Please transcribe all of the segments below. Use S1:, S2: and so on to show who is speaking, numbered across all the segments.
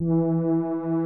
S1: Welle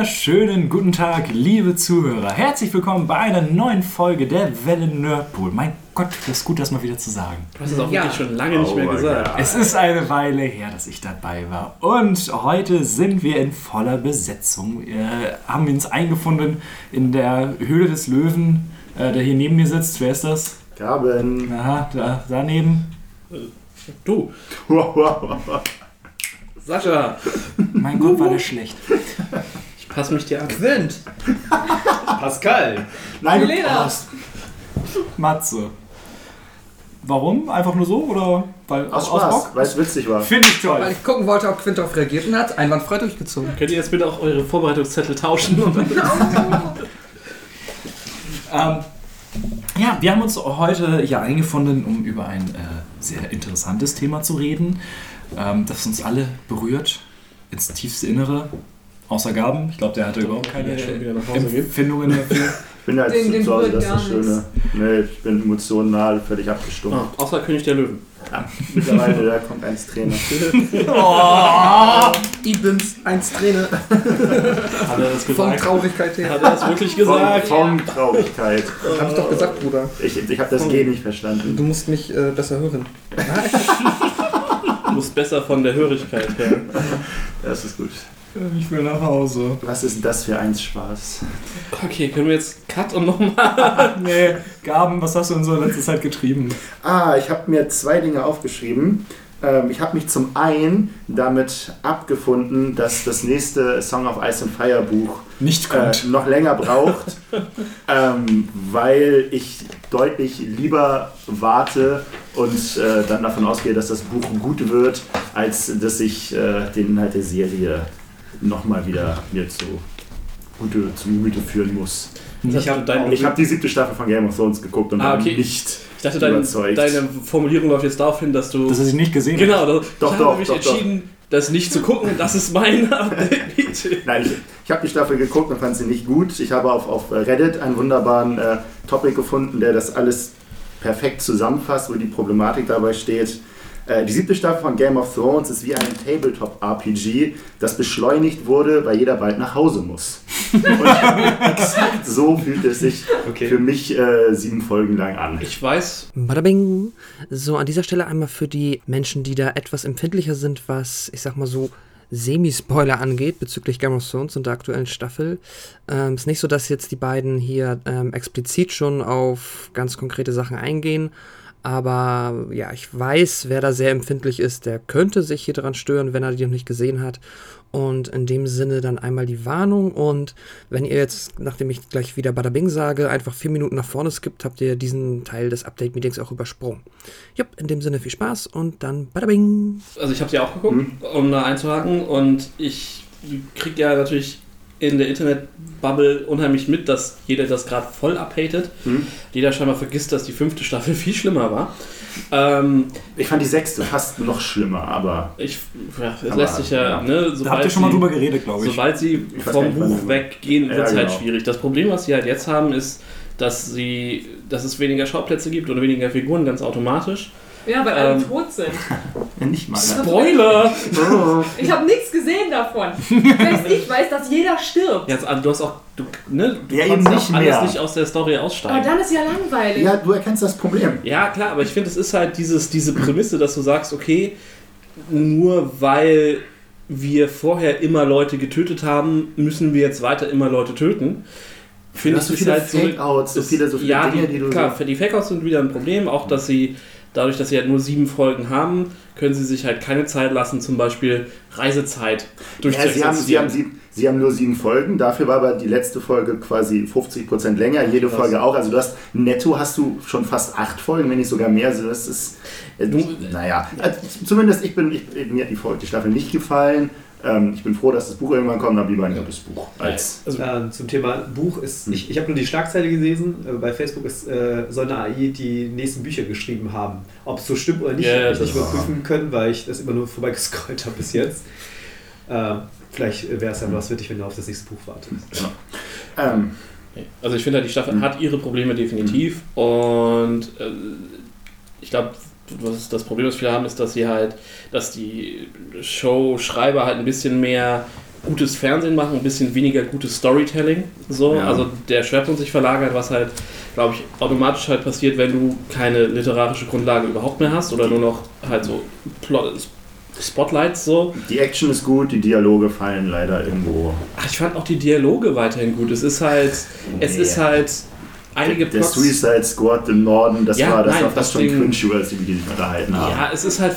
S2: wunderschönen guten Tag, liebe Zuhörer. Herzlich willkommen bei einer neuen Folge der Welle Nerdpool. Mein Gott, das ist gut, das mal wieder zu sagen.
S3: Du hast es auch
S4: Ja.
S3: wirklich schon lange nicht mehr
S4: Oh
S3: gesagt.
S4: God.
S2: Es ist eine Weile her, dass ich dabei war. Und heute sind wir in voller Besetzung. Wir haben uns eingefunden in der Höhle des Löwen, äh, der hier neben mir sitzt. Wer ist das?
S4: Gaben.
S2: Aha, da, daneben.
S3: Du, Sascha,
S2: Mein Gott, war der schlecht.
S3: ich passe mich dir an.
S4: Quint.
S3: Pascal.
S4: Nein, du
S5: Milena.
S4: brauchst.
S2: Matze. Warum? Einfach nur so? Oder weil,
S4: Aus Spaß, weil es witzig war.
S2: Finde ich toll.
S5: Weil ich gucken wollte, ob Quint darauf reagiert und hat einwandfrei durchgezogen.
S3: Könnt ihr jetzt bitte auch eure Vorbereitungszettel tauschen? Und dann
S2: Ähm, ja, wir haben uns heute hier eingefunden, um über ein äh, sehr interessantes Thema zu reden, ähm, das uns alle berührt, ins tiefste Innere. Außer Gaben, ich glaube, der hatte überhaupt keine
S3: Ja, schon wieder nach Hause gehen.
S2: Empfindungen dafür.
S4: Ich bin halt
S5: Den-
S4: zu
S5: den
S4: zu Hause, das ist das Schöne. Nee, ich bin emotional völlig abgestumpft.
S3: Ah, außer König der Löwen.
S4: Ja, mittlerweile, da kommt eins Trainer.
S5: Ibims, eins Träne.
S3: Hat er das
S5: Von
S3: gesagt?
S5: Traurigkeit her.
S3: Hat er das wirklich
S4: Von,
S3: gesagt?
S4: von Traurigkeit.
S5: Hab ich doch gesagt, Bruder.
S4: Ich, ich habe das G nicht verstanden.
S5: Du musst mich äh, besser hören.
S3: Du musst besser von der Hörigkeit her.
S4: Das ist gut.
S2: Ich will nach Hause.
S4: Was ist das für ein Spaß?
S3: Okay, können wir jetzt Cut und nochmal.
S2: Nee, Gaben, was hast du in so letzter Zeit getrieben?
S4: Ah, ich habe mir zwei Dinge aufgeschrieben. Ähm, ich habe mich zum einen damit abgefunden, dass das nächste Song of Ice and Fire Buch
S2: Nicht
S4: äh,
S2: kommt.
S4: noch länger braucht, ähm, weil ich deutlich lieber warte und äh, dann davon ausgehe, dass das Buch gut wird, als dass ich äh, den Inhalt der Serie nochmal wieder mir zu Gute zu Gemüte führen muss.
S3: Ich habe
S4: Ich habe die siebte Staffel von Game of Thrones geguckt und
S3: Ah,
S4: war
S3: okay.
S4: nicht
S3: ich dachte, dein,
S4: überzeugt.
S3: deine Formulierung läuft jetzt darauf hin, dass du.
S2: Dass sich nicht gesehen
S3: genau, das,
S4: Doch,
S3: ich
S4: doch,
S3: habe mich
S4: doch,
S3: entschieden, das nicht zu gucken. Das ist mein Update.
S4: Nein, ich, ich habe die Staffel geguckt und fand sie nicht gut. Ich habe auf, auf Reddit einen wunderbaren äh, Topic gefunden, der das alles perfekt zusammenfasst, wo die Problematik dabei steht. Äh, die siebte Staffel von Game of Thrones ist wie ein Tabletop-RPG, das beschleunigt wurde, weil jeder bald nach Hause muss. Und exakt so fühlt es sich für mich äh, sieben Folgen lang an.
S3: Ich weiß,
S5: Badabing. So, an dieser Stelle einmal für die Menschen, die da etwas empfindlicher sind, was, ich sag mal so, Semi-Spoiler angeht bezüglich Game of Thrones und der aktuellen Staffel. Ähm, ist nicht so, dass jetzt die beiden hier ähm, explizit schon auf ganz konkrete Sachen eingehen. Aber ja, ich weiß, wer da sehr empfindlich ist, der könnte sich hier dran stören, wenn er die noch nicht gesehen hat. Und in dem Sinne dann einmal die Warnung. Und wenn ihr jetzt, nachdem ich gleich wieder Badabing sage, einfach vier Minuten nach vorne skippt, habt ihr diesen Teil des Update-Meetings auch übersprungen. Jupp, in dem Sinne viel Spaß und dann Badabing.
S3: also ich habe sie auch geguckt, um da einzuhaken und ich kriege ja natürlich in der Internet-Bubble unheimlich mit, dass jeder das gerade voll abhatet.
S4: Hm?
S3: Jeder scheinbar vergisst, dass die fünfte Staffel viel schlimmer war. Ähm,
S4: Ich fand die sechste fast noch schlimmer, aber
S3: ich, ja, es
S4: Aber,
S3: lässt sich ja,
S4: ja.
S3: ne,
S2: Da habt ihr schon mal drüber geredet, glaube ich.
S3: Sobald sie
S4: Ich
S3: vom Buch weggehen, wird es
S4: Ja,
S3: halt
S4: genau.
S3: schwierig. Das Problem, was sie halt jetzt haben, ist, dass, sie, dass es weniger Schauplätze gibt oder weniger Figuren ganz automatisch.
S6: Ja, weil alle
S3: Ähm,
S6: tot sind.
S4: nicht mal.
S3: Spoiler!
S6: Ich habe nichts gesehen davon. Selbst ich weiß, dass jeder stirbt.
S3: Ja, also du hast auch, du, ne, du
S4: Ja,
S3: kannst
S4: nicht
S3: alles
S4: mehr.
S3: nicht aus der Story
S6: Aber
S3: aussteigen.
S6: dann ist ja langweilig.
S4: Ja, du erkennst das Problem.
S3: Ja, klar, aber ich finde, es ist halt dieses, diese Prämisse, dass du sagst, okay, nur weil wir vorher immer Leute getötet haben, müssen wir jetzt weiter immer Leute töten.
S4: Du
S3: Finde
S4: hast so viele
S3: halt so.
S4: Fake-Outs, so
S3: ist-
S4: viele, so viele
S3: ja,
S4: Dinge,
S3: die,
S4: die du
S3: klar,
S4: so...
S3: für die Fake-Outs sind wieder ein Problem, auch dass sie dadurch, dass sie halt nur sieben Folgen haben, können sie sich halt keine Zeit lassen, zum Beispiel Reisezeit
S4: Ja, sie, haben, sie, haben sie haben nur sieben Folgen, dafür war aber die letzte Folge quasi 50% länger, jede
S3: Krass.
S4: Folge auch. Also du hast netto hast du schon fast acht Folgen, wenn nicht sogar mehr. Also das ist, äh, naja, also zumindest ich bin, ich, mir hat die, Folge, die Staffel nicht gefallen. Ähm, ich bin froh, dass das Buch irgendwann kommt, aber lieber ein gutes Buch als
S3: Also,
S7: Ähm, zum Thema Buch ist, ich, ich habe nur die Schlagzeile gelesen, äh, bei Facebook ist, äh, soll eine AI die nächsten Bücher geschrieben haben. Ob es so stimmt oder nicht,
S3: Ja,
S7: habe ich nicht überprüfen können, weil ich das immer nur vorbeigescrollt habe bis jetzt. Äh, vielleicht wäre es ja was für dich, wenn du auf das nächste Buch wartest.
S4: ähm,
S3: also ich finde halt, die Staffel
S4: Mhm.
S3: hat ihre Probleme definitiv und äh, ich glaube, was das Problem, das viele haben, ist, dass sie halt, dass die Show-Schreiber halt ein bisschen mehr gutes Fernsehen machen, ein bisschen weniger gutes Storytelling. So,
S4: Ja.
S3: also der Schwerpunkt sich verlagert, was halt, glaube ich, automatisch halt passiert, wenn du keine literarische Grundlage überhaupt mehr hast oder nur noch halt so Plot, Spotlights so.
S4: die Action ist gut, die Dialoge fallen leider irgendwo.
S3: Ach, ich fand auch die Dialoge weiterhin gut. Es ist halt, es
S4: Nee.
S3: ist halt einige
S4: Der
S3: Plots-
S4: Suicide Squad im Norden, das
S3: Ja,
S4: war das
S3: nein,
S4: war fast schon
S3: deswegen-
S4: cringe, als die sich unterhalten haben.
S3: Ja, es ist halt,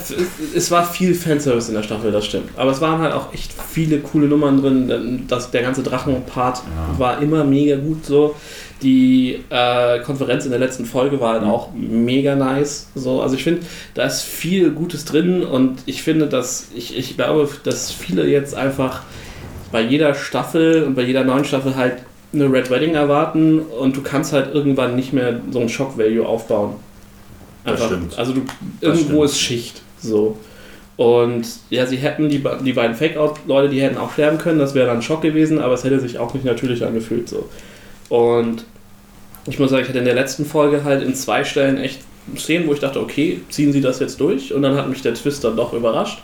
S3: es war viel Fanservice in der Staffel, das stimmt. Aber es waren halt auch echt viele coole Nummern drin. Das, der ganze Drachenpart
S4: Ja.
S3: war immer mega gut so. Die äh, Konferenz in der letzten Folge war halt auch mega nice. So. Also ich finde, da ist viel Gutes drin und ich finde, dass ich, ich glaube, dass viele jetzt einfach bei jeder Staffel und bei jeder neuen Staffel halt eine Red Wedding erwarten und du kannst halt irgendwann nicht mehr so ein Shock-Value aufbauen.
S4: Das stimmt.
S3: Also du, irgendwo
S4: stimmt.
S3: ist Schicht. So. Und ja, sie hätten, die, die beiden Fake-Out-Leute, die hätten auch sterben können, das wäre dann ein Schock gewesen, aber es hätte sich auch nicht natürlich angefühlt. So. Und ich muss sagen, ich hatte in der letzten Folge halt in zwei Stellen echt Szenen, wo ich dachte, okay, ziehen sie das jetzt durch? Und dann hat mich der Twist dann doch überrascht.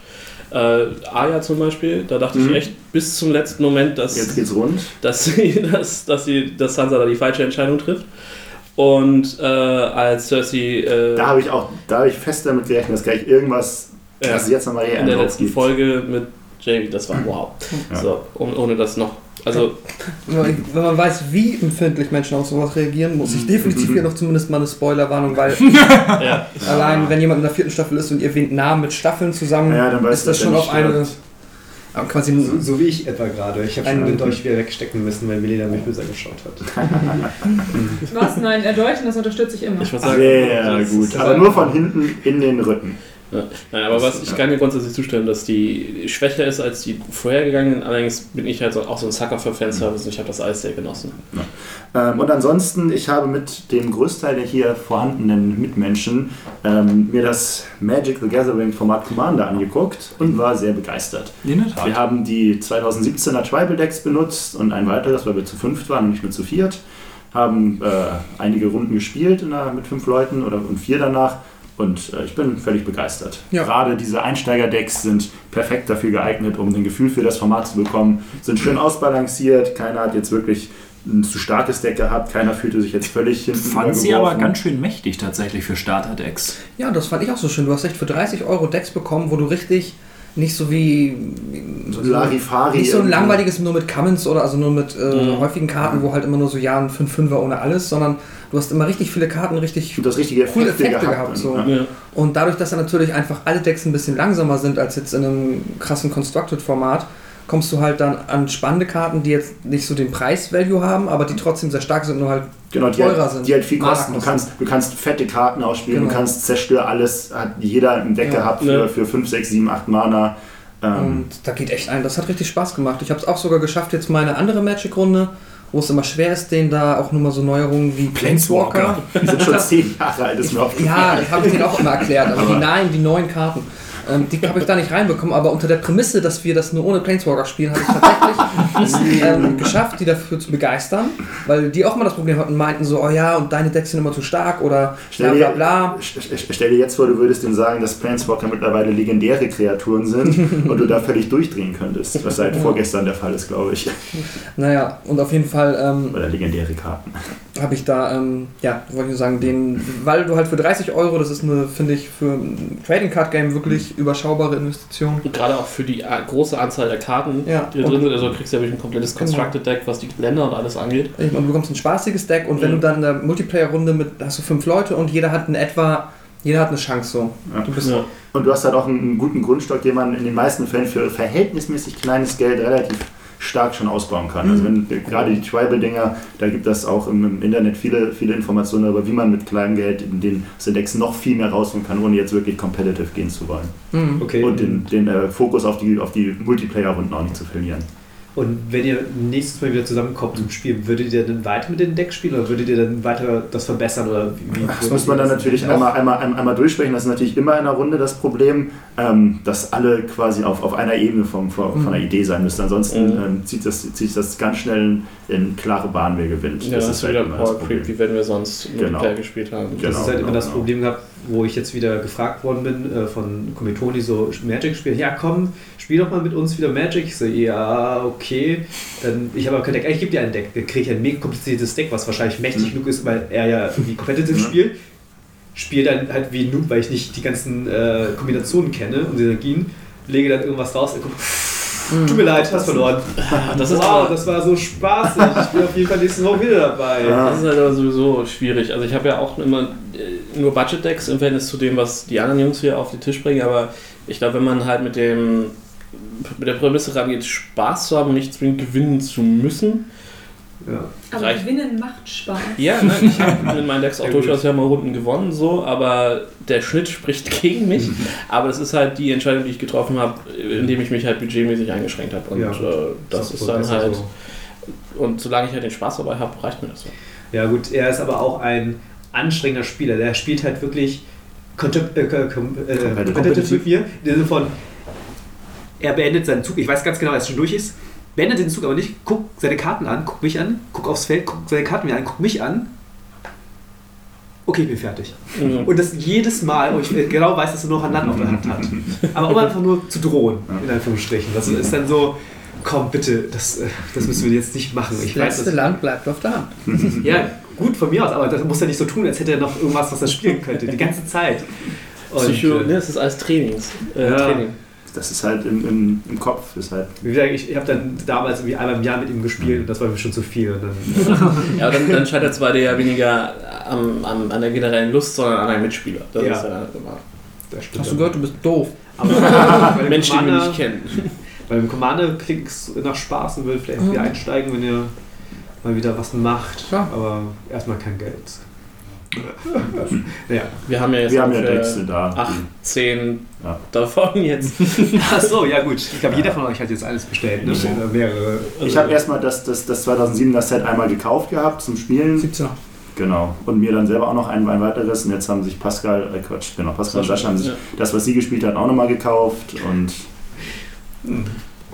S3: Äh, Aya zum Beispiel, da dachte
S4: Mhm.
S3: ich echt bis zum letzten Moment, dass
S4: Jetzt geht's rund.
S3: dass sie, dass, dass sie, dass Sansa da die falsche Entscheidung trifft. Und äh, als Cersei äh,
S4: Da habe ich auch, da habe ich fest damit gerechnet, dass gleich irgendwas,
S3: Ja.
S4: dass jetzt nochmal hier
S3: in der letzten
S4: gibt.
S3: Folge mit Jamie, das war wow.
S4: Ja.
S3: So, ohne, ohne das noch. Also,
S5: Wenn man, weiß, wie empfindlich Menschen auf sowas reagieren, muss ich definitiv hier noch zumindest mal eine Spoilerwarnung, weil
S3: ja.
S5: allein wenn jemand in der vierten Staffel ist und ihr erwähnt Namen mit Staffeln zusammen,
S4: Ja,
S5: ist das schon auf eine. Aber quasi
S7: So, so wie ich etwa gerade. Ich habe schon einen Dolch wieder wegstecken müssen, weil Milena mich böse angeschaut hat.
S6: Was? Nein, erdolchen, das unterstütze ich immer.
S3: Ich sagen,
S4: Sehr gut. Aber nur von hinten in den Rücken.
S3: Ja. Nein, aber was ich kann dir grundsätzlich zustimmen, dass die schwächer ist als die vorhergegangenen. Allerdings bin ich halt so, auch so ein Sucker für Fanservice und ich habe das alles sehr genossen.
S4: Ähm, und ansonsten, ich habe mit dem Großteil der hier vorhandenen Mitmenschen ähm, mir das Magic the Gathering Format Commander angeguckt und war sehr begeistert.
S2: In der Tat.
S4: Wir haben die 2017er Tribal Decks benutzt und ein weiteres, weil wir zu fünft waren und nicht mehr zu viert. Haben äh, einige Runden gespielt in der, mit fünf Leuten oder und vier danach. Und äh, ich bin völlig begeistert.
S5: Ja.
S4: Gerade diese Einsteiger-Decks sind perfekt dafür geeignet, um ein Gefühl für das Format zu bekommen. Sind schön ausbalanciert. Keiner hat jetzt wirklich ein zu starkes Deck gehabt. Keiner fühlte sich jetzt völlig hinten
S2: Fand sie aber ganz schön mächtig tatsächlich für Starter-Decks.
S5: Ja, das fand ich auch so schön. Du hast echt für 30 Euro Decks bekommen, wo du richtig nicht so wie.
S4: So Larifari.
S5: Nicht so ein langweiliges nur mit Commons oder also nur mit äh,
S3: Mhm.
S5: häufigen Karten, wo halt immer nur so ja ein 5-5er ohne alles, sondern du hast immer richtig viele Karten, richtig
S4: Und das richtige
S5: coole
S4: Effekte,
S5: Effekte
S4: gehabt.
S5: gehabt. So.
S4: Ja.
S5: Und dadurch, dass dann natürlich einfach alle Decks ein bisschen langsamer sind als jetzt in einem krassen Constructed-Format, kommst du halt dann an spannende Karten, die jetzt nicht so den Preis-Value haben, aber die trotzdem sehr stark sind, nur halt
S4: Genau, die
S5: teurer
S4: halt,
S5: sind.
S4: die halt viel kosten. Du kannst, du kannst fette Karten ausspielen,
S5: Genau.
S4: du kannst zerstör alles, hat jeder im Deck
S5: Ja.
S4: gehabt für, für 5, 6, 7, 8 Mana. Ähm,
S5: Und da geht echt ein. Das hat richtig Spaß gemacht. Ich habe es auch sogar geschafft, jetzt meine andere Magic-Runde, wo es immer schwer ist, denen da auch nur mal so Neuerungen wie Planeswalker.
S4: die sind schon 10 Jahre alt, ist mir.
S5: Ja, habe ich denen auch immer erklärt. Aber,
S4: Aber-
S5: die nein, die neuen Karten. Ähm, die habe ich da nicht reinbekommen, aber unter der Prämisse, dass wir das nur ohne Planeswalker spielen, habe ich tatsächlich es, ähm, geschafft, die dafür zu begeistern, weil die auch mal das Problem hatten, meinten so, oh ja, und deine Decks sind immer zu stark oder bla
S4: Stell
S5: bla
S4: dir,
S5: bla.
S4: st- st- stell dir jetzt vor, du würdest denen sagen, dass Planeswalker mittlerweile legendäre Kreaturen sind und du da völlig durchdrehen könntest, was seit vorgestern der Fall ist, glaube ich.
S5: Naja, und auf jeden Fall ähm,
S4: Oder legendäre Karten.
S5: habe ich da, ähm, ja, wollte ich nur sagen, den, weil du halt für 30 Euro, das ist eine, finde ich, für ein Trading Card Game wirklich überschaubare Investition.
S3: Und gerade auch für die äh, große Anzahl der Karten,
S5: Ja.
S3: die da drin sind. Also du kriegst ja wirklich ein komplettes
S5: Genau.
S3: Constructed Deck, was die Länder und alles angeht.
S5: Und du bekommst ein spaßiges Deck und wenn
S3: Mhm.
S5: du dann in der Multiplayer-Runde mit, hast du fünf Leute und jeder hat in etwa
S8: Jeder hat eine Chance so.
S4: Ja.
S8: Du bist
S3: Ja.
S4: Und du hast halt auch einen, einen guten Grundstock, den man in den meisten Fällen für verhältnismäßig kleines Geld relativ stark schon ausbauen kann. Also wenn gerade die Tribal-Dinger, da gibt es auch im, im Internet viele, viele Informationen darüber, wie man mit kleinem Geld in den Index noch viel mehr rausholen kann, ohne jetzt wirklich competitive gehen zu wollen.
S8: Mhm.
S7: Okay.
S4: Und den, den äh, Fokus auf die, auf die Multiplayer-Runden auch nicht zu verlieren.
S7: Und wenn ihr nächstes Mal wieder zusammenkommt zum Spiel, würdet ihr dann weiter mit dem Deck spielen oder würdet ihr dann weiter das verbessern? Oder wie, wie
S4: Das muss man dann natürlich einmal, einmal, einmal, durchsprechen. Das ist natürlich immer in einer Runde das Problem, ähm, dass alle quasi auf, auf einer Ebene vom, von, von der Idee sein müssen. Ansonsten
S3: Mhm.
S4: ähm, zieht, das, zieht sich das ganz schnell in klare Bahn, wer gewinnt.
S3: Ja, das ist
S4: halt
S3: wieder
S4: immer das
S3: Power
S4: Problem.
S3: Creep, wie wenn wir sonst
S4: Genau.
S3: Multiplayer gespielt haben.
S7: Das
S4: Genau,
S7: ist halt
S4: genau,
S7: immer das
S4: genau.
S7: Problem gehabt, wo ich jetzt wieder gefragt worden bin äh, von Komitoni, so Magic spielen. Ja, komm, spiel doch mal mit uns wieder Magic. Ich so, ja, okay. Dann, ich habe aber kein Deck. Ich gebe dir ein Deck. Dann kriege ich ein mega kompliziertes Deck, was wahrscheinlich mächtig
S4: Mhm.
S7: genug ist, weil er ja irgendwie competitive
S4: Mhm.
S7: spielt. Spiele dann halt wie ein Noob, weil ich nicht die ganzen äh, Kombinationen kenne und Synergien. Lege dann irgendwas raus. Er guckt, Tut mir leid, hast verloren.
S3: Das ist
S7: wow,
S3: aber-
S7: das war so spaßig. Ich bin auf jeden Fall nächste Woche wieder dabei.
S4: Ja.
S3: Das ist halt aber sowieso schwierig. Also ich habe ja auch immer äh, nur Budget-Decks im Verhältnis zu dem, was die anderen Jungs hier auf den Tisch bringen, aber ich glaube, wenn man halt mit dem mit der Prämisse rangeht, Spaß zu haben und nicht zwingend gewinnen zu müssen.
S7: Ja.
S6: Aber
S3: Reicht.
S6: Gewinnen macht Spaß.
S3: Ja, ne, ich habe mit meinen Decks auch durchaus ja mal Runden gewonnen, so, aber der Schnitt spricht gegen mich. Aber das ist halt die Entscheidung, die ich getroffen habe, indem ich mich halt budgetmäßig eingeschränkt habe. Und
S7: Ja.
S3: äh, das ist dann halt.
S7: so.
S3: Und solange ich halt den Spaß dabei habe, reicht mir das so.
S7: Ja gut, er ist aber auch ein anstrengender Spieler. Der spielt halt wirklich contep- äh, äh,
S4: Competitive.
S7: competitive mit mir. Sinne von, er beendet seinen Zug. Ich weiß ganz genau, dass es schon durch ist. Beendet den Zug aber nicht. Guckt seine Karten an, guckt mich an, guckt aufs Feld, guckt seine Karten mir an, guckt mich an. Okay, ich bin fertig.
S3: Mhm.
S7: Und das jedes Mal, wo ich genau weiß, dass er noch ein Land auf der Hand hat. Aber um einfach nur zu drohen, in Anführungsstrichen. Das ist dann so, komm bitte, das, äh, das müssen wir jetzt nicht machen. Ich
S8: Das
S7: weiß,
S8: letzte Land bleibt auf der Hand.
S7: ja, gut von mir aus, aber das muss er nicht so tun, als hätte er noch irgendwas, was er spielen könnte, die ganze Zeit. Und,
S3: Psycho,
S7: äh,
S3: ne, das ist alles Trainings. Äh,
S7: Ja.
S3: Training.
S4: Das ist halt im, im, im Kopf. Ist halt,
S7: wie gesagt, ich, ich habe dann damals irgendwie einmal im Jahr mit ihm gespielt und das war mir schon zu viel. Und dann,
S3: Ja, dann, dann scheitert es bei dir ja weniger am, am, an der generellen Lust, sondern an einem Mitspieler. Das
S7: Ja.
S3: ist ja immer
S7: das stimmt.
S8: Hast du gehört, du bist doof.
S7: Aber bei dem
S3: Mensch, den wir nicht kennen.
S7: Bei dem Commander klingt es nach Spaß und will vielleicht wieder einsteigen, wenn ihr mal wieder was macht.
S8: Ja.
S7: Aber erstmal kein Geld. ja.
S3: Wir haben ja jetzt
S4: wir haben ja Decks da.
S3: acht, zehn
S4: Ja.
S3: davon jetzt.
S7: Ach so, ja gut. Ich glaube, jeder von euch hat jetzt alles bestellt. Ne? Oder mehrere.
S4: Ich habe erstmal das, das, das 2007er Set einmal gekauft gehabt zum Spielen.
S8: 17er.
S4: Genau. Und mir dann selber auch noch ein, ein weiteres. Und jetzt haben sich Pascal, äh Quatsch, genau, Pascal und Sascha haben sich
S3: Ja.
S4: das, was sie gespielt hat, auch nochmal gekauft. Und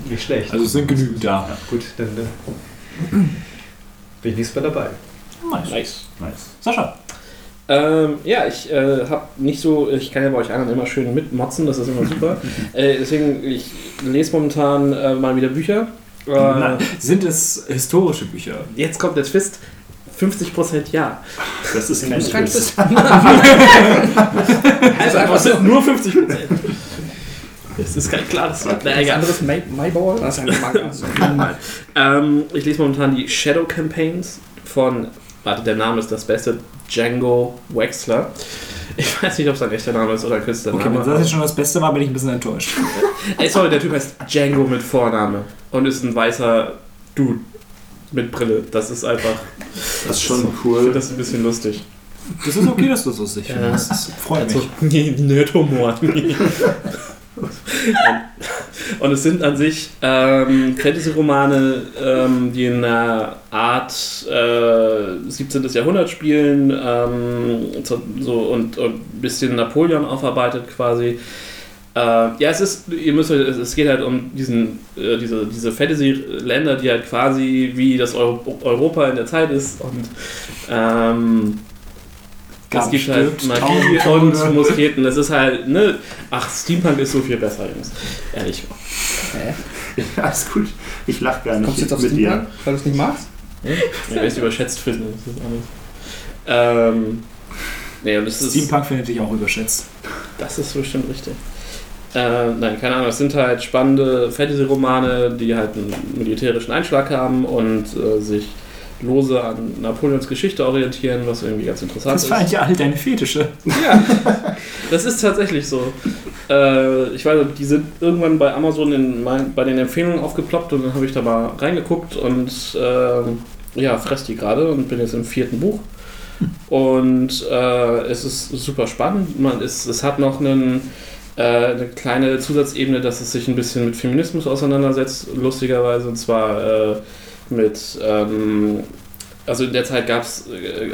S7: Nicht schlecht.
S2: Also es sind genügend da.
S7: ja, gut, dann äh, bin ich nächstes Mal dabei.
S2: Nice.
S3: Nice.
S4: nice.
S2: Sascha.
S3: Ähm, ja, ich äh, habe nicht so, ich kann ja bei euch anderen immer schön mitmotzen, das ist immer super. äh, deswegen, ich lese momentan äh, mal wieder Bücher. Äh,
S2: Na, sind es historische Bücher?
S3: jetzt kommt der Twist. 50% ja.
S4: Das ist kein Twist.
S3: Also einfach sind nur 50%. Das ist kein klares.
S8: Ein
S3: Naja, egal.
S8: anderes May Mayball? Das ist ein Manga.
S3: Ähm, ich lese momentan die Shadow Campaigns von, warte, der Name ist das Beste, Django Wexler. Ich weiß nicht, ob es ein echter Name ist oder ein
S2: Okay,
S3: Künstlername.
S2: wenn das jetzt schon das Beste war, bin ich ein bisschen enttäuscht.
S3: Ey, sorry, der Typ heißt Django mit Vorname und ist ein weißer Dude mit Brille. Das ist einfach,
S4: Das ist schon
S3: ich finde
S4: cool.
S3: das ein bisschen lustig.
S2: Das ist okay, dass du es lustig
S3: Ja.
S2: findest. Das freut
S3: Also,
S2: mich.
S3: Nerd-Humor. Und es sind an sich ähm, Fantasy-Romane, ähm, die in einer Art äh, 17. Jahrhundert spielen ähm, so, und, und ein bisschen Napoleon aufarbeitet quasi. Äh, ja, es ist, ihr müsst es geht halt um diesen, äh, diese, diese Fantasy-Länder, die halt quasi wie das Euro Europa in der Zeit ist und ähm, es gibt halt Magie und Musketen. Das ist halt, ne? Ach, Steampunk ist so viel besser, Jungs. Ehrlich.
S4: Ja, ist gut. Ich lach gar nicht
S8: Kommst du jetzt auf
S4: mit dir.
S8: Steampunk, weil du es nicht magst?
S3: Ja, weil ich es überschätzt finde. Das ist alles. Ähm, nee, und das ist,
S2: Steampunk findet dich auch überschätzt.
S3: das ist bestimmt richtig. Äh, nein, keine Ahnung. Es sind halt spannende Fantasy-Romane, die halt einen militärischen Einschlag haben und äh, sich lose an Napoleons Geschichte orientieren, was irgendwie ganz interessant
S2: Das
S3: ist.
S2: waren ja alle deine Fetische.
S3: Ja, das ist tatsächlich so. Äh, ich weiß die sind irgendwann bei Amazon in mein, bei den Empfehlungen aufgeploppt und dann habe ich da mal reingeguckt und ähm, ja, fress die gerade und bin jetzt im vierten Buch. Und äh, es ist super spannend. Man ist, es hat noch einen, äh, eine kleine Zusatzebene, dass es sich ein bisschen mit Feminismus auseinandersetzt, lustigerweise. Und zwar äh, mit, ähm, also in der Zeit gab es äh,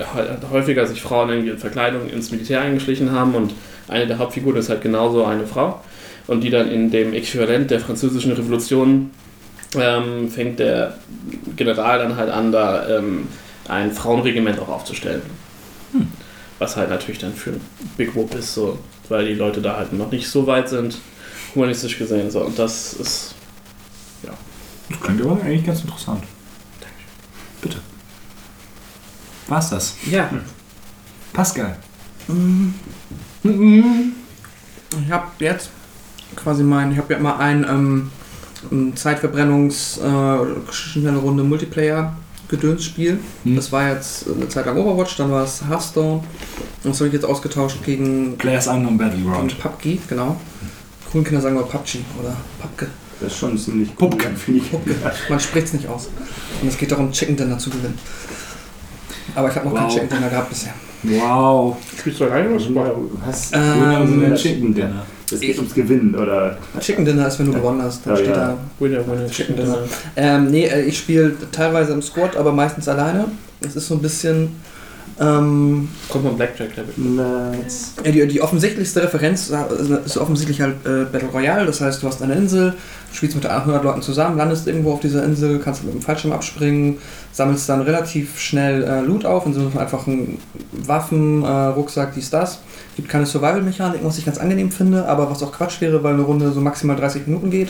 S3: häufiger sich Frauen in Verkleidung ins Militär eingeschlichen haben und eine der Hauptfiguren ist halt genauso eine Frau. Und die dann in dem Äquivalent der französischen Revolution ähm, fängt der General dann halt an, da ähm, ein Frauenregiment auch aufzustellen. Was halt natürlich dann für Big Whoop ist, so, weil die Leute da halt noch nicht so weit sind, humanistisch gesehen. So. Und das ist
S2: Das klingt aber eigentlich ganz interessant. Bitte. War's das?
S5: Ja.
S2: Pascal.
S5: Ich habe jetzt quasi mein, ich habe ja immer ein, ähm, Zeitverbrennungs, äh, schnelle Runde Multiplayer Gedönsspiel.
S2: Hm.
S5: Das war jetzt eine Zeit lang Overwatch, dann war es Hearthstone. Und das habe ich jetzt ausgetauscht gegen,
S2: Players Unknown Battleground.
S5: PUBG, genau. Coolen Kinder sagen wir PUBG oder PUBG.
S4: Das ist schon ziemlich cool,
S2: Pupke.
S4: finde ich.
S5: Man spricht es nicht aus. Und es geht darum, Chicken Dinner zu gewinnen. Aber ich habe noch kein
S2: Wow.
S5: Chicken Dinner gehabt bisher.
S2: Wow.
S3: Spielst du alleine oder Spire?
S4: Was?
S5: Ähm,
S4: Winner Chicken Dinner. Es geht ums Gewinnen, oder?
S5: Chicken Dinner ist, wenn du gewonnen hast. Dann
S4: Oh,
S5: steht
S4: ja.
S5: da
S3: Winner, Winner, Chicken Dinner.
S5: Ähm, nee, äh, ich spiele teilweise im Squad, aber meistens alleine. Es ist so ein bisschen. Ähm,
S3: Kommt man Blackjack Level.
S4: Nice.
S5: ja, die, die offensichtlichste Referenz äh, ist offensichtlich halt äh, Battle Royale. Das heißt, du hast eine Insel, spielst mit 800 Leuten zusammen, landest irgendwo auf dieser Insel, kannst mit dem Fallschirm abspringen, sammelst dann relativ schnell äh, Loot auf, in so einem einfachen Waffen, äh, Rucksack, dies, das. Gibt keine Survival-Mechanik, was ich ganz angenehm finde, aber was auch Quatsch wäre, weil eine Runde so maximal 30 Minuten geht.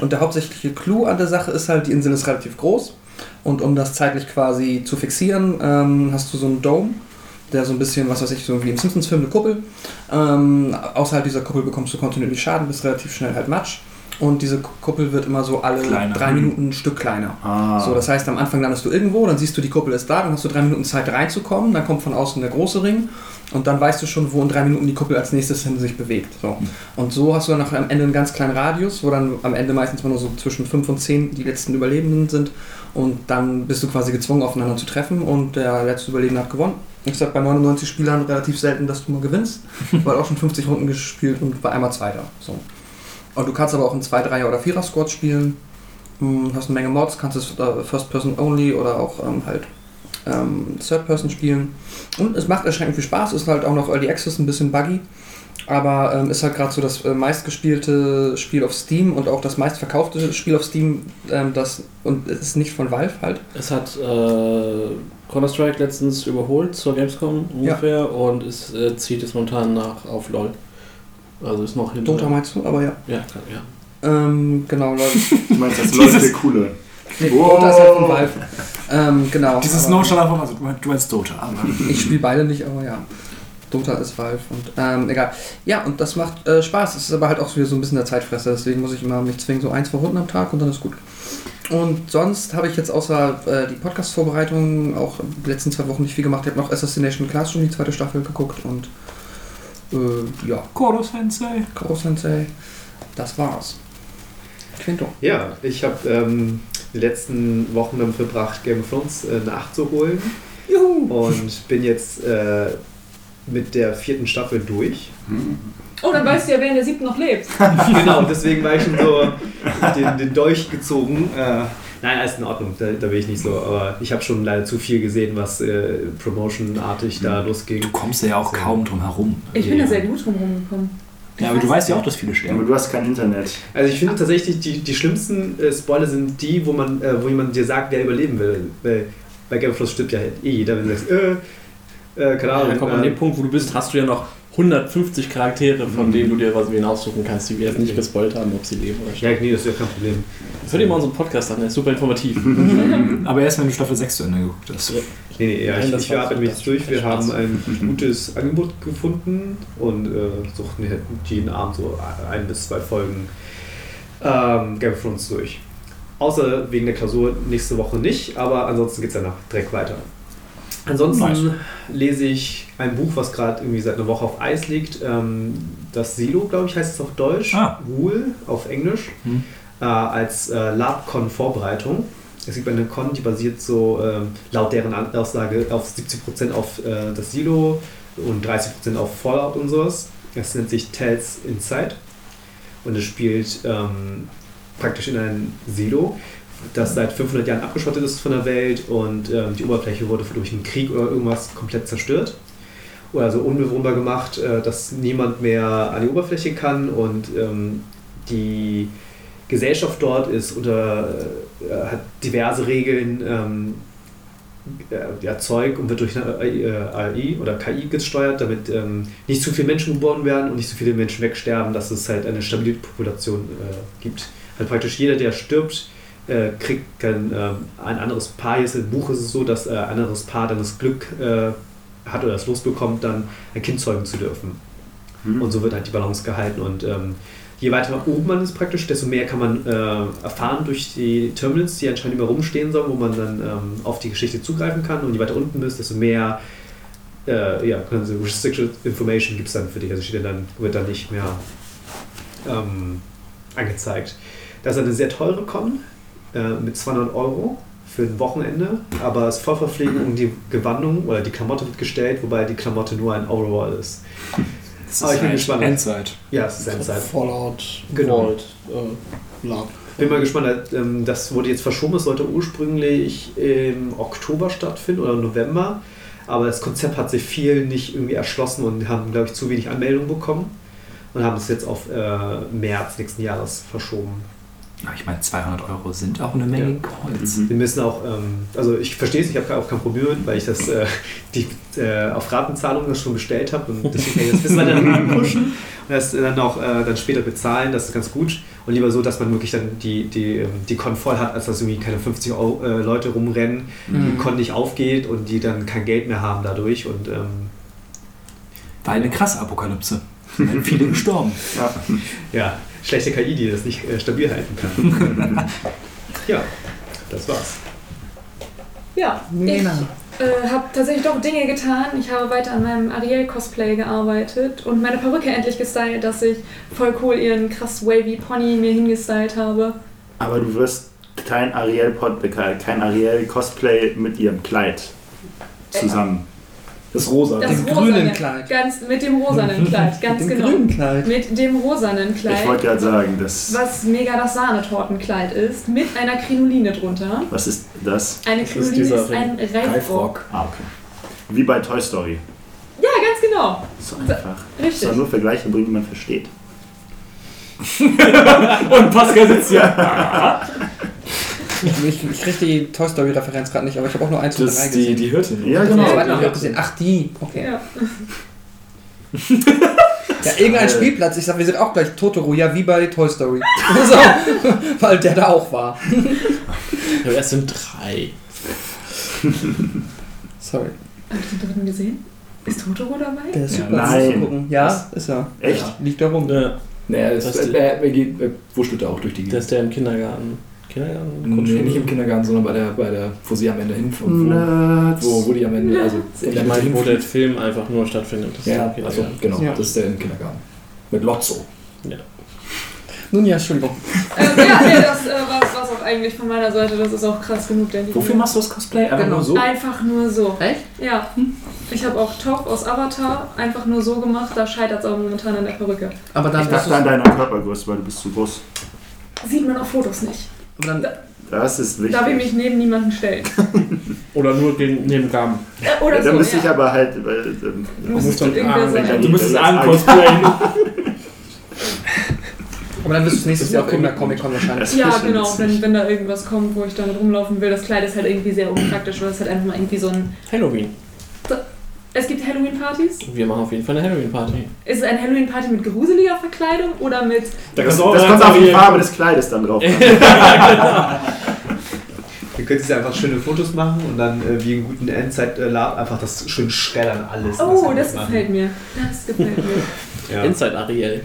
S5: Und der hauptsächliche Clou an der Sache ist halt, die Insel ist relativ groß. Und um das zeitlich quasi zu fixieren, ähm, hast du so einen Dome, der so ein bisschen, was weiß ich, so wie im Simpsons-Film eine Kuppel. Ähm, außerhalb dieser Kuppel bekommst du kontinuierlich Schaden, bist relativ schnell halt Matsch. Und diese Kuppel wird immer so alle
S2: Kleiner.
S5: drei Minuten ein Stück kleiner.
S4: Ah.
S5: So, das heißt, am Anfang landest du irgendwo, dann siehst du, die Kuppel ist da, dann hast du drei Minuten Zeit reinzukommen, dann kommt von außen der große Ring und dann weißt du schon, wo in drei Minuten die Kuppel als nächstes hin sich bewegt. So. Und so hast du dann am Ende einen ganz kleinen Radius, wo dann am Ende meistens mal nur so zwischen fünf und zehn die letzten Überlebenden sind und dann bist du quasi gezwungen, aufeinander zu treffen und der letzte Überlebende hat gewonnen. Ich sag bei 99 Spielern relativ selten, dass du mal gewinnst, weil auch schon 50 Runden gespielt und war einmal Zweiter. So. Und du kannst aber auch in 2, 3 oder 4er Squad spielen. Hm, hast eine Menge Mods, kannst es äh, First Person Only oder auch ähm, halt ähm, Third Person spielen. Und es macht erschreckend viel Spaß, ist halt auch noch Early Access ein bisschen buggy. Aber ähm, ist halt gerade so das äh, meistgespielte Spiel auf Steam und auch das meistverkaufte Spiel auf Steam. Ähm, das, und es ist nicht von Valve halt.
S3: Es hat äh, Counter-Strike letztens überholt zur Gamescom ungefähr und es äh, zieht jetzt momentan nach auf LOL. Also ist noch hinter.
S5: Dota meinst du, aber ja.
S3: Ja, kann, ja.
S5: Ähm, genau, Leute.
S4: Du meinst, das läuft der coole.
S5: Nee,
S4: Wow.
S5: Dota ist halt von Valve. Ähm, genau.
S2: Dieses von, also du meinst Dota, aber.
S5: Ich spiele beide nicht, aber ja. Dota ist Valve und ähm, egal. Ja, und das macht äh, Spaß. Es ist aber halt auch wieder so ein bisschen der Zeitfresser, deswegen muss ich immer mich zwingen, so ein, zwei Runden am Tag und dann ist gut. Und sonst habe ich jetzt außer äh, die Podcast-Vorbereitung auch die letzten zwei Wochen nicht viel gemacht. Ich habe noch Assassination Classroom, die zweite Staffel, geguckt und äh, ja,
S2: Koro Sensei.
S5: Koro Sensei. Das war's. Quinto.
S7: Ja, ich habe ähm, die letzten Wochen damit verbracht, Game of Thrones äh, nachzuholen
S5: Juhu!
S7: und bin jetzt äh, mit der vierten Staffel durch.
S6: Oh, dann weißt du ja, wer in der siebten noch lebt.
S7: genau, deswegen war ich schon so den, den Dolch gezogen. Äh, nein, alles in Ordnung, da, da bin ich nicht so. Aber ich habe schon leider zu viel gesehen, was äh, Promotion-artig da losging.
S2: Du kommst ja auch kaum drum herum.
S6: Ich bin da sehr gut drum rumgekommen.
S2: Ja, aber du weißt ja auch, dass viele
S4: Ja, aber
S2: sterben.
S4: du hast kein Internet.
S7: Also ich finde tatsächlich, die, die schlimmsten äh, Spoiler sind die, wo man, äh, wo jemand dir sagt, wer überleben will. Weil bei Game of Thrones stirbt ja eh jeder, wenn du sagst, äh, äh, keine
S3: Ja,
S7: Ahnung.
S3: dann kommt an
S7: äh,
S3: dem Punkt, wo du bist, hast du ja noch 150 Charaktere, von denen du dir was wen aussuchen kannst, die wir jetzt nicht gespoilt haben, ob sie leben oder
S7: ja,
S3: sterben.
S7: nee, das ist ja kein Problem.
S3: Hör dir mal unseren Podcast an, der ist super informativ.
S2: Aber erst wenn du Staffel 6 zu Ende geguckt hast.
S3: Ja.
S7: Nee, nee, ja,
S3: Nein,
S7: ich,
S3: das
S7: ich arbeite mich jetzt durch. Wir haben ein gutes Angebot gefunden und äh, suchten jeden Abend so ein bis zwei Folgen ähm, Game of Thrones durch. Außer wegen der Klausur nächste Woche nicht, aber ansonsten geht es danach direkt weiter. Ansonsten
S2: Nice.
S7: lese ich ein Buch, was gerade irgendwie seit einer Woche auf Eis liegt. Ähm, das Silo, glaube ich, heißt es auf Deutsch.
S2: Ah.
S7: Wool auf Englisch.
S2: Hm.
S7: Äh, als äh, LabCon-Vorbereitung. Es gibt eine Con, die basiert so ähm, laut deren Aussage auf 70% auf äh, das Silo und 30% auf Fallout und sowas. Das nennt sich Tales Inside. Und es spielt ähm, praktisch in einem Silo, das seit 500 Jahren abgeschottet ist von der Welt und ähm, die Oberfläche wurde durch einen Krieg oder irgendwas komplett zerstört. Oder so unbewohnbar gemacht, äh, dass niemand mehr an die Oberfläche kann und ähm, die Gesellschaft dort ist unter, äh, hat diverse Regeln ähm, äh, ja, Zeug und wird durch eine äh, AI oder KI gesteuert, damit ähm, nicht zu viele Menschen geboren werden und nicht zu viele Menschen wegsterben, dass es halt eine stabile Population äh, gibt. Halt praktisch jeder, der stirbt, äh, kriegt dann ähm, ein anderes Paar. Ist im Buch ist es so, dass äh, ein anderes Paar dann das Glück äh, hat oder das Los bekommt, dann ein Kind zeugen zu dürfen.
S4: Hm.
S7: Und so wird halt die Balance gehalten. Und ähm, je weiter nach oben man ist praktisch, desto mehr kann man äh, erfahren durch die Terminals, die anscheinend immer rumstehen sollen, wo man dann ähm, auf die Geschichte zugreifen kann. Und je weiter unten bist, desto mehr äh, ja, also restricted information gibt es dann für dich. Also steht dann, wird dann nicht mehr ähm, angezeigt. Das ist eine sehr teure Con äh, mit 200 Euro für ein Wochenende, aber es ist Vollverpflegung und die Gewandung oder die Klamotte wird gestellt, wobei die Klamotte nur ein Overall ist.
S2: Das
S7: Aber ich bin gespannt.
S2: Endzeit.
S7: Ja, es ist Endzeit.
S3: Fallout,
S7: Genau.
S3: Vault, äh, Lab.
S7: Bin mal gespannt, ähm, das wurde jetzt verschoben, es sollte ursprünglich im Oktober stattfinden oder November, aber das Konzept hat sich viel nicht irgendwie erschlossen und haben, glaube ich, zu wenig Anmeldungen bekommen und haben es jetzt auf äh, März nächsten Jahres verschoben.
S2: Ja, ich meine, 200 Euro sind auch eine Menge Holz.
S7: Wir müssen auch, ähm, also ich verstehe es, ich habe auch kein Problem weil ich das äh, die, äh, auf Ratenzahlung das schon bestellt habe und deswegen kann ich das bis weiter pushen und das dann auch äh, dann später bezahlen, das ist ganz gut. Und lieber so, dass man wirklich dann die, die, ähm, die Con voll hat, als dass irgendwie keine 50 Euro, äh, Leute rumrennen, die
S8: Mhm.
S7: Con nicht aufgeht und die dann kein Geld mehr haben dadurch. Und ähm,
S2: War eine krasse Apokalypse. Viele gestorben.
S4: Ja.
S7: ja, schlechte KI, die das nicht äh, stabil halten kann. ja, das war's.
S6: Ja, ich äh, habe tatsächlich doch Dinge getan. Ich habe weiter an meinem Ariel-Cosplay gearbeitet und meine Perücke endlich gestylt, dass ich voll cool ihren krass wavy Pony mir hingestylt habe.
S4: Aber du wirst kein Ariel-Pod, kein Ariel-Cosplay mit ihrem Kleid zusammen.
S2: Das Rosa.
S6: Das
S8: Dem grünen Kleid.
S6: Ganz, mit dem rosanen Kleid, ganz
S8: Mit dem
S6: genau.
S8: grünen Kleid.
S6: Mit dem rosanen Kleid.
S4: Ich wollte gerade sagen, das.
S6: was mega das Sahnetortenkleid ist, mit einer Krinoline drunter.
S4: Was ist das?
S6: Eine
S3: ist
S6: Krinoline
S3: dieser
S6: ist, ein Reifrock.
S4: Ah, okay. Wie bei Toy Story.
S6: Ja, ganz genau.
S4: So einfach.
S6: Richtig.
S4: Soll nur Vergleiche bringen, die man versteht.
S2: Und Pascal sitzt hier.
S8: Ich, ich kriege die Toy Story Referenz gerade nicht, aber ich habe auch nur eins und
S2: Das
S8: drei
S2: ist die,
S8: gesehen.
S2: die Hirtin.
S4: Ja,
S8: Die
S4: genau.
S8: habe ich auch gesehen. Ach, die. Okay.
S6: Ja.
S8: Ja, irgendein Spielplatz. Ich sag, wir sind auch gleich Totoro, ja, wie bei Toy Story. so, weil der da auch war.
S3: Ja, es sind drei.
S8: Sorry.
S6: Habe ich den dritten gesehen? Ist Totoro dabei?
S8: Der ist
S2: Ja,
S8: super
S4: nein.
S8: zu gucken. Ja, ist er.
S4: Echt?
S8: Liegt da rum.
S3: Ja,
S2: Naja, das,
S3: Das
S2: äh,
S3: ist-
S2: er, er, geht, er wurschtelt auch durch die
S3: der
S2: Gegend.
S3: ist der im Kindergarten. Kindergarten?
S2: Nee,
S3: Grundschule?
S2: nicht im Kindergarten, sondern bei der, bei der, wo sie am Ende hinfliegen. Wo, wo, die am Ende, also in
S3: Ich
S2: der
S3: meine,
S2: Mitte
S3: wo der. Film einfach nur stattfindet. Das
S2: Ja, also genau,
S8: Ja.
S2: das ist der im Kindergarten. Mit Lotso.
S8: Nun ja, Entschuldigung.
S6: Ähm, ja, nee, das äh, war es auch eigentlich von meiner Seite. Das ist auch krass genug, denke ich.
S2: Wofür machst du das Cosplay? Einfach
S8: Genau.
S2: nur so?
S6: Einfach nur so.
S8: Echt?
S6: Ja. Ich habe auch Top aus Avatar einfach nur so gemacht. Da scheitert es auch momentan an der Perücke.
S8: Aber dann
S4: Ich dachte an deiner Körpergröße, weil du bist zu groß.
S6: Sieht man auf Fotos nicht.
S8: Aber dann,
S4: Das ist wichtig.
S6: Darf ich mich neben niemanden stellen.
S3: Oder nur gegen, neben Gaben.
S6: Oder
S4: ja,
S6: so,
S4: dann müsste ich
S6: ja.
S4: aber halt. Weil, ähm,
S6: Muss
S3: muss dann Arm
S6: sein.
S2: Du müsstest
S4: jetzt-
S2: cosplayen.
S8: aber dann wirst du nächstes Jahr auf irgendeiner Comic-Con wahrscheinlich.
S6: Ja, genau. Wenn, wenn da irgendwas kommt, wo ich damit rumlaufen will. Das Kleid ist halt irgendwie sehr unpraktisch, weil es halt einfach mal irgendwie so ein.
S3: Halloween.
S6: Es gibt Halloween-Partys.
S3: Wir machen auf jeden Fall eine Halloween-Party.
S6: Ist es eine Halloween-Party mit gruseliger Verkleidung oder mit.
S2: Da
S4: das
S2: kannst du auch
S4: das kommt auf die Farbe des Kleides dann drauf. an.
S7: Ihr könnt jetzt einfach schöne Fotos machen und dann äh, wie in guten Endzeit-Lab einfach das schön schreddern alles.
S6: Oh, das
S7: machen.
S6: gefällt mir. Das gefällt mir.
S7: Ja.
S3: Inside Ariel.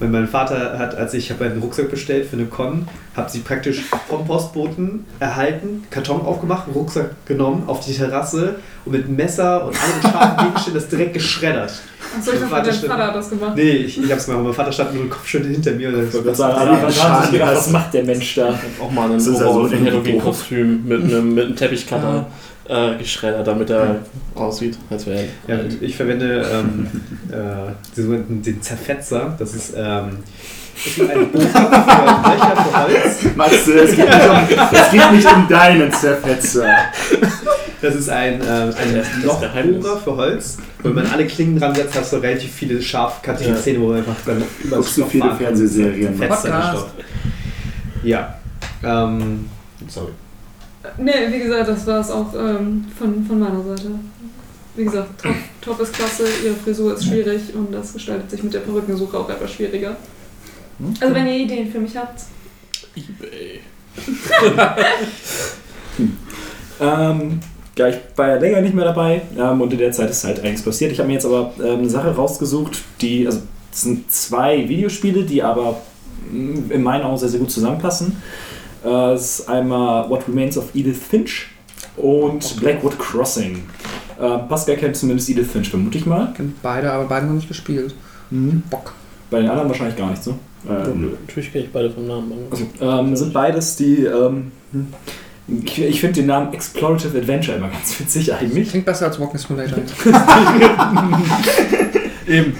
S7: Weil mein Vater hat, als ich habe einen Rucksack bestellt für eine Con, habe sie praktisch vom Postboten erhalten, Karton aufgemacht, Rucksack genommen, auf die Terrasse und mit Messer und anderen scharfen Gegenständen das direkt geschreddert.
S6: Achso, ich
S7: Mein
S6: dachte, dein Vater hat das gemacht.
S7: Nee, ich, ich hab's gemacht. Mein Vater stand nur den Kopfschütteln hinter mir. Und
S3: Ich
S7: dann
S3: gedacht,
S4: hast-
S3: was macht der Mensch da? Auch mal einen
S4: so
S3: Halloween-Kostüm mit einem, mit einem Teppichcutter äh, geschreddert, damit er aussieht, als wäre er
S7: Ja, ich verwende ähm, äh, den Zerfetzer. Das ist, ähm, das ist ein Bohrer für Löcher für Holz.
S4: Max, äh, es geht nicht um, es geht nicht um deinen Zerfetzer.
S7: Das ist ein, äh, ein. Lochbohrer für Holz. Wenn man alle Klingen dran setzt, hast du relativ viele scharfkantige
S3: Ja.
S7: Zähne, wo man einfach dann über
S4: du viele Fernsehserien?
S7: Fetzer. Ja. Ähm, sorry.
S6: Nee, wie gesagt, das war es auch ähm, von, von meiner Seite. Wie gesagt, Top, Top ist klasse, ihre Frisur ist schwierig und das gestaltet sich mit der Perückensuche auch etwas schwieriger. Also wenn ihr Ideen für mich habt,
S3: Ebay.
S2: Ähm, ja, ich war ja länger nicht mehr dabei ähm, und in der Zeit ist halt einiges passiert. Ich habe mir jetzt aber ähm, eine Sache rausgesucht, die, also es sind zwei Videospiele, die aber mh, in meinen Augen sehr, sehr gut zusammenpassen. Äh, Es ist einmal What Remains of Edith Finch und Blackwood Crossing. Äh, Pascal kennt zumindest Edith Finch, vermute ich mal.
S8: Kennt beide, aber beide noch nicht gespielt. Bock.
S2: Bei den anderen wahrscheinlich gar nicht so.
S4: Äh, nö.
S3: Natürlich kenne ich beide vom Namen.
S2: Also, ähm, sind beides die. Ähm, ich ich finde den Namen Explorative Adventure immer ganz witzig eigentlich.
S8: Klingt besser als Walking Simulator.
S2: Eben.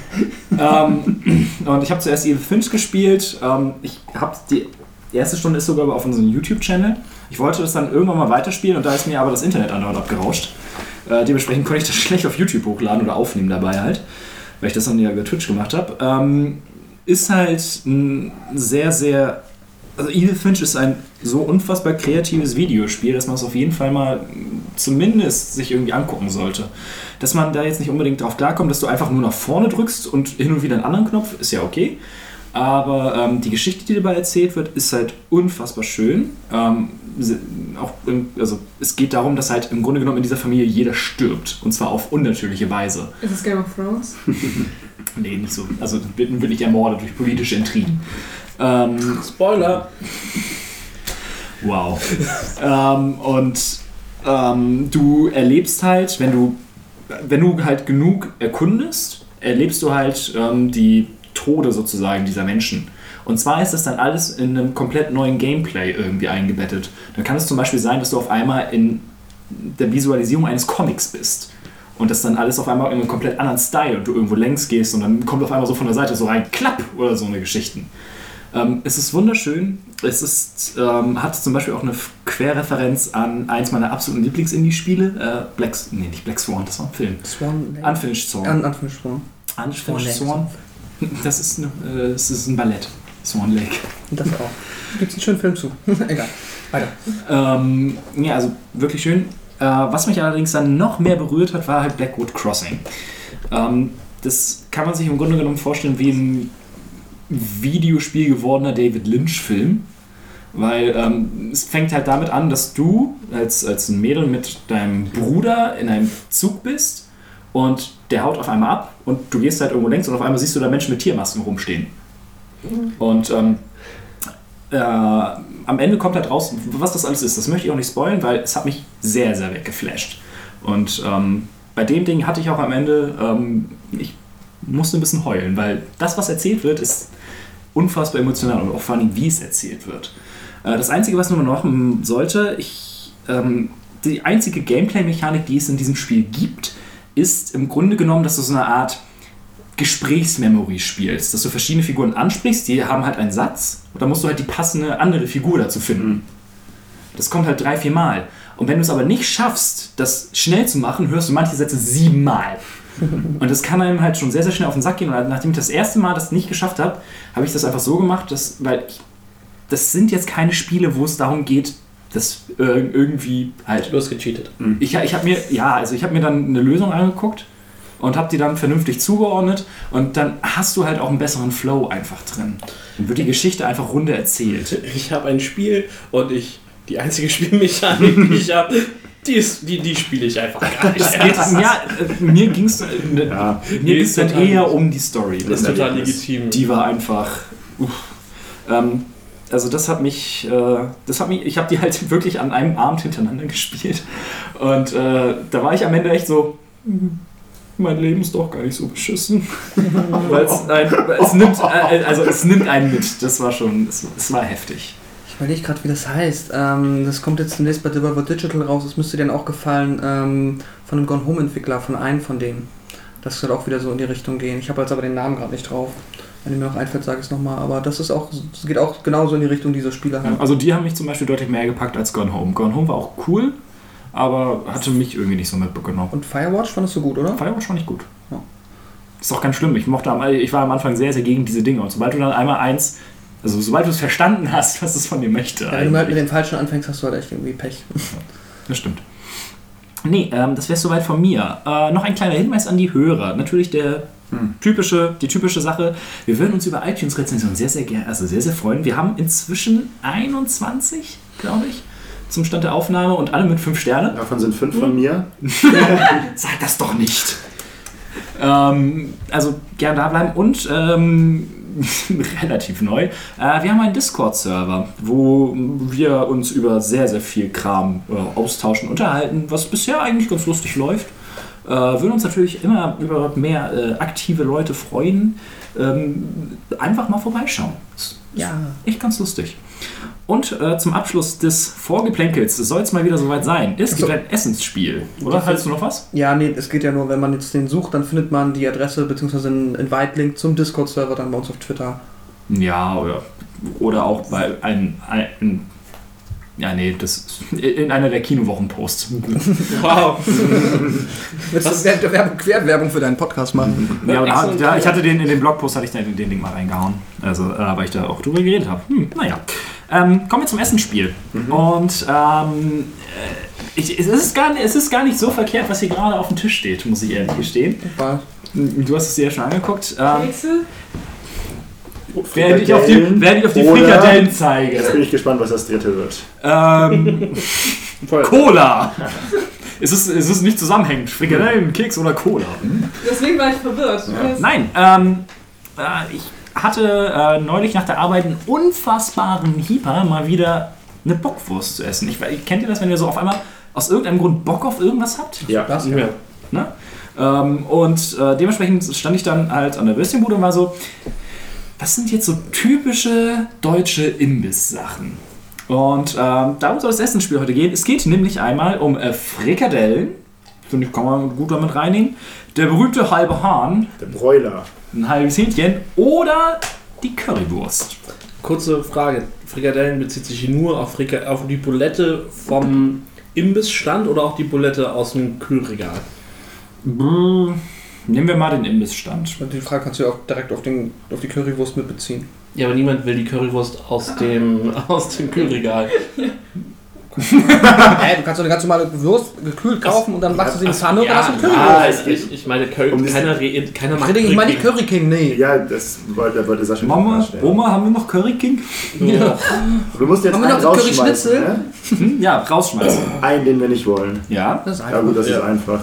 S2: ähm, und ich habe zuerst Edith Finch gespielt. Ähm, ich habe die erste Stunde ist sogar auf unserem YouTube-Channel. Ich wollte das dann irgendwann mal weiterspielen und da ist mir aber das Internet andauernd abgerauscht. Äh, dementsprechend konnte ich das schlecht auf YouTube hochladen oder aufnehmen dabei halt, weil ich das dann ja über Twitch gemacht habe. Ähm, ist halt ein sehr, sehr. Also Edith Finch ist ein so unfassbar kreatives Videospiel, dass man es auf jeden Fall mal zumindest sich irgendwie angucken sollte. Dass man da jetzt nicht unbedingt drauf klarkommt, dass du einfach nur nach vorne drückst und hin und wieder einen anderen Knopf, ist ja okay. Aber ähm, die Geschichte, die dabei erzählt wird, ist halt unfassbar schön. Ähm, auch, also, es geht darum, dass halt im Grunde genommen in dieser Familie jeder stirbt. Und zwar auf unnatürliche Weise.
S6: ist es Game of Thrones?
S2: Nee, nicht so. Also wird wirklich ermordet durch politische Intrigen. Ähm,
S3: Spoiler!
S2: Wow. ähm, und ähm, du erlebst halt, wenn du, wenn du halt genug erkundest, erlebst du halt ähm, die Tode sozusagen dieser Menschen. Und zwar ist das dann alles in einem komplett neuen Gameplay irgendwie eingebettet. Dann kann es zum Beispiel sein, dass du auf einmal in der Visualisierung eines Comics bist. Und das dann alles auf einmal in einem komplett anderen Style und du irgendwo längs gehst und dann kommt auf einmal so von der Seite so rein, klapp oder so eine Geschichten. Ähm, es ist wunderschön. Es ist, ähm, hat zum Beispiel auch eine Querreferenz an eins meiner absoluten Lieblings-Indie-Spiele. Äh, Black, nee, nicht Black Swan, das war ein Film.
S8: Swan.
S2: Unfinished Swan.
S8: An Unfinished Swan.
S2: Unfinished
S8: Swan.
S2: Das ist, eine, äh, das ist ein Ballett. Swan Lake.
S8: Das auch. Gibt's einen schönen Film zu. Egal. Weiter.
S2: Ähm, ja, also wirklich schön. Äh, was mich allerdings dann noch mehr berührt hat, war halt Blackwood Crossing. Ähm, das kann man sich im Grunde genommen vorstellen wie ein Videospiel gewordener David Lynch-Film. Weil ähm, es fängt halt damit an, dass du als, als ein Mädel mit deinem Bruder in einem Zug bist und der haut auf einmal ab und du gehst halt irgendwo längs und auf einmal siehst du da Menschen mit Tiermasken rumstehen. Und ähm, äh, am Ende kommt halt raus, was das alles ist. Das möchte ich auch nicht spoilen, weil es hat mich sehr, sehr weggeflasht. Und ähm, bei dem Ding hatte ich auch am Ende, ähm, ich musste ein bisschen heulen, weil das, was erzählt wird, ist unfassbar emotional und auch vor allem, wie es erzählt wird. Äh, das Einzige, was man noch machen sollte, ich, ähm, die einzige Gameplay-Mechanik, die es in diesem Spiel gibt, ist im Grunde genommen, dass du so eine Art Gesprächsmemory spielst, dass du verschiedene Figuren ansprichst, die haben halt einen Satz und dann musst du halt die passende andere Figur dazu finden. Das kommt halt drei, vier Mal. Und wenn du es aber nicht schaffst, das schnell zu machen, hörst du manche Sätze siebenmal. Und das kann einem halt schon sehr, sehr schnell auf den Sack gehen. Und nachdem ich das erste Mal das nicht geschafft habe, habe ich das einfach so gemacht, dass, weil ich, das sind jetzt keine Spiele, wo es darum geht, das äh, irgendwie halt
S3: Du hast gecheatet.
S2: ich, ich habe mir, ja, also ich habe mir dann eine Lösung angeguckt und habe die dann vernünftig zugeordnet und dann hast du halt auch einen besseren Flow einfach drin. Dann wird die Geschichte einfach runde erzählt.
S3: Ich habe ein Spiel und ich, die einzige Spielmechanik, die ich habe, die, ist, die, die spiele ich einfach gar nicht.
S2: Es geht, ja, äh, mir ging es
S4: Ja.
S2: mir ging's dann eher um die Story.
S3: Das ist total legitim.
S2: Die war einfach. Uff. Ähm, also das hat mich, äh, das hat mich, ich habe die halt wirklich an einem Abend hintereinander gespielt und äh, da war ich am Ende echt so, "Hm, mein Leben ist doch gar nicht so beschissen, weil es, ein, es nimmt, äh, also es nimmt einen mit. Das war schon, es, es war heftig.
S8: Ich überlege gerade, wie das heißt. Ähm, das kommt jetzt demnächst bei Devolver Digital raus. Das müsste dir dann auch gefallen ähm, von einem Gone Home Entwickler, von einem von denen. Das soll auch wieder so in die Richtung gehen. Ich habe jetzt aber den Namen gerade nicht drauf. Wenn mir noch einfällt, sage ich es nochmal. Aber das ist auch, es geht auch genauso in die Richtung dieser Spiele halt.
S2: Also die haben mich zum Beispiel deutlich mehr gepackt als Gone Home. Gone Home war auch cool, aber hatte mich irgendwie nicht so mitgenommen.
S8: Und Firewatch fandest du gut, oder?
S2: Firewatch fand ich gut.
S8: Ja.
S2: Ist doch ganz schlimm. Ich mochte am, ich war am Anfang sehr, sehr gegen diese Dinge. Und sobald du dann einmal eins, also sobald du es verstanden hast, was es von dir möchte,
S8: Ja, wenn du halt mit dem Falschen anfängst, hast du halt echt irgendwie Pech.
S2: das stimmt. Nee, ähm, das wäre soweit von mir. Äh, noch ein kleiner Hinweis an die Hörer. Natürlich der typische, die typische Sache. Wir würden uns über iTunes-Rezensionen sehr, sehr gerne, also sehr, sehr freuen. Wir haben inzwischen 21, glaube ich, zum Stand der Aufnahme und alle mit 5 Sterne.
S4: Davon sind fünf von mir.
S2: Sag das doch nicht. Ähm, also gern da bleiben und ähm, relativ neu. Äh, wir haben einen Discord-Server, wo wir uns über sehr, sehr viel Kram äh, austauschen, unterhalten, was bisher eigentlich ganz lustig läuft. Äh, würden uns natürlich immer über mehr äh, aktive Leute freuen. Ähm, einfach mal vorbeischauen. Ist
S8: Ja.
S2: echt ganz lustig. Und äh, zum Abschluss des Vorgeplänkels soll es mal wieder soweit sein. Es gibt
S8: so.
S2: ein Essensspiel. Oder? Haltest du noch was?
S8: Ja, nee, es geht ja nur, wenn man jetzt den sucht, dann findet man die Adresse bzw. einen Invite-Link zum Discord-Server dann bei uns auf Twitter.
S2: Ja, oder, oder auch bei ein, ein ja, nee, das in einer der Kinowochenposts.
S3: Wow.
S8: Willst du Werbung, Querwerbung für deinen Podcast machen?
S2: Ja, da, da, ich hatte den in den Blogpost hatte ich den, den Ding mal reingehauen. Also, äh, weil ich da auch drüber geredet habe. Hm, naja. Ähm, kommen wir zum Essensspiel. Und ähm, äh, ich, es, ist gar, nicht- es ist gar nicht so verkehrt, was hier gerade auf dem Tisch steht, muss ich ehrlich gestehen. Du hast es dir ja schon angeguckt. Ähm,
S6: Kekse?
S2: Während ich auf die,
S4: Frikadellen
S2: während ich auf die Frikadellen zeige.
S4: Jetzt bin ich gespannt, was das dritte wird.
S2: Ähm. Cola! Es ist, es ist nicht zusammenhängend. Frikadellen, Keks oder Cola.
S6: Deswegen war ich verwirrt. Das-
S2: Nein, ähm, äh, ich hatte äh, neulich nach der Arbeit einen unfassbaren Hieper, mal wieder eine Bockwurst zu essen. Ich, kennt ihr das, wenn ihr so auf einmal aus irgendeinem Grund Bock auf irgendwas habt?
S4: Ja.
S8: Das?
S3: Ja.
S2: Ne? Ähm, und äh, dementsprechend stand ich dann halt an der Würstchenbude und war so, was sind jetzt so typische deutsche Imbiss-Sachen? Und ähm, darum soll das Essensspiel heute gehen. Es geht nämlich einmal um äh, Frikadellen. Finde ich, kann man gut damit reinigen. Der berühmte halbe Hahn,
S4: Der Broiler.
S2: ein halbes Hähnchen oder die Currywurst.
S3: Kurze Frage. Frikadellen bezieht sich nur auf, Frika auf die Bulette vom Imbissstand oder auch die Bulette aus dem Kühlregal?
S2: Brr, Nehmen wir mal den Imbissstand.
S8: Und die Frage kannst du ja auch direkt auf, den, auf die Currywurst mit beziehen.
S3: Ja, aber niemand will die Currywurst aus dem, aus dem Kühlregal.
S8: Hä, du kannst doch eine ganz normale Wurst gekühlt kaufen und dann machst du sie in die Pfanne und dann hast du eine Currywurst.
S3: ah, ich, ich, ich meine, Curry,
S4: Um
S3: keiner, re- keiner
S8: Ich
S3: macht
S8: rede, ich meine die
S3: Curry
S8: Curry King, nee.
S4: Ja, das wollte, wollte Sascha nicht
S2: Mama. Oma, haben wir noch Curry King?
S3: Ja.
S4: Du musst jetzt
S8: Haben wir
S4: einen
S8: noch so
S4: rausschmeißen.
S8: Curry-Schnitzel?
S4: Ne?
S2: Hm, ja, rausschmeißen.
S4: Einen, den wir nicht wollen.
S2: Ja,
S8: Das ist
S4: Ja
S8: einfach.
S4: gut, das
S3: Ja.
S4: ist einfach.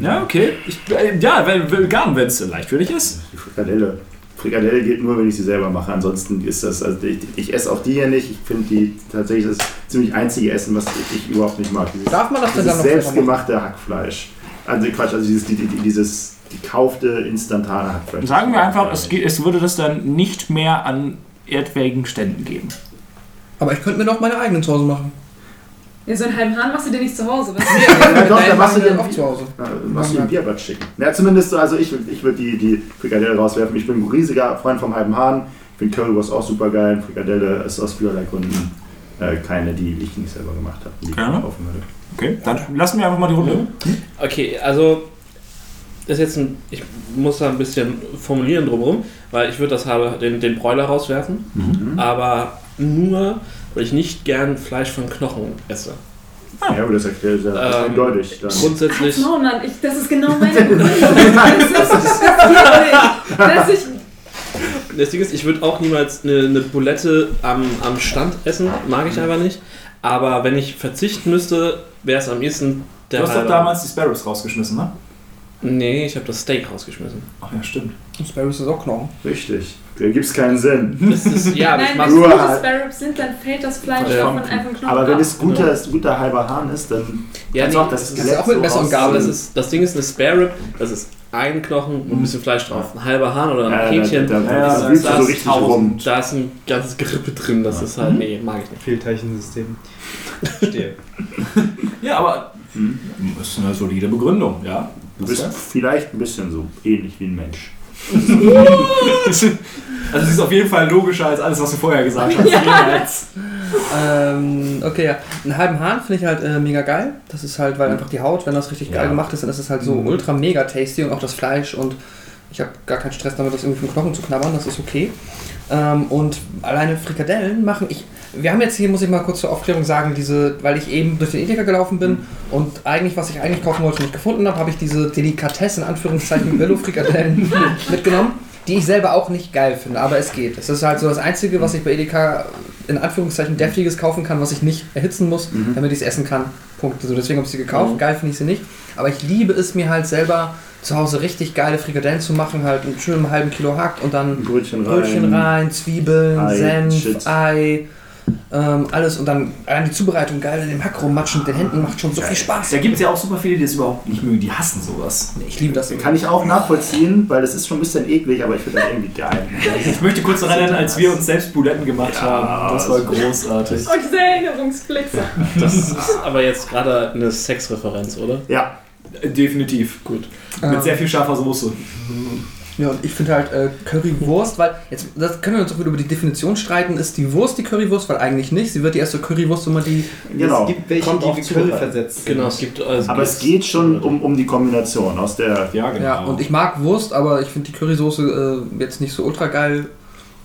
S2: Ja, okay. Ich, äh, ja, wenn- vegan, wenn es leicht für dich ist.
S4: Die Frikadelle. Frikadelle geht nur, wenn ich sie selber mache. Ansonsten ist das, also ich, ich esse auch die hier nicht. Ich finde die tatsächlich das ziemlich einzige Essen, was ich überhaupt nicht mag. Dieses,
S8: Darf man das denn dann noch selber machen?
S4: selbstgemachte Hackfleisch. Also Quatsch, also dieses, die, die, dieses gekaufte, instantane Hackfleisch.
S2: Sagen wir einfach, es, es würde das dann nicht mehr an erdwägen Ständen geben.
S8: Aber ich könnte mir doch meine eigenen zu Hause machen.
S6: Ja, so einen halben Hahn machst du dir nicht zu Hause. Was?
S4: Ja, doch,
S8: Nein,
S4: dann machst du den
S8: auch zu Hause.
S4: Ja, machst du den Bierbad schicken. Ja, zumindest so, also ich, ich würde die, die Frikadelle rauswerfen. Ich bin ein riesiger Freund vom halben Hahn. Ich finde Currywurst auch super geil. Frikadelle ist aus vielerlei Gründen äh, keine, die ich nicht selber gemacht habe, die ich
S2: Gerne.
S4: kaufen würde.
S2: Okay, dann lassen wir einfach mal die Runde.
S3: Okay, also das ist jetzt ein, ich muss da ein bisschen formulieren drumherum, weil ich würde das habe den, den Broiler rauswerfen,
S4: Mhm.
S3: aber nur, weil ich nicht gern Fleisch von Knochen esse.
S4: Ja, aber das erklärt ja
S3: Ähm,
S4: eindeutig. Dann.
S3: Grundsätzlich,
S6: No, Mann, ich, das ist genau meine Begründung. Das ist das ich
S3: das Ding ist, ich würde auch niemals eine, eine Bulette am, am Stand essen, mag ich einfach nicht. Aber wenn ich verzichten müsste, wäre es am ehesten der
S2: Du hast doch damals die Sparrows rausgeschmissen, ne?
S3: Nee, ich habe das Steak rausgeschmissen.
S2: Ach ja, stimmt.
S5: Sparrows ist auch Knochen.
S4: Richtig. Da gibt es keinen Sinn.
S3: Das ist, ja,
S6: Nein, wenn
S4: Nur
S6: gute
S4: halt-
S6: Spare Ribs sind, dann fällt das Fleisch
S3: Ja.
S6: von einfach Knochen
S4: Aber wenn es guter, guter halber Hahn ist, dann
S3: Ja, nee,
S4: auch das
S3: das
S5: ist auch mit Messer und Gabel,
S3: das, ist, das Ding ist eine Spare Rib, das ist ein Knochen und ein bisschen Fleisch drauf. Ein halber Hahn oder ein
S4: Ja,
S3: Hähnchen.
S4: da, da,
S2: Ja,
S4: da,
S3: ist
S4: so richtig rum.
S3: Da ist ein ganzes Gerippe drin, das ist halt, nee, mag ich nicht.
S7: Fehlteichensystem. Verstehe.
S2: Ja, aber
S4: Hm.
S2: das ist eine solide Begründung, ja.
S4: Du bist vielleicht ein bisschen so ähnlich wie ein Mensch.
S2: Also sie ist auf jeden Fall logischer als alles, was du vorher gesagt hast. Jemals.
S5: Ähm, okay, ja. Einen halben Hahn finde ich halt äh, mega geil. Das ist halt, weil einfach die Haut, wenn das richtig geil
S2: Ja.
S5: gemacht ist, dann ist es halt so ultra mega tasty und auch das Fleisch und ich habe gar keinen Stress damit, das irgendwie vom Knochen zu knabbern, das ist okay. Ähm, und alleine Frikadellen machen ich. Wir haben jetzt hier, muss ich mal kurz zur Aufklärung sagen, diese, weil ich eben durch den Edeka gelaufen bin und eigentlich, was ich eigentlich kaufen wollte, nicht gefunden habe, habe ich diese Delikatesse in Anführungszeichen Velo-Frikadellen mitgenommen, die ich selber auch nicht geil finde, aber es geht. Es ist halt so das Einzige, was ich bei Edeka in Anführungszeichen deftiges kaufen kann, was ich nicht erhitzen muss, damit ich es essen kann. Punkt. Also deswegen habe ich sie gekauft.
S3: Mhm.
S5: Geil finde ich sie nicht. Aber ich liebe es mir halt selber zu Hause richtig geile Frikadellen zu machen, halt einen schönen halben Kilo hackt und dann
S4: Brötchen rein.
S5: Brötchen rein, Zwiebeln,
S4: Ei,
S5: Senf,
S4: Shit.
S5: Ei, ähm, alles und dann allein die Zubereitung geil in dem Hack rummatschen mit den Händen macht schon so viel Spaß.
S2: Da gibt es ja auch super viele, die das überhaupt nicht mögen, die hassen sowas.
S5: Ich liebe das.
S4: Kann ich auch nachvollziehen, weil das ist schon ein bisschen eklig, aber ich finde das irgendwie geil.
S2: Ich möchte kurz daran erinnern, als wir uns selbst Buletten gemacht
S4: Ja,
S2: haben. Das war großartig.
S6: Oh, diese Erinnerungsblitze.
S3: Das ist aber jetzt gerade eine Sexreferenz, oder?
S4: Ja,
S2: Äh, Definitiv.
S3: Gut.
S2: Mit
S5: Ähm,
S2: sehr viel scharfer Soße.
S5: Ja, und ich finde halt äh, Currywurst, weil, jetzt das können wir uns auch wieder über die Definition streiten, ist die Wurst die Currywurst, weil eigentlich nicht. Sie wird die erste Currywurst, wenn man die.
S4: genau.
S7: Es gibt welche,
S5: Kommt
S7: die wie Curry
S5: äh,
S7: versetzt.
S3: Genau, es gibt. Also
S4: Aber es geht schon um, um die Kombination aus der.
S2: Ja, genau.
S5: Ja, und ich mag Wurst, aber ich finde die Currysoße äh, jetzt nicht so ultra geil.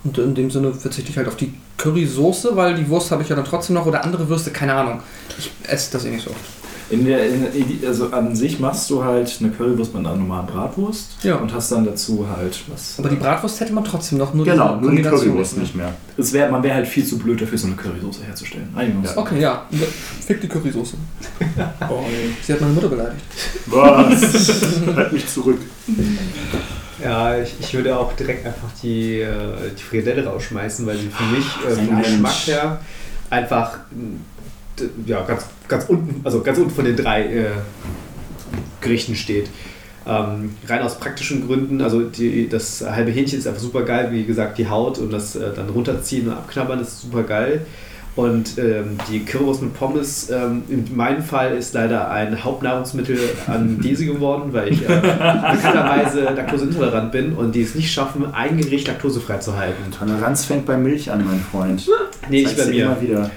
S5: Und in dem Sinne verzichte ich halt auf die Currysoße, weil die Wurst habe ich ja dann trotzdem noch oder andere Würste, keine Ahnung. Ich esse das eh nicht so oft.
S2: In der, in, also an sich machst du halt eine Currywurst mit einer normalen Bratwurst
S5: Ja.
S2: und hast dann dazu halt was.
S5: Aber die Bratwurst hätte man trotzdem noch nur
S4: Genau, nur die Currywurst nicht mehr.
S2: es wär, man wäre halt viel zu blöd dafür, so eine Currysoße herzustellen. Uns.
S5: Okay, ja. Fick die Currysoße. Sie hat meine Mutter beleidigt.
S4: Was? halt mich zurück.
S7: Ja, ich, ich würde auch direkt einfach die, äh, die Frikadelle rausschmeißen, weil sie für mich äh, vom. Geschmack her einfach ja, ganz, ganz unten, also ganz unten von den drei äh, Gerichten steht. Ähm, rein aus praktischen Gründen, also die, das halbe Hähnchen ist einfach super geil, wie gesagt, die Haut und das äh, dann runterziehen und abknabbern ist super geil. Und ähm, die Currywurst mit Pommes, ähm, in meinem Fall ist leider ein Hauptnahrungsmittel an diese geworden, weil ich äh, bekannterweise laktoseintolerant bin und die es nicht schaffen, ein Gericht laktosefrei zu halten.
S4: Toleranz fängt bei Milch an, mein Freund.
S7: Nee, ich
S4: Sag's
S7: bei mir.
S4: immer wieder.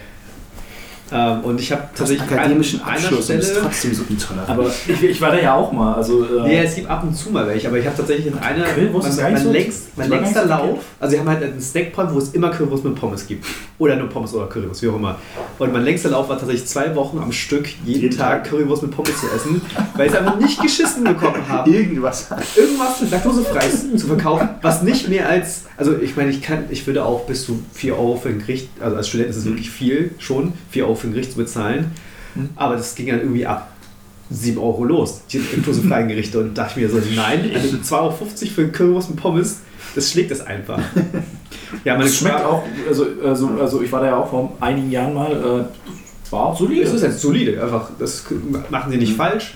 S7: Ähm, und ich habe tatsächlich
S4: akademischen
S7: an einer
S4: Abschluss und bist
S7: Stelle.
S4: trotzdem so intolerant.
S2: Aber ich, ich war da ja auch mal. Also, äh,
S7: Nee, es gibt ab und zu mal welche, aber ich habe tatsächlich in einer.
S2: Currywurst
S7: mein, mein,
S2: so-
S7: längst, mein längster
S2: so
S7: Lauf. Also, sie haben halt einen Snackpoint, wo es immer Currywurst mit Pommes gibt. Oder nur Pommes oder Currywurst, wie auch immer. Und mein längster Lauf war tatsächlich zwei Wochen am Stück, jeden,
S4: Jeden
S7: Tag,
S4: Tag.
S7: Currywurst mit Pommes zu essen, weil ich es einfach nicht geschissen bekommen habe.
S4: Irgendwas.
S7: irgendwas laktosefreies zu verkaufen, was nicht mehr als, also ich meine, ich kann, ich würde auch bis zu 4 Euro für ein Gericht, also als Student ist es wirklich viel schon, 4 Euro für ein Gericht zu bezahlen, aber das ging dann irgendwie ab 7 Euro los, die laktosefreien Gerichte und dachte ich mir so, nein, also 2,50 Euro für ein Currywurst mit Pommes, das schlägt das einfach. Ja,
S2: es schmeckt auch, also, also, also ich war da ja auch vor einigen Jahren mal, äh, war auch solide.
S7: Es ist jetzt solide, einfach, das machen sie nicht falsch.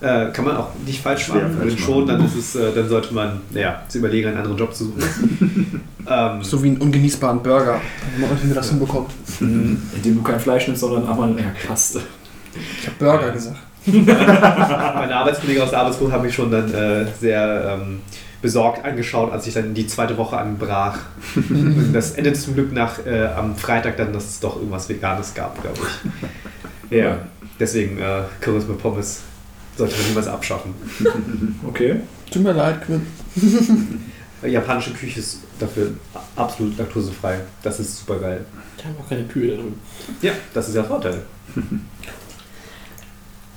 S7: Äh, kann man auch nicht falsch
S4: Schwer
S7: machen. Wenn schon, dann, ist es, äh, dann sollte man naja, sich überlegen, einen anderen Job zu suchen. ähm,
S5: So wie einen ungenießbaren Burger, wenn man das hinbekommt.
S2: Indem du kein Fleisch nimmst, sondern einfach eine Paste.
S5: Ich habe Burger gesagt.
S7: meine Arbeitskollegen aus der Arbeitsgruppe haben mich schon dann äh, sehr ähm, besorgt angeschaut, als ich dann die zweite Woche anbrach. Und das endete zum Glück nach äh, am Freitag dann, dass es doch irgendwas Veganes gab, glaube ich. Ja, deswegen äh, Currywurst mit Pommes sollte man niemals abschaffen.
S2: Okay.
S5: Tut mir leid, Quinn.
S7: Japanische Küche ist dafür absolut laktosefrei. Das ist super geil.
S3: Ich habe auch keine Kühe da drin.
S7: Ja, das ist der Vorteil.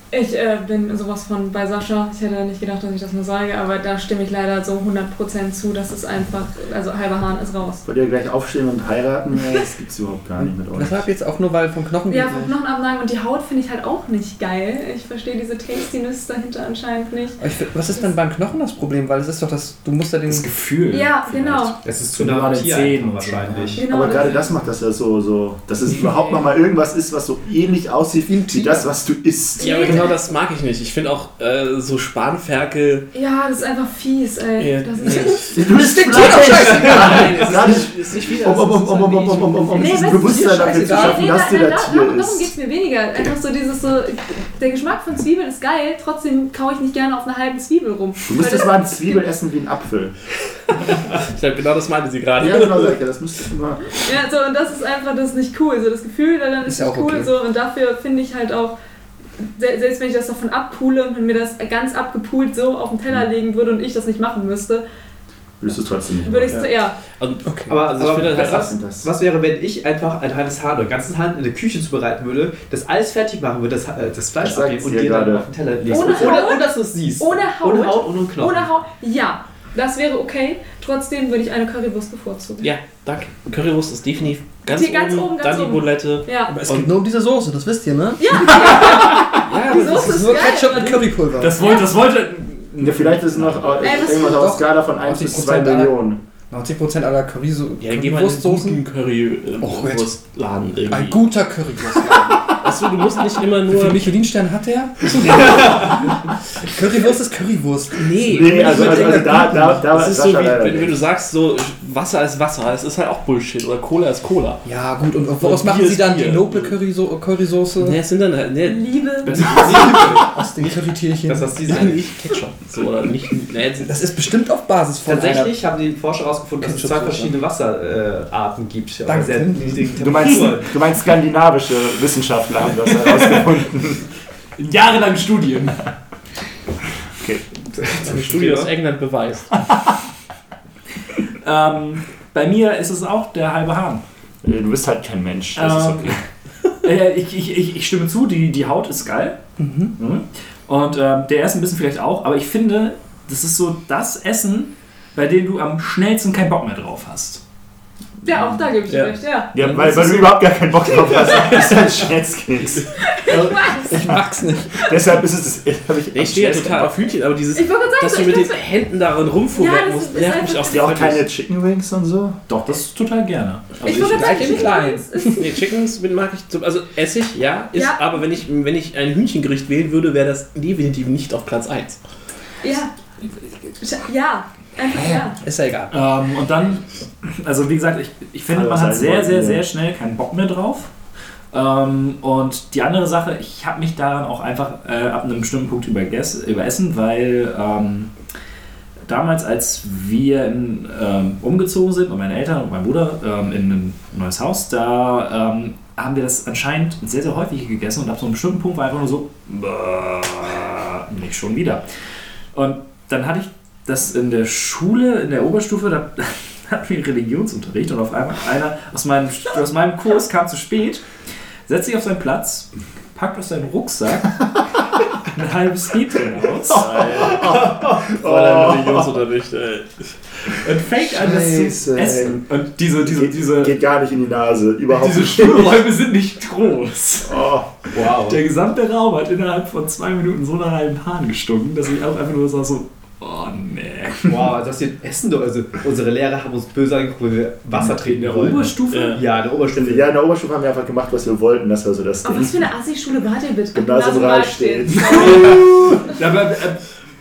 S6: Ich äh, bin sowas von bei Sascha. Ich hätte nicht gedacht, dass ich das nur sage, aber da stimme ich leider so 100% zu. Das ist einfach, also halber Hahn ist raus.
S4: Wollt ihr gleich aufstehen und heiraten? Das gibt's überhaupt gar nicht mit euch.
S8: Das war jetzt auch nur, weil vom Knochen
S6: Ja,
S8: geht
S6: vom
S8: nicht.
S6: Knochenabnagen und die Haut finde ich halt auch nicht geil. Ich verstehe diese Tastiness dahinter anscheinend nicht.
S8: Find, was ist denn beim Knochen das Problem? Weil es ist doch das, du musst ja den...
S2: Das Gefühl.
S6: Ja,
S2: vielleicht.
S6: genau.
S7: Es ist zu nah
S2: an den Zähnen
S7: wahrscheinlich.
S6: genau
S4: Aber gerade das macht das ja so, so dass es überhaupt nochmal irgendwas ist, was so ähnlich aussieht wie das, was du isst.
S3: Ja, aber genau das mag ich nicht. Ich finde auch äh, so Spanferkel.
S6: Ja, das ist einfach fies, ey.
S3: Ja,
S6: das ist
S4: du bist der Tod
S3: Nein, es ist, ist nicht wieder.
S4: Um, um, um, dieses Bewusstsein dafür zu schaffen,
S6: nee,
S4: dass
S6: dir
S4: das Tier
S6: ist. Darum geht es mir weniger. Einfach so dieses so, der Geschmack von Zwiebeln ist geil, trotzdem kaue ich nicht gerne auf einer halben Zwiebel rum.
S4: Du müsstest mal eine Zwiebel essen wie einen Apfel.
S3: ich glaube, genau das meinte sie gerade.
S4: Ja, genau, das müsstest du mal.
S6: Ja, so, und das ist einfach, das nicht cool. So, das Gefühl daran ist,
S8: ist
S6: nicht cool. So, und dafür finde ich halt auch selbst wenn ich das davon abpule und mir das ganz abgepult so auf den Teller legen würde und ich das nicht machen müsste,
S4: Würdest du es trotzdem nicht
S6: würde ich es ja.
S3: Und,
S8: Okay.
S7: Aber,
S3: Also ich
S7: aber
S3: finde halt
S7: was,
S4: das- das-
S7: was wäre, wenn ich einfach ein halbes Hahn oder ein ganzes Hahn in der Küche zubereiten würde, das alles fertig machen würde, das, äh, das Fleisch abnehmen und
S4: ja
S7: dir dann auf den Teller legst.
S6: Ohne
S7: ohne,
S6: Haut?
S7: ohne dass du es siehst.
S6: Ohne Haut.
S7: Ohne Haut und ohne Knochen.
S6: Ohne Haut, ja. Das wäre okay. Trotzdem würde ich eine Currywurst bevorzugen.
S3: ja, danke. Currywurst ist definitiv ganz,
S6: Die ganz
S3: oben,
S6: oben, ganz
S3: dann die
S6: oben.
S3: Bulette.
S6: Ja.
S8: Aber es
S3: Und-
S8: geht nur um diese Soße, das wisst ihr, ne?
S3: Ja,
S6: Die
S3: das
S6: Soße
S8: Das
S6: ist
S8: ist nur
S6: geil.
S8: Ketchup mit Currypulver.
S2: Das wollte, das wollte.
S4: Ja, vielleicht ist es noch äh,
S6: Ey,
S4: irgendwas auf
S8: doch.
S4: Skala von 1 bis 2
S8: 80% aller-
S4: Millionen.
S8: 90% aller Curryso
S3: Ja, dann geh mal in einen
S8: Currywurstsoßen.
S3: guten Curry äh,
S8: Och, jetzt.
S3: Wurstladen irgendwie.
S8: Ein guter Currywurst.
S3: Weißt du, du musst nicht immer
S8: Wie
S3: nur.
S8: viel Michelin-Stern hat der? Currywurst ist Currywurst. Nee.
S4: Nee, also, also, also da, da, da
S3: Das ist so wie, wenn, wenn du sagst, so Wasser ist Wasser, es ist halt auch Bullshit. Oder Cola ist Cola.
S8: Ja, gut. Und woraus machen sie dann
S3: Bier.
S8: die noble Curryso Currysoße?
S3: Ne, es sind dann halt. Ne,
S6: Liebe.
S8: Aus den Currytierchen.
S7: Das hast du
S3: Nein, nicht Ketchup. So, oder nicht. Ne, es-
S8: Das ist bestimmt auf Basis von
S7: Tatsächlich haben die Forscher herausgefunden, dass es zwei verschiedene Wasserarten gibt.
S8: Danke.
S4: Du meinst, du meinst skandinavische Wissenschaftler haben das herausgefunden.
S2: Jahrelang Studien.
S3: eine Studie aus England beweist.
S2: Ähm, bei mir ist es auch der halbe Hahn.
S4: Du bist halt kein Mensch, das ist
S2: Ähm,
S4: okay.
S2: Äh, ich, ich, ich, ich stimme zu, die, die Haut ist geil. Mhm. Und ähm, der erste ein bisschen vielleicht auch, aber ich finde, das ist so das Essen, bei dem du am schnellsten keinen Bock mehr drauf hast.
S6: Ja, auch da gebe ich
S3: Ja.
S6: recht, ja.
S4: Ja, weil, weil du überhaupt gar keinen Bock drauf hast. Das ist ein Schnetzkeks.
S8: Ich mag's nicht.
S4: Deshalb ist es das. Hab ich
S3: Ich stehe ja total auf Hühnchen, aber dieses,
S6: Ich sagen,
S3: dass
S6: so,
S3: du
S6: ich
S3: mit den Händen daran
S6: Ja,
S3: rumfuhrwerken
S6: das
S3: musst, nervt mich auch
S4: Ihr auch keine Chicken Wings und so?
S2: Doch, das total gerne.
S3: Also
S6: Ich gerade sagen,
S8: gleich in
S6: Chicken
S8: klein.
S3: Nee, Chickens mag ich, zum- also Essig, ja, ist,
S6: Ja.
S3: aber wenn ich, wenn ich ein Hühnchengericht wählen würde, wäre das definitiv nicht auf Platz 1.
S6: Ja. Ja. Einfach ja.
S8: Ist ja egal.
S2: Ähm, und dann, also wie gesagt, ich, ich finde,
S4: Also,
S2: man hat sehr, sehr, sehr schnell keinen Bock mehr drauf. Ähm, und die andere Sache, ich habe mich daran auch einfach äh, ab einem bestimmten Punkt überges- überessen, weil ähm, damals, als wir in, ähm, umgezogen sind und meine Eltern und mein Bruder ähm, in ein neues Haus, da ähm, haben wir das anscheinend sehr, sehr häufig gegessen und ab so einem bestimmten Punkt war einfach nur so, "Bäh, nicht schon wieder. Und dann hatte ich das in der Schule, in der Oberstufe, da hatten wir Religionsunterricht und auf einmal einer aus meinem, aus meinem Kurs kam zu spät, setzt sich auf seinen Platz, packt aus seinem Rucksack ein halbes Hähnchen aus
S3: Voller Religionsunterricht, ey.
S2: und fängt an, das zu essen. Und diese, diese,
S4: Geht,
S2: diese,
S4: geht gar nicht in die Nase. Überhaupt
S2: diese
S4: nicht.
S2: Schulräume sind nicht groß.
S4: Oh,
S7: Wow.
S2: Der gesamte Raum hat innerhalb von zwei Minuten so nach halben Hahn gestunken, dass ich auch einfach nur so oh nee.
S7: Wow, also das hier Essen doch. Also unsere Lehrer haben uns böse angeguckt, weil wir Wasser
S2: In
S7: trinken
S2: der
S7: wollten.
S2: Oberstufe?
S3: Ja.
S7: In der Oberstufe.
S4: ja, in der Oberstufe haben wir einfach gemacht, was wir wollten. Das war so das
S6: Auf was für
S4: Ding.
S6: eine Assi-Schule wart ihr bitte?
S4: Gymnasium Rahlstedt.
S2: Aber, äh,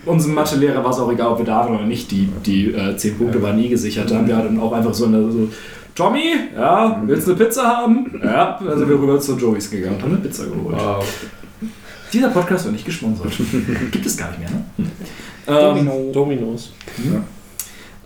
S2: unserem Mathelehrer war es auch egal, ob wir da waren oder nicht. Die, die äh, 10 Punkte waren nie gesichert. Da haben wir dann auch einfach so eine. So, Tommy, ja, willst du eine Pizza haben? Ja, sind wir rüber zu Joey's gegangen und haben eine Pizza geholt.
S7: Wow.
S2: Dieser Podcast wird nicht gesponsert. Gibt es gar nicht mehr, ne? Ähm,
S3: Dominos.
S2: Ähm,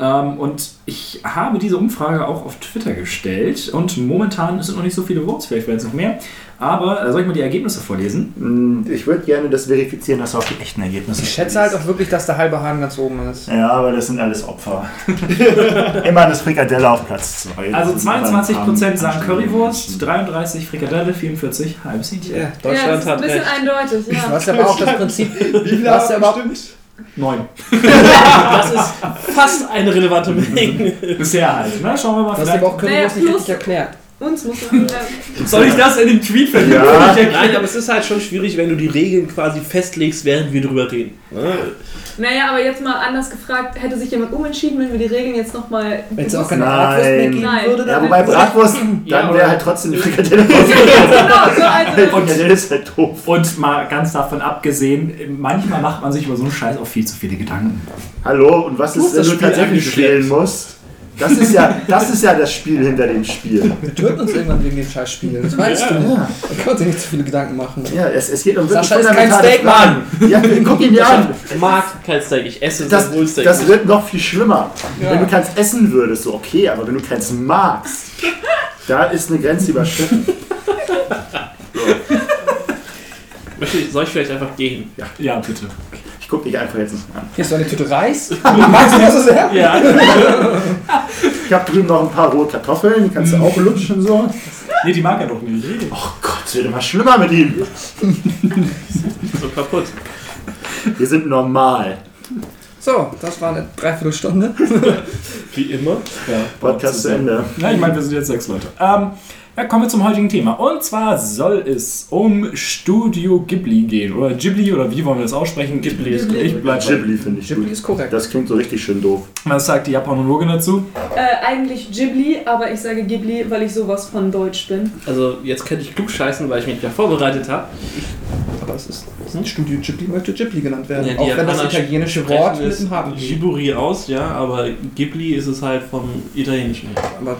S2: und ich habe diese Umfrage auch auf Twitter gestellt und momentan sind noch nicht so viele Votes, vielleicht werden es noch mehr. Aber äh, soll ich mal die Ergebnisse vorlesen?
S4: Hm, Ich würde gerne das verifizieren, dass du auch die echten Ergebnisse
S8: Ich schätze halt auch wirklich, dass der halbe Hahn ganz oben ist.
S4: Ja, aber das sind alles Opfer. Immer das Frikadelle auf Platz 2.
S2: Also 22% sagen Currywurst, 33 Frikadelle, 44 halbes Hähnchen.
S3: Ja,
S6: Ja,
S3: Deutschland
S6: das ist ein
S3: hat
S6: bisschen
S3: recht.
S6: eindeutig, ja.
S8: Was aber auch das Prinzip.
S7: Wie viele
S8: Was
S7: haben
S8: aber auch,
S7: bestimmt?
S2: Neun.
S3: Das ist fast eine relevante Menge.
S2: Bisher halt. Na, schauen wir mal.
S8: was
S2: vielleicht-
S8: aber auch Currywurst
S6: Naja,
S8: nicht
S6: plus-
S8: richtig erklärt.
S6: Uns muss man.
S2: Soll ich das in den Tweet verlinken?
S4: Ja.
S3: Nein, aber es ist halt schon schwierig, wenn du die Regeln quasi festlegst, während wir drüber reden. Ne?
S6: naja, aber jetzt mal anders gefragt, hätte sich jemand umentschieden, wenn wir die Regeln jetzt nochmal.
S8: Wenn es auch keine
S4: Nein.
S8: Bratwurst mehr geben
S6: Nein.
S8: würde,
S4: Ja,
S8: dann
S4: wobei Bratwurst, dann wäre halt trotzdem die Frikadelle
S6: genau, so also.
S4: Frikadelle ist halt doof.
S2: Und mal ganz davon abgesehen, manchmal macht man sich über so einen Scheiß auch viel zu viele Gedanken.
S4: Hallo, und was ist, wenn du tatsächlich spielen musst? Das ist, ja, das ist ja das Spiel hinter dem Spiel.
S8: Wir töten uns irgendwann wegen den scheiß Spielen. Das weißt du.
S4: Ja,
S8: Da kann man sich nicht zu viele Gedanken machen.
S4: ja es, es geht um wirklich
S8: Sascha ist kein Steak,
S4: Fragen. Ja, guck ihn dir an.
S3: Ich mag kein Steak, ich esse
S4: Das,
S3: Steak
S4: das wird noch viel schlimmer.
S8: Ja.
S4: Wenn du keins essen würdest, so okay, aber wenn du keins magst, da ist eine Grenze überschritten.
S3: Möchte ich- Soll ich vielleicht einfach gehen?
S2: Ja, bitte.
S4: Ich guck dich einfach jetzt nicht an.
S8: Hier ist so eine Tüte Reis. Du magst du so sehr?
S2: Ja.
S4: Ich habe drüben noch ein paar rohe Kartoffeln, die kannst du auch lutschen so.
S2: Nee, die mag er doch nicht.
S4: Oh Gott, es wird immer schlimmer mit ihm.
S3: So kaputt.
S4: Wir sind normal.
S8: So, das war eine Dreiviertelstunde.
S3: Wie immer.
S2: Ja,
S4: Podcast zu Ende.
S2: Ja, ich meine, wir sind jetzt sechs Leute. Ähm, ja, kommen wir zum heutigen Thema. Und zwar soll es um Studio Ghibli gehen. Oder Ghibli, oder wie wollen wir das aussprechen?
S3: Ghibli ist
S6: Ghibli.
S2: Ich bleib
S4: Ghibli finde ich
S8: Ghibli
S4: gut.
S8: ist korrekt.
S4: Das klingt so richtig schön doof.
S2: Was sagt die Japanologin dazu?
S6: Äh, eigentlich Ghibli, aber ich sage Ghibli, weil ich sowas von Deutsch bin.
S3: Also jetzt könnte ich klug scheißen, weil ich mich ja vorbereitet habe.
S8: Aber es ist, es ist ein Studio Ghibli, möchte Ghibli genannt werden.
S3: Ja, die
S8: auch wenn das
S3: Japaner
S8: italienische Wort mit
S3: es
S8: dem Haben geht.
S3: Ghiburi aus, ja, aber Ghibli ist es halt vom Italienischen.
S8: Aber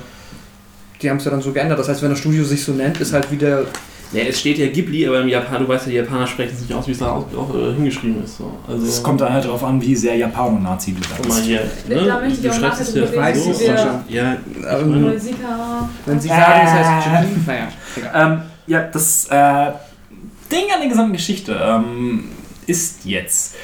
S8: die haben es ja dann so geändert. Das heißt, wenn das Studio sich so nennt, ist halt wieder.
S3: Ja, es steht ja Ghibli, aber im Japan, du weißt ja, die Japaner sprechen es nicht aus, wie es da auch, auch äh, hingeschrieben ist. So. Also,
S2: Es kommt dann halt darauf an, wie sehr Japano-Nazi du da
S3: Guck mal
S2: bist.
S3: hier. Ne?
S6: Da möchte ich
S3: du
S6: auch
S3: schreibst
S6: nachher drüber
S8: reden,
S3: so.
S8: wie wir-
S3: und- Ja,
S8: Ähm,
S6: Neusika.
S8: wenn sie sagen, es heißt Ghibli, naja.
S2: Ähm, ja, das äh, Ding an der gesamten Geschichte ähm, ist jetzt.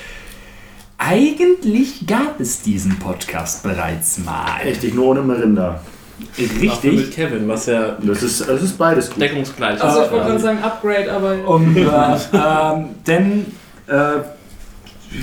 S2: Eigentlich gab es diesen Podcast bereits mal.
S4: Richtig, nur ohne Merinda.
S3: Dafür mit
S2: Richtig.
S3: Kevin, was ja
S4: Das ist, das ist beides gut.
S3: deckungsgleich
S6: Also ich wollte gerade sagen Upgrade, aber.
S2: Und, äh, ähm, denn, äh,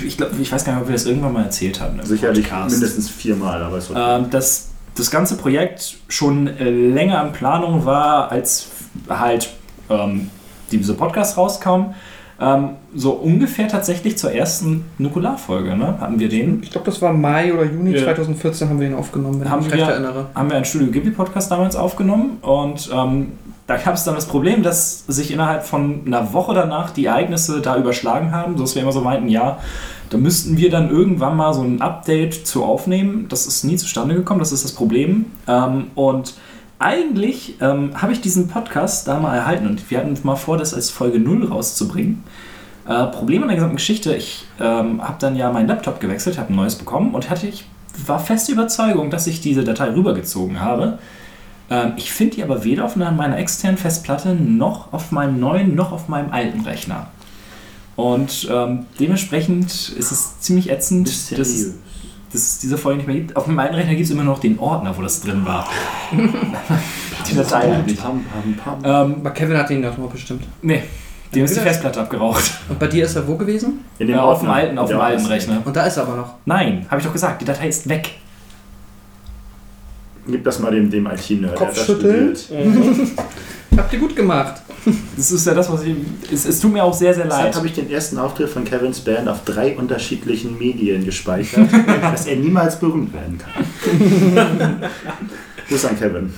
S2: ich glaube, ich weiß gar nicht, ob wir das irgendwann mal erzählt haben.
S4: Sicherlich
S2: Podcast.
S4: mindestens viermal, aber ist okay.
S2: ähm, dass das ganze Projekt schon äh, länger in Planung war, als halt ähm, diese Podcast rauskam. Ähm, so ungefähr tatsächlich zur ersten Nukularfolge, ne? Hatten wir den?
S8: Ich glaube, das war Mai oder Juni
S3: Ja.
S8: 2014 haben wir ihn aufgenommen, wenn
S2: Haben
S8: ich mich recht
S2: wir-
S8: erinnere.
S2: haben wir einen Studio Ghibli Podcast damals aufgenommen und ähm, da gab es dann das Problem, dass sich innerhalb von einer Woche danach die Ereignisse da überschlagen haben, sodass wir immer so meinten, ja, da müssten wir dann irgendwann mal so ein Update zu aufnehmen. Das ist nie zustande gekommen, das ist das Problem. Ähm, und eigentlich ähm, habe ich diesen Podcast da mal erhalten und wir hatten mal vor, das als Folge 0 rauszubringen. Äh, Problem an der gesamten Geschichte, ich ähm, habe dann ja meinen Laptop gewechselt, habe ein neues bekommen und hatte ich war feste Überzeugung, dass ich diese Datei rübergezogen habe. Ähm, ich finde die aber weder auf einer- meiner externen Festplatte noch auf meinem neuen noch auf meinem alten Rechner. Und ähm, dementsprechend ist es ziemlich ätzend,
S4: Mysteriös.
S2: dass es diese Folge nicht mehr gibt. Auf meinem alten Rechner gibt es immer noch den Ordner, wo das drin war. die Datei
S4: pam.
S2: Ähm,
S8: Aber Kevin hat ihn doch noch bestimmt.
S2: nee, dem ist die? Festplatte abgeraucht.
S8: Und bei dir ist er wo gewesen?
S4: In
S2: Ja, auf dem
S4: Ordner.
S2: alten, auf dem
S4: Ja,
S2: alten Rechner.
S8: Und da ist er aber noch.
S2: Nein, habe ich doch gesagt, die Datei ist weg.
S4: Gib das mal dem, dem IT-Nerd. der hat das
S8: Kopfschütteln.
S4: studiert.
S8: Habt ihr gut gemacht.
S2: Das ist ja das, was ich. Es, es tut mir auch sehr, sehr
S4: Deshalb
S2: leid.
S4: habe ich den ersten Auftritt von Kevins Band auf drei unterschiedlichen Medien gespeichert, dass er niemals berühmt werden kann. Grüß an Kevin.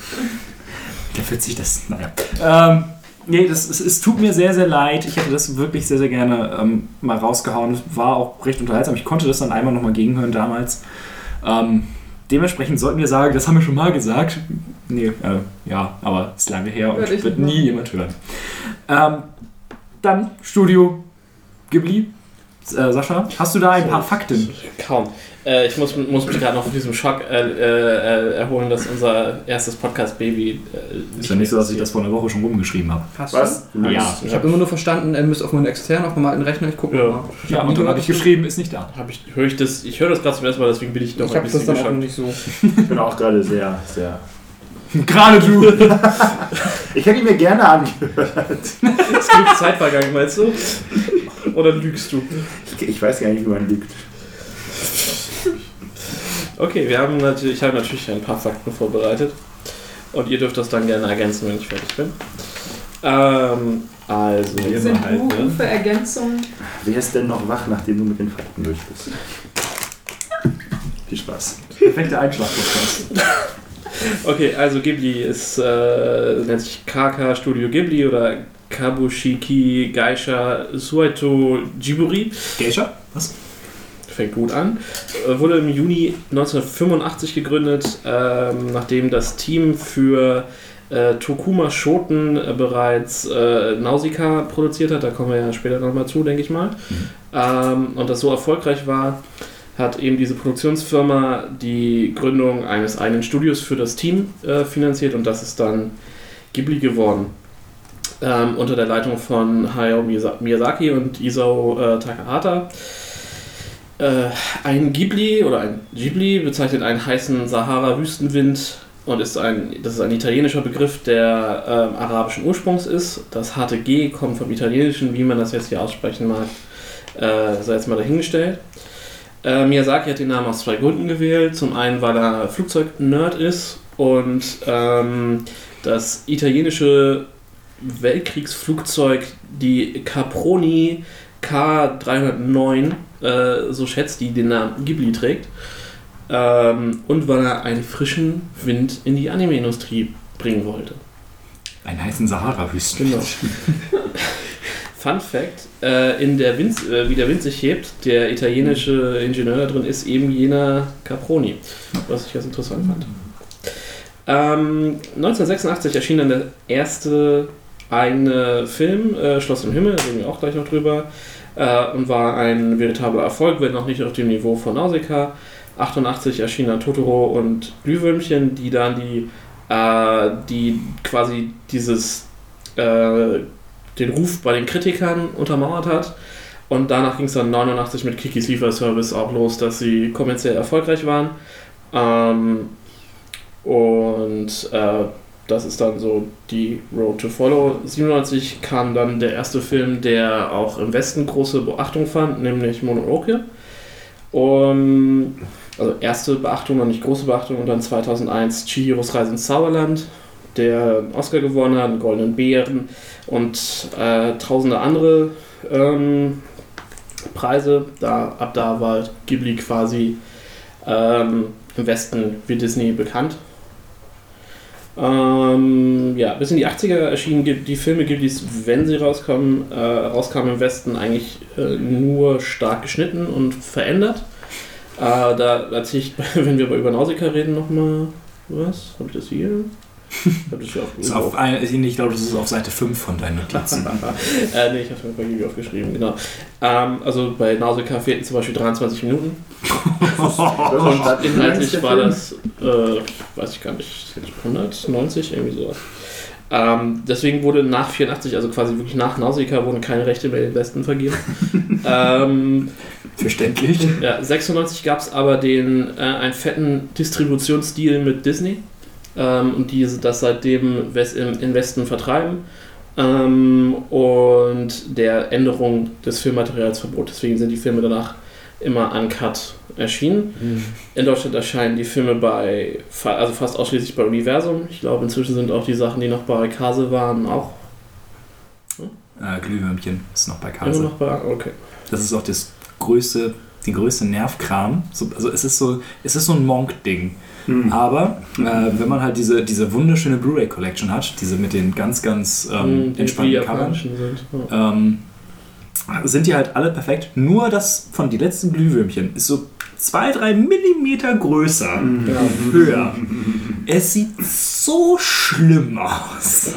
S2: Der wird sich das. Naja. Ähm, nee, das, es, es tut mir sehr, sehr leid. Ich hätte das wirklich sehr, sehr gerne ähm, mal rausgehauen. Es war auch recht unterhaltsam. Ich konnte das dann einmal nochmal gegenhören damals. Ähm, dementsprechend sollten wir sagen, das haben wir schon mal gesagt. Nee, äh, ja, aber es ist lange her und wird nie jemand hören. Ähm, dann Studio Ghibli. Äh, Sascha, hast du da ein paar Fakten?
S3: Kaum. Äh, ich muss, muss mich gerade noch von diesem Schock äh, äh, erholen, dass unser erstes Podcast-Baby. Äh,
S2: Ist ja nicht so, dass ich das vor einer Woche schon rumgeschrieben habe.
S8: Hast
S4: Was?
S8: du?
S2: Ja.
S8: Ich habe immer nur verstanden, er müsste auf meinen externen, auf meinem alten Rechner, ich gucke
S3: Ja.
S8: mal. Ich
S2: Ja,
S8: hab
S2: und dann habe ich geschrieben, ist nicht da.
S3: Hab ich, höre ich das, ich höre das gerade zum ersten Mal, deswegen bin ich noch
S8: Ich
S3: ein
S8: habe das
S3: bisschen
S8: dann auch
S3: geschockt.
S8: nicht so.
S4: Ich bin auch gerade sehr, sehr.
S2: Gerade du.
S4: Ich hätte ihn mir gerne angehört.
S3: Es gibt Zeit vergangen, meinst du? Oder lügst du?
S4: Ich, ich weiß gar nicht, wie man lügt.
S3: Okay, wir haben natürlich, ich habe natürlich ein paar Fakten vorbereitet. Und ihr dürft das dann gerne ergänzen, wenn ich fertig bin. Ähm, also.
S7: Ja.
S6: Sind
S7: halt, ne?
S6: Buchrufe, Ergänzungen?
S4: Wer ist denn noch wach, nachdem du mit den Fakten durch bist? Viel Spaß.
S2: Perfekte Einschlag-Podcast.
S3: Okay, also Ghibli ist, äh, nennt sich KK Studio Ghibli oder Kabushiki Gaisha Sueto Jiburi.
S2: Geisha? Was?
S3: Fängt gut an. Äh, Wurde im Juni 1985 gegründet, ähm, nachdem das Team für äh, Tokuma Shoten äh, bereits äh, Nausicaa produziert hat. Da kommen wir ja später nochmal zu, denke ich mal. Ähm, und das so erfolgreich war, hat eben diese Produktionsfirma die Gründung eines eigenen Studios für das Team äh, finanziert und das ist dann Ghibli geworden. Ähm, unter der Leitung von Hayao Miyazaki und Isao äh, Takahata. Äh, ein Ghibli oder ein Ghibli bezeichnet einen heißen Sahara-Wüstenwind und ist ein, das ist ein italienischer Begriff, der ähm, arabischen Ursprungs ist. Das harte G kommt vom Italienischen, wie man das jetzt hier aussprechen mag, äh, sei jetzt mal dahingestellt. Äh, Miyazaki hat den Namen aus zwei Gründen gewählt. Zum einen, weil er Flugzeug-Nerd ist und ähm, das italienische Weltkriegsflugzeug, die Caproni K309, äh, so schätzt, die den Namen Ghibli trägt. Ähm, und weil er einen frischen Wind in die Anime-Industrie bringen wollte.
S2: Einen heißen Sahara-Wüsten.
S3: Genau. Fun Fact: äh, in der Wind, äh, Wie der Wind sich hebt, der italienische Ingenieur da drin ist eben jener Caproni, was ich ganz interessant fand. Ähm, 1986 erschien dann der erste eigene Film, äh, Schloss im Himmel, da reden wir auch gleich noch drüber, äh, und war ein veritabler Erfolg, wenn noch nicht auf dem Niveau von Nausicaa. 88 erschien dann Totoro und Glühwürmchen, die dann die, äh, die quasi dieses äh, den Ruf bei den Kritikern untermauert hat. Und danach ging es dann 89 mit Kikis Lieferservice auch los, dass sie kommerziell erfolgreich waren. Ähm, und äh, das ist dann so die Road to Follow. 97 kam dann der erste Film, der auch im Westen große Beachtung fand, nämlich Mononoke. Und, also erste Beachtung, noch nicht große Beachtung. Und dann 2001 Chihiros Reise ins Zauberland, der Oscar gewonnen hat, einen Goldenen Bären und äh, tausende andere ähm, Preise. Da, ab da war Ghibli quasi ähm, im Westen wie Disney bekannt. Ähm, ja, bis in die 80er erschienen die Filme Ghiblis, wenn sie rauskommen, äh, rauskamen im Westen eigentlich äh, nur stark geschnitten und verändert. Äh, da erzähle ich, wenn wir über Nausicaa reden, nochmal was. Habe ich das hier?
S2: Ich glaube, das ist auf Seite 5 von deinen Notizen.
S3: äh, nee, ich habe es mir bei Ghibli aufgeschrieben, genau. Ähm, also bei Nausicaa fehlten zum Beispiel 23 Minuten. Und inhaltlich war das, äh, weiß ich gar nicht, 190, irgendwie sowas. Ähm, deswegen wurde nach 84, also quasi wirklich nach Nausicaa, wurden keine Rechte mehr in den Westen vergeben. ähm,
S2: Verständlich.
S3: ja, 96 gab es aber den, äh, einen fetten Distributionsdeal mit Disney ähm, und die das seitdem im, Westen vertreiben ähm, und der Änderung des Filmmaterials verbot. Deswegen sind die Filme danach immer uncut erschienen. In Deutschland erscheinen die Filme bei, also fast ausschließlich bei Universum. Ich glaube, inzwischen sind auch die Sachen, die noch bei Kase waren, auch
S2: Äh, Glühwürmchen ist noch bei
S3: immer
S2: Kase.
S3: noch bei. Okay.
S2: Das ist auch das größte, die größte Nervkram. So, also es ist so, es ist so ein Monk-Ding.
S4: Hm.
S2: Aber äh, wenn man halt diese, diese wunderschöne Blu-ray Collection hat, diese mit den ganz, ganz ähm,
S3: die
S2: entspannten Covern,
S3: sind. Ja.
S2: ähm, sind die halt alle perfekt. Nur das von die letzten Glühwürmchen ist so zwei, drei Millimeter größer,
S4: Mhm.
S3: Ja.
S2: höher. Es sieht so schlimm aus.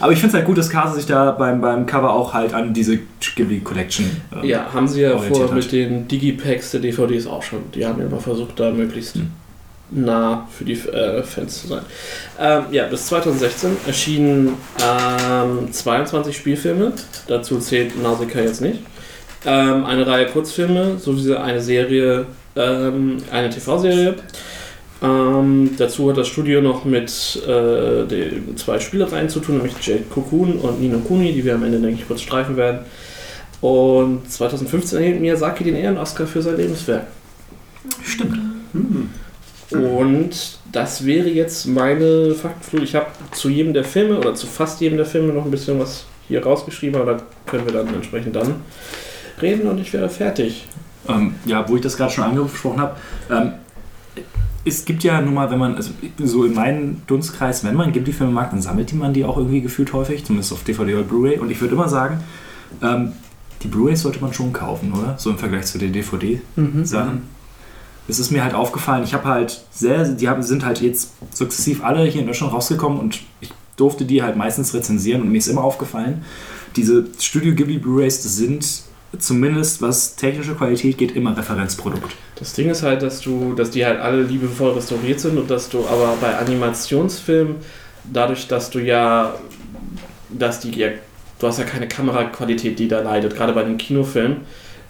S2: Aber ich finde es halt gut, dass Kase sich da beim, beim Cover auch halt an diese Ghibli Collection. ähm,
S3: Ja, haben sie ja vor
S2: hat.
S3: mit den Digipacks der DVDs auch schon. Die haben immer versucht, da möglichst
S2: Hm.
S3: Nah für die äh, Fans zu sein. Ähm, ja, bis 2016 erschienen ähm, 22 Spielfilme. Dazu zählt Nausicaa jetzt nicht. Ähm, eine Reihe Kurzfilme sowie eine Serie, ähm, eine TV-Serie. Ähm, dazu hat das Studio noch mit äh, den zwei Spielereien zu tun, nämlich Jade Cocoon und Nino Kuni, die wir am Ende, denke ich, kurz streifen werden. Und 2015 erhielt Miyazaki den Ehren-Oscar für sein Lebenswerk.
S2: Stimmt.
S4: Hm.
S3: Und das wäre jetzt meine Faktenflut. Ich habe zu jedem der Filme oder zu fast jedem der Filme noch ein bisschen was hier rausgeschrieben, aber da können wir dann entsprechend dann reden und ich wäre fertig.
S2: Ähm, ja, wo ich das gerade schon angesprochen habe. Ähm, es gibt ja nun mal, wenn man, also so in meinem Dunstkreis, wenn man Ghibli-Filme mag, dann sammelt die man die auch irgendwie gefühlt häufig, zumindest auf DVD oder Blu-ray. Und ich würde immer sagen, ähm, die Blu-rays sollte man schon kaufen, oder? So im Vergleich zu den DVD-Sachen. Es ist mir halt aufgefallen, ich habe halt sehr, die haben, sind halt jetzt sukzessiv alle hier in Deutschland rausgekommen und ich durfte die halt meistens rezensieren und mir ist immer aufgefallen, diese Studio Ghibli Blu-rays sind zumindest was technische Qualität geht immer Referenzprodukt.
S3: Das Ding ist halt, dass du, dass die halt alle liebevoll restauriert sind und dass du aber bei Animationsfilmen, dadurch, dass du ja, dass die ja, du hast ja keine Kameraqualität, die da leidet, gerade bei den Kinofilmen.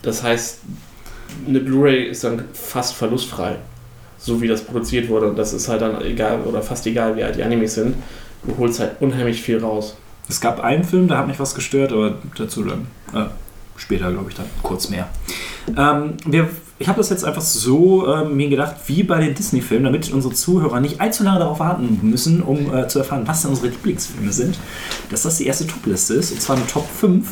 S3: Das heißt, eine Blu-ray ist dann fast verlustfrei, so wie das produziert wurde. Und das ist halt dann egal oder fast egal, wie alt die Animes sind. Du holst halt unheimlich viel raus.
S2: Es gab einen Film, da hat mich was gestört, aber dazu dann äh, später, glaube ich, dann kurz mehr. Ähm, wir, ich habe das jetzt einfach so ähm, mir gedacht, wie bei den Disney-Filmen, damit unsere Zuhörer nicht allzu lange darauf warten müssen, um äh, zu erfahren, was denn unsere Lieblingsfilme sind, dass das die erste Top-Liste ist, und zwar eine Top 5.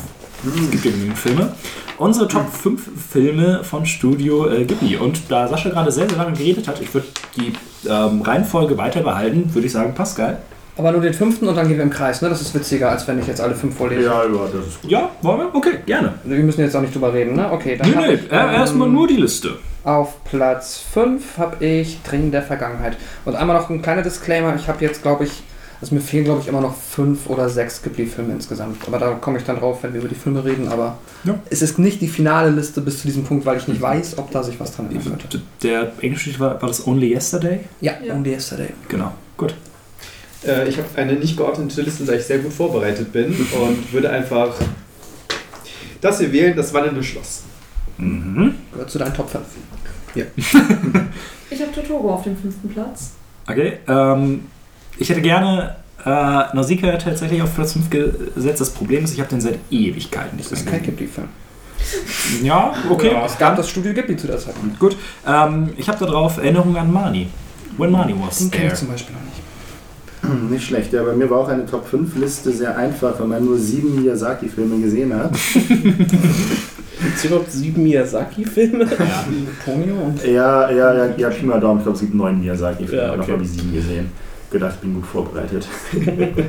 S2: Es gibt ja genügend Filme. Unsere Top 5 Filme von Studio äh, Ghibli. Und da Sascha gerade sehr, sehr lange geredet hat, ich würde die ähm, Reihenfolge weiter behalten, würde ich sagen, Pascal.
S8: Aber nur den fünften und dann gehen wir im Kreis, ne? Das ist witziger, als wenn ich jetzt alle fünf vorlese.
S4: Ja, ja, das ist gut.
S2: Ja, wollen wir? Okay, gerne.
S8: Wir müssen jetzt auch nicht drüber reden, ne? Okay, dann
S2: Nee, nee,
S8: ich,
S2: äh, erstmal
S8: ähm,
S2: nur die Liste.
S8: Auf Platz 5 habe ich Dringen der Vergangenheit. Und einmal noch ein kleiner Disclaimer, ich habe jetzt, glaube ich, also mir fehlen, glaube ich, immer noch fünf oder sechs Ghibli-Filme insgesamt. Aber da komme ich dann drauf, wenn wir über die Filme reden. Aber
S2: Ja.
S8: es ist nicht die finale Liste bis zu diesem Punkt, weil ich nicht weiß, ob da sich was dran ändern könnte.
S2: Der englische Titel war, war das Only Yesterday?
S8: Ja,
S6: Ja.
S8: Only Yesterday.
S2: Genau, gut.
S7: Äh, ich habe eine nicht geordnete Liste, da ich sehr gut vorbereitet bin und würde einfach das hier wählen, das wandelnde Schloss.
S2: Mhm.
S8: Gehört zu deinen Top 5.
S6: Ich habe Totoro auf dem fünften Platz.
S2: Okay, ähm, ich hätte gerne äh, Nausicaa tatsächlich auf Platz 5 gesetzt. Das Problem ist, ich habe den seit Ewigkeiten nicht
S8: Das ist kein
S2: gesehen.
S8: Ghibli-Film.
S2: Ja, okay.
S8: Ja, es gab das Studio Ghibli zu der Zeit.
S2: Gut, ähm, ich habe da drauf Erinnerungen an Mani. When Mani was
S8: Den kenne
S2: there.
S8: ich zum Beispiel noch nicht.
S4: Hm, Nicht schlecht, ja, bei mir war auch eine Top 5 Liste sehr einfach, weil man nur sieben Miyazaki-Filme gesehen hat.
S3: Gibt es überhaupt sieben Miyazaki-Filme?
S2: Ja.
S8: Ponyo und
S4: Ja, ja, ja, ja, Pi mal Daumen, ich glaube, es gibt neun Miyazaki-Filme,
S3: Ja, okay.
S4: okay. habe ich sieben gesehen. Gedacht, ich bin gut vorbereitet.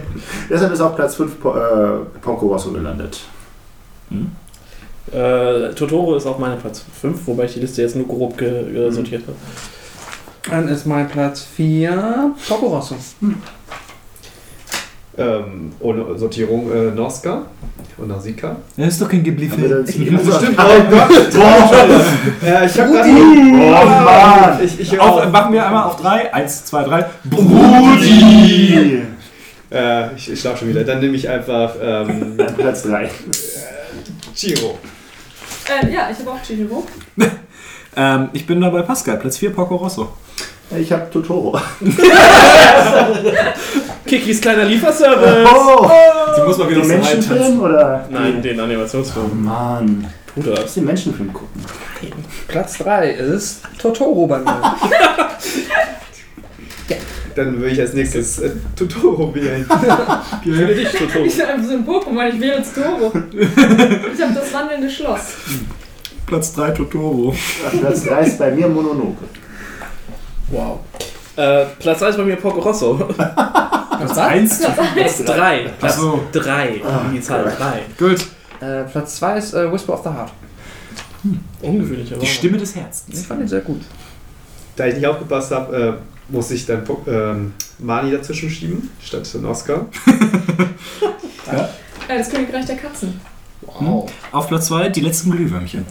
S4: Deshalb ist auf Platz 5 po äh, Porco Rosso gelandet.
S2: Hm?
S3: Äh, Totoro ist auch meine Platz 5, wobei ich die Liste jetzt nur grob ge sortiert habe.
S8: dann ist mein Platz 4 Porco Rosso.
S7: Ähm, ohne Sortierung äh, Noska und Nausicaa.
S2: Das ist doch kein Ghibli-Film.
S4: nicht
S7: Stimmt, oh Gott! äh, ich hab grad
S4: Oh Mann!
S7: Ich, ich
S2: Auf, machen wir einmal auf drei. Eins, zwei, drei.
S4: Brudi!
S7: Äh, ich, ich schlaf schon wieder. Dann nehme ich einfach ähm,
S4: Platz 3.
S7: Chiro.
S6: Äh, ja, ich habe auch Chihiro.
S2: Ähm, ich bin da bei Pascal, Platz 4, Porco Rosso.
S4: Ich habe Totoro.
S3: Kikis kleiner Lieferservice!
S4: Oh!
S2: Sie muss mal
S4: Den Menschenfilm oder?
S3: Nein, den
S4: Oh
S3: Animationsfilm.
S4: Mann.
S3: Tu
S4: Du
S3: das.
S4: musst den Menschenfilm gucken.
S8: Platz 3 ist Totoro bei mir.
S7: Dann würde ich als nächstes äh, Totoro wählen.
S3: Für dich, Totoro.
S6: Ich bin einfach so ein Pokémon, ich wähle jetzt Toro. Ich habe das wandelnde Schloss.
S2: Platz 3, Totoro.
S4: Platz 3 ist bei mir Mononoke.
S3: Wow. Äh, Platz 1 bei mir Porco Rosso.
S8: Platz
S2: Eins.
S3: Platz 3. Platz
S2: so.
S3: 3. Die Zahl 3.
S2: Gut.
S8: Äh, Platz 2 ist äh, Whisper of the Heart.
S3: Ungewöhnlich, aber.
S2: Die Stimme des
S8: Ich
S2: Herzens.
S8: fand ihn sehr gut.
S7: Da ich nicht aufgepasst habe, muss ich dann ähm, Mani dazwischen schieben, statt den Oscar.
S6: Äh, das Königreich der Katzen.
S3: Wow.
S2: Auf Platz 2 die letzten Glühwürmchen.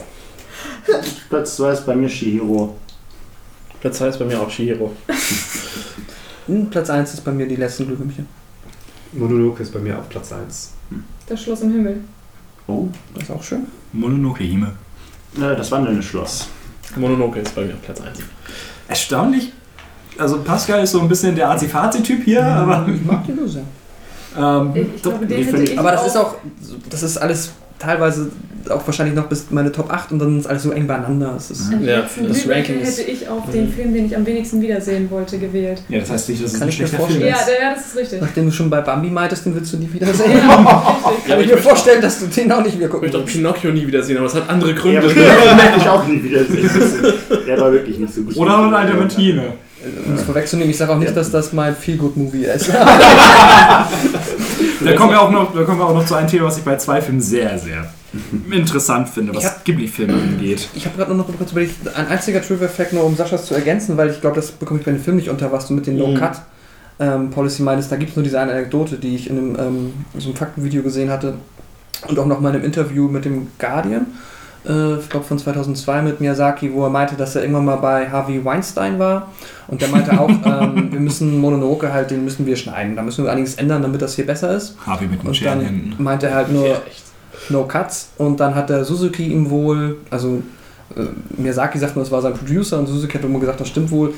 S4: Platz 2 ist bei mir Shihiro.
S3: Platz 2 ist bei mir auch Shihiro.
S5: Hm, Platz 1 ist bei mir die letzten Glühwürmchen.
S7: Mononoke ist bei mir auf Platz 1.
S6: Das Schloss im Himmel.
S4: Oh,
S5: Das ist auch schön.
S2: Mononoke Hime.
S4: äh, das wandelnde Schloss.
S3: Mononoke ist bei mir auf Platz 1.
S2: Erstaunlich. Also Pascal ist so ein bisschen der Azi-Fazi-Typ hier, aber.
S5: Ich mag die Lösung.
S2: Ähm,
S6: Ich, ich
S2: doch,
S6: glaube, den hätte
S4: ich-
S6: ich
S5: Aber das ist auch, das ist alles teilweise auch wahrscheinlich noch bis meine Top 8 und dann ist alles so eng beieinander. Es ist,
S6: An
S3: Ja, das Ranking ist-
S6: hätte ich auch den Film, den ich am wenigsten wiedersehen wollte, gewählt.
S2: ja, das heißt nicht, dass es
S5: Kann
S2: ein
S5: ich mir
S2: schlechter Film
S5: vorstellen.
S6: Ja,
S2: ist.
S6: der- ja, das ist richtig.
S5: nachdem du schon bei Bambi meintest, den willst du nie wiedersehen.
S6: Ja.
S3: Ja,
S5: Kann ich
S3: ich
S5: mir vorstellen, dass du den auch nicht mehr
S3: Ich
S5: gucken
S3: möchte auch. Pinocchio nie wiedersehen, aber es hat andere
S4: Ja,
S3: Gründe.
S4: aber den möchte ich auch nie wiedersehen. Der war wirklich nicht so gut.
S2: Oder eine Alternative.
S5: Um es vorwegzunehmen, ich sage auch nicht, dass das mein Feel-Good-Movie ist.
S2: Da kommen, wir auch noch, da kommen wir auch noch zu einem Thema, was ich bei zwei Filmen sehr, sehr interessant finde, was Ghibli-Filme angeht.
S5: Ich habe gerade noch kurz überlegt, ein einziger Trivia-Fact nur, um Saschas zu ergänzen, weil ich glaube, das bekomme ich bei dem Film nicht unter, was du mit den
S3: Mhm.
S5: No-Cut-Policy meinst. Da gibt es nur diese eine Anekdote, die ich in einem, ähm, so einem Faktenvideo gesehen hatte und auch noch mal in einem Interview mit dem Guardian, äh, ich glaube von 2002 mit Miyazaki, wo er meinte, dass er irgendwann mal bei Harvey Weinstein war und der meinte auch, ähm, wir müssen Mononoke halt, den müssen wir schneiden. Da müssen wir einiges ändern, damit das hier besser ist.
S2: Harvey mit
S5: Und dann
S2: hinten.
S5: meinte er halt nur,
S3: Ja.
S5: No Cuts und dann hat der Suzuki ihm wohl, also äh, Miyazaki sagt nur, es war sein Producer und Suzuki hat immer gesagt, das stimmt wohl,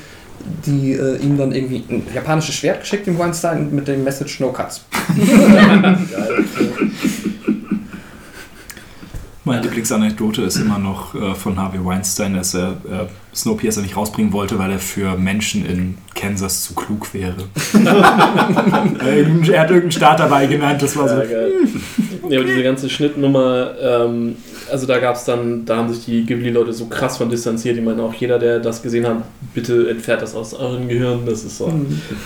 S5: die äh, ihm dann irgendwie ein japanisches Schwert geschickt, dem Weinstein, mit dem Message No Cuts.
S2: Meine Lieblingsanekdote ist immer noch äh, von Harvey Weinstein, dass er äh, Snowpiercer nicht rausbringen wollte, weil er für Menschen in Kansas zu klug wäre. Äh, er hat irgendeinen Staat dabei genannt, das war so.
S3: Ja, geil. ja, aber diese ganze Schnittnummer, ähm, also da gab es dann, da haben sich die Ghibli-Leute so krass von distanziert. Die meinen auch, jeder, der das gesehen hat, bitte entfernt das aus euren Gehirn. Das ist so,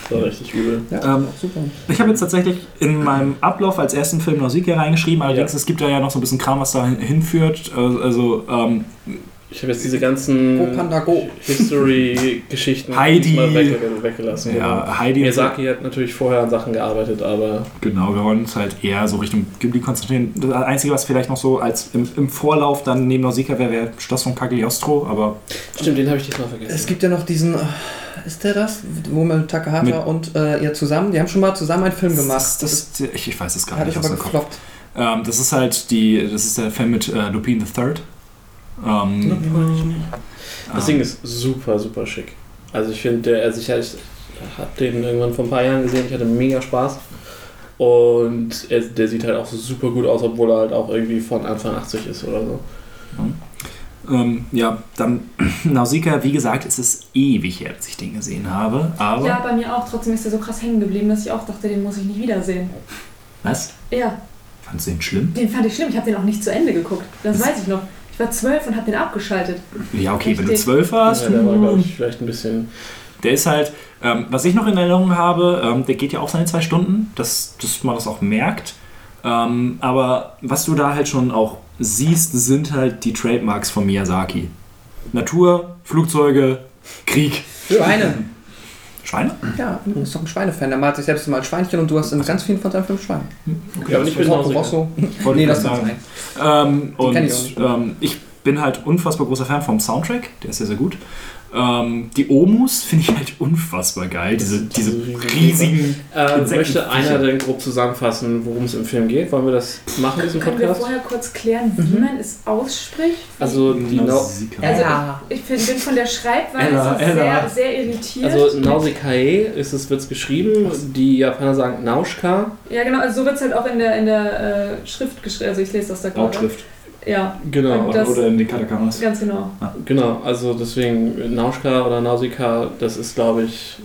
S3: das war richtig übel.
S5: Ja,
S2: Ähm,
S5: super.
S2: Ich habe jetzt tatsächlich in meinem Ablauf als ersten Film Nausicaa reingeschrieben, allerdings
S3: Ja.
S2: es gibt da ja noch so ein bisschen Kram, was da hinführt. Äh, Also ähm,
S3: Ich habe jetzt diese ganzen. History-Geschichten wegge weggelassen.
S2: ja, Heidi
S3: Miyazaki hat natürlich vorher an Sachen gearbeitet, aber
S2: Genau, wir wollen uns halt eher so Richtung Ghibli konzentrieren. Das Einzige, was vielleicht noch so als im, im Vorlauf dann neben Nausicaa wäre, wäre Schloss von Cagliostro, aber
S3: stimmt, den habe ich diesmal vergessen.
S5: Es gibt ja noch diesen, äh, ist der das? Wo man Takahata
S2: Mit-
S5: und äh, ihr zusammen, die haben schon mal zusammen einen Film gemacht.
S2: Das, das, das, ich, ich weiß es gar nicht
S5: ich
S2: aus
S5: aber gefloppt.
S2: Ähm, das ist halt die, das ist der Film mit äh, Lupin the Third. Ähm,
S3: Das Ding ist super, super schick. Also ich finde, der, also ich, ich habe den irgendwann vor ein paar Jahren gesehen, ich hatte mega Spaß. Und er, der sieht halt auch so super gut aus, obwohl er halt auch irgendwie von Anfang 80 ist oder so.
S2: ähm, ja, dann Nausicaa, wie gesagt, es ist ewig her, dass ich den gesehen habe, aber...
S6: Ja, bei mir auch. Trotzdem ist der so krass hängen geblieben, dass ich auch dachte, den muss ich nicht wiedersehen.
S2: Was?
S6: Ja,
S2: Fandest du den schlimm?
S6: den fand ich schlimm. Ich habe den auch nicht zu Ende geguckt. Das
S2: Das-
S6: weiß ich noch. Ich war zwölf und habe den abgeschaltet.
S2: Ja, okay, wenn du zwölf warst,
S3: Ja, der war,
S2: hm,
S3: glaube ich, vielleicht ein bisschen.
S2: Der ist halt, ähm, was ich noch in Erinnerung habe, ähm, der geht ja auch seine zwei Stunden, dass, dass man das auch merkt. Ähm, aber was du da halt schon auch siehst, sind halt die Trademarks von Miyazaki. Natur, Flugzeuge, Krieg.
S5: Schweine.
S2: Schweine?
S5: Ja, du bist doch ein Schweinefan. Der malt sich selbst mal als Schweinchen und du hast in ganz vielen von seinen Filmen Schweine.
S3: Ja, aber nicht mit.
S5: Rosso. Nee, das kann sein.
S2: Ähm, und
S5: ich
S2: ähm, ich bin halt unfassbar großer Fan vom Soundtrack, der ist sehr, sehr gut. Ähm, die Omus finde ich halt unfassbar geil, diese, diese
S3: riesigen- Äh, möchte einer denn grob zusammenfassen, worum es im Film geht? Wollen wir das machen, diesen
S6: Können wir
S3: Podcast?
S6: vorher kurz klären, wie
S5: Mhm.
S6: man es ausspricht?
S3: Also, die Nau
S2: Nausicaa.
S6: Also ich, ich find, bin von der Schreibweise
S2: Ella, Ella.
S6: sehr, sehr irritiert.
S3: also Nausikae ist es, wird es geschrieben. Die Japaner sagen Nauschka.
S6: ja genau, also so wird es halt auch in der, in der äh, Schrift geschrieben. Also ich lese das da gerade.
S2: Lautschrift.
S6: Ja,
S3: Genau.
S6: Das-
S2: Oder in den Katakamas.
S6: ganz genau.
S3: Genau, also deswegen Nauschka oder Nausika, das ist glaube ich,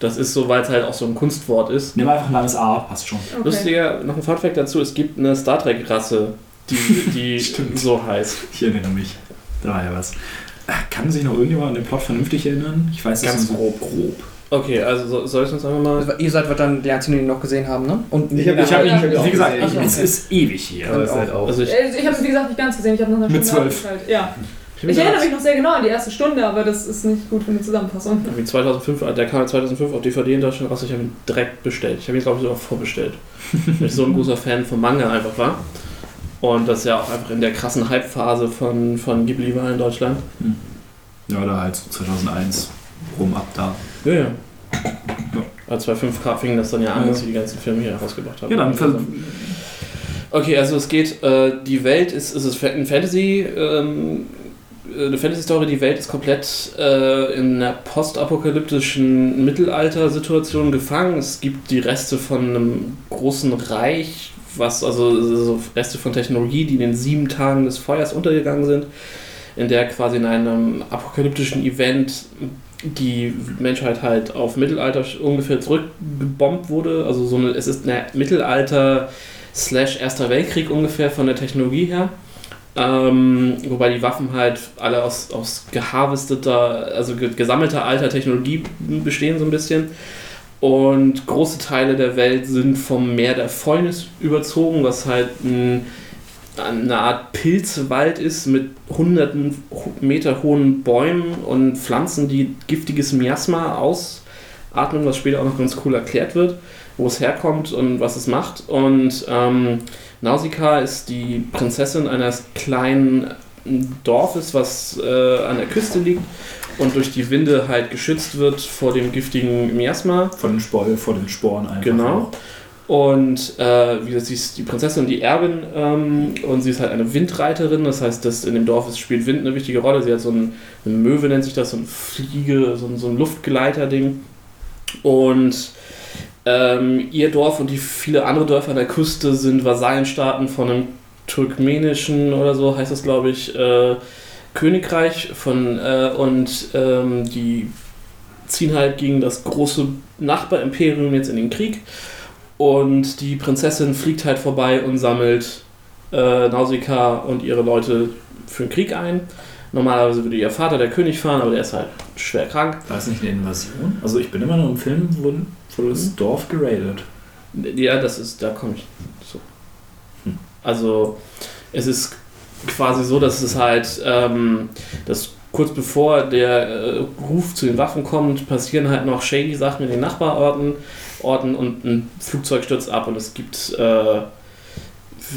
S3: das ist so, weil es halt auch so ein Kunstwort ist.
S2: Nimm einfach ein langes A, passt schon.
S6: Okay.
S3: Lustiger, noch ein Funfact dazu, es gibt eine Star Trek Rasse, die, die
S2: Stimmt.
S3: so heißt.
S2: Ich erinnere mich. Da war ja was. Kann sich noch irgendjemand an den Plot vernünftig erinnern? Ich weiß es
S3: Ganz grob.
S2: grob.
S3: Okay, also so, soll ich uns einfach mal...
S5: Also, ihr seid dann die Einzigen, die ihn noch gesehen haben, ne? Und
S7: Ich habe
S6: Ich hab ihn-
S2: Wie gesagt,
S5: Also,
S2: es ist ewig hier.
S7: Aber es ist halt auch.
S3: Also ich,
S6: Äh, Ich habe es wie gesagt nicht ganz gesehen, ich habe noch eine
S2: Mit zwölf.
S6: Ja. Ich erinnere mich noch sehr genau an die erste Stunde, aber das ist nicht gut für eine Zusammenfassung.
S3: Wie 2005, der kam 2005 auf DVD in Deutschland raus, ich habe ihn direkt bestellt. Ich habe ihn, glaube ich, sogar vorbestellt. weil ich so ein großer Fan von Manga einfach war. Und das ja auch einfach in der krassen Hype-Phase von, von Ghibli war in Deutschland.
S2: Ja, da halt so 2001 rum ab da.
S3: Ja, ja. Als 2.5K fing das dann ja an, als sie die ganzen Filme hier rausgebracht haben.
S2: Ja, dann ver-
S3: Okay, also es geht, äh, die Welt ist, es ist fa- ein Fantasy, ähm, äh, eine Fantasy-Story, die Welt ist komplett äh, in einer postapokalyptischen Mittelalter-Situation gefangen. Es gibt die Reste von einem großen Reich, was also so Reste von Technologie, die in den sieben Tagen des Feuers untergegangen sind, in der quasi in einem apokalyptischen Event die Menschheit halt auf Mittelalter ungefähr zurückgebombt wurde. Also so eine, es ist eine Mittelalter slash Erster Weltkrieg ungefähr von der Technologie her. Ähm, wobei die Waffen halt alle aus, aus geharvesteter, also ge gesammelter alter Technologie bestehen so ein bisschen. Und große Teile der Welt sind vom Meer der Fäulnis überzogen, was halt ein, eine Art Pilzwald ist mit hunderten Meter hohen Bäumen und Pflanzen, die giftiges Miasma ausatmen, was später auch noch ganz cool erklärt wird, wo es herkommt und was es macht. Und ähm, Nausicaa ist die Prinzessin eines kleinen Dorfes, was äh, an der Küste liegt und durch die Winde halt geschützt wird vor dem giftigen Miasma.
S2: Von den, Spor vor den Sporen einfach.
S3: Genau. Und äh, wie gesagt, sie ist die Prinzessin und die Erbin ähm, und sie ist halt eine Windreiterin, das heißt, dass in dem Dorf ist, spielt Wind eine wichtige Rolle. Sie hat so ein, eine Möwe, nennt sich das, so ein Fliege, so ein, so ein Luftgleiter-Ding. Und ähm, ihr Dorf und die viele andere Dörfer an der Küste sind Vasallenstaaten von einem turkmenischen oder so, heißt das glaube ich, äh, Königreich von äh, und ähm, die ziehen halt gegen das große Nachbarimperium jetzt in den Krieg. Und die Prinzessin fliegt halt vorbei und sammelt äh, Nausicaa und ihre Leute für den Krieg ein. Normalerweise würde ihr Vater, der König, fahren, aber der ist halt schwer krank.
S2: War das nicht eine Invasion? Also ich bin immer noch im Film, wo, wo das Dorf geradet.
S3: Ja, das ist, da komme ich so.
S2: Hm.
S3: Also, es ist quasi so, dass es halt, ähm, dass kurz bevor der äh, Ruf zu den Waffen kommt, passieren halt noch shady Sachen in den Nachbarorten Orten und ein Flugzeug stürzt ab und es gibt äh,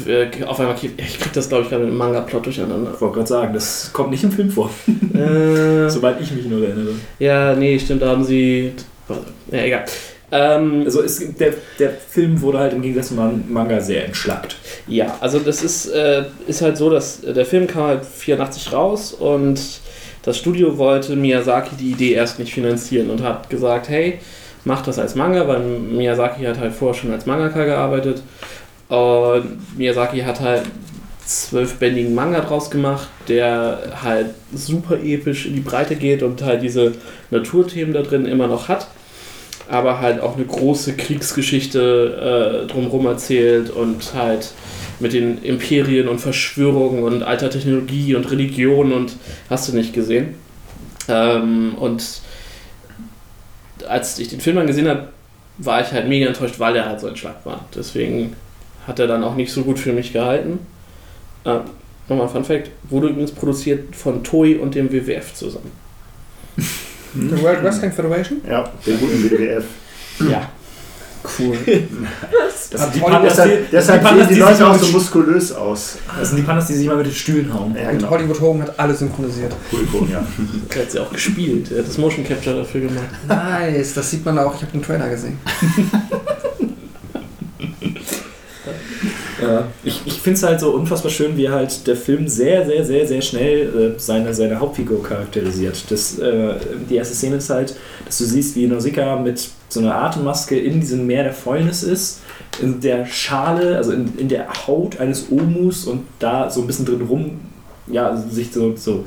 S3: äh, auf einmal, ich krieg das glaube ich gerade mit dem Manga-Plot durcheinander.
S2: Ich wollte gerade sagen, das kommt nicht im Film vor,
S3: äh,
S2: soweit ich mich nur erinnere.
S3: ja, nee, stimmt, da haben sie. Ja, egal. Ähm,
S2: Also es, der, der Film wurde halt im Gegensatz zum Manga sehr entschlackt.
S3: Ja, also das ist, äh, ist halt so, dass äh, der Film kam halt 84 raus und das Studio wollte Miyazaki die Idee erst nicht finanzieren und hat gesagt, hey, mach das als Manga, weil Miyazaki hat halt vorher schon als Mangaka gearbeitet und Miyazaki hat halt zwölfbändigen Manga draus gemacht, der halt super episch in die Breite geht und halt diese Naturthemen da drin immer noch hat aber halt auch eine große Kriegsgeschichte äh, drumherum erzählt und halt mit den Imperien und Verschwörungen und alter Technologie und Religion und hast du nicht gesehen. Ähm, und als ich den Film dann gesehen habe, war ich halt mega enttäuscht, weil er halt so ein Schlag war. Deswegen hat er dann auch nicht so gut für mich gehalten. Ähm, Nochmal ein Fun Fact, wurde übrigens produziert von Toei und dem WWF zusammen.
S8: The World Wrestling Federation?
S4: Ja, den guten WWF.
S3: Ja.
S2: Cool. Das sind die
S8: Hollywood-
S2: Pandas, die,
S4: Deshalb, deshalb
S2: die Pandas,
S4: sehen die
S2: die
S4: Leute auch so muskulös aus.
S2: das sind die Pandas, die sich mal mit den Stühlen hauen.
S4: Ja,
S8: Und
S4: genau.
S8: Hollywood Hogan hat alles synchronisiert.
S4: Cool, ja.
S3: Er hat sie auch gespielt. Er hat das Motion Capture dafür gemacht.
S8: Nice, das sieht man auch. Ich habe den Trailer gesehen.
S2: Ja, ich ich finde es halt so unfassbar schön, wie halt der Film sehr, sehr, sehr, sehr schnell äh, seine, seine Hauptfigur charakterisiert. Das, äh, die erste Szene ist halt, dass du siehst, wie Nausicaa mit so einer Atemmaske in diesem Meer der Fäulnis ist, in der Schale, also in, in der Haut eines Omus und da so ein bisschen drin rum, ja, sich so, so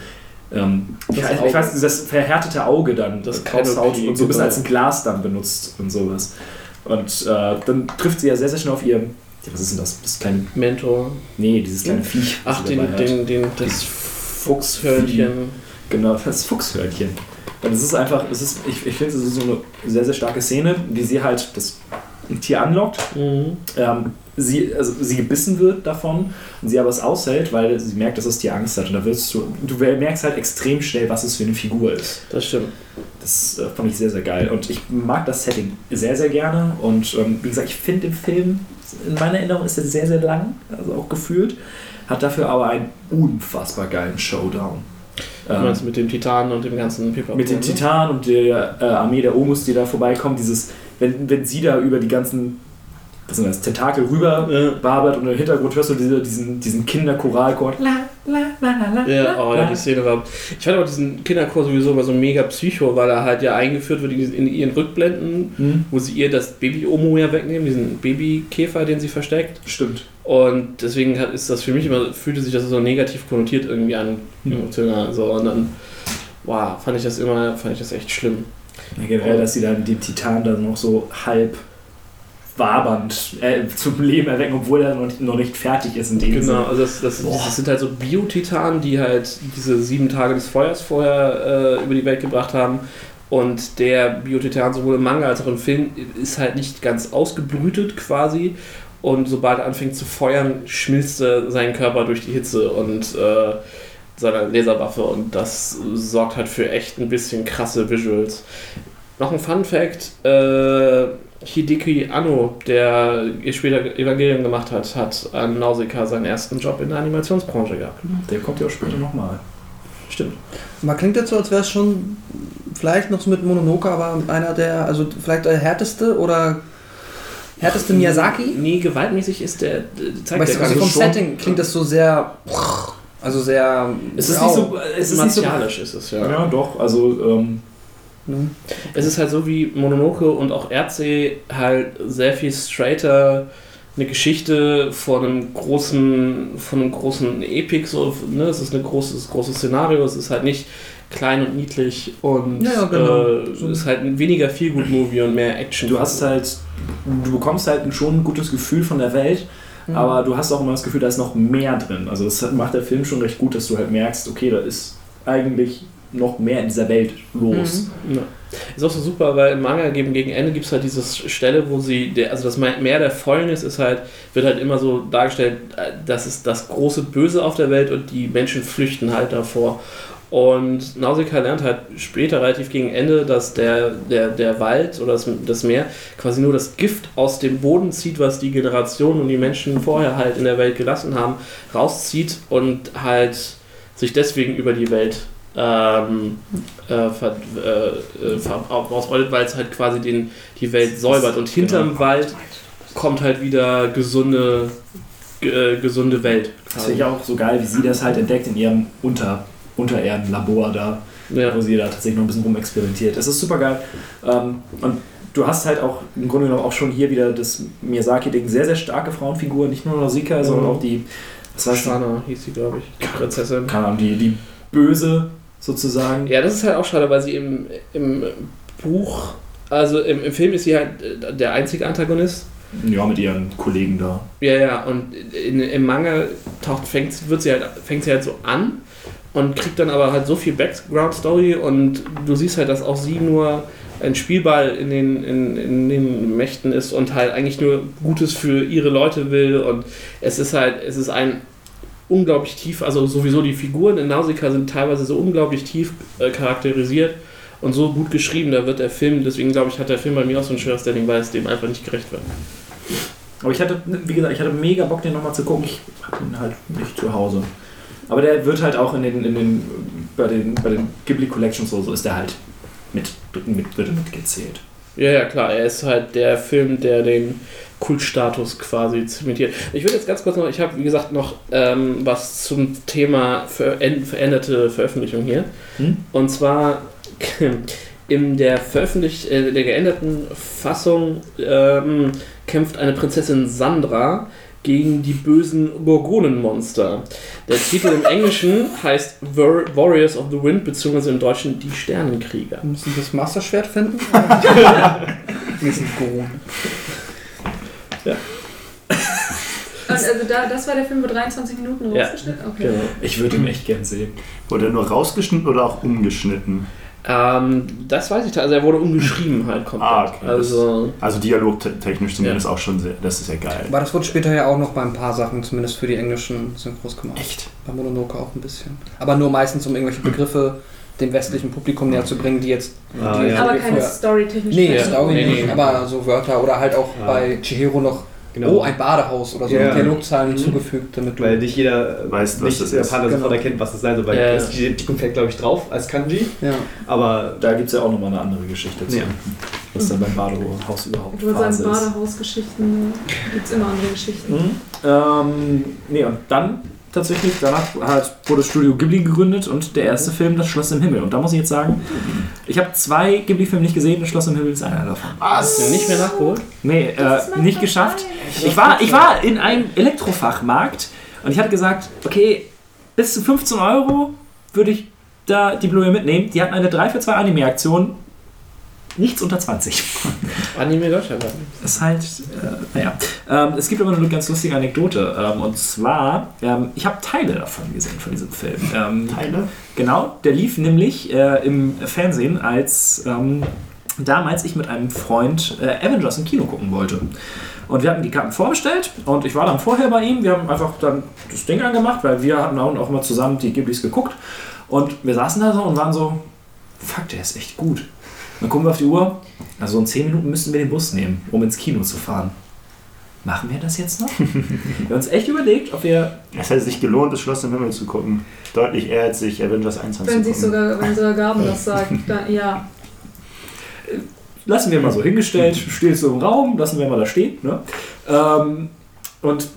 S2: ähm, ich,
S3: Das
S2: weiß, ich weiß, das verhärtete Auge dann,
S3: Das
S2: das raushaut
S3: Canopy,
S2: und so ein bisschen
S3: genau.
S2: als ein Glas dann benutzt und sowas. Und äh, dann trifft sie ja sehr, sehr schnell auf ihr, was ist denn das? Das kleine
S3: Mentor.
S2: Nee, dieses kleine Viech. was
S3: Ach, den, den, den, das Fuchshörnchen.
S2: Genau, das Fuchshörnchen. Und es ist einfach, es ist, ich, ich finde, es ist so eine sehr, sehr starke Szene, wie sie halt, das Tier anlockt,
S3: Mhm.
S2: ähm, sie, also sie gebissen wird davon und sie aber es aushält, weil sie merkt, dass das Tier Angst hat. Und da wirst du, du merkst halt extrem schnell, was es für eine Figur ist.
S3: Das stimmt.
S2: Das äh, fand ich sehr, sehr geil. Und ich mag das Setting sehr, sehr gerne. Und ähm, wie gesagt, ich finde den Film, in meiner Erinnerung ist er sehr, sehr lang, also auch gefühlt. Hat dafür aber einen unfassbar geilen Showdown.
S3: Du
S2: Ähm,
S3: meinst mit dem Titan und dem ganzen Pipapo,
S2: mit dem
S3: ne?
S2: Titan und der äh, Armee der Omus, die da vorbeikommen, dieses, wenn, wenn sie da über die ganzen, was sind das, Tentakel rüber
S3: Ja.
S2: wabert und im Hintergrund hörst du diese, diesen, diesen Kinderchoralchor. La,
S3: Ja, oh ja,
S2: la.
S3: die Szene war. Ich fand aber diesen Kinderchor sowieso immer so mega psycho, weil er halt ja eingeführt wird in, ihren Rückblenden,
S2: Hm,
S3: wo sie ihr das Baby-Omo ja wegnehmen, diesen Babykäfer, den sie versteckt.
S2: stimmt.
S3: Und deswegen hat, ist das für mich immer, fühlte sich das so negativ konnotiert irgendwie an, emotional. So, und dann, wow, fand ich das immer, fand ich das echt schlimm.
S2: Ja, generell, dass sie dann den Titan dann noch so halb wabernd äh, zum Leben erwecken, obwohl er noch nicht, noch nicht fertig ist in dem
S3: Genau,
S2: Sinne.
S3: also das, das, das sind halt so Biotitanen, die halt diese sieben Tage des Feuers vorher äh, über die Welt gebracht haben. Und der Biotitan sowohl im Manga als auch im Film ist halt nicht ganz ausgebrütet quasi. Und sobald er anfängt zu feuern, schmilzt er seinen Körper durch die Hitze und äh, seiner Laserwaffe. Und das sorgt halt für echt ein bisschen krasse Visuals. Noch ein Fun Fact: äh, Hideki Anno, der später Evangelion gemacht hat, hat an Nausicaa seinen ersten Job in der Animationsbranche gehabt.
S2: Der kommt ja auch später nochmal.
S3: Stimmt.
S5: Man klingt jetzt so, als wäre es schon vielleicht noch so mit Mononoke, aber einer der, also vielleicht der härteste oder härteste Miyazaki.
S3: Nee, gewaltmäßig ist der, zeigt
S5: Weißt
S3: der
S5: du, also vom
S3: nicht.
S5: Setting klingt das so sehr, also sehr.
S2: Es ist
S5: rau.
S2: nicht so. Es ist nicht so
S3: martialisch ist es, ja.
S2: ja, doch. Also, ähm,
S5: Ne?
S3: Es ist halt so wie Mononoke und auch Erdsee halt sehr viel straighter eine Geschichte von einem großen, von einem großen Epic, so, ne? Es ist ein großes, großes Szenario, es ist halt nicht klein und niedlich und
S5: Ja, ja, genau.
S3: äh, es ist halt ein weniger viel gut Movie und mehr Action.
S2: du hast halt. Du bekommst halt schon ein gutes Gefühl von der Welt.
S5: Mhm.
S2: Aber du hast auch immer das Gefühl, da ist noch mehr drin. Also das macht der Film schon recht gut, dass du halt merkst, okay, da ist eigentlich noch mehr in dieser Welt los.
S3: Ja. Ist auch so super, weil im Manga gegen, gegen Ende gibt es halt diese Stelle, wo sie, der, also das Meer der Fäulnis ist halt, wird halt immer so dargestellt, äh, das ist das große Böse auf der Welt und die Menschen flüchten halt davor. Und Nausicaa lernt halt später relativ gegen Ende, dass der, der, der Wald oder das, das Meer quasi nur das Gift aus dem Boden zieht, was die Generationen und die Menschen vorher halt in der Welt gelassen haben, rauszieht und halt sich deswegen über die Welt ähm, äh, ver, äh, äh, ver- ausrollt, weil es halt quasi den, die Welt säubert. Und hinterm
S2: Genau.
S3: Wald kommt halt wieder gesunde, ge- äh, gesunde Welt.
S2: Das finde ich auch so geil, wie sie das halt entdeckt in ihrem Unter, Untererdenlabor da,
S3: Ja.
S2: wo sie da tatsächlich noch ein bisschen rumexperimentiert. Das ist super geil. Ähm, und du hast halt auch im Grunde genommen auch schon hier wieder das Miyazaki-Ding, sehr, sehr starke Frauenfiguren, nicht nur Nausicaa, sondern auch die, was heißt
S3: Shana hieß sie, glaube ich, die Prinzessin.
S2: keine Ahnung, die, die Böse sozusagen.
S3: Ja, das ist halt auch schade, weil sie im, im Buch, also im, im Film ist sie halt äh, der einzige Antagonist.
S2: Ja, mit ihren Kollegen da.
S3: Ja, ja, und in, im Manga taucht, fängt, wird sie halt, fängt sie halt so an und kriegt dann aber halt so viel Background-Story und du siehst halt, dass auch sie nur ein Spielball in den, in, in den Mächten ist und halt eigentlich nur Gutes für ihre Leute will und es ist halt, es ist ein unglaublich tief, also sowieso die Figuren in Nausicaa sind teilweise so unglaublich tief äh, charakterisiert und so gut geschrieben, da wird der Film, deswegen glaube ich, hat der Film bei mir auch so ein schweres Standing, weil es dem einfach nicht gerecht wird.
S2: Aber ich hatte, wie gesagt, ich hatte mega Bock, den nochmal zu gucken. Ich hatte ihn halt nicht zu Hause. Aber der wird halt auch in den, in den, bei den, bei den Ghibli Collections so, so ist der halt mit, mit, wird mitgezählt.
S3: Ja, ja, klar. Er ist halt der Film, der den Kultstatus quasi zementiert. Ich würde jetzt ganz kurz noch, ich habe wie gesagt noch ähm, was zum Thema veränd veränderte Veröffentlichung hier.
S2: Hm?
S3: Und zwar in der veröffentlicht, äh, der geänderten Fassung ähm, kämpft eine Prinzessin Sandra gegen die bösen Gorgonenmonster. Der Titel im Englischen heißt War Warriors of the Wind, beziehungsweise im Deutschen Die Sternenkrieger.
S5: Wir müssen das Masterschwert finden. Wir sind
S6: Und also da, das war der Film, wo 23 Minuten
S3: Ja,
S6: rausgeschnitten Okay.
S3: Genau.
S2: Ich würde ihn echt gern sehen.
S4: Wurde er nur rausgeschnitten oder auch umgeschnitten?
S3: Ähm, das weiß ich, also er wurde umgeschrieben halt komplett.
S4: Ah, okay.
S3: Also,
S4: Also dialogtechnisch zumindest auch schon sehr, das ist ja geil.
S5: Aber das wurde später ja auch noch bei ein paar Sachen, zumindest für die englischen Synchros gemacht.
S4: Echt?
S5: Bei Mononoke auch ein bisschen. Aber nur meistens, um irgendwelche Begriffe dem westlichen Publikum näher zu bringen, die jetzt.
S7: Ah,
S5: die
S7: ja.
S6: Aber keine Story-technisch.
S5: Nee,
S3: Ja.
S5: Story
S3: Nee,
S5: nicht,
S3: nee.
S5: aber so Wörter oder halt auch
S7: Ah.
S5: bei Chihiro noch
S7: Genau.
S5: oh, ein Badehaus oder so
S7: Ja.
S5: mit Dialogzeilen
S7: Mhm.
S5: hinzugefügt, damit du.
S7: Weil nicht jeder
S4: Weiß, was
S7: nicht
S4: das.
S7: Partner
S5: Genau.
S7: sofort erkennt, was das sein soll. Weil
S3: Ja.
S7: das die, die kommt vielleicht, glaube ich, drauf als Kanji.
S5: ja.
S7: Aber
S2: Da gibt es ja auch nochmal eine andere Geschichte zu.
S7: Ja.
S2: Was dann beim Badehaus überhaupt
S6: Ich würde
S2: Phase
S6: sagen. Badehausgeschichten gibt es immer andere Geschichten.
S2: Mhm. Ähm, nee, und dann tatsächlich, danach hat, wurde Studio Ghibli gegründet und der erste Film, Das Schloss im Himmel. Und da muss ich jetzt sagen, ich habe zwei Ghibli-Filme nicht gesehen, Das Schloss im Himmel ist einer davon.
S3: hast du nicht mehr nachgeholt?
S2: Nee, äh, nicht geschafft. Ich war, ich war in einem Elektrofachmarkt und ich hatte gesagt, okay, bis zu 15 Euro würde ich da die Blu-ray mitnehmen. Die hatten eine 3 für 2 Anime-Aktion. Nichts unter 20.
S3: Anime Deutschland.
S2: Ist halt, äh, naja. Ähm, es gibt aber eine ganz lustige Anekdote. Ähm, und zwar, ähm, ich habe Teile davon gesehen, von diesem Film. Ähm,
S4: Teile?
S2: Genau, der lief nämlich äh, im Fernsehen, als ähm, damals ich mit einem Freund äh, Avengers im Kino gucken wollte. Und wir hatten die Karten vorbestellt und ich war dann vorher bei ihm. Wir haben einfach dann das Ding angemacht, weil wir hatten auch, auch mal zusammen die Ghiblis geguckt. Und wir saßen da so und waren so, fuck, der ist echt gut. Dann gucken wir auf die Uhr. Also in 10 Minuten müssten wir den Bus nehmen, um ins Kino zu fahren. Machen wir das jetzt noch? wir haben uns echt überlegt, ob wir
S4: Es hätte sich gelohnt, das Schloss im Himmel zu gucken. Deutlich eher, als sich Avengers 1
S6: Wenn
S4: anzugucken.
S6: sich sogar, wenn sogar Gaben das sagt, dann ja.
S2: lassen wir mal so hingestellt, steht so im Raum, lassen wir mal da stehen. Ne? Ähm, und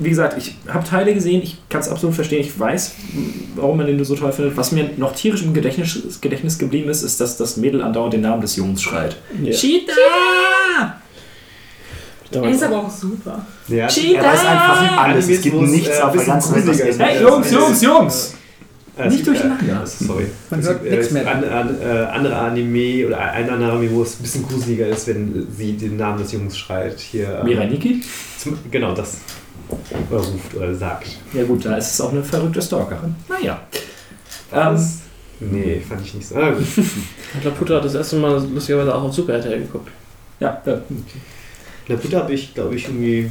S2: wie gesagt, ich habe Teile gesehen, ich kann es absolut verstehen, ich weiß, warum man den so toll findet. Was mir noch tierisch im Gedächtnis, Gedächtnis geblieben ist, ist, dass das Mädel andauernd den Namen des Jungs schreit.
S3: Ja.
S2: Cheetah!
S6: Er ist aber auch super.
S7: ja,
S4: Er weiß einfach alles. Es gibt nichts
S7: äh,
S4: auf der
S7: bisschen
S4: ganzen Welt,
S7: ist.
S2: Hey,
S7: Äh,
S2: Jungs, Jungs,
S7: ist-
S2: Jungs!
S7: äh, es
S2: Nicht durcheinander.
S7: Äh, sorry.
S5: Man
S7: Es
S5: hört
S7: gibt, äh,
S5: nichts mehr.
S7: An, an, äh, andere Anime oder ein anderer Anime, wo es ein bisschen gruseliger ist, wenn sie den Namen des Jungs schreit. Hier, ähm,
S2: Miraniki?
S7: zum, genau, das. Oder ruft oder sagt.
S2: Ja gut, da ist es auch eine verrückte Stalkerin. Naja.
S7: Was? nee, fand ich nicht so. Ah, gut.
S3: Laputa hat das erste Mal lustigerweise auch auf Super RTL geguckt.
S2: Ja, ja.
S7: Laputa habe ich, glaube ich, irgendwie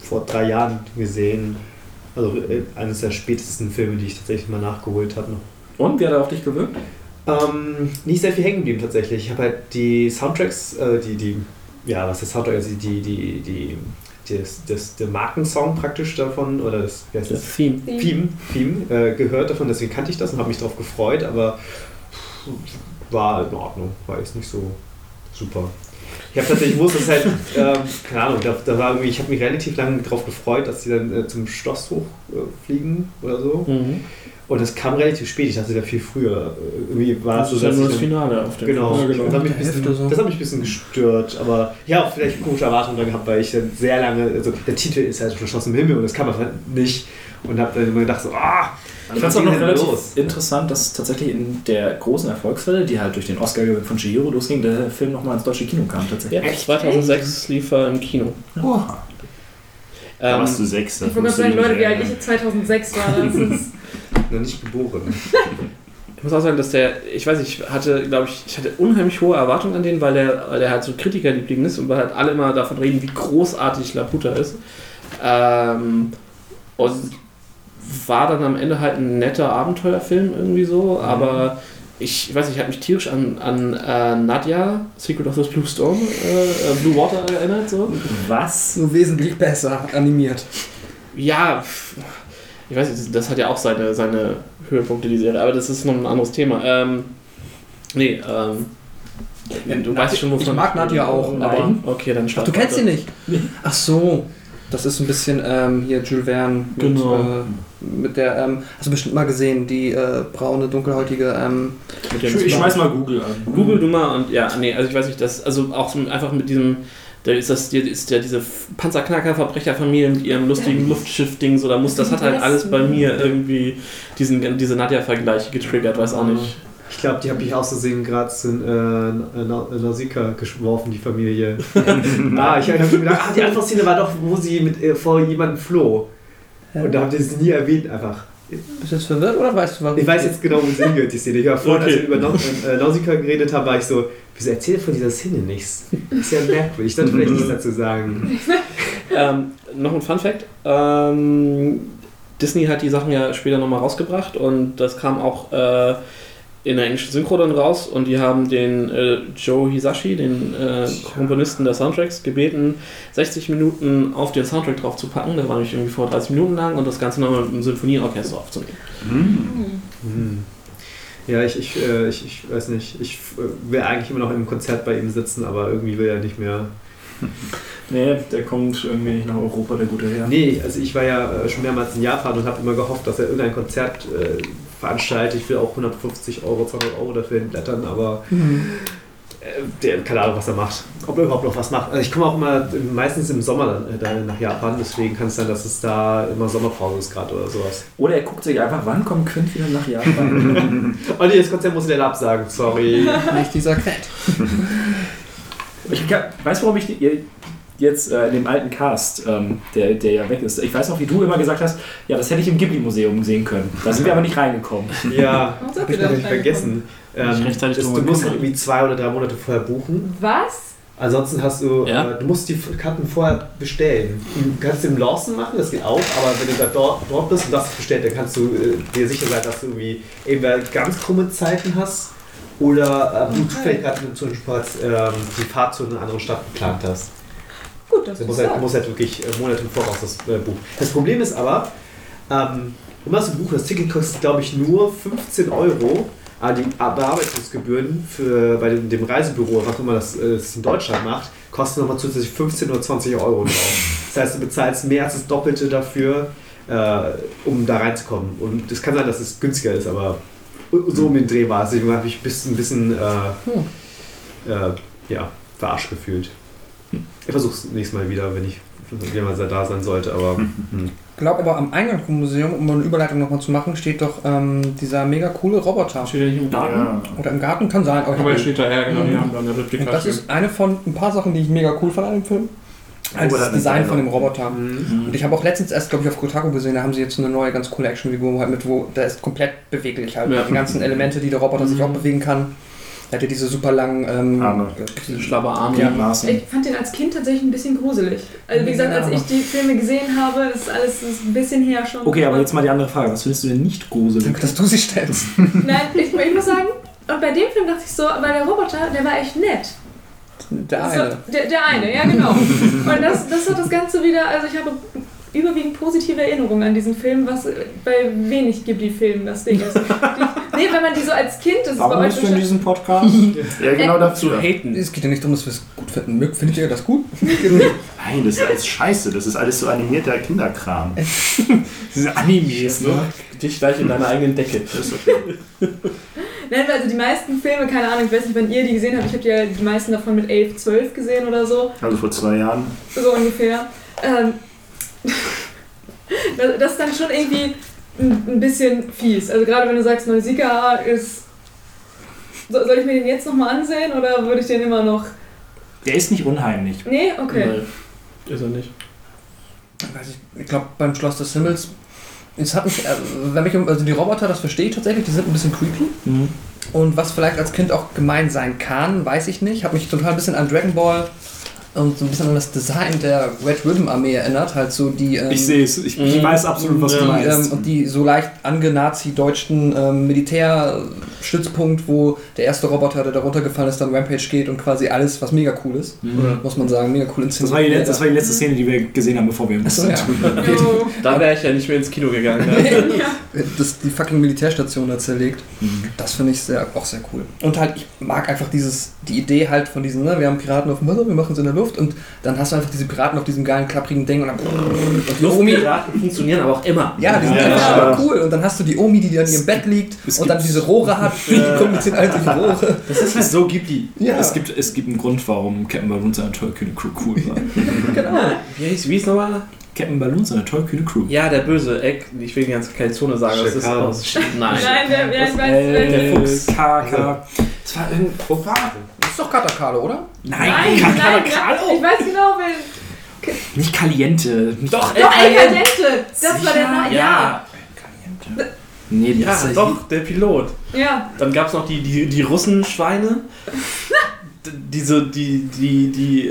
S7: vor drei Jahren gesehen. Also äh, eines der spätesten Filme, die ich tatsächlich mal nachgeholt habe. noch.
S2: Und, wie hat er auf dich gewirkt?
S7: Ähm, nicht sehr viel hängen geblieben tatsächlich. Ich habe halt die Soundtracks, äh, die, die, ja, was ist Soundtrack, also die, die, die, das, das, der Markensong praktisch davon, oder das, wie heißt das?
S3: Das Theme.
S7: Theme, Theme äh, gehört davon, deswegen kannte ich das und habe mich darauf gefreut, aber war in Ordnung, war jetzt nicht so super. Ich habe tatsächlich gewusst, dass halt, ähm, keine Ahnung, da, da war irgendwie, ich habe mich relativ lange darauf gefreut, dass sie dann äh, zum Schloss hochfliegen äh, oder so.
S3: Mhm.
S7: Und das kam relativ spät, ich dachte ja viel früher. Irgendwie war
S3: Das
S7: es so,
S3: ist ja nur das Finale auf dem
S7: Genau,
S3: Ja,
S7: Das, hat mich ein bisschen,
S5: so.
S7: das hat mich ein bisschen gestört, aber ich habe auch vielleicht komische Erwartungen da gehabt, weil ich dann sehr lange, also der Titel ist halt schon Schloss im Himmel und das kann man halt nicht und habe dann immer gedacht so, ah,
S2: Ich fand es auch noch relativ
S7: los?
S2: interessant, dass tatsächlich in der großen Erfolgswelle, die halt durch den Oscar-Gewinn von Chihiro losging, der Film nochmal ins deutsche Kino kam tatsächlich.
S3: Ja, 2006 lief er im Kino.
S4: Oha. Da
S3: Ähm,
S4: warst du sechs. da
S6: Ich wollte gerade sagen, Leute, wie alt ich 2006 war, das ist.
S7: Noch nicht geboren.
S3: Ich muss auch sagen, dass der, ich weiß nicht, ich hatte, glaube ich, ich hatte unheimlich hohe Erwartungen an den, weil der, weil der halt so Kritikerliebling ist und weil halt alle immer davon reden, wie großartig Laputa ist. Ähm, und war dann am Ende halt ein netter Abenteuerfilm irgendwie so, aber ich, ich weiß nicht, ich habe mich tierisch an, an äh, Nadja, Secret of the Blue Storm, äh, äh, Blue Water erinnert so.
S2: Was?
S5: Nur wesentlich besser animiert.
S3: Ja, ich weiß nicht, das hat ja auch seine, seine Höhepunkte, die Serie, aber das ist noch ein anderes Thema. Ähm, nee, ähm, du weißt schon, wovon
S5: Ich mag Nadja auch,
S3: aber
S5: aber-
S3: okay, dann
S5: Ach, du kennst sie nicht? Ach so. Das ist ein bisschen ähm, hier Jules Verne mit,
S3: Genau.
S5: äh, mit der, ähm, hast du bestimmt mal gesehen, die äh, braune, dunkelhäutige, ähm,
S2: Ich, ich schmeiß mal Google an.
S3: Google du mal und ja, nee, also ich weiß nicht, das, also auch so einfach mit diesem, da ist das, ist ja diese Panzerknacker-Verbrecherfamilie mit ihrem lustigen Luftschiff-Ding, so, da muss, das hat halt alles bei mir irgendwie diesen, diese Nadja-Vergleiche getriggert, weiß auch nicht.
S7: Ich glaube, die habe ich auszusehen gerade zu äh, Na- Nausicaa geschworfen, die Familie. ah, ich habe mir gedacht, ah, die Anfangsszene war doch, wo sie mit, äh, vor jemandem floh. Und da habt ihr es nie erwähnt einfach.
S5: Bist du jetzt verwirrt oder weißt du, warum?
S7: Ich weiß jetzt genau, wo es hingeht, die Szene. Ich war vorhin, als
S3: Okay.
S7: wir über äh, Nausicaa geredet haben, war ich so, wieso erzählt er von dieser Szene nichts? Ist ja merkwürdig. Ich sollte vielleicht nichts dazu sagen.
S3: Ähm, noch ein Fun Fact. Ähm, Disney hat die Sachen ja später nochmal rausgebracht und das kam auch äh, in der englischen Synchro dann raus und die haben den äh, Joe Hisashi, den äh, Komponisten der Soundtracks, gebeten, 60 Minuten auf den Soundtrack drauf zu packen. Der war nämlich irgendwie vor 30 Minuten lang und das Ganze nochmal mit einem Symphonieorchester aufzunehmen.
S7: Hm. Ja, ich, ich, äh, ich, ich weiß nicht. Ich äh, will eigentlich immer noch im Konzert bei ihm sitzen, aber irgendwie will er nicht mehr.
S2: Nee, der kommt irgendwie nicht nach Europa, der gute Herr.
S7: Nee, also ich war ja äh, schon mehrmals in Japan und habe immer gehofft, dass er irgendein Konzert äh, veranstaltet. Ich will auch 150 Euro, 200 Euro dafür hinblättern, aber äh, der keine Ahnung, was er macht. Ob er überhaupt noch was macht. Also ich komme auch immer meistens im Sommer dann, äh, dann nach Japan, deswegen kann es sein, dass es da immer Sommerpause ist gerade oder sowas.
S2: Oder er guckt sich einfach, wann kommt Quint wieder nach Japan?
S7: Oh nee, das Konzert muss ich leider absagen, sorry.
S5: Nicht dieser Quent.
S2: ich kann, weiß, warum ich jetzt äh, in dem alten Cast, ähm, der, der ja weg ist, ich weiß noch, wie du immer gesagt hast, ja, das hätte ich im Ghibli-Museum sehen können. Da sind wir aber nicht reingekommen.
S7: Ja,
S6: Warum seid
S7: hab
S6: ihr
S7: ich noch
S6: nicht
S7: nicht vergessen. Ähm,
S3: rechtzeitig
S7: das, du musst
S3: gekümmert.
S7: irgendwie zwei oder drei Monate vorher buchen.
S6: Was?
S7: Ansonsten hast du,
S3: Ja?
S7: äh, du musst die Karten vorher bestellen. Du kannst im Lawson machen, das geht auch, aber wenn du da dort, dort bist und das bestellt, dann kannst du äh, dir sicher sein, dass du irgendwie entweder ganz krumme Zeiten hast oder äh, du zufällig gerade zum Beispiel ähm, die Fahrt zu einer anderen Stadt geplant hast.
S6: Gut, das
S7: Du
S6: ist
S7: musst halt, musst halt wirklich äh, Monate im Voraus das äh, buchen. Das Problem ist aber, ähm, um das zu buchen, das Ticket kostet, glaube ich, nur 15 Euro. Aber die Bearbeitungsgebühren für, bei dem, Reisebüro, was immer das, äh, das in Deutschland macht, kosten nochmal zusätzlich 15 oder 20 Euro drauf. Das heißt, du bezahlst mehr als das Doppelte dafür, äh, um da reinzukommen. Und es kann sein, dass es günstiger ist, aber so um den Dreh war es. Deswegen habe ich bis, ein bisschen äh, äh, ja, verarscht gefühlt. Ich versuche es nächstes Mal wieder, wenn ich mal da sein sollte, aber hm.
S5: Ich glaube aber am Eingang vom Museum, um eine Überleitung nochmal zu machen, steht doch ähm, dieser mega coole Roboter.
S3: Steht ja nicht im Garten.
S4: Ja.
S5: Oder im Garten kann sein. Aber ich
S3: Aber er steht da, ja, genau, die
S5: Mhm.
S3: haben da eine Replika
S5: das ist eine von ein paar Sachen, die ich mega cool fand an dem Film. Halt
S4: Oder
S5: das Design von dem Roboter.
S7: Mhm.
S5: Und ich habe auch letztens erst, glaube ich, auf Kotaku gesehen, da haben sie jetzt eine neue, ganz coole Actionfigur halt mit, wo der ist komplett beweglich halt.
S3: Ja.
S5: Die ganzen Elemente, die der Roboter sich auch bewegen kann. Er hat ja diese super langen ähm,
S4: Arme.
S3: Diese schlabber Arme.
S5: Ja.
S6: Ich fand den als Kind tatsächlich ein bisschen gruselig. Also wie gesagt, als ich die Filme gesehen habe, das ist alles das ist ein bisschen her schon.
S2: Okay, aber jetzt mal die andere Frage. Was findest du denn nicht gruselig?
S5: Danke, dass du sie stellst.
S6: Nein, ich, ich muss sagen, und bei dem Film dachte ich so, weil der Roboter, der war echt nett.
S5: Der
S6: So,
S5: eine.
S6: der, der eine, ja genau. Und das, das hat das Ganze wieder, also ich habe überwiegend positive Erinnerungen an diesen Film, was bei wenig Ghibli-Filmen das Ding ist. Die, nee, wenn man die so als Kind, das ist
S2: Warum
S6: bei euch
S2: bist du in diesem Podcast?
S4: Ja, genau
S3: Zu
S4: dafür.
S3: haten.
S5: Es geht ja nicht darum, dass wir es gut finden. Mögt- Findet ihr das gut?
S4: Nein, das ist alles scheiße. Das ist alles so animierter Kinderkram.
S2: Diese Animes, ne?
S3: Dich gleich in deiner eigenen Decke.
S4: Das ist okay.
S6: Nein, also die meisten Filme, keine Ahnung, ich weiß nicht, wann ihr die gesehen habt, ich habe die ja die meisten davon mit 11, 12 gesehen oder so,
S4: Also vor zwei Jahren.
S6: so ungefähr. Ähm, das, ist dann schon irgendwie ein, bisschen fies. Also gerade wenn du sagst, Neusika ist... So, soll ich mir den jetzt nochmal ansehen oder würde ich den immer noch...
S2: Der ist nicht unheimlich.
S6: Nee? Okay.
S3: Nein, ist er nicht.
S5: Ich, ich glaube, beim Schloss des Himmels. Es hat mich, äh, wenn mich also die Roboter, das verstehe ich tatsächlich, die sind ein bisschen creepy.
S2: Mhm.
S5: Und was vielleicht als Kind auch gemein sein kann, weiß ich nicht. Hat mich total ein bisschen an Dragon Ball und so ein bisschen an das Design der Red Ribbon Armee erinnert. Halt so die. Ähm,
S2: Ich sehe es. Ich, ich
S3: Mhm.
S2: weiß absolut, was du
S5: ähm,
S2: meinst.
S5: und die so leicht angenazi-deutschen ähm, Militärstützpunkt, wo der erste Roboter, der da runtergefallen ist, dann Rampage geht und quasi alles, was mega cool ist,
S2: Mhm.
S5: muss man sagen, mega cool
S2: Das war, die das war die letzte Szene, die wir gesehen haben, bevor wir im
S5: Achso, ja.
S6: Jo.
S3: Da wäre ich ja nicht mehr ins Kino gegangen. Ne?
S6: ja.
S5: das, die fucking Militärstation da zerlegt.
S2: Mhm.
S5: Das finde ich sehr, auch sehr cool. Und halt, ich mag einfach dieses, die Idee halt von diesen, ne, wir haben Piraten auf dem Wasser, wir machen es in der Luft und dann hast du einfach diese Piraten auf diesem geilen, klapprigen Ding und dann und die Omi.
S3: Luftpiraten funktionieren aber auch immer.
S5: Ja, die sind
S3: Ja.
S5: aber cool. Und dann hast du die Omi, die dann in ihrem Bett liegt
S2: Es
S5: und dann
S2: gibt-
S5: diese Rohre hat, die kommunizieren alle durch die Rohre.
S3: Das ist halt so Ghibli.
S5: Ja,
S2: Es, gibt, es gibt einen Grund, warum Captain Balloon seine tollkühne Crew cool war.
S5: genau.
S3: Wie hieß, wie hieß nochmal?
S2: Captain Balloon seine tollkühne Crew.
S3: Ja, der böse Eck. Ich will ganz keine Zone sagen. Das ist aus. Nein.
S6: Nein, der, ja, weiß,
S2: Äh, der Fuchs, Kaka.
S3: Das war irgendwo.
S5: Das ist doch Katakalo, oder?
S6: Nein,
S2: nein,
S6: ich weiß genau, wer.
S2: nicht Caliente. Nicht
S3: Doch,
S6: Doch, El Caliente! Das war der Name. Ja.
S2: Nee,
S3: Ja,
S2: das ist
S3: doch, der Pilot.
S6: Ja,
S3: Dann gab es noch die, die, die Russenschweine. Diese, die, die, die.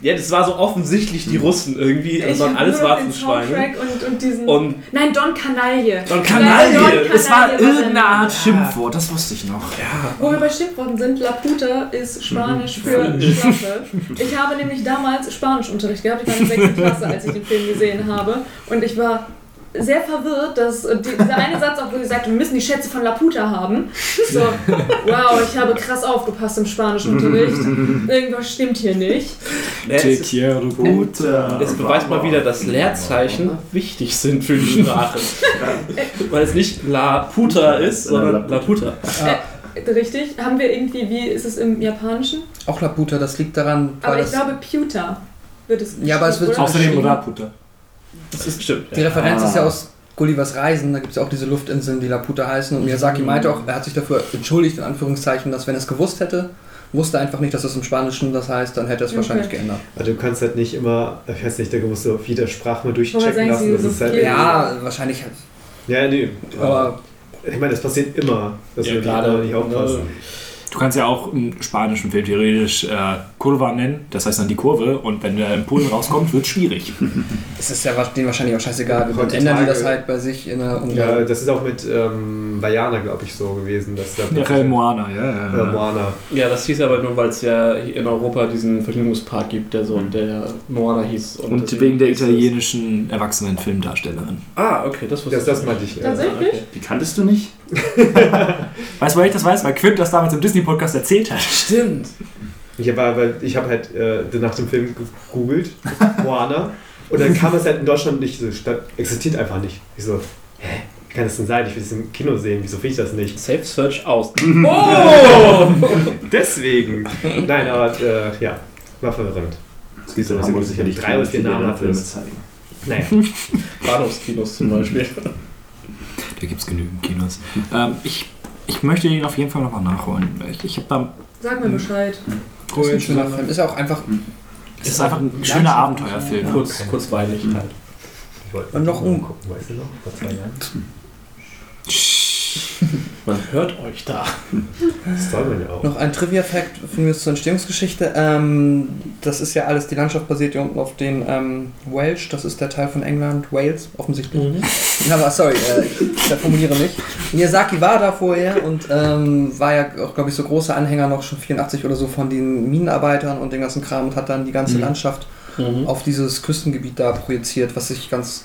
S3: Ja, das war so offensichtlich die Russen irgendwie. Das
S6: ich
S3: waren
S6: hab
S3: alles
S6: den
S3: Warzenschweine.
S6: Soundtrack und, und diesen...
S3: Und
S6: Nein, Don Kanaille.
S3: Don
S6: Don
S3: Kanaille.
S2: Es war
S6: Kanaille
S2: irgendeine Art Schimpfwort, das wusste ich noch.
S3: ja,
S6: Wo wir bei Schimpfworten sind, La Puta ist Spanisch für Schlappe. Ich habe nämlich damals Spanischunterricht gehabt, ich war in der 6. Klasse, als ich den Film gesehen habe. Und ich war sehr verwirrt, dass äh, die, dieser eine Satz, auch wo sie sagt, wir müssen die Schätze von La Puta haben. So, wow, ich habe krass aufgepasst im Spanischunterricht. Irgendwas stimmt hier nicht.
S3: es,
S2: Te quiero puta.
S3: es beweist mal wieder, dass Leerzeichen wichtig sind für die Sprache. Weil es nicht La Puta ist, sondern La Puta.
S6: Richtig? Haben wir irgendwie, wie ist es im Japanischen?
S5: Auch Laputa, das liegt daran, weil
S6: Aber ich glaube, Puta wird es
S5: Ja, aber es wird
S6: oder?
S2: Außerdem. Raputa.
S3: Das ist stimmt.
S5: die Referenz ist ja aus Gullivers Reisen, da gibt es ja auch diese Luftinseln, die Laputa heißen. Und Miyazaki meinte auch, er hat sich dafür entschuldigt, in Anführungszeichen, dass wenn er es gewusst hätte, wusste einfach nicht, dass das im Spanischen das heißt, dann hätte er es
S6: Okay.
S5: wahrscheinlich geändert.
S7: Also du kannst halt nicht immer, ich weiß nicht, da musst du auf jeder Sprache mal durchchecken lassen. Das ist halt
S5: Ja, wahrscheinlich. halt.
S7: Ja, nee.
S5: Aber
S7: ich meine, das passiert immer, dass
S3: Ja,
S7: wir
S3: gerade,
S7: gerade nicht aufpassen.
S3: ne?
S2: Du kannst ja auch einen spanischen Film theoretisch äh, Kurva nennen, das heißt dann die Kurve, und wenn der in Polen rauskommt, wird es schwierig.
S5: es ist ja denen wahrscheinlich auch scheißegal. Dann ändern die das halt bei sich in der
S7: Ja, das ist auch mit ähm, Vajana, glaube ich, so gewesen. Dass da
S2: Ja, Real Moana, ja, ja.
S7: äh, Moana.
S3: Ja, das hieß aber nur, weil es ja in Europa diesen Vergnügungspark gibt, der so der Moana hieß.
S2: Und
S3: deswegen
S2: wegen der italienischen erwachsenen Filmdarstellerin.
S3: Ah, okay, das wusste
S7: Das, das
S3: ich
S7: meinte ich.
S6: Tatsächlich?
S3: Okay.
S4: Die kanntest du nicht?
S2: Weißt du, woher ich das weiß? Weil Quint das damals im Disney-Podcast erzählt hat.
S3: Stimmt.
S7: Ich habe aber, ich habe halt äh, nach dem Film gegoogelt, Moana, und dann kam es halt in Deutschland nicht, so, statt, existiert einfach nicht. Ich so, hä, wie kann das denn sein? Ich will es im Kino sehen, wieso finde ich das nicht?
S3: Safe Search aus.
S7: Oh! Deswegen. Nein, aber äh, ja, war verwirrend.
S4: Es gibt Hamburg
S7: sind
S4: sicherlich
S7: drei oder vier Namen
S4: Filme zeigen.
S7: Naja,
S3: Bahnhofskinos zum Beispiel.
S2: Da gibt es genügend Kinos. Ähm, ich, ich möchte den auf jeden Fall nochmal nachholen. Ich, ich habe da.
S6: Sag mir Bescheid.
S5: Das ist ein schöner Film. Ist ja auch einfach.
S2: Es ist einfach ein schöner Abenteuerfilm.
S3: Kurz, kurzweilig halt.
S7: ich wollte
S5: Und noch um-
S7: gucken, weißt du noch? Vor zwei Jahren.
S3: Man hört euch da.
S7: Das soll man ja auch.
S5: Noch ein Trivia-Fact von mir zur Entstehungsgeschichte. Ähm, das ist ja alles, die Landschaft basiert ja unten auf den ähm, Welsh, das ist der Teil von England, Wales, offensichtlich. Ja, aber sorry, äh, ich formuliere mich. Miyazaki war da vorher und ähm, war ja auch, glaube ich, so großer Anhänger noch schon 84 oder so von den Minenarbeitern und den ganzen Kram und hat dann die ganze
S3: Mhm.
S5: Landschaft auf dieses Küstengebiet da projiziert, was ich ganz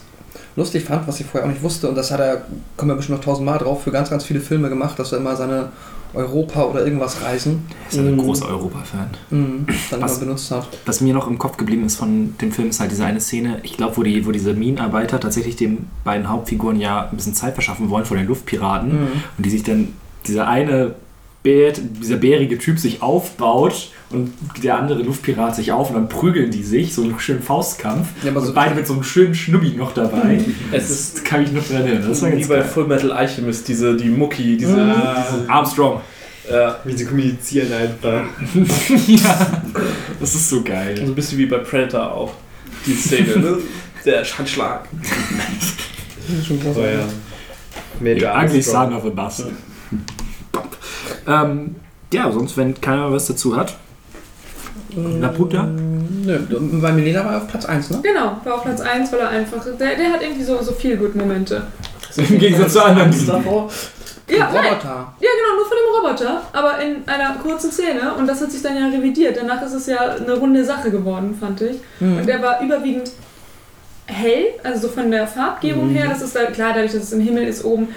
S5: lustig fand, was ich vorher auch nicht wusste. Und das hat er, kommen wir bestimmt noch tausendmal drauf, für ganz, ganz viele Filme gemacht, dass er immer seine Europa oder irgendwas reisen
S2: Er ist ein
S3: Mhm.
S2: großer Europa-Fan.
S5: mhm, dann
S2: Was-
S5: immer benutzt hat.
S2: Was mir noch im Kopf geblieben ist von dem Film, ist halt diese eine Szene, ich glaube, wo, die, wo diese Minenarbeiter tatsächlich den beiden Hauptfiguren ja ein bisschen Zeit verschaffen wollen vor den Luftpiraten
S5: Mhm.
S2: und die sich dann, dieser eine Bär, dieser bärige Typ sich aufbaut und der andere Luftpirat sich auf und dann prügeln die sich, so einen schönen Faustkampf.
S5: Ja, aber
S2: und
S5: so-
S2: beide mit so einem schönen Schnubbi noch dabei.
S3: Es ist
S2: Das kann ich noch dran erinnern. Das war
S3: wie bei
S2: geil.
S3: Full Metal Alchemist, diese, die Mucki, diese. diese
S2: Armstrong.
S3: äh,
S7: Wie sie kommunizieren einfach.
S2: ja, das ist so geil.
S3: so ein bisschen wie bei Predator auch. Die Szene, ne? Der Handschlag.
S7: Oh ja. Major
S2: Ugly
S7: Armstrong.
S2: son of a bastard. Ähm, ja, sonst, wenn keiner was dazu hat. Laputa?
S5: Nö, bei Milena war er auf Platz 1, ne?
S6: Genau, war auf Platz 1, weil er einfach. Der, der hat irgendwie so, so viel gut Momente.
S2: Im Gegensatz zu anderen.
S3: davor.
S6: Ja, nein,
S5: Roboter.
S6: ja, genau, nur von dem Roboter, aber in einer kurzen Szene und das hat sich dann ja revidiert. Danach ist es ja eine runde Sache geworden, fand ich. Und
S5: Mhm.
S6: der war überwiegend hell, also so von der Farbgebung her. Das ist da, klar, dadurch, dass es im Himmel ist oben,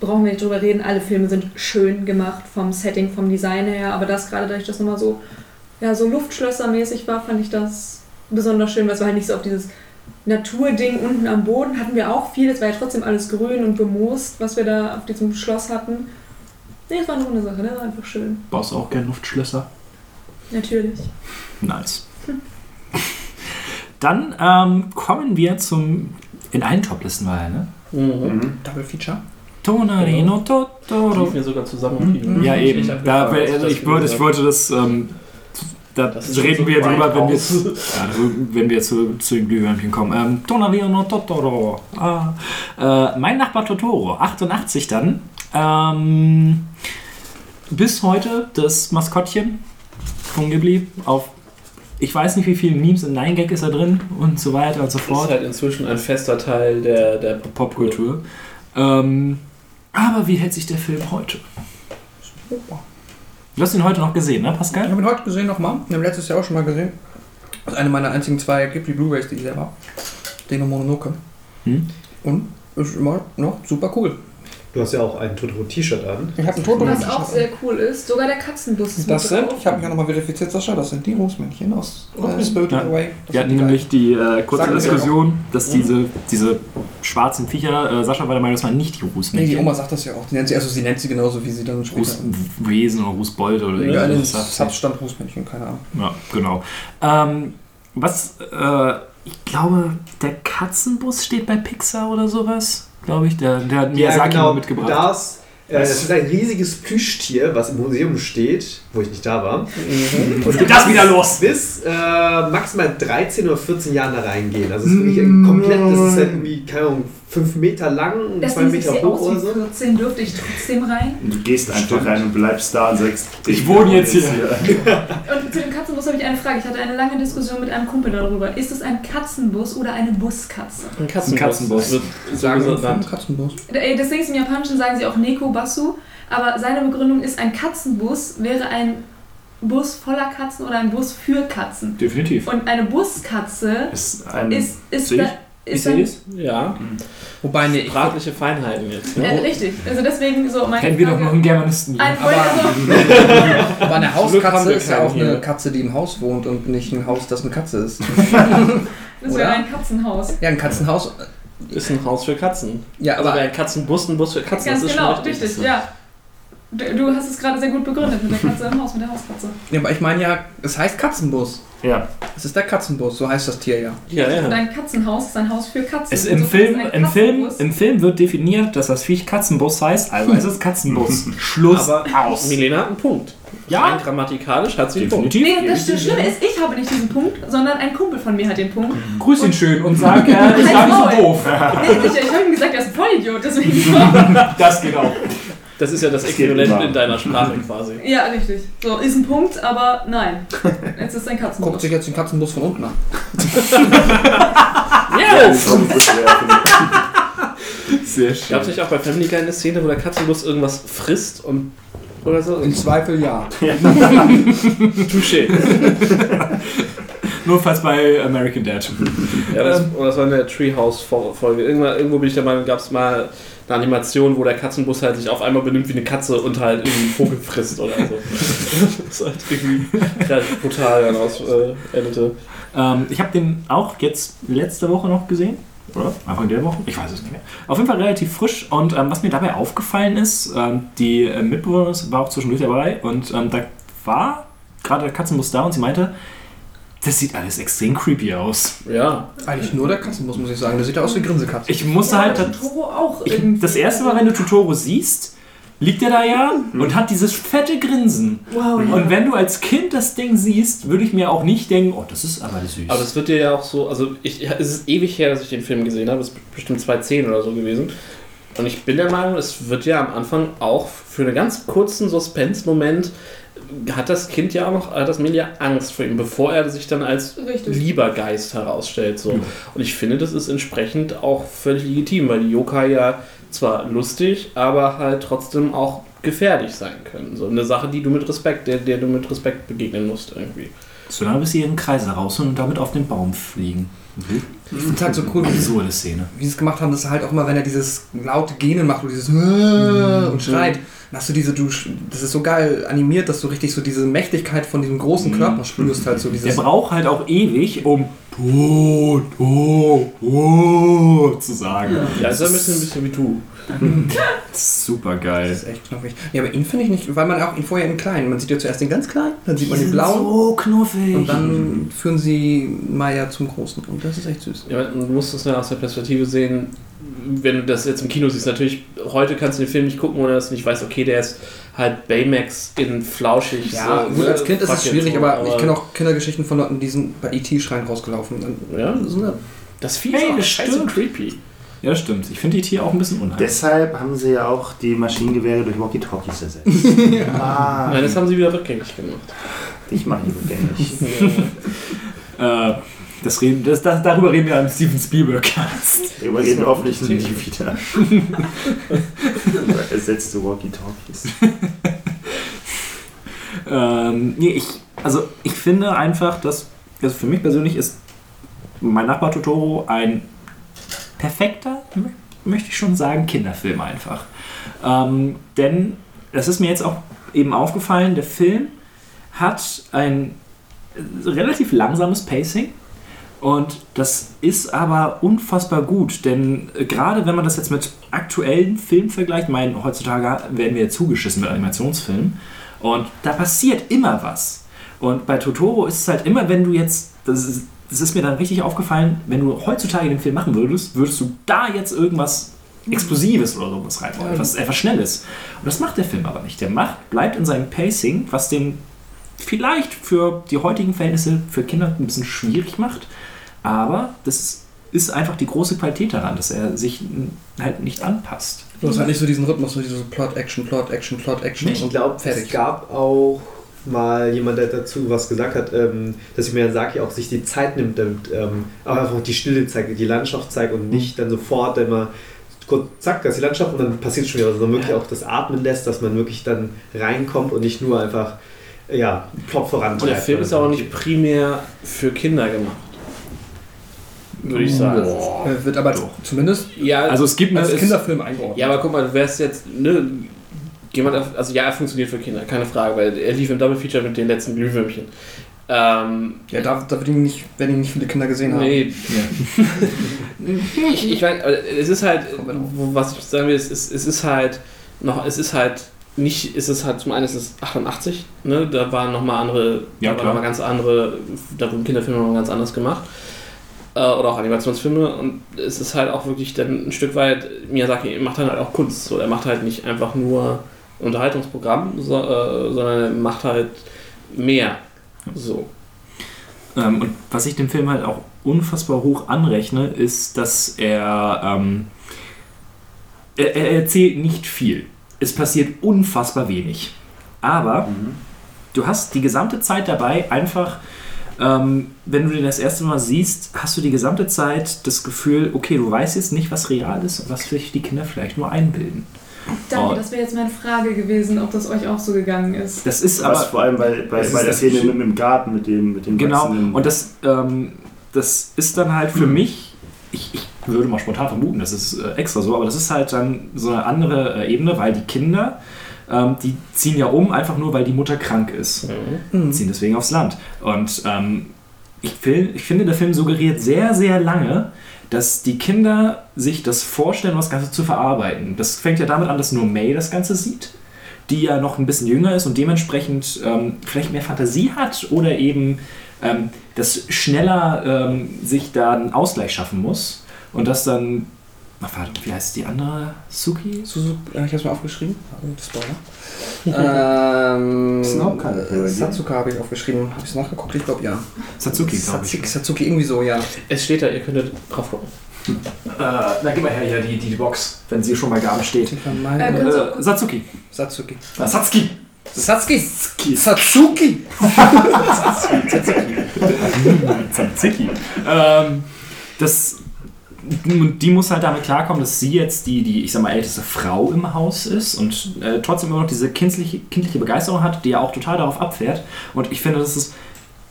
S6: brauchen wir nicht drüber reden. Alle Filme sind schön gemacht vom Setting, vom Design her, aber das gerade dadurch, dass das nochmal so, ja, so Luftschlössermäßig war, fand ich das besonders schön, weil es war halt nicht so auf dieses Naturding unten am Boden hatten wir auch viel. Es war ja trotzdem alles grün und bemoost, was wir da auf diesem Schloss hatten. Nee, es war eine runde Sache, ne? War einfach schön.
S2: Baust du auch gerne Luftschlösser?
S6: Natürlich.
S2: Nice. Dann ähm, kommen wir zum. In allen Toplisten war er, ne?
S3: Mhm.
S5: Double Feature.
S2: Tonarino Totoro.
S3: Lief mir sogar zusammen.
S5: Mhm.
S2: Ja,
S3: Ich
S2: eben.
S3: hab
S2: Da,
S3: gefragt,
S2: also ich,
S3: das
S2: wollte, ich wollte das ähm, da
S3: Das
S2: reden
S3: so
S2: wir drüber, wenn wir, ja, wenn wir zu, zu den Glühwürmchen kommen. Ähm, Tonavino no Totoro. Ah. Äh, mein Nachbar Totoro, 88 dann. Ähm, bis heute das Maskottchen von Ghibli auf ich weiß nicht, wie viele Memes in 9gag ist da drin und so weiter und so
S3: Das ist
S2: fort.
S3: halt inzwischen ein fester Teil der, der
S2: Popkultur. Ähm, aber wie hält sich der Film heute? Du hast ihn heute noch gesehen, ne,
S5: Ich
S2: Pascal?
S5: habe ihn heute gesehen nochmal. Wir haben letztes Jahr auch schon mal gesehen. Das ist eine meiner einzigen zwei Ghibli Blu-Rays, die ich selber habe. Den und Mononoke.
S2: Hm?
S5: Und ist immer noch super cool.
S7: Du hast ja auch ein Totoro-T-Shirt an.
S5: Ich habe ein Foto
S6: Was auch sehr cool ist, sogar der Katzenbus ist
S5: Das
S6: mit
S5: sind,
S6: drauf.
S5: ich habe mich ja nochmal verifiziert, Sascha, das sind die Rußmännchen aus äh. Spirited
S2: Ja.
S5: Away. Das
S2: Wir hatten
S5: die
S2: nämlich die äh, kurze
S5: Sagen
S2: Diskussion, dass diese, diese schwarzen Viecher, äh, Sascha war der Meinung, das waren nicht die
S5: Nee, die
S2: Rußmännchen.
S5: Oma sagt das ja auch. Die nennt sie, also sie nennt sie genauso, wie sie dann später.
S2: Rußwesen oder Rußbold oder
S5: Ja,
S2: sie.
S5: Substand Rußmännchen, keine Ahnung.
S2: Ja, genau. Ähm, was, äh, ich glaube, der Katzenbus steht bei Pixar oder sowas. Glaube ich, der, der hat Miyazaki mitgebracht.
S7: Das, äh, das ist ein riesiges Plüschtier, was im Museum steht, wo ich nicht da war. Und
S2: geht das wieder los?
S7: Bis äh, maximal 13 oder 14 Jahren da reingehen. Also es ist wirklich ein komplett, das ist halt irgendwie, keine Ahnung, 5 Meter lang,
S6: Das
S7: 2
S6: Ding
S7: Meter hoch oder so.
S6: 14, dürfte ich trotzdem rein.
S4: Und du gehst einfach rein und bleibst da und sagst,
S2: Ich wohne jetzt hier.
S6: Und zu dem Katzenbus habe ich eine Frage. Ich hatte eine lange Diskussion mit einem Kumpel darüber. Ist es ein Katzenbus oder eine Buskatze?
S3: Ein Katzenbus.
S2: Ein Katzenbus.
S3: Das wird
S5: Sagen vom
S3: genannt.
S5: Katzenbus.
S6: Ding ist, im Japanischen sagen sie auch Neko Basu, aber seine Begründung ist, ein Katzenbus wäre ein Bus voller Katzen oder ein Bus für Katzen.
S2: Definitiv.
S6: Und eine Buskatze
S4: ist ein.
S6: ist, ist,
S4: ich?
S6: da,
S3: Ich
S6: ist
S3: sehe
S6: dann,
S3: es. Ja.
S5: Wobei, nee, ich
S3: Sprachliche Feinheiten jetzt.
S6: ja,
S3: Ne?
S6: richtig. Also deswegen so meine
S2: Kennen wir doch noch einen Germanisten.
S6: Ein,
S5: Aber-
S6: also,
S5: Aber eine Hauskatze ist ja auch eine. Katze, die im Haus wohnt und nicht ein Haus, das eine Katze ist.
S6: das wäre ein Katzenhaus.
S5: Ja, ein Katzenhaus.
S3: Ist ein Haus für Katzen.
S5: Ja,
S3: Also
S5: aber
S3: wäre ein Katzenbus ein Bus für Katzen.
S6: Ganz
S3: das ist
S6: genau,
S3: schon
S6: richtig,
S3: richtig.
S6: ja. Du, du hast es gerade sehr gut begründet mit der Katze im Haus, mit der Hauskatze.
S5: Ja, aber ich meine ja, es heißt Katzenbus.
S4: Ja.
S5: Es ist der Katzenbus, so heißt das Tier ja.
S3: Ja,
S6: Und
S3: ja.
S6: ein Katzenhaus ist ein Haus für Katzen.
S2: Es
S6: Und
S2: im,
S6: so
S2: Film,
S6: ist
S2: im, Film,
S6: Katzenbus-
S2: Im Film wird definiert, dass das Viech Katzenbus heißt, also ist es Katzenbus. Schluss
S3: Aber
S2: aus.
S3: Milena hat einen Punkt.
S2: Ja.
S3: Rein grammatikalisch hat sie einen Punkt.
S2: Definitiv.
S6: Nee, das Schlimme ist, ich habe nicht diesen Punkt, sondern ein Kumpel von mir hat den Punkt.
S2: Grüß ihn schön und sag, er ist gar nicht so doof.
S6: Nee, sicher, ich habe ihm gesagt, er ist ein Vollidiot, deswegen.
S2: Das geht auch.
S3: Das ist ja das
S4: Das
S3: Äquivalent in deiner Sprache quasi.
S6: ja, richtig. So, ist ein Punkt, aber nein. Jetzt ist ein
S5: Guckt
S6: Katzenbus.
S5: sich jetzt den Katzenbus von unten an.
S3: Yes!
S2: Sehr schön.
S3: Gab es nicht auch bei Family Guy eine Szene, wo der Katzenbus irgendwas frisst und oder so?
S5: Im Zweifel ja.
S3: Touché.
S2: Nur falls bei American Dad.
S3: Ja, das, oder das war in der Treehouse-Folge. Irgendwo, irgendwo bin ich der Meinung, gab es mal eine Animation, wo der Katzenbus halt sich auf einmal benimmt wie eine Katze und halt irgendwie einen Vogel frisst oder so. das ist halt irgendwie relativ brutal dann aus äh, endete.
S2: Ähm, ich habe den auch jetzt letzte Woche noch gesehen. Oder? Anfang der Woche? Ich weiß es nicht mehr. Auf jeden Fall relativ frisch. Und ähm, was mir dabei aufgefallen ist, ähm, die äh, Mitbewohnerin war auch zwischendurch dabei. Und ähm, da war gerade der Katzenbus da und sie meinte, das sieht alles extrem creepy aus.
S3: Ja.
S5: Eigentlich nur der Katzenbus, muss ich sagen. Der sieht ja aus wie Grinsekatze.
S2: Ich musste halt.
S6: Ja, Toro auch
S2: Ich, das erste Mal, wenn du Totoro siehst, liegt er da ja und hat dieses fette Grinsen.
S6: Wow, ja.
S2: Und wenn du als Kind das Ding siehst, würde ich mir auch nicht denken, oh, das ist aber süß.
S3: Aber es wird dir ja auch so, also ich, es ist ewig her, dass ich den Film gesehen habe, es ist bestimmt 2010 oder so gewesen. Und ich bin der Meinung, es wird ja am Anfang auch für einen ganz kurzen Suspense-Moment hat das Kind ja auch noch, hat das Mädchen ja Angst vor ihm, bevor er sich dann als
S6: Richtig.
S3: lieber Geist herausstellt. So. Und ich finde, das ist entsprechend auch völlig legitim, weil die Yokai ja zwar lustig, aber halt trotzdem auch gefährlich sein können. So eine Sache, die du mit Respekt, der, der du mit Respekt begegnen musst irgendwie.
S2: Solange bis sie ihren Kreise raus und damit auf den Baum fliegen.
S5: Ich finde es halt so cool, wie sie
S2: Absurde Szene.
S5: wie sie es gemacht haben, dass er halt auch immer, wenn er dieses laute Gähnen macht und dieses und schreit, hast du diese, du, das ist so geil animiert, dass du richtig so diese Mächtigkeit von diesem großen Körper spürst, halt so
S2: Der
S5: dieses.
S2: braucht halt auch ewig, um to, to, to zu sagen.
S3: Ja, ist ein bisschen, ein bisschen wie du.
S2: Super
S5: Das
S2: geil.
S5: ist echt knuffig. Ja, aber ihn finde ich nicht, weil man auch ihn vorher in klein, man sieht ja zuerst den ganz kleinen, dann sieht man den blauen
S2: so knuffig.
S5: und dann führen sie Maya zum großen und das ist echt süß.
S3: Ja, du musst es dann aus der Perspektive sehen, wenn du das jetzt im Kino siehst. Natürlich, heute kannst du den Film nicht gucken, ohne dass du nicht weißt, okay, der ist halt Baymax in flauschig.
S5: Ja,
S3: so,
S5: gut, als Kind ist es schwierig,
S3: so,
S5: aber, ich kenne auch Kindergeschichten von Leuten, die sind bei E.T.-Schreien rausgelaufen. Dann,
S3: Ja?
S5: so eine,
S3: Das Vieh
S2: Hey,
S3: ist scheiße
S2: stimmt.
S3: creepy.
S2: Ja, stimmt. Ich finde die Tiere auch ein bisschen unheimlich.
S4: Deshalb haben sie ja auch die Maschinengewehre durch Walkie-Talkies ersetzt. ah,
S3: Nein, das haben sie wieder rückgängig gemacht.
S4: ich mache die rückgängig.
S2: Äh, das reden, das, das, darüber reden wir am Steven Spielberg-Cast.
S4: Darüber reden wir hoffentlich nie wieder. Ersetzte Walkie-Talkies.
S2: Ähm, nee, ich, also ich finde einfach, dass, also für mich persönlich ist mein Nachbar Totoro ein perfekter, mö- möchte ich schon sagen, Kinderfilm einfach. Ähm, denn, das ist mir jetzt auch eben aufgefallen, der Film hat ein relativ langsames Pacing. Und das ist aber unfassbar gut, denn äh, gerade wenn man das jetzt mit aktuellen Filmen vergleicht, mein, heutzutage werden wir zugeschissen mit Animationsfilmen, und da passiert immer was. Und bei Totoro ist es halt immer, wenn du jetzt, das ist, das ist mir dann richtig aufgefallen, wenn du heutzutage den Film machen würdest, würdest du da jetzt irgendwas Explosives oder sowas reinbauen, etwas, etwas Schnelles. Und das macht der Film aber nicht. Der macht, bleibt in seinem Pacing, was den vielleicht für die heutigen Verhältnisse für Kinder ein bisschen schwierig macht. Aber das ist einfach die große Qualität daran, dass er sich halt nicht anpasst.
S5: du hast halt nicht so diesen Rhythmus, so diese Plot, Action, Plot, Action, Plot, Action.
S7: Ich glaube, es gab auch mal jemand, der dazu was gesagt hat, ähm, dass Miyazaki auch sich die Zeit nimmt, damit ähm, auch einfach die Stille zeigt, die Landschaft zeigt und nicht dann sofort immer kurz, zack, das ist die Landschaft und dann passiert schon wieder, was, sondern wirklich auch das Atmen lässt, dass man wirklich dann reinkommt und nicht nur einfach ja, Plot vorantreibt.
S3: Und der Film ist auch nicht primär für Kinder gemacht. Würde ich sagen.
S5: Äh, wird aber zumindest
S3: Ja,
S2: Also es gibt
S5: als
S2: es-
S5: Kinderfilm eingeordnet.
S3: ja, aber guck mal, du wärst jetzt, ne, jemand, also ja, er funktioniert für Kinder, keine Frage, weil er lief im Double Feature mit den letzten Glühwürmchen. Ähm,
S5: Ja, da, da wird ihn nicht, werden ihn nicht viele Kinder gesehen haben.
S3: nee. ich, ich meine, aber es ist halt, was ich sagen will, es ist, es ist halt noch, es ist halt nicht, es ist halt zum einen ist es 88, ne, da waren nochmal andere,
S2: Ja,
S3: da waren ganz andere, da wurden Kinderfilme noch mal ganz anders gemacht. Äh, oder auch Animationsfilme und es ist halt auch wirklich dann ein Stück weit, Miyazaki macht dann halt auch Kunst, so, er macht halt nicht einfach nur Unterhaltungsprogramm, so, äh, sondern er macht halt mehr. So.
S2: Ähm, und was ich dem Film halt auch unfassbar hoch anrechne, ist, dass er, ähm, er, er erzählt nicht viel. Es passiert unfassbar wenig. Aber du hast die gesamte Zeit dabei einfach, ähm, wenn du den das erste Mal siehst, hast du die gesamte Zeit das Gefühl, okay, du weißt jetzt nicht, was real ist und was sich die Kinder vielleicht nur einbilden.
S6: Danke,
S2: Oh.
S6: das wäre jetzt meine Frage gewesen, ob das euch auch so gegangen ist.
S2: Das ist
S4: Was
S2: aber
S4: vor allem bei, bei,
S2: Das
S4: bei
S2: ist
S4: der Szene
S2: Schö-
S4: mit, im Garten mit dem, mit dem
S2: Genau, und das, ähm, das ist dann halt für mich, ich, ich würde mal spontan vermuten, das ist äh, extra so, aber das ist halt dann so eine andere äh, Ebene, weil die Kinder, ähm, die ziehen ja um, einfach nur, weil die Mutter krank ist.
S5: Mhm.
S2: Ziehen deswegen aufs Land. Und ähm, ich, will, ich finde, der Film suggeriert sehr, sehr lange, dass die Kinder sich das vorstellen, das Ganze zu verarbeiten. Das fängt ja damit an, dass nur May das Ganze sieht, die ja noch ein bisschen jünger ist und dementsprechend ähm, vielleicht mehr Fantasie hat oder eben ähm, das schneller ähm, sich da einen Ausgleich schaffen muss und das dann, ach, warte, wie heißt die andere? Suki?
S5: Suzu, äh, ich hab's mal aufgeschrieben. Oh, Spoiler. ähm, äh? Satsuka habe ich aufgeschrieben. Habe ich nachgeguckt? Ich glaube ja.
S2: Satsuki, glaube ich.
S5: Satsuki, Satsuki, irgendwie so, ja.
S3: Es steht da, ihr könntet drauf gucken.
S2: Äh, na, gib mal her hier die, die, Box, wenn sie schon mal gar steht.
S6: Äh, du-
S2: Äh, Satsuki.
S5: Satsuki.
S2: Ah, Satsuki.
S5: Satsuki! Satsuki!
S2: Tzatziki. Ähm, das, die muss halt damit klarkommen, dass sie jetzt die, die, ich sag mal, älteste Frau im Haus ist und äh, trotzdem immer noch diese kindliche, kindliche Begeisterung hat, die ja auch total darauf abfährt. Und ich finde, das ist.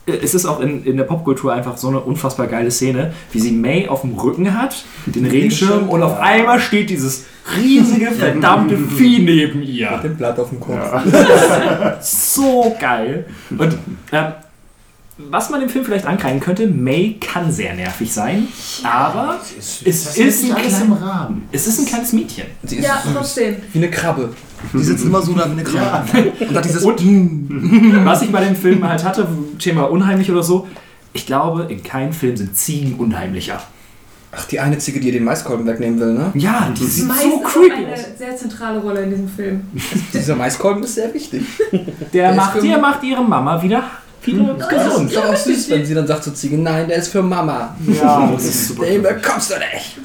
S2: äh, Es ist auch in, in der Popkultur einfach so eine unfassbar geile Szene, wie sie May auf dem Rücken hat, den Regenschirm, und auf einmal steht dieses riesige, verdammte Vieh neben ihr.
S5: Den Blatt auf dem Kopf.
S2: so geil. Und ähm, was man dem Film vielleicht ankreiden könnte, May kann sehr nervig sein, aber es ist, ein
S4: alles
S2: klein,
S4: im Rahmen.
S2: es ist ein kleines Mädchen.
S5: Sie ist
S6: Ja,
S5: süß.
S6: trotzdem.
S5: Wie eine Krabbe. Die sitzt immer so da wie eine Krabbe. Und hat dieses.
S2: Und was ich bei dem Film halt hatte, Thema unheimlich oder so, ich glaube, in keinem Film sind Ziegen unheimlicher.
S5: Ach, die eine Ziege, die ihr den Maiskolben wegnehmen will, ne?
S2: Ja, die sieht
S6: Mais
S2: so creepy
S6: eine
S2: aus.
S6: sehr zentrale Rolle in diesem Film.
S5: Dieser Maiskolben ist sehr wichtig.
S2: Der
S5: ist
S2: macht, der macht ihre Mama wieder, wieder
S5: Das
S2: gesund.
S5: ist doch auch süß, wenn sie dann sagt zur Ziege, nein, der ist für Mama.
S2: Ja, das ist super.
S5: Den bekommst du nicht.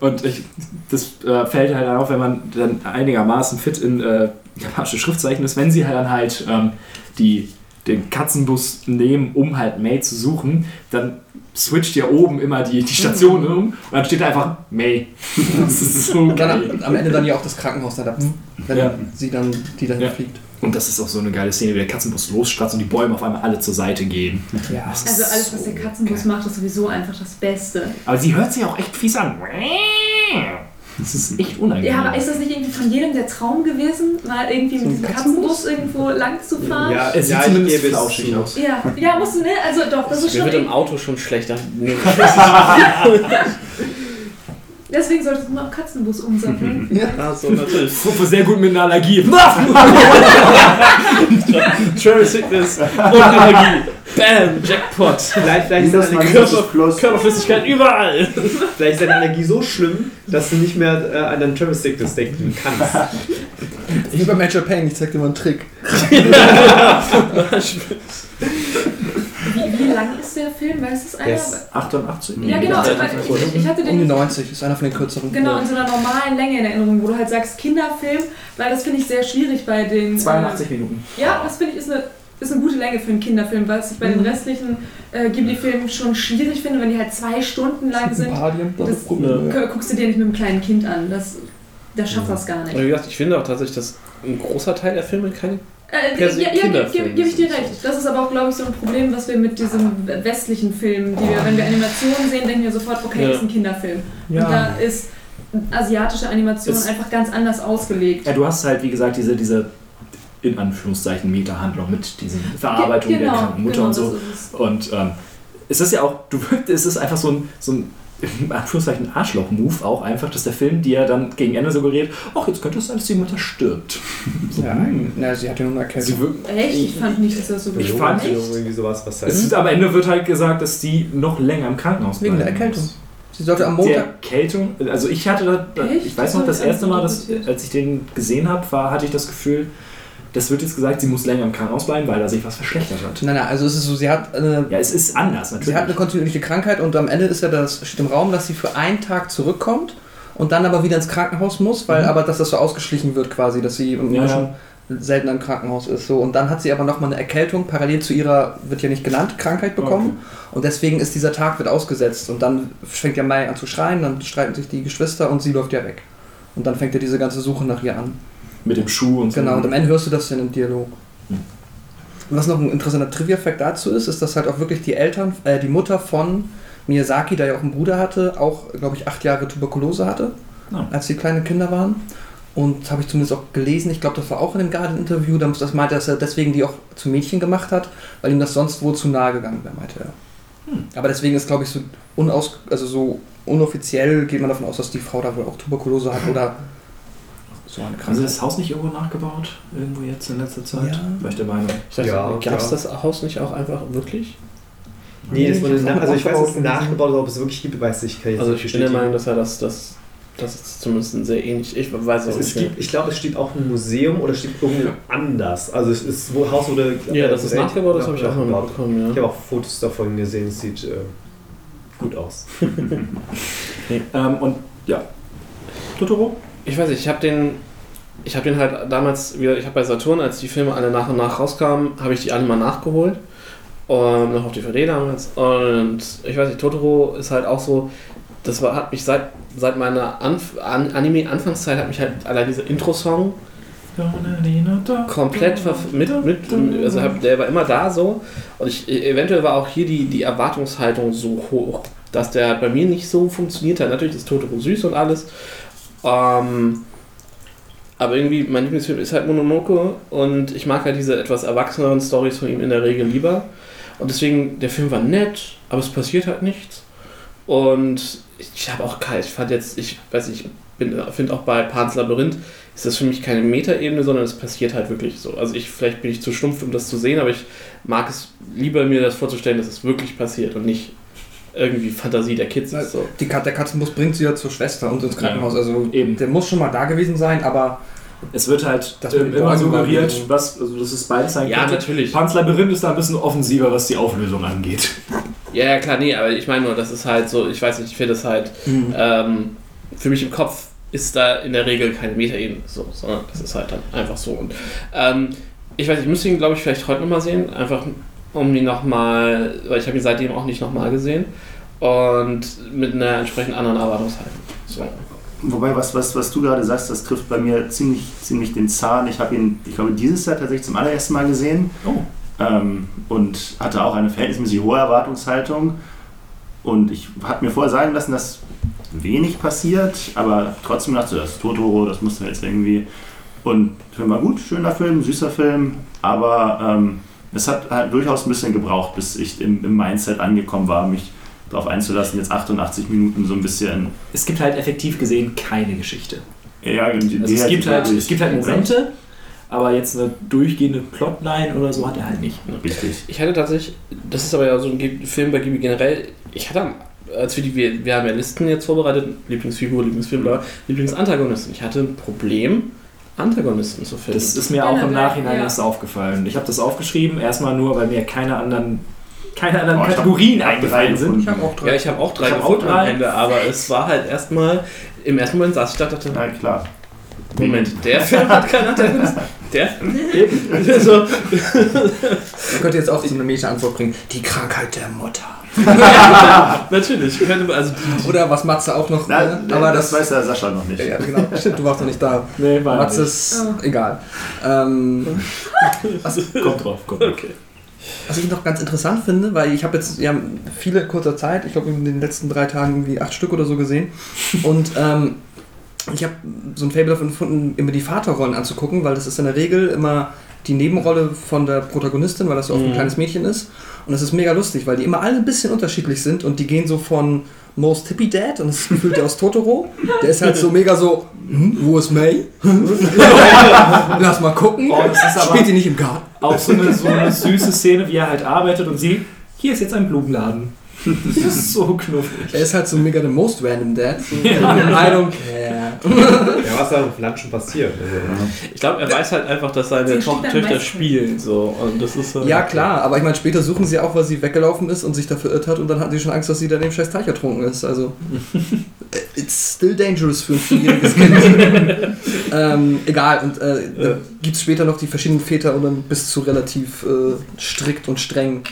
S2: Und ich, das äh, fällt halt auf, wenn man dann einigermaßen fit in äh, japanische Schriftzeichen ist, wenn sie halt dann halt ähm, die, den Katzenbus nehmen, um halt May zu suchen, dann switcht ja oben immer die, die Station um und dann steht da einfach May. Das ist so
S5: Und dann
S2: geil.
S5: am, am Ende dann ja auch das Krankenhaus da, wenn
S2: Ja.
S5: sie dann, die dahin
S2: Ja.
S5: fliegt.
S2: Und das ist auch so eine geile Szene, wie der Katzenbus losstratzt und die Bäume auf einmal alle zur Seite gehen.
S5: Ja.
S2: Ist
S6: Also alles, was der
S2: so
S6: Katzenbus
S2: geil.
S6: macht, ist sowieso einfach das Beste.
S2: Aber sie hört sich auch echt fies an. Das ist echt unangenehm.
S6: Ja, aber ist das nicht irgendwie von jedem der Traum gewesen, mal irgendwie mit
S5: ein
S6: diesem
S5: Katzenbus?
S6: Katzenbus irgendwo lang zu fahren?
S7: Ja,
S2: es sieht
S7: ja, ich
S2: zumindest flauschig aus.
S6: Ja, ja, musst du, ne? Also doch, das ist
S3: Mir
S6: schon.
S3: wird im Auto schon schlechter.
S6: Deswegen solltest du mal Katzenbus umsatteln.
S3: Also natürlich.
S2: Fuhr sehr gut mit einer Allergie.
S3: Travel Sickness und Allergie. Bam, Jackpot.
S7: Vielleicht, vielleicht, ist deine
S4: Plus.
S3: Körperflüssigkeit überall.
S7: vielleicht ist deine Allergie so schlimm, dass du nicht mehr äh, an deinen Travel Sickness denken kannst.
S5: Wie bei Major Payne, ich zeig dir mal einen Trick.
S6: Wie, wie lang ist der Film? Weiß es einer?
S7: Der ist
S2: 88?
S6: ja, genau.
S3: Ja,
S6: Ich, ich hatte
S5: Um die
S6: den
S5: 90, ist einer von den kürzeren.
S6: genau in so einer normalen Länge in Erinnerung, wo du halt sagst Kinderfilm, weil das finde ich sehr schwierig bei den.
S2: 82 Minuten.
S6: Äh, ja, das finde ich ist eine, ist eine gute Länge für einen Kinderfilm, weil ich bei den restlichen äh, Ghibli-Filmen schon schwierig finde, wenn die halt zwei Stunden lang sind.
S5: Party
S6: Das-
S5: Probleme.
S6: Gu- Guckst du dir nicht mit einem kleinen Kind an. Das, das schafft das gar nicht.
S3: Wie gesagt, ich finde auch tatsächlich, dass ein großer Teil der Filme keine.
S6: Äh, ja, ja, gebe geb ich dir recht. Das ist aber auch, glaube ich, so ein Problem, was wir mit diesem westlichen Film, die wir, wenn wir Animationen sehen, denken wir sofort, okay,
S3: Ja.
S6: das ist ein Kinderfilm.
S5: Ja.
S6: Und da ist asiatische Animation
S2: Es-
S6: einfach ganz anders ausgelegt.
S2: Ja, du hast halt, wie gesagt, diese, diese in Anführungszeichen Meta-Handlung mit diesen Verarbeitung
S6: Ge-
S2: der kranken Mutter
S6: genau,
S2: und so.
S6: ist.
S2: Und ähm, es ist ja auch, du es ist einfach so ein, so ein in Anführungszeichen Arschloch-Move auch einfach, dass der Film dir dann gegen Ende suggeriert, ach, jetzt könnte es sein, dass die Mutter stirbt.
S5: Ja,
S2: hm.
S5: na, sie hat ja nur eine Erkältung.
S6: Echt? Ich fand nicht, dass das so
S2: Ich fand-
S6: Echt?
S7: irgendwie sowas, was halt.
S2: es ist, am Ende wird halt gesagt, dass die noch länger im Krankenhaus
S5: Wegen der
S2: bleiben
S5: Erkältung.
S2: muss.
S5: Sie sollte am
S2: Der
S5: Montag.
S2: Erkältung, also ich hatte, da, ich weiß noch,
S6: Das
S2: erste Mal, dass, als ich den gesehen habe, war, hatte ich das Gefühl, das wird jetzt gesagt, sie muss länger im Krankenhaus bleiben, weil da sich was verschlechtert hat.
S5: Nein, nein, also es ist so, sie hat eine,
S2: Ja, es ist anders,
S5: sie
S2: natürlich.
S5: hat eine kontinuierliche Krankheit und am Ende ist ja das, steht im Raum, dass sie für einen Tag zurückkommt und dann aber wieder ins Krankenhaus muss, weil
S2: Mhm.
S5: aber dass das so ausgeschlichen wird quasi, dass sie
S2: Ja.
S5: schon seltener im Krankenhaus ist. So. Und dann hat sie aber nochmal eine Erkältung, parallel zu ihrer, wird ja nicht genannt, Krankheit bekommen. Und deswegen ist dieser Tag wird ausgesetzt. Und dann fängt ja Mai an zu schreien, dann streiten sich die Geschwister und sie läuft ja weg. Und dann fängt ja diese ganze Suche nach ihr an.
S2: Mit dem Schuh und so.
S5: Genau, und am Ende hörst du das dann im Dialog.
S2: Hm.
S5: Und was noch ein interessanter Trivia-Fact dazu ist, ist, dass halt auch wirklich die Eltern, äh, die Mutter von Miyazaki, der ja auch einen Bruder hatte, auch, glaube ich, acht Jahre Tuberkulose hatte,
S2: Ah.
S5: als sie kleine Kinder waren. Und habe ich zumindest auch gelesen, ich glaube, das war auch in dem Guardian-Interview, das meinte, dass er deswegen die auch zu Mädchen gemacht hat, weil ihm das sonst wohl zu nahe gegangen wäre, meinte er.
S2: Hm.
S5: Aber deswegen ist, glaube ich, so, unaus, also so unoffiziell geht man davon aus, dass die Frau da wohl auch Tuberkulose hat oder so eine
S2: Haben sie das Haus nicht irgendwo nachgebaut? Irgendwo jetzt in letzter Zeit?
S5: Ja.
S2: War ich der Meinung.
S3: Ich dachte,
S7: Ja,
S3: gab es
S7: ja.
S3: das Haus nicht auch einfach wirklich?
S7: Nee, das wurde
S5: Ich
S7: nach, also ich weiß, dass es nachgebaut ist, ob es wirklich gibt, weiß ich. Kann ich
S3: Also ich
S7: nicht
S3: bin der. Meinung, dass er das, das, das ist zumindest ein sehr ähnlich. Ich weiß es
S7: Also
S3: auch
S7: es
S3: nicht.
S7: gibt, ich glaube, es steht auch ein Museum oder steht irgendwo anders. Also es ist, wo Haus wurde.
S3: Ja, das ist
S7: äh,
S3: nachgebaut, das habe ich auch mal mitbekommen,
S7: Ich
S3: ja.
S7: habe auch Fotos davon gesehen, es sieht äh, gut aus.
S2: Ähm, und ja. Totoro?
S3: Ich weiß nicht, ich habe den, ich habe den halt damals wieder, ich habe bei Saturn, als die Filme alle nach und nach rauskamen, habe ich die alle mal nachgeholt. Und noch auf DVD damals. Und ich weiß nicht, Totoro ist halt auch so, das war, hat mich seit, seit meiner Anf An Anime-Anfangszeit hat mich halt allein dieser Intro-Song komplett mit, mit also hab, der war immer da so und ich eventuell war auch hier die, die Erwartungshaltung so hoch, dass der bei mir nicht so funktioniert hat. Natürlich ist Totoro süß und alles, ähm, aber irgendwie mein Lieblingsfilm ist halt Mononoke und ich mag halt diese etwas erwachseneren Stories von ihm in der Regel lieber und deswegen der Film war nett, aber es passiert halt nichts und ich habe auch kein, ich fand jetzt, ich weiß nicht, ich finde auch bei Pans Labyrinth ist das für mich keine Metaebene, sondern es passiert halt wirklich so. Also ich, vielleicht bin ich zu stumpf, um das zu sehen, aber ich mag es lieber, mir das vorzustellen, dass es wirklich passiert und nicht irgendwie Fantasie der Kids ist. So.
S5: Die Kat der Katzenbus bringt sie ja zur Schwester und ins Krankenhaus. Also
S2: Eben.
S5: der muss schon mal da gewesen sein, aber
S2: Es wird halt
S5: Das
S2: ähm,
S5: mit den
S2: immer suggeriert,
S5: übergehen.
S2: was, also das ist beides sein
S3: Ja,
S2: könnte.
S3: natürlich.
S2: Pans Labyrinth ist da ein bisschen offensiver, was die Auflösung angeht.
S3: Ja, ja, klar, nee, aber ich meine nur, das ist halt so, ich weiß nicht, ich finde es halt, ähm, für mich im Kopf ist da in der Regel keine Metaebene, so, sondern das ist halt dann einfach so. Und ähm, ich weiß, ich müsste ihn, glaube ich, vielleicht heute nochmal sehen, einfach um ihn nochmal, weil ich habe ihn seitdem auch nicht nochmal gesehen und mit einer entsprechend anderen Erwartungshaltung. So.
S4: Wobei, was, was, was du gerade sagst, das trifft bei mir ziemlich, ziemlich den Zahn. Ich habe ihn, ich glaube, dieses Jahr tatsächlich zum allerersten Mal gesehen
S2: Oh.
S4: ähm, und hatte auch eine verhältnismäßig hohe Erwartungshaltung. Und ich habe mir vorher sagen lassen, dass wenig passiert, aber trotzdem dachte ich, das ist Totoro, das muss jetzt irgendwie. Und Film war gut, schöner Film, süßer Film, aber ähm, es hat halt durchaus ein bisschen gebraucht, bis ich im, im Mindset angekommen war, mich darauf einzulassen, jetzt 88 Minuten so ein bisschen.
S2: Es gibt halt effektiv gesehen keine Geschichte.
S4: Ja, die,
S2: Also es, gibt halt, es gibt halt
S4: Momente.
S2: Aber jetzt eine durchgehende Plotline oder so hat er halt nicht.
S4: Richtig.
S3: Ich hatte tatsächlich, das ist aber ja so ein Film bei Gibi generell, ich hatte, am- als wir die, wir, wir haben ja Listen jetzt vorbereitet, Lieblingsfigur, Lieblingsfilm, bla, Lieblingsantagonisten. Ich hatte ein Problem, Antagonisten zu finden.
S2: Das ist mir auch im Nachhinein
S6: ja.
S2: erst aufgefallen. Ich habe das aufgeschrieben, erstmal nur, weil mir keine anderen, keine anderen
S4: Oh,
S2: Kategorien eingefallen sind.
S5: ich habe auch drei.
S3: ja, ich habe auch drei
S2: Ich hab auch
S3: gefunden am
S2: drei.
S3: Ende, aber es war halt erstmal, im ersten Moment saß ich da und dachte,
S4: Na klar.
S3: Moment, der Film hat keinen Antagonisten. Der? so,
S5: Man könnte jetzt auch so eine Meta-Antwort bringen. Die Krankheit der Mutter.
S3: natürlich. Also
S5: Oder was Matze auch noch.
S4: Na,
S5: äh,
S4: aber das,
S5: das.
S4: weiß der Sascha noch nicht.
S5: ja, genau. Stimmt, du warst noch nicht da.
S2: Nee, war
S5: Matze
S2: nicht.
S5: ist
S6: Oh.
S5: egal. Ähm, was,
S2: Kommt drauf, kommt drauf.
S3: okay.
S5: was ich noch ganz interessant finde, weil ich habe jetzt ja viele kurzer Zeit, ich glaube in den letzten drei Tagen irgendwie acht Stück oder so gesehen. Und ähm, ich habe so ein Fable davon gefunden, immer die Vaterrollen anzugucken, weil das ist in der Regel immer die Nebenrolle von der Protagonistin, weil das so oft ein
S3: Mhm.
S5: kleines Mädchen ist. Und das ist mega lustig, weil die immer alle ein bisschen unterschiedlich sind und die gehen so von Most Hippie Dad und das ist gefühlt der aus Totoro. Der ist halt so mega so, hm, wo ist May? Lass mal gucken.
S2: Oh, das ist aber-
S5: Spielt die nicht im Garten?
S2: Auch so eine, so eine süße Szene, wie er halt arbeitet und sieht, hier ist jetzt ein Blumenladen. Das ist so knuffig.
S5: Er ist halt so mega the most random Dad. So, I don't care.
S7: Ja, was da auf Land schon passiert. Also,
S3: Ich glaube, er weiß halt einfach, dass seine Töchter spielen. So. Und das ist, äh,
S5: Ja, klar, aber ich meine, später suchen sie auch, weil sie weggelaufen ist und sich da verirrt hat und dann hatten sie schon Angst, dass sie dann im scheiß Teich ertrunken ist. Also, it's still dangerous für ein vierjähriges Kind. ähm, egal, und äh,
S3: Ja.
S5: gibt es später noch die verschiedenen Väter und dann bis zu relativ äh, strikt und streng.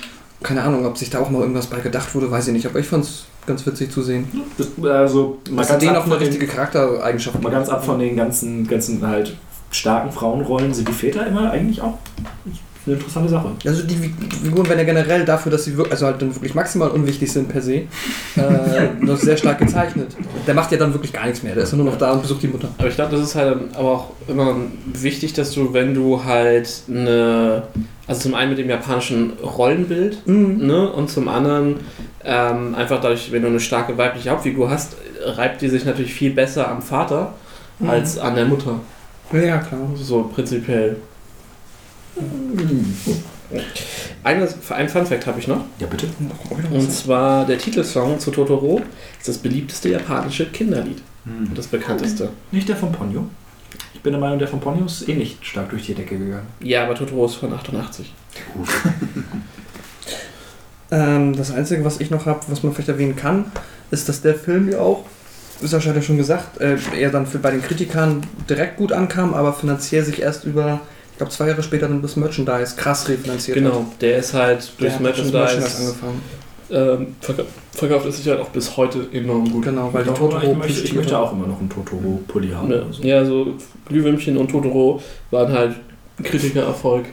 S5: Keine Ahnung, ob sich da auch mal irgendwas bei gedacht wurde, weiß ich nicht, aber ich fand es ganz witzig zu sehen.
S2: Das, also, mal
S5: Dass
S2: ganz,
S5: denen
S2: ab
S5: auch eine
S2: den,
S5: richtige Charaktereigenschaft
S2: mal ganz ab von den ganzen, ganzen halt starken Frauenrollen. Sind die Väter immer eigentlich auch eine interessante Sache.
S5: Also die Fi- Figuren werden ja generell dafür, dass sie wirklich, also halt dann wirklich maximal unwichtig sind per se, äh, noch sehr stark gezeichnet. Der macht ja dann wirklich gar nichts mehr. Der ist ja nur noch da und besucht die Mutter.
S3: Aber ich glaube, das ist halt aber auch immer wichtig, dass du, wenn du halt eine, also zum einen mit dem japanischen Rollenbild, ne, und zum anderen ähm, einfach dadurch, wenn du eine starke weibliche Hauptfigur hast, reibt die sich natürlich viel besser am Vater als an der Mutter.
S5: Ja, klar.
S3: So prinzipiell. Eine, ein Fun-Fact habe ich noch.
S2: Ja, bitte.
S3: Und zwar der Titelsong zu Totoro ist das beliebteste japanische Kinderlied.
S2: Hm.
S3: Das bekannteste.
S2: Nicht der von Ponyo. Ich bin der Meinung, der von Ponyo ist eh nicht stark durch die Decke gegangen.
S3: Ja, aber Totoro ist von 88.
S5: Ähm, das Einzige, was ich noch habe, was man vielleicht erwähnen kann, ist, dass der Film ja auch, Sascha hat ja schon gesagt, äh, er dann für, bei den Kritikern direkt gut ankam, aber finanziell sich erst über, ich glaube zwei Jahre später dann das Merchandise krass refinanziert hat.
S3: Genau, der ist halt
S5: Der hat das
S3: Merchandise
S5: angefangen.
S3: ähm, verka verkauft es sich halt auch bis heute enorm gut.
S5: Genau, weil die
S2: ich,
S5: Totoro
S2: möchte, ich möchte auch immer noch einen Totoro-Pulli haben.
S3: Ja,
S2: oder so.
S3: ja, so Glühwürmchen und Totoro waren halt Kritikererfolg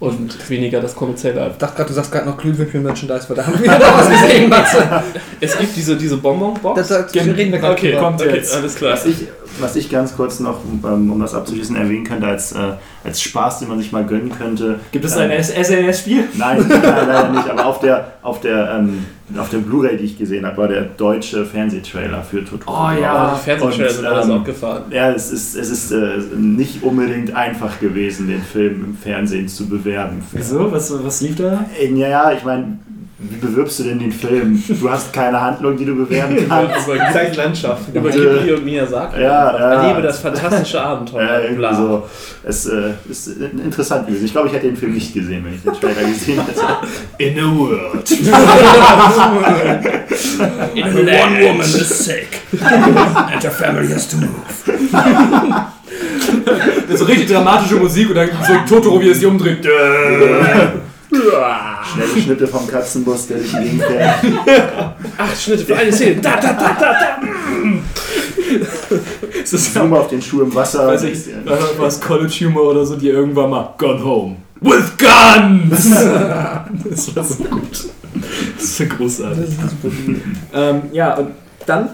S3: und weniger das kommerzielle.
S5: Ich dachte gerade, du sagst gerade noch Glühwürmchen-Merchandise, weil da haben wir wieder was gesehen, Matze.
S3: Es gibt diese, diese Bonbon-Box.
S5: Das, das reden wir gerade
S3: Okay,
S5: drüber.
S2: kommt
S3: okay,
S2: jetzt.
S3: alles klar.
S4: Was ich, was ich ganz kurz noch, ähm, um das abzuschließen, erwähnen könnte, als, äh, als Spaß, den man sich mal gönnen könnte.
S2: Gibt es
S4: ähm,
S2: ein SNS-Spiel?
S4: Nein, nein, leider nicht. Aber auf der, auf der, ähm, auf der Blu-ray, die ich gesehen habe, war der deutsche Fernsehtrailer für Totoro.
S2: Oh ja.
S3: Ah, die Fernsehtrailer sind alles
S4: ähm,
S3: abgefahren.
S4: Ja, es ist, es ist äh, nicht unbedingt einfach gewesen, den Film im Fernsehen zu bewerben.
S2: Wieso? Was, was lief da?
S4: Äh, Ja, ja, ich meine, Wie bewirbst du denn den Film? Du hast keine Handlung, die du bewerben kannst.
S3: Über,
S7: Zeigt Landschaften.
S3: über Ghibli und Miyazaki.
S4: Ja, ja.
S3: Erlebe das fantastische Abenteuer.
S4: Ja, irgendwie so. Es äh, ist äh, interessant gewesen. Ich glaube, ich hätte den Film nicht gesehen, wenn ich den Trailer gesehen hätte. In a world.
S2: One woman is sick. And her family has to move. Das ist so richtig dramatische Musik und dann so Totoro, wie es sich umdreht.
S4: Schnelle Schnitte vom Katzenbus, der durch die Gegend fährt.
S3: Acht Schnitte für eine Szene. Da, da, da, da, da.
S2: Das ist
S4: Zoom auf den Schuh im Wasser.
S2: weiß ich, was College Humor oder so, die irgendwann mal Gone Home. With Guns! das war so gut. Das ist so großartig. ähm, ja, und dann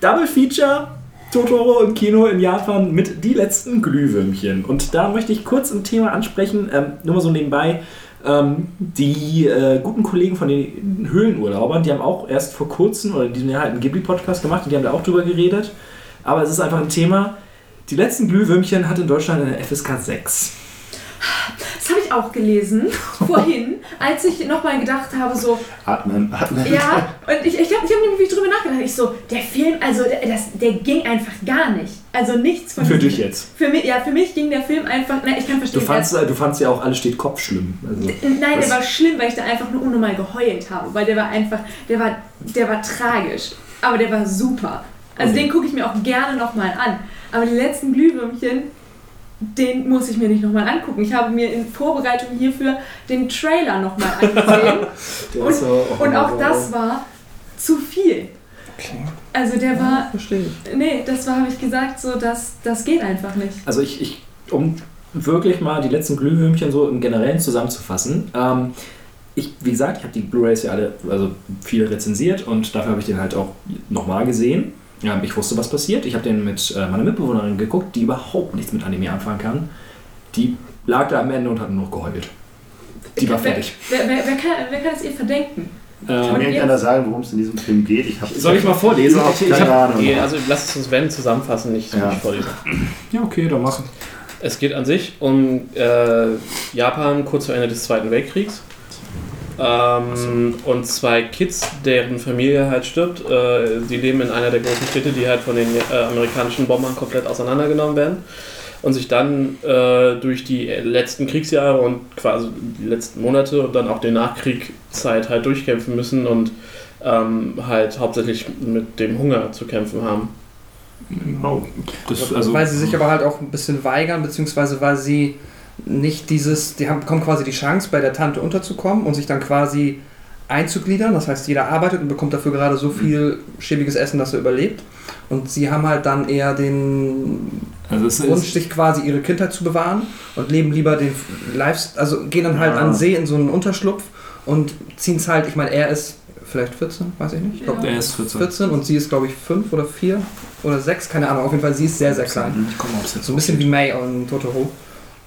S2: Double Feature Totoro im Kino in Japan mit Die letzten Glühwürmchen. Und da möchte ich kurz ein Thema ansprechen, ähm, nur mal so nebenbei. Ähm, die äh, guten Kollegen von den Höhlenurlaubern, die haben auch erst vor kurzem oder in diesem Jahr halt einen Ghibli-Podcast gemacht und die haben da auch drüber geredet. Aber es ist einfach ein Thema. Die letzten Glühwürmchen hat in Deutschland eine FSK 6.
S6: Das habe ich auch gelesen, vorhin, als ich nochmal gedacht habe, so,
S4: Atmen, atmen.
S6: ja, und ich, ich habe ich hab nämlich drüber nachgedacht. Ich so, der Film, also der, das, der ging einfach gar nicht. Also nichts von
S2: Für dich jetzt.
S6: Für mich, ja, für mich ging der Film einfach, nein, ich kann
S2: Du
S6: verstehen.
S2: fandst, du fandst ja auch, alles steht Kopf schlimm. Also,
S6: nein, der war schlimm, weil ich da einfach nur unnormal geheult habe, weil der war einfach, der war, der war tragisch, aber der war super. Also
S2: Okay.
S6: den gucke ich mir auch gerne nochmal an. Aber die letzten Glühwürmchen, den muss ich mir nicht nochmal angucken. Ich habe mir in Vorbereitung hierfür den Trailer nochmal angesehen.
S2: der
S6: Und-
S2: so-
S6: Und auch das war zu viel. Also der war,
S8: Verstehe ich.
S6: nee, das war, habe ich gesagt, so, das, das geht einfach nicht.
S2: Also ich, ich, um wirklich mal die letzten Glühwürmchen so im Generellen zusammenzufassen. Ähm, ich, wie gesagt, ich habe die Blu-Rays ja alle, also viele rezensiert und dafür habe ich den halt auch nochmal gesehen. Ähm, ich wusste, was passiert. Ich habe den mit äh, meiner Mitbewohnerin geguckt, die überhaupt nichts mit Anime anfangen kann. Die lag da am Ende und hat nur noch geheult. Die war fertig.
S6: Wer, wer, wer, kann, wer kann es ihr verdenken?
S4: Kann
S2: Ähm,
S4: mir irgendeiner sagen, worum es in diesem Film geht? Ich hab,
S2: soll ich mal vorlesen? Ich, ich
S4: keine
S2: hab,
S4: Ahnung.
S3: Okay, also lass es uns wenn zusammenfassen, nicht,
S4: Ja.
S3: nicht vorlesen.
S2: ja, okay, dann mach.
S3: Es geht an sich um äh, Japan kurz vor Ende des Zweiten Weltkriegs. Ähm, und zwei Kids, deren Familie halt stirbt. Äh, die leben in einer der großen Städte, die halt von den äh, amerikanischen Bombern komplett auseinandergenommen werden. Und sich dann äh, durch die letzten Kriegsjahre und quasi die letzten Monate und dann auch die Nachkriegszeit halt durchkämpfen müssen und ähm, halt hauptsächlich mit dem Hunger zu kämpfen haben.
S2: Das, also,
S8: weil sie sich aber halt auch ein bisschen weigern, beziehungsweise weil sie nicht dieses, die haben, bekommen quasi die Chance, bei der Tante unterzukommen und sich dann quasi einzugliedern. Das heißt, jeder arbeitet und bekommt dafür gerade so viel schäbiges Essen, dass er überlebt. Und sie haben halt dann eher den
S2: also
S8: Wunsch, sich quasi ihre Kindheit zu bewahren und leben lieber den Lives, also gehen dann halt
S4: Ja.
S8: an See in so einen Unterschlupf und ziehen es halt, ich meine, er ist vielleicht 14, weiß ich nicht. Ich
S6: Ja.
S2: der ist 14.
S8: 14 und sie ist, glaube ich, 5 oder 4 oder 6, keine Ahnung. Auf jeden Fall, sie ist sehr, sehr klein.
S2: Ich komme aufs
S8: So ein bisschen wie May und Totoro.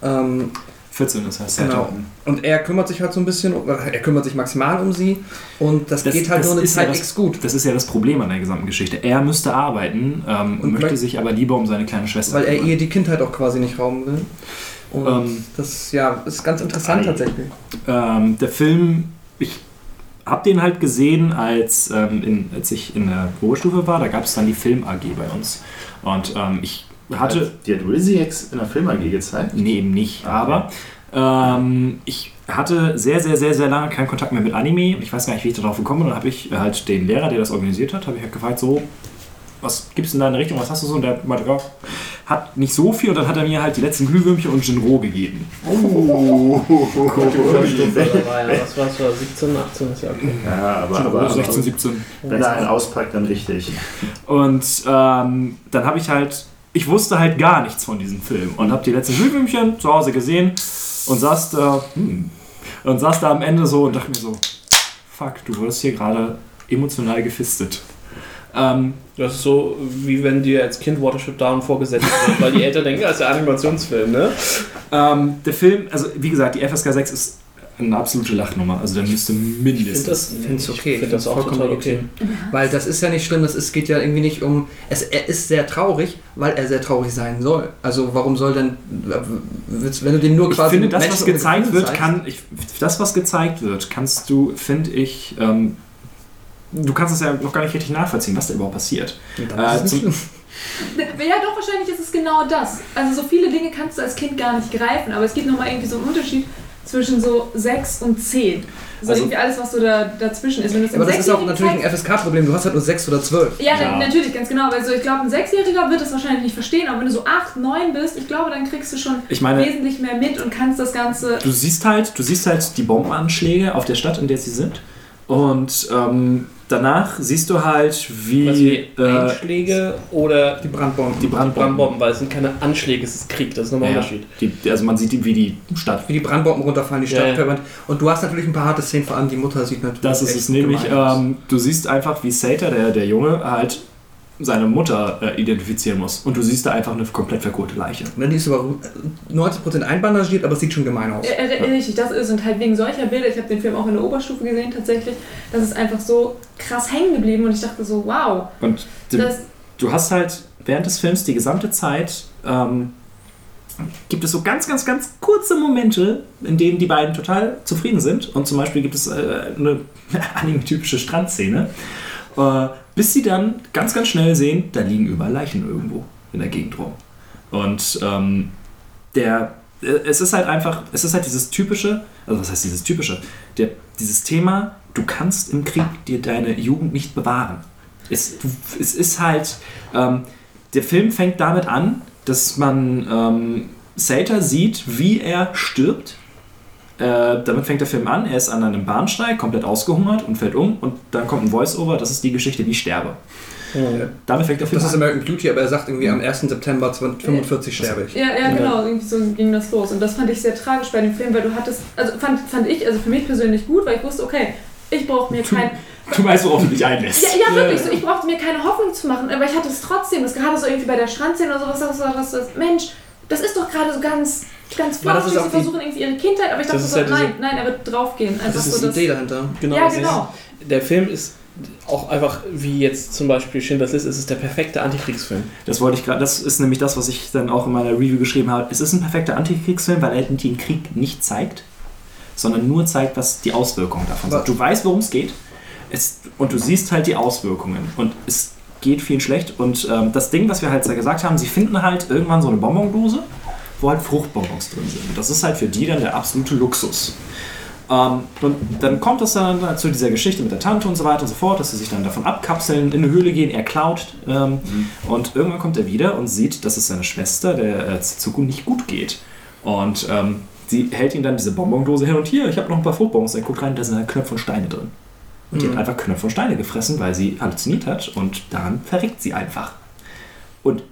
S8: Ähm,
S2: 14, das heißt
S8: Genau. und er kümmert sich halt so ein bisschen, um- er kümmert sich maximal um sie und das,
S2: Das-
S8: geht halt
S2: das
S8: nur eine
S2: ist ja
S8: Zeit
S2: das-
S8: X gut.
S2: Das ist ja das Problem an der gesamten Geschichte. Er müsste arbeiten ähm,
S8: Und
S2: möchte
S8: möcht-
S2: sich aber lieber um seine kleine Schwester
S8: Weil er
S2: kümmern.
S8: ihr die Kindheit auch quasi nicht rauben will. Und
S2: Ähm,
S8: das ja, ist ganz interessant
S4: Ei.
S8: tatsächlich.
S2: ähm, der Film, ich habe den halt gesehen, als, ähm, in, als ich in der Oberstufe war. Da gab es dann die Film AG bei uns. Und ähm, ich hatte.
S4: Die hat Rizzy X in der Film AG gezeigt.
S2: Nee, eben nicht. Aber ähm, ich hatte sehr, sehr, sehr, sehr lange keinen Kontakt mehr mit Anime. Ich weiß gar nicht, wie ich darauf gekommen bin. Und dann habe ich halt den Lehrer, der das organisiert hat, habe ich halt gefragt, so, was gibt es in deine Richtung, was hast du so? Und der meinte, ja, hat nicht so viel. Und dann hat er mir halt die letzten Glühwürmchen und Jinro gegeben.
S4: Oh.
S3: Was war es? 17, 18 ist ja okay.
S4: Ja, aber,
S2: Jinro,
S4: aber
S2: 16, 17.
S4: wenn er einen auspackt, dann richtig.
S2: Und ähm, dann habe ich halt, ich wusste halt gar nichts von diesem Film und habe die letzten Glühwürmchen zu Hause gesehen und saß da, hm, und saß da am Ende so und dachte mir so, fuck, du wirst hier gerade emotional gefistet. Ähm,
S3: Das ist so, wie wenn dir als Kind Watership Down vorgesetzt wird, weil die Eltern denken, das ist ja Animationsfilm, ne?
S2: ähm, der Film, also wie gesagt, die FSK 6 ist eine absolute Lachnummer. Also der müsste
S3: Ich finde
S2: mindestens.
S3: das,
S5: find's
S3: ich
S5: okay.
S3: find das auch
S5: Vollkommen
S3: total okay.
S5: legitim. Weil das ist ja nicht schlimm, das ist, geht ja irgendwie nicht um. Es, er ist sehr traurig, weil er sehr traurig sein soll. Also warum soll denn. Wenn du den nur
S2: Ich
S5: quasi.
S2: finde, das,
S5: Menschen
S2: was gezeigt wird,
S5: zeigst-
S2: kann. Ich, das, was gezeigt wird, kannst du, finde ich. Ähm, du kannst es ja noch gar nicht richtig nachvollziehen, was da überhaupt passiert.
S5: Dann
S2: Äh,
S5: es
S2: zum-.
S6: Ja, doch, wahrscheinlich ist es genau das. Also so viele Dinge kannst du als Kind gar nicht greifen, aber es gibt nochmal irgendwie so einen Unterschied zwischen so 6 und 10. So
S2: Also-
S6: irgendwie alles, was so da, dazwischen ist.
S5: Aber das ist auch natürlich ein FSK-Problem. Du hast halt nur sechs oder zwölf.
S6: Ja,
S2: Ja.
S6: natürlich, ganz genau. Also ich glaube, ein Sechsjähriger wird es wahrscheinlich nicht verstehen, aber wenn du so 8, 9 bist, ich glaube, dann kriegst du schon
S2: Ich meine,
S6: wesentlich mehr mit und kannst das Ganze.
S2: du siehst halt, du siehst halt die Bombenanschläge auf der Stadt, in der sie sind. Und ähm, danach siehst du halt, wie,
S3: Was wie
S2: äh,
S3: Einschläge oder
S5: Die Brandbomben.
S2: die Brandbomben.
S3: Brandbomben, weil es sind keine Anschläge, es ist Krieg, das ist nochmal ein
S2: Ja,
S3: Unterschied.
S2: die, also man sieht, wie die Stadt.
S5: Wie die Brandbomben runterfallen, die Stadt
S3: ja.
S5: verbrennt. Und du hast natürlich ein paar harte Szenen, vor allem die Mutter sieht natürlich.
S2: Das ist es nämlich. Ähm, du siehst einfach, wie Sater, der, der Junge, halt seine Mutter äh, identifizieren muss. Und du siehst da einfach eine komplett verkohlte Leiche.
S5: Und dann die ist aber 90% einbandagiert, aber es sieht schon gemein aus.
S6: Äh, äh, Richtig, das ist und halt wegen solcher Bilder, ich habe den Film auch in der Oberstufe gesehen tatsächlich, das ist einfach so krass hängen geblieben und ich dachte so, wow,
S2: Und du,
S6: das,
S2: du hast halt während des Films die gesamte Zeit. Ähm, gibt es so ganz, ganz, ganz kurze Momente, in denen die beiden total zufrieden sind. Und zum Beispiel gibt es äh, eine anime-typische Strandszene, äh, bis sie dann ganz, ganz schnell sehen, da liegen überall Leichen irgendwo in der Gegend rum. Und ähm, der, äh, es ist halt einfach, es ist halt dieses typische, also was heißt dieses typische, der, dieses Thema, du kannst im Krieg dir deine Jugend nicht bewahren. Es, du, es ist halt, ähm, der Film fängt damit an, dass man ähm, Sater sieht, wie er stirbt. Äh, damit fängt der Film an. Er ist an einem Bahnsteig, komplett ausgehungert und fällt um. Und dann kommt ein Voice-Over. Das ist die Geschichte, wie ich sterbe. Damit fängt der Film
S5: Das ist
S2: an.
S5: American Beauty, aber er sagt irgendwie am 1. September 45 sterbe ich.
S6: ja, ja, genau, irgendwie so ging das los. Und das fand ich sehr tragisch bei dem Film, weil du hattest, also fand, fand ich, also für mich persönlich gut, weil ich wusste, okay, ich brauche mir kein,
S2: Du weißt, worauf du dich einlässt.
S6: Ja, ja wirklich, so, ich brauchte mir keine Hoffnung zu machen, aber ich hatte es trotzdem, das gerade so irgendwie bei der Strandszene oder sowas, das, das, das, Mensch, das ist doch gerade so ganz, ganz
S5: auch
S6: sie versuchen irgendwie ihre Kindheit, aber ich dachte so,
S3: diese-
S6: nein, nein, er wird draufgehen. Einfach
S5: Das ist
S6: so
S5: die Idee dahinter.
S3: Genau,
S6: ja, genau.
S3: Ist, der Film ist auch einfach, wie jetzt zum Beispiel Schindlers List, es ist der perfekte Antikriegsfilm.
S2: Das wollte ich gerade, das ist nämlich das, was ich dann auch in meiner Review geschrieben habe. Es ist ein perfekter Antikriegsfilm, weil er den Krieg nicht zeigt, sondern nur zeigt, was die Auswirkungen davon sind. Du weißt, worum es geht es, und du siehst halt die Auswirkungen und es geht viel schlecht. Und ähm, das Ding, was wir halt gesagt haben, sie finden halt irgendwann so eine Bonbondose, wo halt Fruchtbonbons drin sind. Das ist halt für die dann der absolute Luxus. Ähm, und dann kommt es dann zu dieser Geschichte mit der Tante und so weiter und so fort, dass sie sich dann davon abkapseln, in eine Höhle gehen, er klaut. Ähm, Und irgendwann kommt er wieder und sieht, dass es seiner Schwester, der äh, Zuko, nicht gut geht. Und ähm, sie hält ihm dann diese Bonbondose hin und hier, ich habe noch ein paar Fruchtbonbons. Er guckt rein, da sind halt Knöpfe und Steine drin. Und die hat einfach Knöpfe und Steine gefressen, weil sie halluziniert hat und daran verreckt sie einfach. Und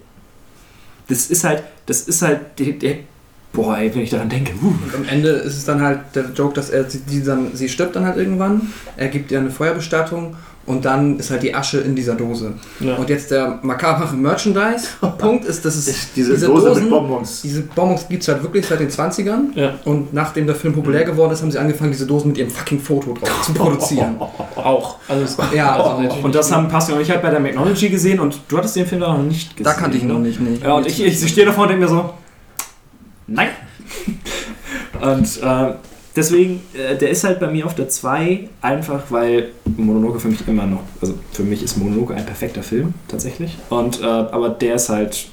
S2: das ist halt, das ist halt der, der boah, ey, wenn ich daran denke, uh,
S5: Und am Ende ist es dann halt der Joke, dass er sie, dann, sie stirbt dann halt irgendwann. Er gibt ihr eine Feuerbestattung und dann ist halt die Asche in dieser Dose.
S3: Ja.
S5: Und jetzt der makabere Merchandise-Punkt ist, dass es
S4: Diese, Dose mit Bonbons.
S5: Diese Bonbons gibt es halt wirklich seit den 20ern.
S3: Ja.
S5: Und nachdem der Film populär geworden ist, haben sie angefangen, diese Dosen mit ihrem fucking Foto drauf zu produzieren.
S3: Auch. Also
S5: Ja,
S3: also
S5: auch.
S3: natürlich
S2: Und das haben Pascal und ich halt bei der Technology gesehen und du hattest den Film da noch nicht gesehen.
S5: Da kannte ich ihn
S2: ne?
S5: noch nicht. Nee.
S2: Ja, und ich, ich stehe davor und denke mir so, nein. und äh, deswegen, äh, der ist halt bei mir auf der 2 einfach, weil Mononoke für mich immer noch, also für mich ist Mononoke ein perfekter Film, tatsächlich. Und, äh, aber der ist halt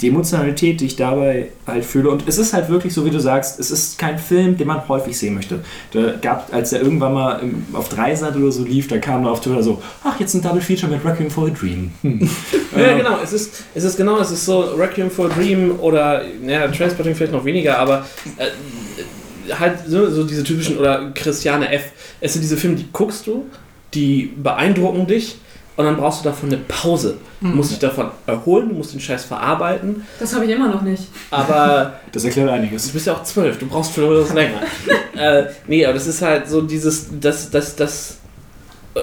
S2: die Emotionalität, die ich dabei halt fühle. Und es ist halt wirklich so, wie du sagst, es ist kein Film, den man häufig sehen möchte. Da gab, als der irgendwann mal im, auf Dreisat oder so lief, da kam da auf Twitter so, ach, jetzt ein Double Feature mit Requiem for a Dream. Hm.
S3: Ja, genau. Es ist, es ist genau, es ist so Requiem for a Dream oder ja, Transporting vielleicht noch weniger, aber äh, halt so, so diese typischen oder Christiane F. Es sind diese Filme, die guckst du, die beeindrucken dich und dann brauchst du davon eine Pause. Du musst dich davon erholen, du musst den Scheiß verarbeiten,
S6: Das habe ich immer noch nicht.
S3: aber
S2: Das erklärt
S3: du
S2: einiges.
S3: bist ja auch zwölf, du brauchst für das länger. äh, nee, aber das ist halt so dieses, das, das, das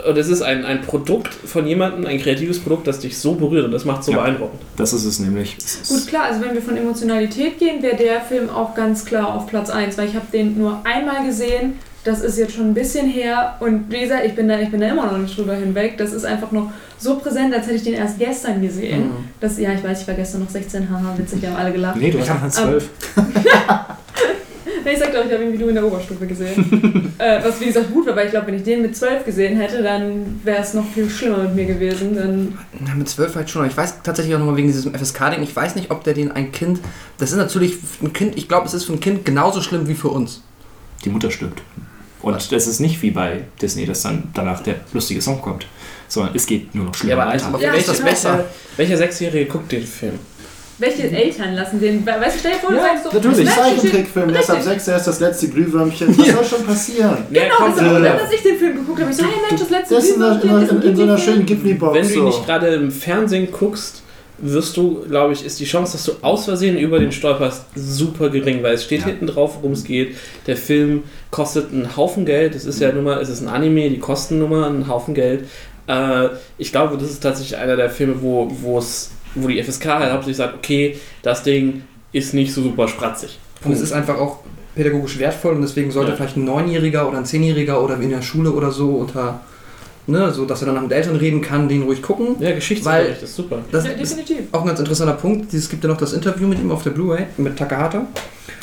S3: Und es ist ein, ein Produkt von jemandem, ein kreatives Produkt, das dich so berührt und das macht so
S2: Ja.
S3: beeindruckend.
S2: Das ist es nämlich. Ist-
S6: Gut, klar, also wenn wir von Emotionalität gehen, wäre der Film auch ganz klar auf Platz 1, weil ich habe den nur einmal gesehen. Das ist jetzt schon ein bisschen her und wie gesagt, ich bin da, ich bin da immer noch nicht drüber hinweg. Das ist einfach noch so präsent, als hätte ich den erst gestern gesehen.
S5: Mhm.
S6: Das, ja, ich weiß, ich war gestern noch 16, haha, witzig, wir haben alle gelacht.
S2: Nee, du warst nachher zwölf.
S6: Nee, ich sagte euch, ich habe ihn wie du in der Oberstufe gesehen. äh, was wie gesagt gut war, weil ich glaube, wenn ich den mit 12 gesehen hätte, dann wäre es noch viel schlimmer mit mir gewesen. Dann
S5: Na, mit zwölf halt schon. aber Ich weiß tatsächlich auch nochmal wegen diesem FSK-Ding, ich weiß nicht, ob der den ein Kind. Das ist natürlich ein Kind, ich glaube, es ist für ein Kind genauso schlimm wie für uns.
S2: Die Mutter stirbt. Und das ist nicht wie bei Disney, dass dann danach der lustige Song kommt, sondern es geht nur noch schlimmer.
S3: Ja, aber
S2: weiter.
S5: Aber
S6: Ja,
S5: vielleicht ist das
S6: genau.
S5: besser.
S3: Welcher Sechsjährige guckt den Film?
S6: Welche Eltern lassen den. Weißt du, stell dir vor, du
S4: Ja,
S6: sagst so.
S4: natürlich,
S6: das
S4: Zeichentrickfilm. 6, der ist das letzte Glühwürmchen. Was soll schon passieren?
S6: Genau,
S3: komm,
S6: das ist auch
S4: äh,
S6: dann, als ich den Film geguckt habe. Ich so, hey Mensch, das letzte
S4: Das ist in, der- in,
S6: Glühwürmchen
S4: in, in so einer schönen Ghibli-Box.
S3: Wenn du ihn nicht gerade im Fernsehen guckst, wirst du, glaube ich, ist die Chance, dass du aus Versehen über den stolperst, super gering, weil es steht
S2: Ja.
S3: hinten drauf, worum es geht. Der Film kostet einen Haufen Geld. Es ist ja nun mal, es ist ein Anime, die kosten nun mal einen Haufen Geld. Äh, ich glaube, das ist tatsächlich einer der Filme, wo, wo es, wo die FSK halt hauptsächlich sagt, okay, das Ding ist nicht so super spratzig.
S5: Und es ist einfach auch pädagogisch wertvoll und deswegen sollte
S3: Ja.
S5: vielleicht ein Neunjähriger oder ein Zehnjähriger oder in der Schule oder so unter, ne, so dass er dann mit Eltern reden kann, den ruhig gucken.
S3: Ja, Geschichtsunterricht ist super.
S5: Das
S6: Ja,
S5: ist
S6: definitiv.
S5: auch ein ganz interessanter Punkt. Es gibt ja noch das Interview mit ihm auf der Blu-ray, mit Takahata.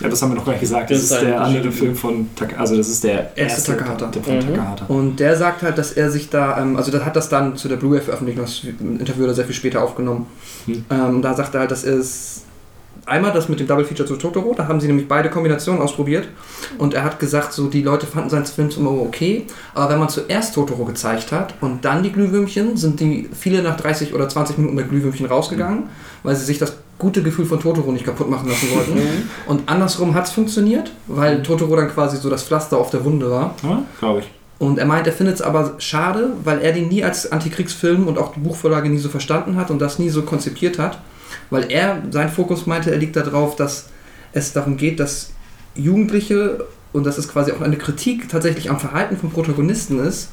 S2: Ja, das haben wir noch gar nicht gesagt. Das,
S3: Das
S2: ist
S3: ist
S2: der andere. Film von Taka, also das ist der
S5: Erste Takahata.
S2: der von
S3: Mhm.
S2: Takahata.
S5: Und der sagt halt, dass er sich da, ähm, also der hat das dann zu der Blu-ray veröffentlicht, das Interview hat er sehr viel später aufgenommen.
S2: Hm.
S5: Ähm, da sagt er halt, dass er es einmal das mit dem Double Feature zu Totoro, da haben sie nämlich beide Kombinationen ausprobiert und er hat gesagt, so die Leute fanden seinen Film immer okay, aber wenn man zuerst Totoro gezeigt hat und dann die Glühwürmchen, sind die viele nach 30 oder 20 Minuten mit Glühwürmchen rausgegangen, weil sie sich das gute Gefühl von Totoro nicht kaputt machen lassen wollten. Und andersrum hat es funktioniert, weil Totoro dann quasi so das Pflaster auf der Wunde war.
S2: Ja, glaube ich.
S5: Und er meint, er findet es aber schade, weil er den nie als Antikriegsfilm und auch die Buchvorlage nie so verstanden hat und das nie so konzipiert hat. Weil er, sein Fokus meinte, er liegt darauf, dass es darum geht, dass Jugendliche, und das ist quasi auch eine Kritik tatsächlich am Verhalten von Protagonisten ist,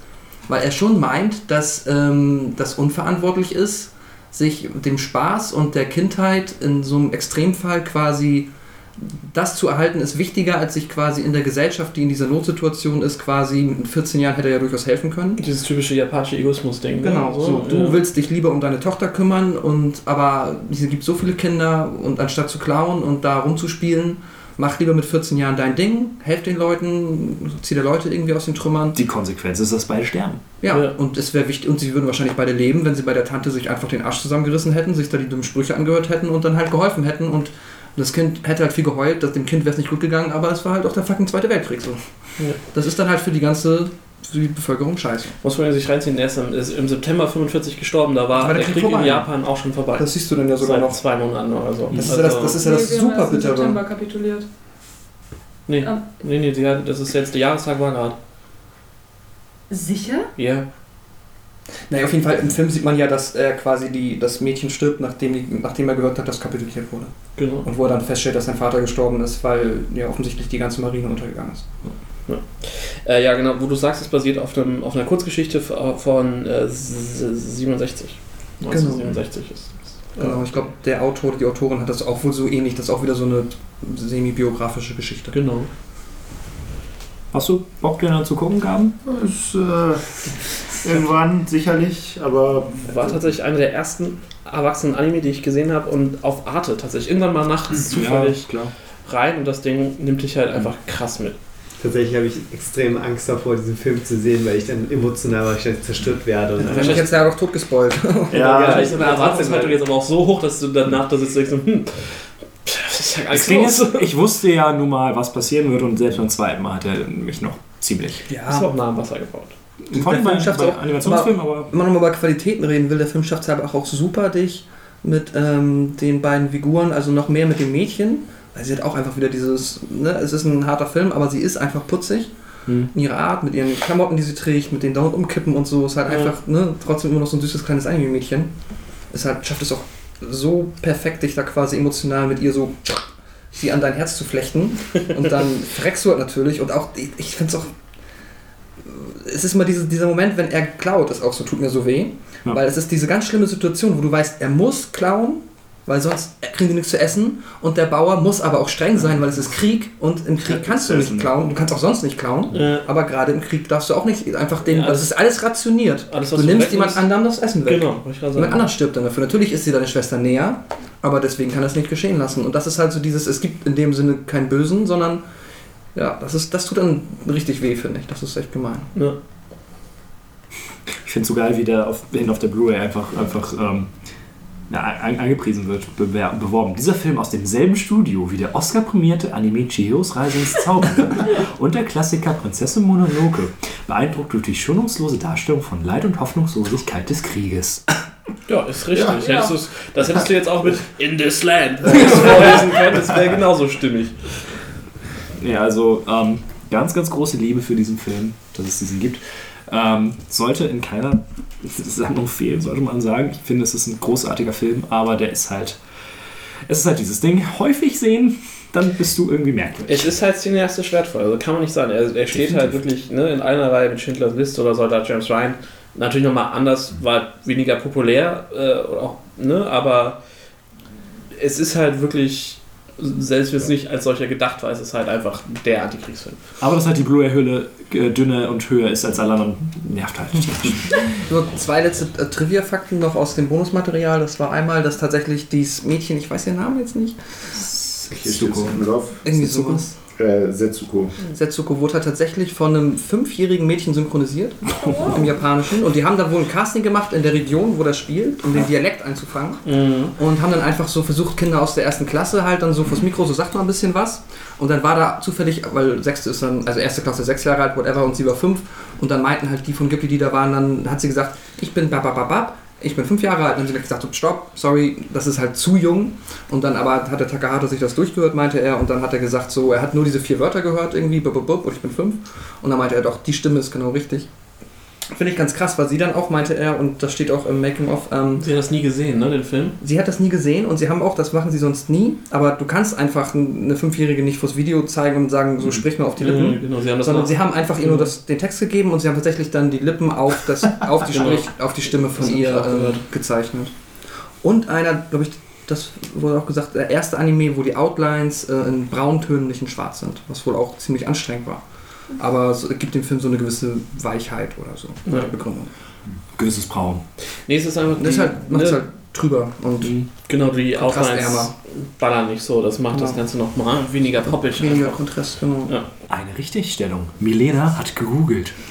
S5: weil er schon meint, dass ähm, das unverantwortlich ist, sich dem Spaß und der Kindheit in so einem Extremfall quasi das zu erhalten ist wichtiger, als sich quasi in der Gesellschaft, die in dieser Notsituation ist, quasi mit 14 Jahren hätte er ja durchaus helfen können.
S3: Dieses typische japanische Egoismus-Ding. ne?
S5: Genau, so, du
S3: ja.
S5: willst dich lieber um deine Tochter kümmern und aber es gibt so viele Kinder und anstatt zu klauen und da rumzuspielen, mach lieber mit 14 Jahren dein Ding, helf den Leuten, zieh der Leute irgendwie aus den Trümmern.
S2: Die Konsequenz ist, dass beide sterben.
S5: Ja,
S3: Ja.
S5: und es wäre wichtig, und sie würden wahrscheinlich beide leben, wenn sie bei der Tante sich einfach den Arsch zusammengerissen hätten, sich da die dummen Sprüche angehört hätten und dann halt geholfen hätten und das Kind hätte halt viel geheult, dass dem Kind wäre es nicht gut gegangen, aber es war halt auch der fucking Zweite Weltkrieg so.
S3: Ja.
S5: Das ist dann halt für die ganze für die Bevölkerung scheiße.
S3: Muss man sich reinziehen, der ist im, ist im September 45 gestorben, da war
S5: war der
S3: der
S5: Krieg
S3: Krieg in Japan auch schon vorbei.
S5: Das siehst du dann ja sogar
S3: Seit
S5: noch.
S3: zwei Monaten oder so.
S5: Das ist ja das, das, ist ja das
S6: Nee,
S5: super bittere.
S6: September kapituliert.
S3: nee,
S6: Ah.
S3: nee, nee, die das ist jetzt der Jahrestag war gerade.
S6: Sicher?
S3: Ja.
S5: Naja, auf jeden Fall im Film sieht man ja, dass er quasi die, das Mädchen stirbt, nachdem, die, nachdem er gehört hat, dass kapituliert wurde.
S3: Genau.
S5: Und wo er dann feststellt, dass sein Vater gestorben ist, weil ja offensichtlich die ganze Marine untergegangen ist.
S3: Äh, ja, genau, wo du sagst, es basiert auf, einem, auf einer Kurzgeschichte von äh, s- 67. 1967 ist ist-
S5: Genau, ich glaube, der Autor, die Autorin hat das auch wohl so ähnlich, das ist auch wieder so eine semi-biografische Geschichte.
S3: Genau.
S2: Hast du Bock, den dann zu gucken, Gaben?
S4: Ist, äh, irgendwann sicherlich, aber
S3: War tatsächlich einer der ersten erwachsenen Anime, die ich gesehen habe und auf Arte tatsächlich. Irgendwann mal nachts zufällig
S2: klar.
S3: rein und das Ding nimmt dich halt einfach krass mit.
S7: Tatsächlich habe ich extrem Angst davor, diesen Film zu sehen, weil ich dann emotional wahrscheinlich zerstört werde. Und
S5: Dann bin ich jetzt ja doch tot gespoilt.
S4: ja,
S3: ich meine Erwartungshaltung jetzt aber auch so hoch, dass du danach da sitzt und denkst, so, hm, das ist ja
S2: ist, ich wusste ja nun mal, was passieren würde und selbst beim zweiten Mal hat er mich noch ziemlich.
S3: Das war auch nah am Wasser gebaut.
S2: Allem bei, bei Animationsfilmen, aber
S5: Wenn man nochmal über Qualitäten reden will, der Film schafft es aber auch super, dich mit ähm, den beiden Figuren, also noch mehr mit dem Mädchen, weil sie hat auch einfach wieder dieses, ne, es ist ein harter Film, aber sie ist einfach putzig.
S2: Hm.
S5: In ihrer Art, mit ihren Klamotten, die sie trägt, mit den dauernd umkippen und so, ist halt
S3: Ja.
S5: einfach, ne, trotzdem immer noch so ein süßes kleines Anime-Mädchen. Es halt, schafft es auch so perfekt, dich da quasi emotional mit ihr so sie an dein Herz zu flechten. Und dann freckst du halt natürlich und auch, ich, ich finde es auch es ist immer diese, dieser Moment, wenn er klaut, ist auch so, tut mir so weh.
S2: Ja.
S5: Weil es ist diese ganz schlimme Situation, wo du weißt, er muss klauen, weil sonst kriegen die nichts zu essen. Und der Bauer muss aber auch streng sein, weil es ist Krieg. Und im Krieg kannst du
S4: das
S5: nicht klauen. Du kannst auch sonst nicht klauen.
S3: Ja.
S5: Aber gerade im Krieg darfst du auch nicht einfach den.
S3: Ja,
S5: also es ist alles rationiert.
S3: alles,
S5: du nimmst jemand anderem das Essen weg.
S3: Genau,
S5: Jemand anderes stirbt dann dafür. Natürlich ist sie deine Schwester näher, aber deswegen kann das nicht geschehen lassen. Und das ist halt so dieses, es gibt in dem Sinne keinen Bösen, sondern ja, das ist, das tut dann richtig weh, finde ich. Das ist echt gemein.
S3: Ja.
S2: Ich finde es so geil, wie der auf, hin auf der Blu-ray einfach, einfach ähm, ja, an, angepriesen wird, bewer, beworben. Dieser Film aus demselben Studio wie der Oscar-prämierte Anime Chihiros Reise ins Zauberland und der Klassiker Prinzessin Mononoke beeindruckt durch die schonungslose Darstellung von Leid und Hoffnungslosigkeit des Krieges.
S3: Ja, ist richtig.
S6: Ja.
S3: Hättest du's- das hättest du jetzt auch mit In this Land vorlesen können, das wäre genauso stimmig.
S2: Ja, also ähm, ganz, ganz große Liebe für diesen Film, dass es diesen gibt. Ähm, sollte in keiner Sammlung fehlen, sollte man sagen. Ich finde, es ist ein großartiger Film, aber der ist halt. Es ist halt dieses Ding, häufig sehen, dann bist du irgendwie merkwürdig.
S3: Es ist halt cineastisch wertvoll, also kann man nicht sagen. Er, er steht halt wirklich ne, in einer Reihe mit Schindlers List oder Soldat James Ryan. Natürlich nochmal anders, war weniger populär, äh, auch, ne, aber es ist halt wirklich, selbst wenn es nicht als solcher gedacht war, es ist halt einfach der Antikriegsfilm.
S2: Aber dass halt die Blu-ray-Hülle äh, dünner und höher ist als alle anderen, nervt halt.
S5: Nur zwei letzte äh, Trivia-Fakten noch aus dem Bonusmaterial. Das war einmal, dass tatsächlich dieses Mädchen, ich weiß ihren Namen jetzt nicht,
S4: es hinten drauf.
S5: irgendwie sowas.
S4: Äh, Setsuko.
S5: Setsuko wurde halt tatsächlich von einem fünfjährigen Mädchen synchronisiert im Japanischen. Und die haben da wohl ein Casting gemacht in der Region, wo das spielt, um den Dialekt einzufangen. Und haben dann einfach so versucht, Kinder aus der ersten Klasse halt dann so fürs Mikro, so sagt mal ein bisschen was. Und dann war da zufällig, weil sechste ist dann, also erste Klasse sechs Jahre alt, whatever, und sie war fünf. Und dann meinten halt die von Ghibli, die da waren, dann hat sie gesagt, ich bin babababab, ich bin fünf Jahre alt. Und dann haben sie gesagt, so, stopp, sorry, das ist halt zu jung. Und dann aber hat der Takahata sich das durchgehört, meinte er. Und dann hat er gesagt, so, er hat nur diese vier Wörter gehört irgendwie, bub, bub, bub, und ich bin fünf. Und dann meinte er doch, die Stimme ist genau richtig. Finde ich ganz krass, weil sie dann auch, meinte er, und das steht auch im Making-of, ähm,
S3: Sie hat das nie gesehen, ne, den Film?
S5: sie hat das nie gesehen und sie haben auch, das machen sie sonst nie, aber du kannst einfach eine Fünfjährige nicht vors Video zeigen und sagen, so sprich mir auf die Lippen.
S3: Mhm, genau, sie haben das
S5: Sondern
S3: mal-
S5: sie haben einfach ihr nur das, den Text gegeben und sie haben tatsächlich dann die Lippen auf, das, auf, die,
S3: Genau.
S5: Sprich, auf die Stimme von
S3: Das
S5: ihr äh, gezeichnet. Und einer, glaube ich, das wurde auch gesagt, der erste Anime, wo die Outlines äh, in Brauntönen nicht in Schwarz sind, was wohl auch ziemlich anstrengend war. Aber es gibt dem Film so eine gewisse Weichheit oder so,
S3: Ja.
S5: die Begründung.
S2: Gewisses Braun.
S3: Nee, es ist einfach
S5: Das
S3: die-
S5: halt, macht es
S3: ne,
S5: halt drüber und
S3: Genau, die. Outlines ballern nicht so. Das macht das
S5: Genau.
S3: Ganze nochmal weniger poppig.
S5: weniger
S3: einfach.
S5: Kontrast, genau.
S3: Ja.
S2: Eine Richtigstellung. Milena hat gegoogelt.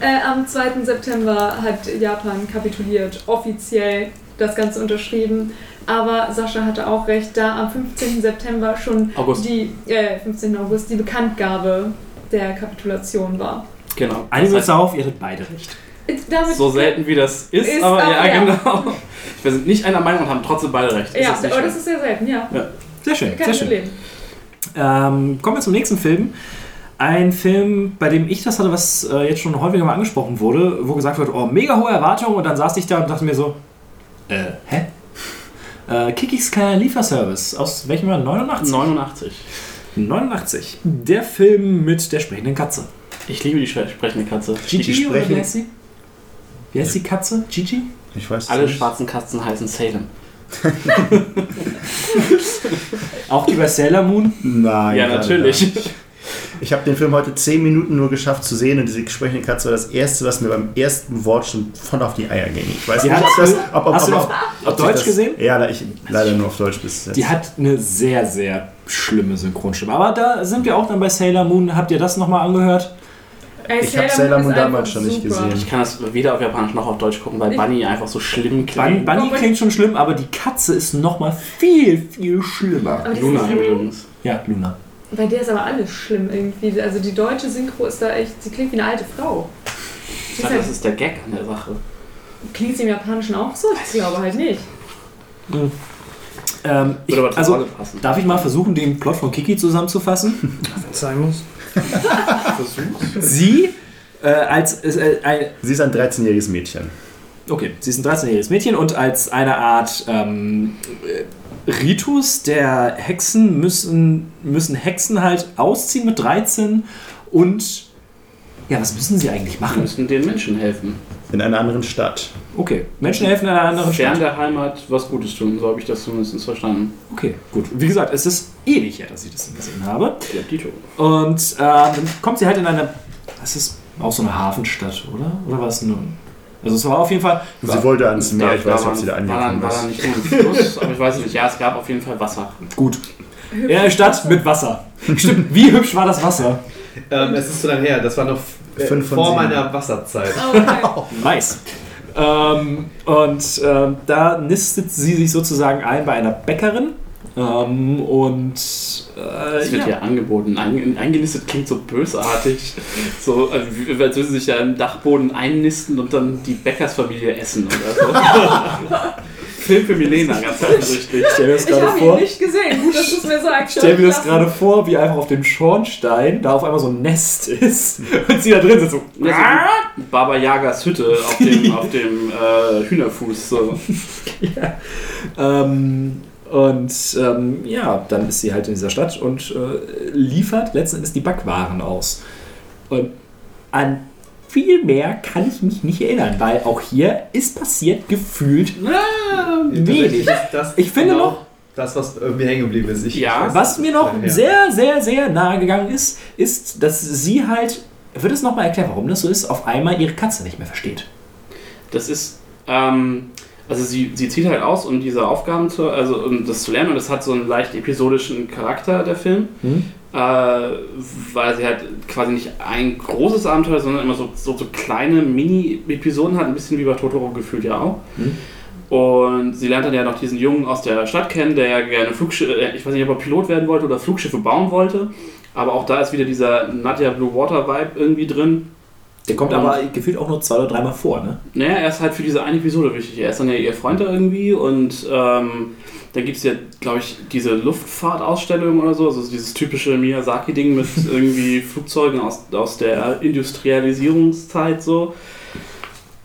S6: Äh, am 2. September hat Japan kapituliert, offiziell das Ganze unterschrieben. Aber Sascha hatte auch recht, da am 15. September schon
S3: August.
S6: die äh, 15. August die Bekanntgabe der Kapitulation war.
S3: Genau.
S6: Also
S2: wir
S3: Das
S2: uns darauf, ihr hattet beide recht.
S6: Damit,
S3: so selten wie das ist,
S6: Ist,
S3: aber ja,
S6: aber ja.
S3: genau. Wir sind nicht einer Meinung und haben trotzdem beide recht.
S6: Ja,
S3: ist nicht
S6: aber
S3: schlimm.
S6: das ist sehr selten, ja.
S2: Sehr schön,
S6: Kein
S2: sehr schön.
S6: Problem.
S2: Ähm, kommen wir zum nächsten Film. Ein Film, bei dem ich das hatte, was äh, jetzt schon häufiger mal angesprochen wurde, wo gesagt wird, oh, mega hohe Erwartungen und dann saß ich da und dachte mir so, äh, hä? Äh, Kikis kleiner Lieferservice, aus welchem Jahr? 89?
S3: 89.
S2: 89. Der Film mit der sprechenden Katze.
S3: Ich liebe die spre- sprechende Katze.
S2: Gigi, oder
S4: sprechen-
S2: wie heißt sie? Wie heißt die Katze? Gigi?
S4: Ich weiß
S3: Alle
S4: nicht.
S3: schwarzen Katzen heißen Salem.
S2: Auch die bei Sailor Moon?
S4: Nein.
S3: ja, natürlich.
S4: Ich habe den Film heute 10 Minuten nur geschafft zu sehen und diese sprechende Katze war das erste, was mir beim ersten Wort schon von auf die Eier ging. Ich weiß
S2: Die
S4: nicht, ob das. Ob, ob,
S2: hast du
S4: ob,
S2: auf-
S4: ob,
S2: auf
S4: sich
S2: Deutsch
S4: das,
S2: gesehen?
S4: Ja, ich, leider nur auf Deutsch bis jetzt.
S2: Die hat eine sehr, sehr schlimme Synchronstimme. Aber da sind wir auch dann bei Sailor Moon. Habt ihr das nochmal angehört?
S6: Ey,
S4: Ich hab Sailor Moon damals schon nicht gesehen.
S3: Ich kann das weder auf Japanisch noch auf Deutsch gucken, weil
S6: Ich-
S3: Bunny einfach so schlimm
S2: Bunny,
S3: klingt.
S2: Bunny klingt schon schlimm, aber die Katze ist nochmal viel, viel schlimmer.
S3: Luna übrigens.
S2: Ja, Luna.
S6: Bei der ist aber alles schlimm irgendwie. Also die deutsche Synchro ist da echt, sie klingt wie eine alte Frau.
S3: Ich
S6: halt,
S3: das ist der Gag an der Sache.
S6: klingt sie im Japanischen auch so? Ich glaube halt nicht.
S2: Ähm, ich,
S3: Würde aber zur
S2: also, darf ich mal versuchen, den Plot von Kiki zusammenzufassen?
S5: Sein muss.
S2: Sie äh, als äh, ein,
S4: Sie ist ein 13-jähriges Mädchen.
S2: Okay, sie ist ein 13-jähriges Mädchen und als eine Art ähm, äh, Ritus der Hexen müssen, müssen Hexen halt ausziehen mit 13 und Ja, was müssen sie eigentlich machen?
S3: müssen den Menschen helfen.
S4: In einer anderen Stadt.
S2: Okay, Menschen helfen in einer anderen
S3: Fern
S2: Stadt.
S3: der Heimat was Gutes tun, so habe ich das zumindest verstanden.
S2: Okay, gut. Wie gesagt, es ist ewig her, dass ich das gesehen habe.
S3: Ja, Dito.
S2: Und ähm, dann kommt sie halt in eine. Das ist auch so eine Hafenstadt, oder? Oder war es nur. Also es war auf jeden Fall.
S4: Sie wollte ans Meer, ich weiß nicht,
S3: war-
S4: ob sie da
S3: war, dann-
S4: angekommen
S3: war dann nicht nur ein Fluss, aber ich weiß nicht. Ja, es gab auf jeden Fall Wasser.
S2: Gut. In einer Stadt mit Wasser. Stimmt, wie hübsch war das Wasser?
S7: Ähm, es ist so lange her, das war noch äh,
S4: Fünf von
S7: vor
S4: sieben.
S7: meiner Wasserzeit.
S6: Okay.
S2: Nice. Ähm, und ähm, da nistet sie sich sozusagen ein bei einer Bäckerin. Ähm, und äh,
S3: Es wird
S2: ja.
S3: ja angeboten. Ein, eingenistet klingt so bösartig. So, als würden sie sich da im Dachboden einnisten und dann die Bäckersfamilie essen oder so. Film für Milena, ganz offensichtlich.
S2: Ich stell mir das
S6: Ich
S2: gerade
S6: habe ihn
S2: vor.
S6: nicht gesehen. Gut, dass du es mir sagst.
S2: Stell mir das gerade vor, wie einfach auf dem Schornstein da auf einmal so ein Nest ist und sie da drin sitzt so.
S3: Ja, so wie Baba Yagas Hütte auf dem, auf dem äh, Hühnerfuß. So.
S2: Ähm, und ähm, ja, dann ist sie halt in dieser Stadt und äh, liefert letzten Endes die Backwaren aus. Und an viel mehr kann ich mich nicht erinnern, weil auch hier ist passiert gefühlt wenig.
S7: Das
S2: Ich finde
S7: genau
S2: noch-
S7: Das, was irgendwie hängen geblieben ist. Ich
S3: Ja,
S7: weiß
S2: Was mir noch sehr, sehr, sehr nahe gegangen ist, ist, dass sie halt, wird es nochmal erklären, warum das so ist, auf einmal ihre Katze nicht mehr versteht.
S3: Das ist, ähm, also sie, sie zieht halt aus, um diese Aufgaben zu, also um das zu lernen und das hat so einen leicht episodischen Charakter, der Film.
S2: Hm?
S3: Äh, weil sie halt quasi nicht ein großes Abenteuer, sondern immer so, so, so kleine Mini-Episoden hat, ein bisschen wie bei Totoro gefühlt ja auch.
S2: Hm?
S3: Und sie lernt dann ja noch diesen Jungen aus der Stadt kennen, der ja gerne Flugschiffe, ich weiß nicht, ob er Pilot werden wollte oder Flugschiffe bauen wollte. Aber auch da ist wieder dieser Nadia Blue Water Vibe irgendwie drin.
S2: Der kommt aber gefühlt auch nur zwei oder dreimal vor, ne?
S3: Naja, er ist halt für diese eine Episode wichtig. Er ist dann ja ihr Freund da irgendwie und ähm, dann gibt es ja, glaube ich, diese Luftfahrtausstellung oder so, also dieses typische Miyazaki-Ding mit irgendwie Flugzeugen aus, aus der Industrialisierungszeit so.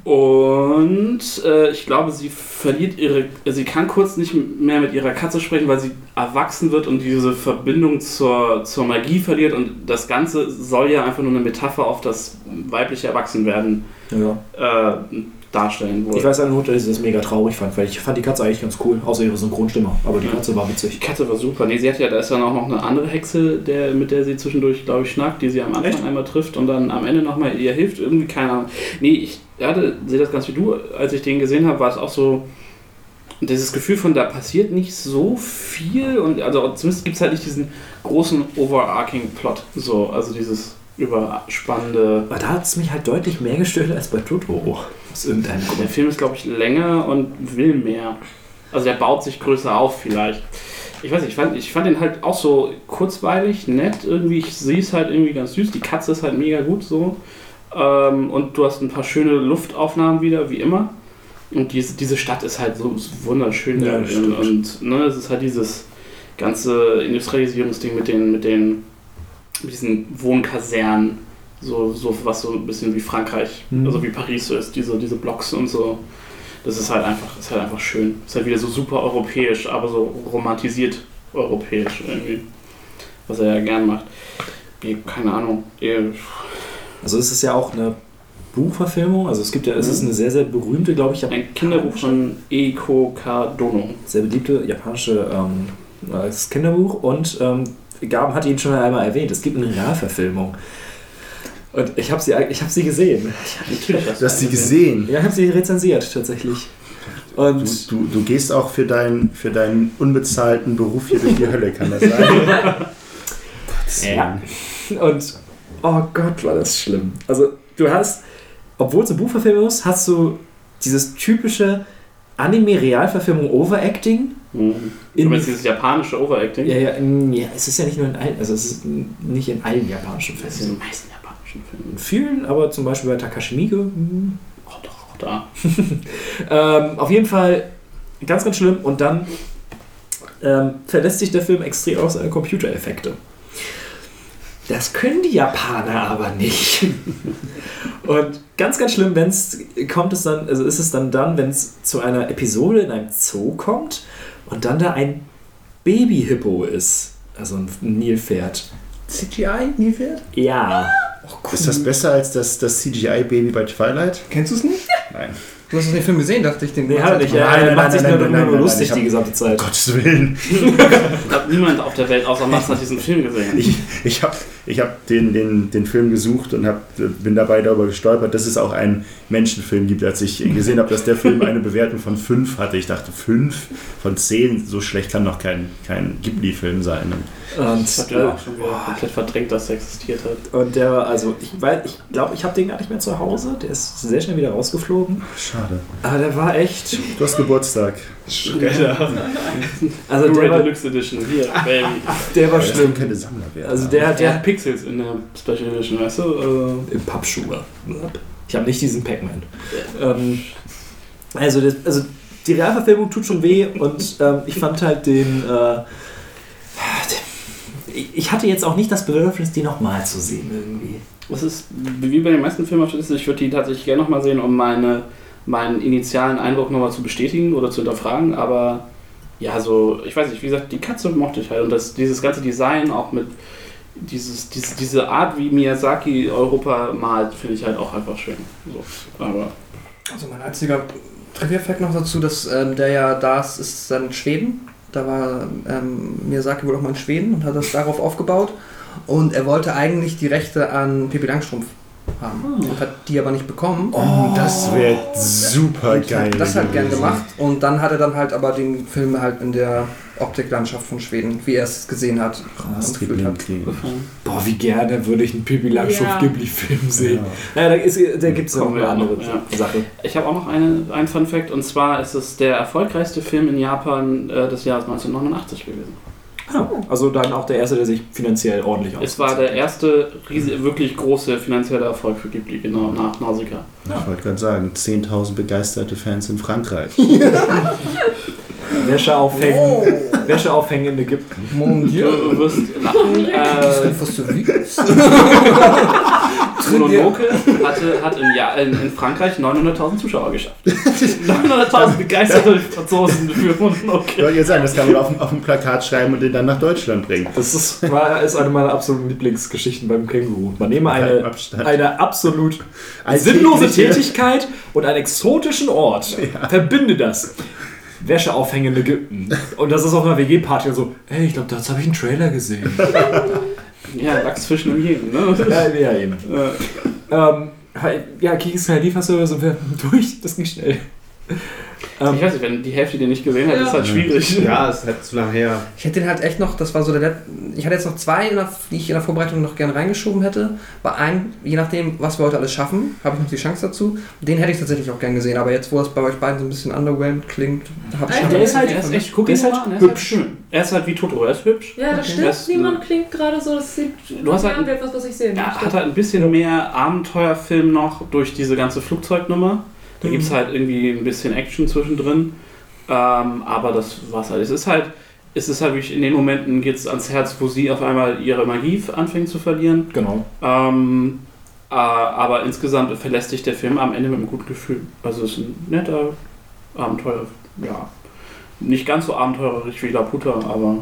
S3: Und äh, ich glaube, sie verliert ihre, sie kann kurz nicht mehr mit ihrer Katze sprechen, weil sie erwachsen wird und diese Verbindung zur, zur Magie verliert. Und das Ganze soll ja einfach nur eine Metapher auf das weibliche Erwachsenwerden
S2: Ja.
S3: äh, darstellen wohl.
S2: Ich weiß nur, dass ich das mega traurig fand, weil ich fand die Katze eigentlich ganz cool, außer ihre Synchronstimme. Aber die
S3: Ja.
S2: Katze war
S3: Die
S2: witzig.
S3: Katze war super. Nee, sie hat ja, da ist dann auch noch eine andere Hexe, der, mit der sie zwischendurch, glaube ich, schnackt, die sie am Anfang
S2: Echt?
S3: einmal trifft und dann am Ende nochmal ihr hilft. Irgendwie, keine Ahnung. Nee, ich hatte, sehe das ganz wie du, als ich den gesehen habe, war es auch so dieses Gefühl von, da passiert nicht so viel und also zumindest gibt es halt nicht diesen großen overarching Plot. So, also dieses überspannende.
S2: Aber da hat es mich halt deutlich mehr gestört als bei Totoro. Aus irgendeinem
S3: Der
S2: Grund.
S3: Film ist, glaube ich, länger und will mehr. Also der baut sich größer auf vielleicht. Ich weiß nicht, ich fand, ich fand den halt auch so kurzweilig, nett irgendwie. Ich sehe es halt irgendwie ganz süß. Die Katze ist halt mega gut so. Ähm, und du hast ein paar schöne Luftaufnahmen wieder, wie immer. Und diese, diese Stadt ist halt so wunderschön.
S2: Ja,
S3: und ne, es ist halt dieses ganze Industrialisierungsding mit den, mit den mit diesen Wohnkasernen. So, so was so ein bisschen wie Frankreich,
S2: Mhm.
S3: also wie Paris so ist, diese, diese Blocks und so. Das ist halt einfach, ist halt einfach schön. Ist halt wieder so super europäisch, aber so romantisiert europäisch irgendwie. Was er ja gern macht. Wie, keine Ahnung.
S2: Also es ist ja auch eine Buchverfilmung. Also es gibt ja, es ist eine sehr, sehr berühmte, glaube ich,
S3: Ein Kinderbuch von Eiko Kadono.
S2: sehr beliebte japanische ähm, Kinderbuch und ähm, Gaben hat ihn schon einmal erwähnt. Es gibt eine Realverfilmung. Und ich habe sie, ich hab sie gesehen.
S4: Du hast sie gesehen.
S2: Ja, ich habe sie rezensiert tatsächlich. Und
S4: Du, du, du gehst auch für, dein, für deinen unbezahlten Beruf hier durch die Hölle, kann das sein?
S2: Ja. Und oh Gott, war das schlimm. Also du hast, obwohl es eine Buchverfilmung ist, hast du dieses typische Anime-Realverfilmung Overacting.
S3: Mhm.
S2: In-
S3: Aber dieses japanische Overacting.
S2: Ja, ja, in, ja, es ist ja nicht nur in allen, also es ist nicht in allen japanischen
S3: ist in
S2: Filmen.
S3: den meisten japanischen Filmen.
S2: In vielen, aber zum Beispiel bei Takashi Miike. hm,
S3: Oh, doch, auch da.
S2: Ähm, auf jeden Fall ganz, ganz schlimm. Und dann ähm, verlässt sich der Film extrem auf seine Computereffekte. Das können die Japaner aber nicht. Und ganz, ganz schlimm, wenn es kommt es dann, also ist es dann dann, wenn es zu einer Episode in einem Zoo kommt und dann da ein Baby-Hippo ist. Also ein Nilpferd.
S4: CGI, Nilpferd?
S2: Ja.
S4: Ist das besser als das, das CGI-Baby bei Twilight?
S5: Kennst du es nicht?
S4: Nein.
S5: Du hast den Film gesehen, dachte ich. Den
S2: Nee, hat nicht.
S4: Nein,
S2: Er
S4: nein,
S2: macht
S4: nein,
S2: sich
S4: nein,
S2: nur
S4: nein, nein, nein,
S2: lustig die gesamte Zeit.
S4: Gottes Willen.
S3: Ich habe niemand auf der Welt außer Max hat diesen Film gesehen.
S4: Ich, ich habe ich hab den, den, den Film gesucht und hab, bin dabei darüber gestolpert, dass es auch einen Menschenfilm gibt. Als ich gesehen habe, dass der Film eine Bewertung von 5 hatte, ich dachte, 5 von 10, so schlecht kann doch kein, kein Ghibli-Film sein.
S2: Und,
S3: Ich habe den auch schon wieder komplett verdrängt, dass der existiert hat.
S2: und der war, also, ich glaube, ich, glaub, ich habe den gar nicht mehr zu Hause. Der ist sehr schnell wieder rausgeflogen.
S4: Schade.
S2: Aber der war echt.
S4: Du hast Geburtstag.
S2: Also, der war,
S3: Deluxe Edition, hier, Baby.
S2: der war schlimm.
S4: könnte Sammlerwert
S2: Also,
S4: haben.
S2: der,
S3: Der
S2: der
S3: hat Pixels in der Special Edition, weißt du? Also,
S2: Im Pappschuhe. Ich habe nicht diesen Pac-Man. Ähm, also, das, also, die Realverfilmung tut schon weh und ähm, ich fand halt den. Äh, den- ich hatte jetzt auch nicht das Bedürfnis, die nochmal zu sehen irgendwie.
S3: Das ist wie bei den meisten Filmen, ich würde die tatsächlich gerne nochmal sehen, um meine, meinen initialen Eindruck nochmal zu bestätigen oder zu hinterfragen. Aber ja, so, ich weiß nicht, wie gesagt, die Katze mochte ich halt. Und das, dieses ganze Design auch mit dieses, diese, diese Art, wie Miyazaki Europa malt, finde ich halt auch einfach schön. So, aber
S5: Also mein einziger Trivia-Fact noch dazu, dass ähm, der ja da ist, ist dann Schweden. Da war ähm, Miyazaki wohl auch mal in Schweden und hat das darauf aufgebaut. Und er wollte eigentlich die Rechte an Pippi Langstrumpf haben und hat die aber nicht bekommen.
S4: Oh, das wäre super geil.
S5: hat das halt gern gemacht und dann hat er dann halt aber den Film halt in der Optiklandschaft von Schweden, wie er es gesehen hat, und gefühlt hat.
S2: Boah, wie gerne würde ich einen Pippi Langstrumpf
S6: Ja.
S2: Ghibli-Film sehen. Ja, da, ist- da gibt es noch eine andere
S3: ja.
S2: Sache.
S3: Ich habe auch noch eine, einen Fun Fact und zwar ist es der erfolgreichste Film in Japan äh, des Jahres 1989 gewesen.
S2: Ja, also dann auch der erste, der sich finanziell ordentlich
S3: Es war der erste riesige, wirklich große finanzielle Erfolg für Ghibli, genau, nach Nausicaa.
S4: Ich wollte gerade sagen, 10.000 begeisterte Fans in Frankreich.
S2: Wäsche aufhängen, Wäsche aufhängen in Ägypten.
S5: Mon Dieu.
S3: Du wirst lachen. Äh,
S5: Was du wiegst?
S3: Mononoke hatte, hat im Jahr, in, in Frankreich 900.000 Zuschauer geschafft. 900.000 begeisterte Franzosen für
S4: Ich
S3: Mononoke.
S4: wollte jetzt sagen, das kann man auf, auf ein Plakat schreiben und den dann nach Deutschland bringen.
S2: Das ist, war, ist eine meiner absoluten Lieblingsgeschichten beim Känguru. Man nehme eine, eine absolut sinnlose Tätigkeit und einen exotischen Ort. Verbinde das. Wäsche aufhängen in Ägypten. Und das ist auf einer WG-Party und so, ey, ich glaube, das habe ich einen Trailer gesehen.
S3: Ja, Lachsfischen im Jeden, ne?
S2: ja, ja, eben.
S3: Äh,
S2: Ähm, ja, Kingston Lieferservice sind wir durch. Das ging schnell. Ähm,
S3: Ich weiß nicht, wenn die Hälfte den nicht gesehen hat,
S6: Ja.
S3: ist halt schwierig.
S7: Ja, es ist halt zu lange her.
S5: Ich hätte den halt echt noch, das war so der Let Ich hatte jetzt noch zwei, der, die ich in der Vorbereitung noch gerne reingeschoben hätte. Bei einem, je nachdem, was wir heute alles schaffen, habe ich noch die Chance dazu. Den hätte ich tatsächlich auch gern gesehen, aber jetzt, wo es bei euch beiden so ein bisschen underwhelmed klingt, habe ich
S6: Echt?
S5: schon
S2: der ist halt,
S3: Er ist echt,
S2: guck, der ist halt
S3: mal an, ist halt
S2: hübsch.
S3: schön. Er ist halt wie Totoro, er ist hübsch.
S6: Ja, das
S5: Okay.
S6: stimmt.
S3: Das-
S6: Niemand klingt gerade so, das sieht
S3: Du hast halt-
S6: ja, etwas, was ich sehen
S3: Er
S6: möchte.
S3: hat halt ein bisschen mehr Abenteuerfilm noch durch diese ganze Flugzeugnummer. Da
S5: Mhm.
S3: gibt es halt irgendwie ein bisschen Action zwischendrin. Ähm, aber das war's halt. Es ist halt, es ist halt wirklich in den Momenten geht es ans Herz, wo sie auf einmal ihre Magie anfängt zu verlieren.
S2: Genau.
S3: Ähm, äh, aber insgesamt verlässt sich der Film am Ende mit einem guten Gefühl. Also es ist ein netter Abenteuer. Ja. Nicht ganz so abenteurerisch wie Laputa, aber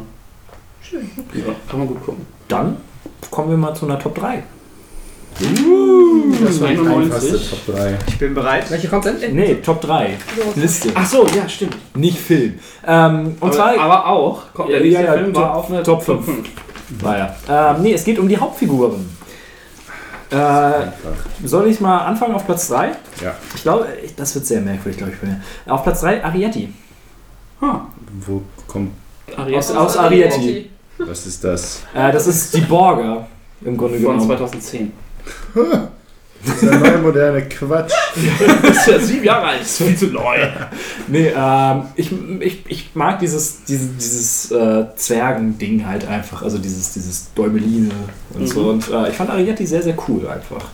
S6: Schön.
S3: ja, kann man gut gucken.
S2: Dann kommen wir mal zu einer Top 3.
S4: Das war
S3: 91.
S4: einfachste Top 3.
S7: Ich bin bereit.
S5: Welche kommt denn?
S2: Nee, Top 3.
S6: So.
S2: Liste.
S3: Ach so, ja, stimmt.
S2: Nicht Film. Ähm, und
S3: aber,
S2: zwar.
S3: aber auch, kommt der
S2: Ja,
S3: nächste
S2: ja,
S3: Film
S2: Top-
S3: war auf einer
S2: Top fünf. war ja. Ähm, nee, es geht um die Hauptfiguren. Äh, soll ich mal anfangen auf Platz 3?
S4: Ja.
S2: Ich glaube, das wird sehr merkwürdig, glaube ich. bei mir. Auf Platz 3 Arietti.
S3: Ah,
S4: Wo kommt.
S3: Ariel
S2: Aus- aus Arietti.
S4: Was ist das?
S2: Äh, das ist die Borger im Grunde
S3: von
S2: genommen.
S3: 2010.
S4: Das ist der neue moderne Quatsch.
S3: Das ist ja sieben Jahre alt, ist viel zu neu.
S2: Nee, ähm, ich, ich, ich mag dieses, dieses, dieses äh, Zwergending halt einfach, also dieses, dieses Däumeline und
S3: Mhm.
S2: so. Und äh, ich fand Arietti sehr, sehr cool einfach.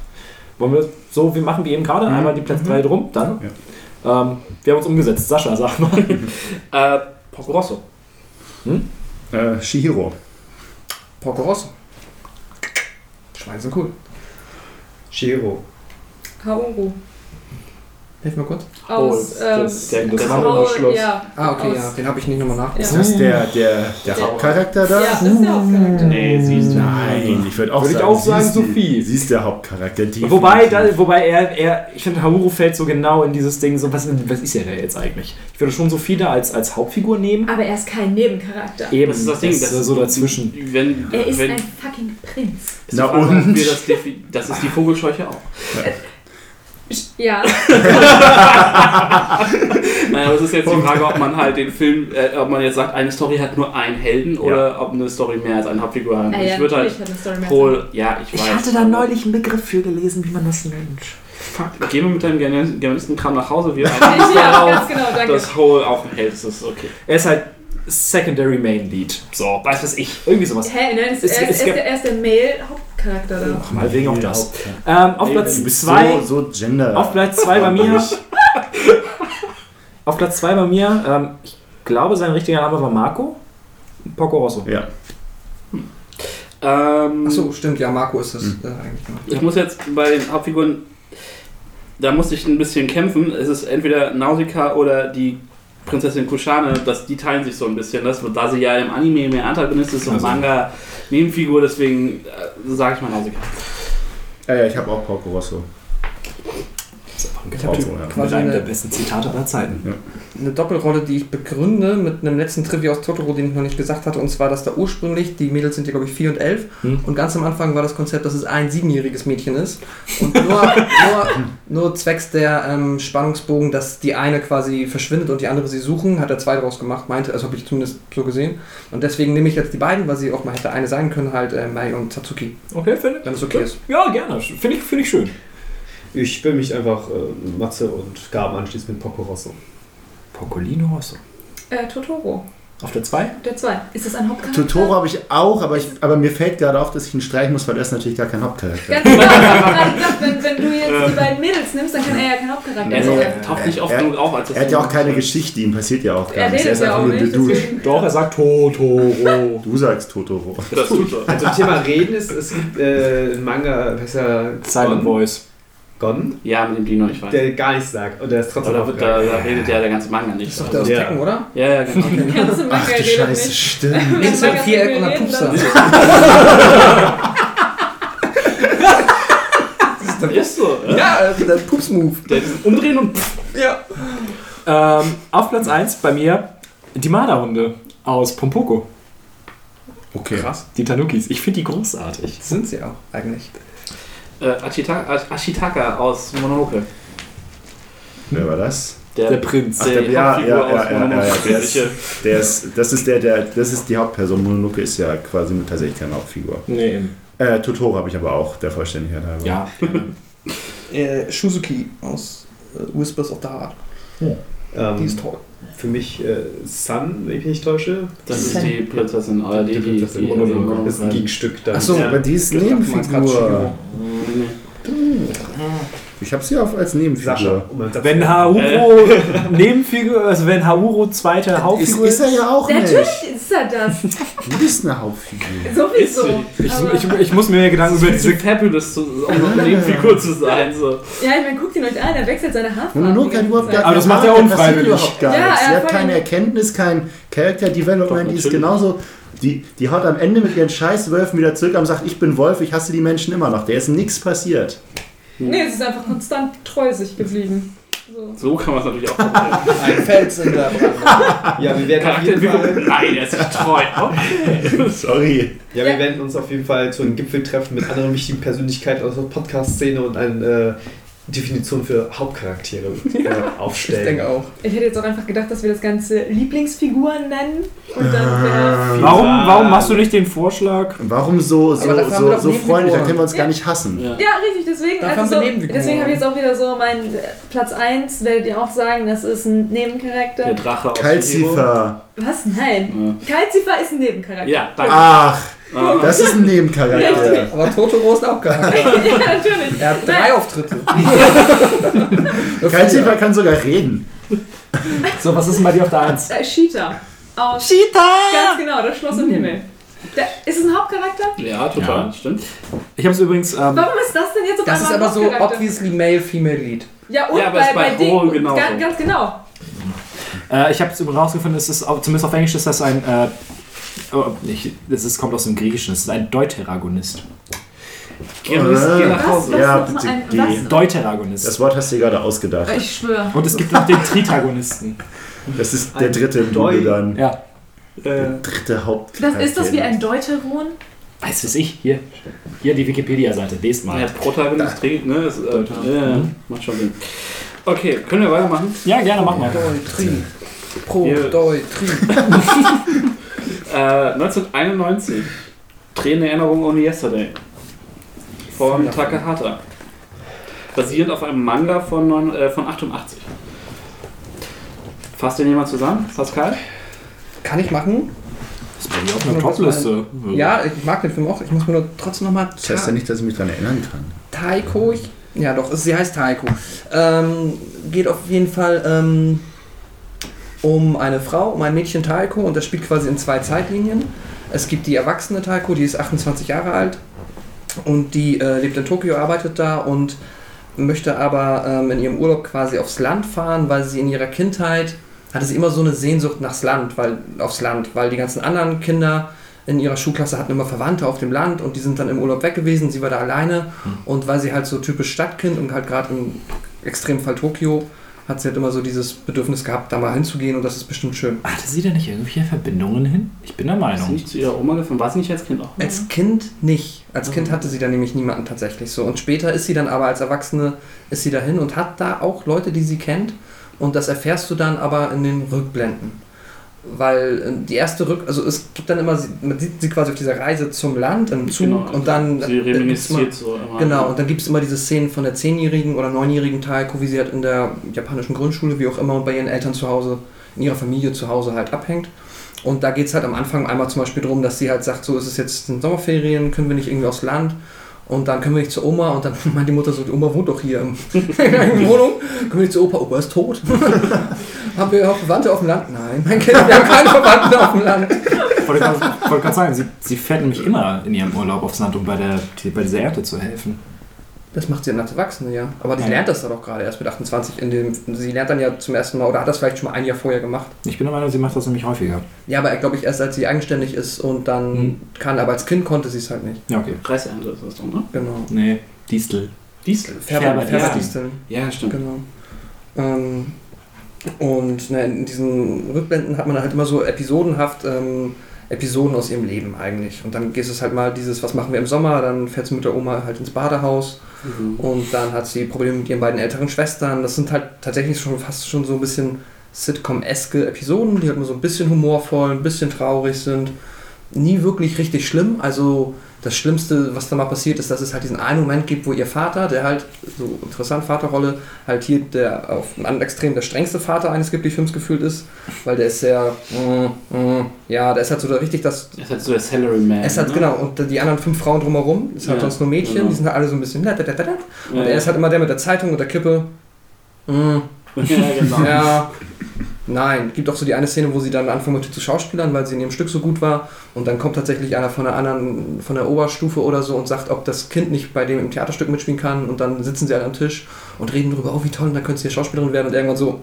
S2: Wollen wir so, wir machen wie eben gerade,
S4: Mhm.
S2: einmal die Platz 3 drum, dann. Ähm, wir haben uns umgesetzt. Sascha, sag mal.
S3: äh, Porco Rosso.
S4: Äh, Shihiro.
S5: Porco Rosso. Schweine sind cool.
S6: She-Hulk.
S5: Hilf mir kurz.
S6: Aus,
S3: Oh,
S6: ähm,
S3: das- der-
S6: das
S3: das
S6: Haus-
S3: Wanderschloss.
S6: Ja,
S5: Ah, okay,
S6: aus-
S5: ja, den habe ich nicht nochmal nachgeguckt.
S4: Ist das der, der, der
S6: Der-
S4: Hauptcharakter da?
S6: Ja, das ist der Hauptcharakter.
S3: Nee, siehst du.
S4: Nein, ich würde auch
S2: Würde ich
S4: sagen,
S2: auch sagen,
S4: sie ist
S2: Sophie.
S4: Sie ist der Hauptcharakter. definitiv.
S2: Wobei, da, wobei er, er, ich finde, Hauru fällt so genau in dieses Ding, so, was, was ist er da jetzt eigentlich? Ich würde schon Sophie da als, als Hauptfigur nehmen.
S6: Aber er ist kein Nebencharakter.
S2: Eben,
S3: Das ist das Ding, das
S2: ist so dazwischen.
S3: Wenn,
S6: Er ist
S3: wenn,
S6: ein fucking Prinz.
S3: ist
S4: Na und?
S3: wir das, das ist die Vogelscheuche auch.
S6: Ja,
S3: Nein, aber es ist jetzt die Frage, ob man halt den Film, äh, ob man jetzt sagt, eine Story hat nur einen Helden oder ob eine Story mehr als eine Hauptfigur hat.
S6: ah, ja
S3: ich würde halt Paul, ja, ich weiß.
S2: einen Begriff für gelesen, wie man das nennt.
S3: Fuck, gehen wir mit deinem German- Germanistenkram nach Hause. Wir
S6: Ja,
S3: darauf,
S6: ganz genau, danke.
S3: dass Hole auch ein Held ist okay.
S2: Er ist halt Secondary Main Lead. So, weiß was ich. Irgendwie sowas.
S6: Hä, nein, es,
S2: Es-
S6: er,
S2: es
S6: ist, er, ist der, er ist der Male-Hauptcharakter da.
S2: Ach, mal wegen auch das. Ähm, auf
S4: Du
S2: Platz
S4: bist
S2: 2
S4: so, so Gender.
S2: Auf Platz 2 bei mir. Auf Platz 2 bei mir, ähm, ich glaube, sein richtiger Name war Marco. Poco Rosso.
S4: Ja.
S3: Ähm,
S5: Achso, stimmt, ja, Marco ist das
S4: Hm.
S5: äh, eigentlich.
S3: Ich muss jetzt bei den Hauptfiguren, da musste ich ein bisschen kämpfen. Es ist entweder Nausicaa oder die Prinzessin Kushane, das, die teilen sich so ein bisschen. Das, da sie ja im Anime mehr Antagonist ist und
S2: Also.
S3: Manga Nebenfigur, deswegen äh, sage ich mal Nausicaa.
S4: Ja, ja, ich habe auch Porco Rosso.
S2: Das ist einfach ein
S5: Ich
S2: Typ.
S5: hab
S4: Typ, ja.
S5: quasi
S2: Mit einem der
S5: eine,
S2: besten Zitate aller Zeiten.
S5: eine Doppelrolle, die ich begründe mit einem letzten Trivia aus Totoro, den ich noch nicht gesagt hatte. Und zwar, dass da ursprünglich, die Mädels sind ja glaube ich 4 und 11.
S2: Hm.
S5: Und ganz am Anfang war das Konzept, dass es ein siebenjähriges Mädchen ist. Und nur, nur, nur zwecks der ähm, Spannungsbogen, dass die eine quasi verschwindet und die andere sie suchen, hat er zwei draus gemacht, meinte, also habe ich zumindest so gesehen. Und deswegen nehme ich jetzt die beiden, weil sie auch mal hätte eine sein können, halt äh, Mai und Tatsuki,
S2: Okay, finde
S5: wenn es okay ist.
S2: Ja, gerne. Finde ich, find ich schön.
S7: Ich will mich einfach äh, Matze und Gaben anschließen mit Poco Rosso.
S2: Pocolino Rosso.
S6: Äh, Totoro,
S2: Auf der 2?
S6: der zwei. Ist das ein Hauptcharakter?
S4: Totoro habe ich auch, aber, ich, aber mir fällt gerade auf, dass ich ihn streichen muss, weil er ist natürlich gar kein Hauptcharakter.
S6: Ganz genau, wenn, wenn du jetzt die beiden Mädels nimmst, dann kann er ja kein Hauptcharakter
S3: Er
S6: sein.
S3: ist- taucht nicht oft
S4: Er-
S3: genug auf, als dass
S4: Er hat ja auch keine Geschichte, ihm passiert ja auch gar
S6: Er
S4: nichts. Er
S6: redet
S4: ist
S6: ja
S4: einfach
S6: auch
S4: nur
S6: deswegen-
S2: Doch, er sagt Totoro.
S4: Du sagst Totoro.
S3: Das tut er.
S7: Also Thema Reden ist, es gibt äh, einen Manga, ja
S2: Silent Voice.
S7: Gon,
S3: Ja, mit dem Dino, ich weiß.
S7: der gar nichts sagt und der ist trotzdem
S3: Aber da, wird- da, da redet ja der ganze Manga nicht.
S5: Das ist doch der aus
S7: Ja.
S5: Tekken, oder?
S3: ja, ja, genau.
S6: Ganz im
S4: Ach du
S6: redet
S4: Scheiße,
S6: nicht.
S4: stimmt.
S5: Links ein Viereck und
S6: dann-
S3: Das ist so. Ja.
S5: Ja, also der Pups-Move.
S3: Der Umdrehen und pff,
S2: Ähm, auf Platz 1 bei mir die Marderhunde aus Pompoko.
S4: Okay.
S3: krass.
S2: Die Tanukis. Ich finde die großartig.
S5: Sind sie auch, eigentlich.
S3: Äh, Ashitaka, Ashitaka aus Mononoke.
S4: Wer war das?
S2: Der Prinz.
S4: Ach,
S3: Der
S4: der, ja,
S3: Hauptfigur
S4: ja,
S3: aus
S4: ja, ja, ja, ja,
S3: Mononoke.
S4: der ist, der ist, das ist der, der, das ist die Hauptperson. Mononoke ist ja quasi tatsächlich keine Hauptfigur.
S2: Nee.
S4: Äh, Totoro habe ich aber auch, der Vollständigkeit halber.
S2: Ja.
S5: Äh, Shuzuki aus äh, Whispers of the Heart. Die
S7: Ähm,
S5: ist toll.
S7: für mich äh, Sun, wenn ich mich nicht täusche.
S3: Das ist die Prinzessin, oder die, die,
S7: das
S3: die.
S7: Das ist ein Gegenstück dann.
S4: Achso,
S3: Ja.
S4: aber die ist Nebenfigur. Ich habe sie auch als
S7: Sascha.
S4: Nebenfigur.
S7: Um Satz
S2: Wenn Hauro Nebenfigur, also wenn Hauro zweite
S4: Ist,
S2: Hauptfigur
S4: ist er ja auch
S6: Natürlich
S4: nicht.
S6: ist er das.
S4: Du bist eine Hauptfigur.
S6: Sowieso.
S2: Ich, ich, ich muss mir Gedanken über
S3: Diese. Fabulous, zu, auch noch eine Nebenfigur zu sein. So.
S6: Ja, ich meine, guckt ihn euch an, er wechselt seine Haarfarbe.
S4: Mononoke hat überhaupt gar.
S2: Aber das macht er unfreiwillig.
S4: überhaupt gar
S6: Ja,
S4: nichts. Sie
S6: er
S4: hat keine Erkenntnis, kein Character Development, die ist genauso. Die, die haut am Ende mit ihren Scheißwölfen wieder zurück und sagt, ich bin Wolf, ich hasse die Menschen immer noch. Der ist nichts passiert.
S6: Nee, es ist einfach konstant treu sich geblieben. So.
S3: so kann man es natürlich auch.
S5: Ein Fels in der Brandung.
S7: Ja, wir werden auf jeden. Fall,
S3: Nein, er ist nicht treu. Okay.
S4: Sorry.
S7: ja, wir werden uns auf jeden Fall zu einem Gipfel treffen mit anderen wichtigen Persönlichkeiten aus der Podcast-Szene und eine äh, Definition für Hauptcharaktere äh,
S5: Ich
S7: aufstellen.
S5: denke auch.
S6: Ich hätte jetzt auch einfach gedacht, dass wir das Ganze Lieblingsfiguren nennen. Und dann wäre.
S2: Warum, warum machst du nicht den Vorschlag?
S4: Warum so, so, so, so freundlich? Da können wir uns
S6: Ja.
S4: gar nicht hassen.
S3: Ja.
S6: Ja, richtig, deswegen. Also so, deswegen habe ich jetzt auch wieder so mein äh, Platz 1, werdet ihr auch sagen, das ist ein Nebencharakter.
S3: Der Drache aus
S4: Calcifer.
S6: Was? Nein. Calcifer ist ein Nebencharakter.
S3: Ja, danke.
S4: Ach,
S3: Ah.
S4: das ist ein Nebencharakter.
S5: Aber Totoro ist auch geil.
S6: ja, natürlich.
S5: Er hat drei Auftritte.
S4: Calcifer kann sogar reden.
S2: So, was ist denn bei dir auf der 1?
S6: Äh, Cheetah. Aus Cheetah! Ganz genau, das Schloss im Himmel. Der, ist es ein Hauptcharakter?
S3: Ja, total,
S2: Ja.
S3: stimmt.
S2: Ich habe es übrigens. Ähm,
S6: Warum ist das denn jetzt auf
S5: Das ist aber so
S6: Hauptcharakter?
S5: obviously male, female lead.
S6: Ja, und
S3: Ja, aber
S6: bei,
S3: bei
S6: bei Ding,
S3: genauso.
S6: ganz, ganz genau.
S2: Äh, ich habe rausgefunden, es ist zumindest auf Englisch ist das ein. Äh, oh, das ist, kommt aus dem Griechischen, es ist ein Deuteragonist.
S3: Geh, geh nach Hause.
S6: Was?
S4: Ja, bitte geh.
S2: Deuteragonist.
S4: Das Wort hast du dir gerade ausgedacht.
S6: Ich schwöre.
S2: Und es gibt noch den Tritagonisten.
S4: Das ist der
S7: Ein
S4: dritte im
S7: Deu-
S4: dann.
S2: Ja,
S3: Äh,
S4: Der dritte Haupt.
S6: Das ist das wie ein Deuteron?
S2: weiß es ich. Hier, hier die Wikipedia-Seite. Lest mal.
S3: ja, Protagonist trägt, ne? Das, äh, ja, ja,
S2: Mhm.
S3: macht schon Sinn. Okay, können wir weitermachen?
S2: Ja, gerne, mach mal.
S5: Doi, tri. Pro,
S3: Hier.
S5: doi, tri.
S3: Äh, 1991. Tränen Erinnerung ohne Yesterday. Von Takahata. Basierend auf einem Manga von, neun- äh, von 88. Fasst den jemand zusammen? Pascal?
S5: Kann ich machen?
S2: Das ist bei dir auf einer Topliste.
S5: Ja, ich mag den Film auch. Ich muss mir nur trotzdem nochmal.
S4: Das heißt ja nicht, dass ich mich daran erinnern kann.
S5: Taiko, ich, ja doch, sie heißt Taiko. Ähm, geht auf jeden Fall ähm, um eine Frau, um ein Mädchen Taiko und das spielt quasi in zwei Zeitlinien. Es gibt die erwachsene Taiko, die ist 28 Jahre alt und die äh, lebt in Tokio, arbeitet da und möchte aber ähm, in ihrem Urlaub quasi aufs Land fahren, weil sie in ihrer Kindheit hatte sie immer so eine Sehnsucht nachs Land, weil aufs Land, weil die ganzen anderen Kinder in ihrer Schulklasse hatten immer Verwandte auf dem Land und die sind dann im Urlaub weg gewesen, sie war da alleine und weil sie halt so typisch Stadtkind und halt gerade im Extremfall Tokio hat sie halt immer so dieses Bedürfnis gehabt, da mal hinzugehen und das ist bestimmt schön.
S2: Hatte sie da nicht irgendwelche Verbindungen hin? Ich bin der
S3: Ist sie
S2: Meinung.
S3: nicht zu ihrer Oma gefahren? War sie nicht als Kind auch?
S5: Als Kind nicht. Als Kind hatte sie da nämlich niemanden tatsächlich so. Und später ist sie dann aber als Erwachsene, ist sie dahin und hat da auch Leute, die sie kennt. Und das erfährst du dann aber in den Rückblenden. Weil äh, die erste Rück... Also es gibt dann immer... Man sieht sie quasi auf dieser Reise zum Land, im Zug
S3: Genau,
S5: und dann...
S3: Sie
S5: gibt's immer-
S3: reminisziert so immer.
S5: Genau, und dann gibt es immer diese Szenen von der 10-jährigen oder 9-jährigen Taiko, wie sie halt in der japanischen Grundschule, wie auch immer, und bei ihren Eltern zu Hause, in ihrer Familie zu Hause halt abhängt. Und da geht es halt am Anfang einmal zum Beispiel darum, dass sie halt sagt, so ist es jetzt sind Sommerferien, können wir nicht irgendwie aufs Land und dann können wir nicht zur Oma und dann meint die Mutter so, die Oma wohnt doch hier in der Wohnung, können wir nicht zur Opa, Opa ist tot. haben wir auch Verwandte auf dem Land? Nein, mein Kind, wir haben keine Verwandten auf dem Land.
S2: Ich wollte gerade sagen, sie, sie fährt nämlich immer in ihrem Urlaub aufs Land, um bei, der, bei dieser Ernte zu helfen.
S5: Das macht sie dann als Erwachsene, ja. Aber die
S2: Ja.
S5: lernt das dann auch gerade erst mit 28. In dem, sie lernt dann ja zum ersten Mal, oder hat das vielleicht schon mal ein Jahr vorher gemacht.
S2: Ich bin der Meinung, sie macht das nämlich häufiger.
S5: Ja, aber glaube ich erst, als sie eigenständig ist und dann
S2: Hm.
S5: kann. Aber als Kind konnte sie es halt nicht.
S2: Ja, okay.
S3: Reisende ist das doch, ne?
S5: Genau.
S2: Nee, Distel.
S3: Diesel.
S5: Färber,
S2: Färber-
S5: Färberdisteln.
S3: Ja, stimmt.
S5: Genau. Ähm, und ne, in diesen Rückblenden hat man halt immer so episodenhaft ähm, Episoden aus ihrem Leben eigentlich. Und dann geht es halt mal dieses, was machen wir im Sommer, dann fährt sie mit der Oma halt ins Badehaus
S3: Mhm.
S5: und dann hat sie Probleme mit ihren beiden älteren Schwestern. Das sind halt tatsächlich schon fast schon so ein bisschen Sitcom-eske Episoden, die halt nur so ein bisschen humorvoll, ein bisschen traurig sind. Nie wirklich richtig schlimm. Also das Schlimmste, was da mal passiert ist, dass es halt diesen einen Moment gibt, wo ihr Vater, der halt, so interessant Vaterrolle, halt hier der auf einem anderen Extrem der strengste Vater eines Ghibli-Films gefühlt ist, weil der ist sehr, mm, mm, ja, der ist halt so der richtig das
S3: Das ist halt so der Salaryman.
S5: es hat,
S3: ne?
S5: genau, und die anderen fünf Frauen drumherum, ist halt
S3: Ja,
S5: sonst nur Mädchen,
S3: genau.
S5: die sind halt alle so ein bisschen. Und
S3: Ja,
S5: er ist halt immer der mit der Zeitung und der Kippe. Mm,
S3: ja, genau.
S5: ja. Nein, gibt auch so die eine Szene, wo sie dann anfangen möchte zu schauspielern, weil sie in ihrem Stück so gut war. Und dann kommt tatsächlich einer von der anderen, von der Oberstufe oder so und sagt, ob das Kind nicht bei dem im Theaterstück mitspielen kann. Und dann sitzen sie alle am Tisch und reden darüber, oh wie toll, und dann könnte sie ja Schauspielerin werden. Und irgendwann so,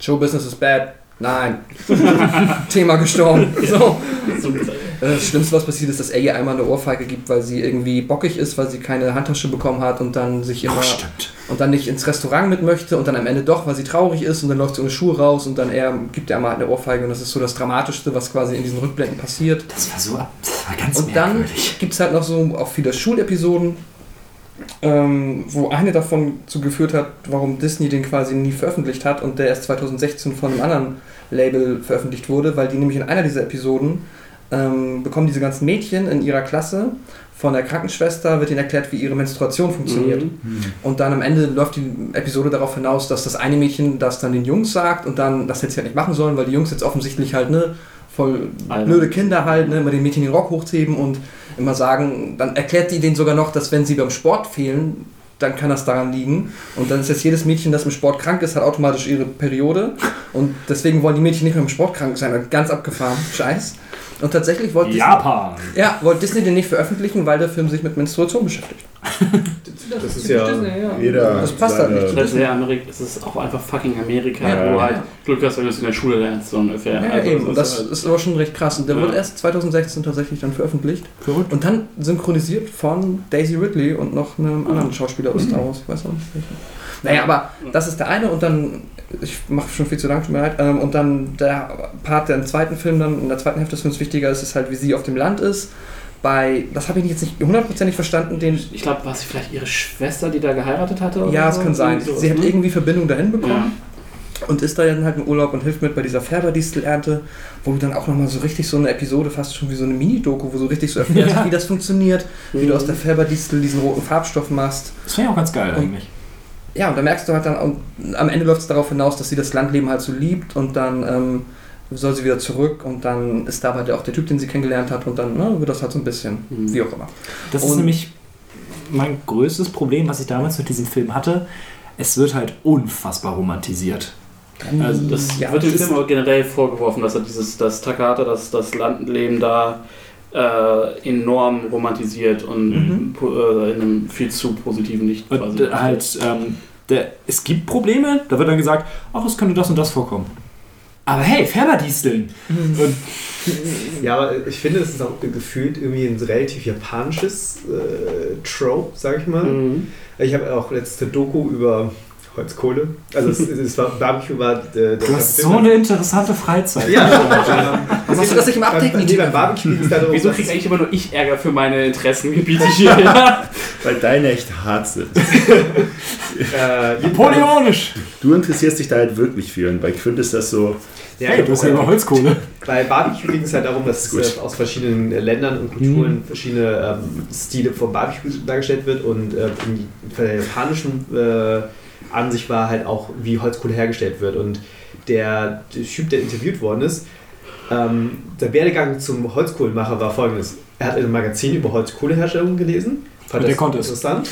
S5: Showbusiness is bad. Nein. Thema gestorben. So. Das Schlimmste, was passiert ist, dass er ihr einmal eine Ohrfeige gibt, weil sie irgendwie bockig ist, weil sie keine Handtasche bekommen hat und dann sich immer
S2: Oh, stimmt.
S5: und dann nicht ins Restaurant mit möchte und dann am Ende doch, weil sie traurig ist und dann läuft sie ohne Schuhe raus und dann er gibt er mal eine Ohrfeige und das ist so das Dramatischste, was quasi in diesen Rückblenden passiert.
S2: Das war so ab- das war ganz
S5: Und dann
S2: merkwürdig.
S5: gibt es halt noch so auch viele Schulepisoden, ähm, wo eine davon zu geführt hat, warum Disney den quasi nie veröffentlicht hat und der erst 2016 von einem anderen Label veröffentlicht wurde, weil die nämlich in einer dieser Episoden ähm, bekommen diese ganzen Mädchen in ihrer Klasse von der Krankenschwester wird ihnen erklärt, wie ihre Menstruation funktioniert.
S3: Mhm.
S5: Und dann am Ende läuft die Episode darauf hinaus, dass das eine Mädchen das dann den Jungs sagt und dann das sie halt nicht machen sollen, weil die Jungs jetzt offensichtlich halt ne voll blöde Kinder halt, ne, immer den Mädchen den Rock hochheben und immer sagen, dann erklärt die denen sogar noch, dass wenn sie beim Sport fehlen, dann kann das daran liegen. Und dann ist jetzt jedes Mädchen, das im Sport krank ist, hat automatisch ihre Periode. Und deswegen wollen die Mädchen nicht mehr im Sport krank sein. Ganz abgefahren. Scheiß. Und tatsächlich wollte Disney,
S2: Japan.
S5: ja, wollte Disney den nicht veröffentlichen, weil der Film sich mit Menstruation beschäftigt.
S6: Das das,
S7: Das ist ja
S6: Disney, ja.
S4: Jeder
S5: Das passt halt nicht.
S3: Das ist Amerika, es ist auch einfach fucking Amerika,
S5: Ja.
S3: wo halt Glück hast, wenn du es in der Schule lernst, so ungefähr.
S5: Ja,
S3: Also
S5: eben. Und
S3: das
S5: das
S3: ist
S5: ist aber schon recht krass. Und der
S3: Ja.
S5: wird erst 2016 tatsächlich dann veröffentlicht.
S2: Verrückt.
S5: Und dann synchronisiert von Daisy Ridley und noch einem anderen Schauspieler aus Star Wars. Ich weiß noch nicht welchen. Naja, aber das ist der eine und dann, ich mache schon viel zu lang, tut mir leid, ähm, und dann der Part, der im zweiten Film dann, in der zweiten Hälfte des Films wichtiger ist, ist halt, wie sie auf dem Land ist. Bei, das habe ich jetzt nicht hundertprozentig verstanden, den,
S3: ich glaube, war es vielleicht ihre Schwester, die da geheiratet hatte? oder
S5: ja, es
S3: so?
S5: kann sein.
S3: Sowas,
S5: Sie hat
S3: ne?
S5: irgendwie Verbindung dahin bekommen.
S3: Ja.
S5: und ist da dann halt im Urlaub und hilft mit bei dieser Färberdistelernte, wo du dann auch nochmal so richtig so eine Episode, fast schon wie so eine Mini-Doku, wo du richtig so erfährst,
S2: Ja.
S5: wie das funktioniert, wie
S3: Mhm.
S5: du aus der Färberdistel diesen roten Farbstoff machst.
S2: Das finde ich auch ganz geil
S5: Und-
S2: eigentlich.
S5: Ja, und da merkst du halt dann, und am Ende läuft es darauf hinaus, dass sie das Landleben halt so liebt und dann ähm, soll sie wieder zurück und dann ist dabei der, auch der Typ, den sie kennengelernt hat und dann ne, wird das halt so ein bisschen,
S3: Mhm.
S5: wie auch immer.
S2: Das ist
S5: Und-
S2: nämlich mein größtes Problem, was ich damals mit diesem Film hatte. Es wird halt unfassbar romantisiert.
S3: Also das
S5: Ja,
S3: wird dem Film aber generell vorgeworfen, dass er dieses, das Takata, das, das Landleben da äh, enorm romantisiert und
S5: Mhm.
S3: äh, in einem viel zu positiven Licht
S2: Und
S3: quasi.
S2: äh, halt, ähm, der, es gibt Probleme, da wird dann gesagt, ach, es könnte das und das vorkommen. Aber hey, Färberdisteln. Und
S7: Ja, aber ich finde, es ist auch gefühlt irgendwie ein relativ japanisches äh, Trope, sag ich mal.
S3: Mhm.
S7: Ich habe auch letzte Doku über Holzkohle. Also es, es war Barbecue war der, der
S2: du hast so eine interessante Freizeit.
S7: Ja,
S5: Was hast du das nicht im Abdecken?
S7: Nee, beim Barbecue ging es darum,
S3: Wieso kriege eigentlich immer nur ich Ärger für meine Interessengebiete hier? ja?
S4: Weil deine echt hart sind.
S7: äh,
S2: Napoleonisch!
S4: Du interessierst dich da halt wirklich für und bei Quint ist das so,
S7: ja,
S2: Hey, du hast ja immer Holzkohle.
S7: Bei Barbecue ging es halt darum, dass
S4: Gut.
S7: äh, aus verschiedenen äh, Ländern und Kulturen verschiedene ähm, Stile vom Barbecue dargestellt wird und äh, in der japanischen äh, Ansicht war halt auch, wie Holzkohle hergestellt wird. Und der, Typ, der interviewt worden ist, ähm, der Werdegang zum Holzkohlenmacher war folgendes. Er hat in einem Magazin über Holzkohleherstellung gelesen, fand
S2: Und der
S7: das
S2: konnte es.
S7: interessant,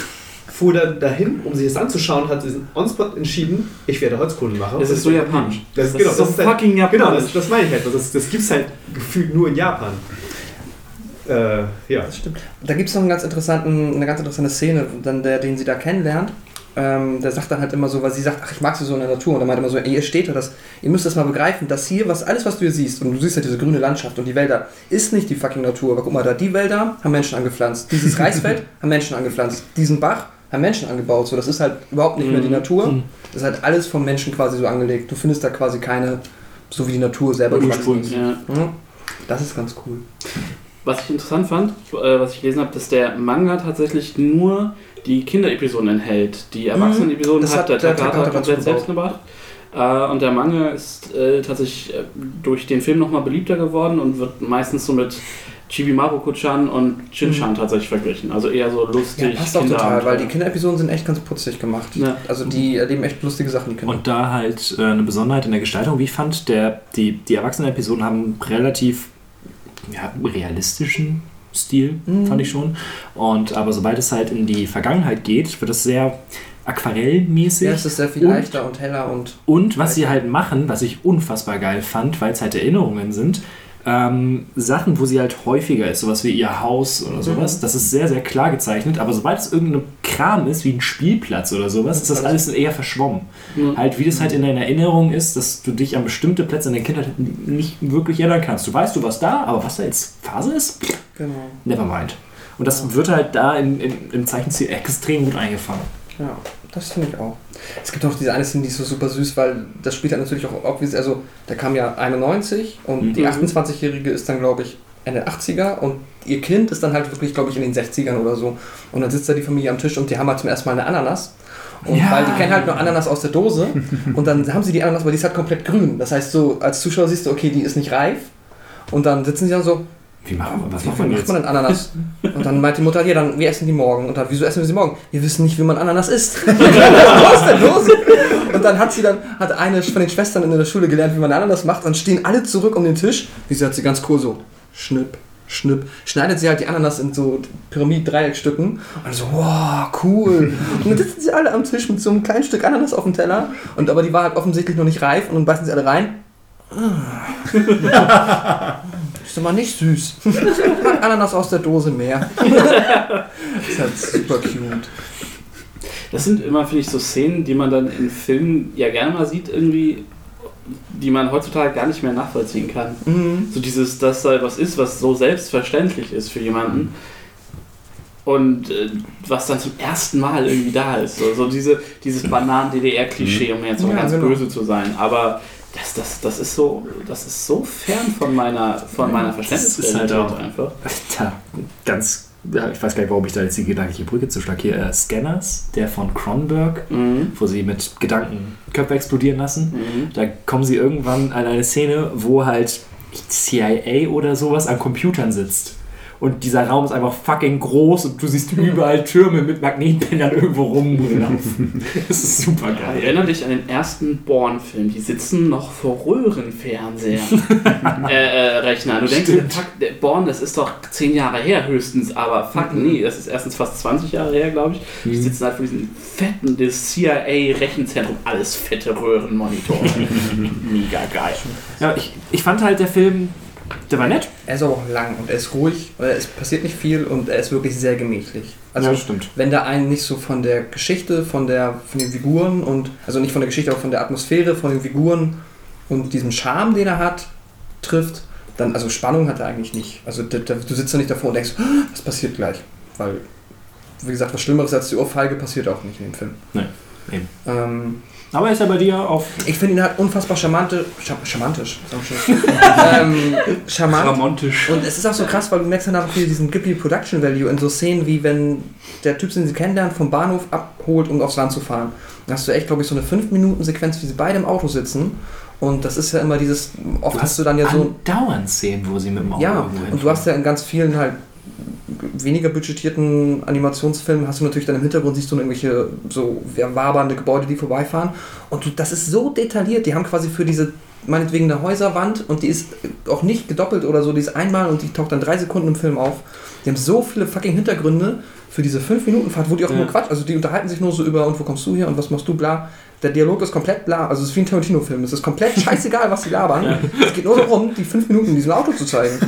S7: fuhr dann dahin, um sich das anzuschauen, hat sich on-spot entschieden, ich werde Holzkohlenmacher.
S3: Das ist so japanisch.
S7: Das, ist
S3: Das
S7: genau,
S3: ist so
S7: das ist halt,
S3: fucking
S7: Genau,
S3: japanisch.
S7: das, das meine ich halt. Das, das gibt es halt gefühlt nur in Japan. Äh, ja.
S5: Das stimmt. Da gibt es noch einen ganz interessanten, eine ganz interessante Szene, dann der, den sie da kennenlernt. Ähm, der sagt dann halt immer so, weil sie sagt, ach, ich mag sie so in der Natur. Und er meint immer so, ey, ihr steht da, das, ihr müsst das mal begreifen, dass hier, was alles, was du hier siehst, und du siehst ja diese grüne Landschaft und die Wälder, ist nicht die fucking Natur. Aber guck mal, da die Wälder haben Menschen angepflanzt. Dieses Reisfeld haben Menschen angepflanzt. Diesen Bach haben Menschen angebaut. So, das ist halt überhaupt nicht mehr die
S3: Mhm.
S5: Natur.
S2: Mhm.
S5: Das ist halt alles vom Menschen quasi so angelegt. Du findest da quasi keine, so wie die Natur selber ist.
S3: Ja.
S5: Mhm. Das ist ganz cool.
S3: Was ich interessant fand, äh, was ich gelesen habe, dass der Manga tatsächlich nur die Kinderepisoden enthält. Die Erwachsenen-Episoden
S5: Das
S3: hat,
S5: hat
S3: der Takata
S5: Takata
S3: komplett selbst gemacht. Äh, und der Manga ist äh, tatsächlich äh, durch den Film nochmal beliebter geworden und wird meistens so mit Chibi Maruko-chan und Shin-chan tatsächlich verglichen. Also eher so
S5: Mhm. Ja,
S3: lustig.
S5: passt auch total,
S3: Kinderabenteuer.
S5: weil die Kinderepisoden sind echt ganz putzig gemacht.
S3: Ja.
S5: Also die erleben echt lustige Sachen, die Kinder.
S2: Und da halt äh, eine Besonderheit in der Gestaltung, wie ich fand, der, die, die Erwachsenen-Episoden haben relativ ja, realistischen Stil,
S5: Mhm.
S2: fand ich schon. Und aber sobald es halt in die Vergangenheit geht, wird es sehr aquarellmäßig.
S5: ja, es ist sehr viel
S2: und-
S5: leichter und heller und
S2: Und was sie halt machen, was ich unfassbar geil fand, weil es halt Erinnerungen sind, ähm, Sachen, wo sie halt häufiger ist, sowas wie ihr Haus oder sowas, das ist sehr, sehr klar gezeichnet, aber sobald es irgendein Kram ist, wie ein Spielplatz oder sowas, ist das alles eher verschwommen.
S3: Ja.
S2: Halt, wie das halt in deiner Erinnerung ist, dass du dich an bestimmte Plätze in der Kindheit nicht wirklich erinnern kannst. Du weißt, du warst da, aber was da jetzt Phase ist,
S5: genau.
S2: never mind. Und das wird halt da in, in, im Zeichenstil extrem gut eingefangen.
S5: Ja, das finde ich auch. Es gibt auch diese eine Szene, die ist so super süß, weil das spielt dann natürlich auch also der kam ja 91 und
S2: Mhm.
S5: die 28-Jährige ist dann, glaube ich, Ende 80er und ihr Kind ist dann halt wirklich, glaube ich, in den 60ern oder so. Und dann sitzt da die Familie am Tisch und die haben halt zum ersten Mal eine Ananas. Und
S2: Ja.
S5: weil die kennen halt nur Ananas aus der Dose und dann haben sie die Ananas, aber die ist halt komplett grün. Das heißt, so als Zuschauer siehst du, okay, die ist nicht reif. Und dann sitzen sie dann so,
S2: Wie machen wir, was
S5: wie
S2: machen wir
S5: macht man denn Ananas? Und dann meint die Mutter, ja, dann, wir essen die morgen. Und dann, wieso essen wir sie morgen? Wir wissen nicht, wie man Ananas isst. Aus der Dose. Und dann hat sie dann, hat eine von den Schwestern in der Schule gelernt, wie man Ananas macht. Dann stehen alle zurück um den Tisch. Wie sie hat sie ganz cool so, schnipp, schnipp. Schneidet sie halt die Ananas in so Pyramid-Dreieckstücken. Und dann so, wow, cool. Und dann sitzen sie alle am Tisch mit so einem kleinen Stück Ananas auf dem Teller. Und aber die war halt offensichtlich noch nicht reif. Und dann beißen sie alle rein. Ist aber nicht süß. Ananas aus der Dose mehr. ist halt super cute.
S3: das sind immer, finde ich, so Szenen, die man dann in Filmen ja gerne mal sieht, irgendwie, die man heutzutage gar nicht mehr nachvollziehen kann.
S5: Mhm.
S3: So dieses, dass da was ist, was so selbstverständlich ist für jemanden. Und äh, was dann zum ersten Mal irgendwie da ist. So, so diese, dieses Bananen-DDR-Klischee, um jetzt so
S5: Ja,
S3: ganz
S5: genau.
S3: böse zu sein. Aber das, das, das, ist so, das ist so fern von meiner, von meiner
S2: ist halt
S3: Verständnisrealität
S2: auch-
S3: einfach.
S2: Da, ganz, ja, ich weiß gar nicht, warum ich da jetzt die gedankliche Brücke zu schlage. Hier, äh, Scanners, der von Cronenberg,
S3: Mhm.
S2: wo sie mit Gedanken Köpfe explodieren lassen.
S3: Mhm.
S2: Da kommen sie irgendwann an eine Szene, wo halt CIA oder sowas an Computern sitzt. Und dieser Raum ist einfach fucking groß und du siehst überall Türme mit Magnetbändern irgendwo rumlaufen. Das ist super geil.
S3: Erinnere dich an den ersten Born-Film. Die sitzen noch vor Röhrenfernseher. äh, äh, Rechner. Du denkst,
S2: Stimmt.
S3: fuck, der Born, das ist doch 10 Jahre her höchstens, aber fuck,
S2: Mhm.
S3: nee, das ist erstens fast 20 Jahre her, glaube ich. Die sitzen halt vor diesem fetten, CIA-Rechenzentrum, alles fette Röhrenmonitore. Mega geil.
S2: Ja, ich, ich fand halt der Film, der war nett.
S5: Er ist aber auch lang und er ist ruhig, es passiert nicht viel und er ist wirklich sehr gemächlich. Also
S2: Ja, stimmt.
S5: wenn da einen nicht so von der Geschichte, von der von den Figuren und also nicht von der Geschichte, aber von der Atmosphäre, von den Figuren und diesem Charme, den er hat, trifft, dann also Spannung hat er eigentlich nicht. Also da, da, du sitzt da nicht davor und denkst, "Ah, was passiert gleich, weil wie gesagt, was Schlimmeres als die Ohrfeige passiert auch nicht in dem Film.
S2: Nee, eben.
S5: Ähm,
S2: Aber ist er bei dir auf.
S5: ich finde ihn halt unfassbar charmante, char charmantisch, ähm, charmant.
S3: Romantisch.
S5: Und es ist auch so krass, weil du merkst dann auch wieder diesen Ghibli Production Value in so Szenen, wie wenn der Typ, den sie kennenlernt, vom Bahnhof abholt, um aufs Land zu fahren. Dann hast du echt, glaube ich, so eine 5-Minuten-Sequenz, wie sie beide im Auto sitzen. Und das ist ja immer dieses, oft hast du dann ja so.
S2: Andauernd Szenen, wo sie mit dem Auto
S5: Ja, und du hast ja in ganz vielen halt weniger budgetierten Animationsfilmen hast du natürlich dann im Hintergrund siehst du irgendwelche so wabernde Gebäude, die vorbeifahren und das ist so detailliert, die haben quasi für diese meinetwegen eine Häuserwand und die ist auch nicht gedoppelt oder so, die ist einmal und die taucht dann drei Sekunden im Film auf. Die haben so viele fucking Hintergründe für diese 5 Minuten Fahrt, wo die auch
S3: Ja.
S5: nur Quatsch, also die unterhalten sich nur so über und wo kommst du her und was machst du, bla. Der Dialog ist komplett bla, also es ist wie ein Tarantino-Film. Es ist komplett scheißegal, was sie labern. Es geht nur darum, die 5 Minuten in diesem Auto zu zeigen.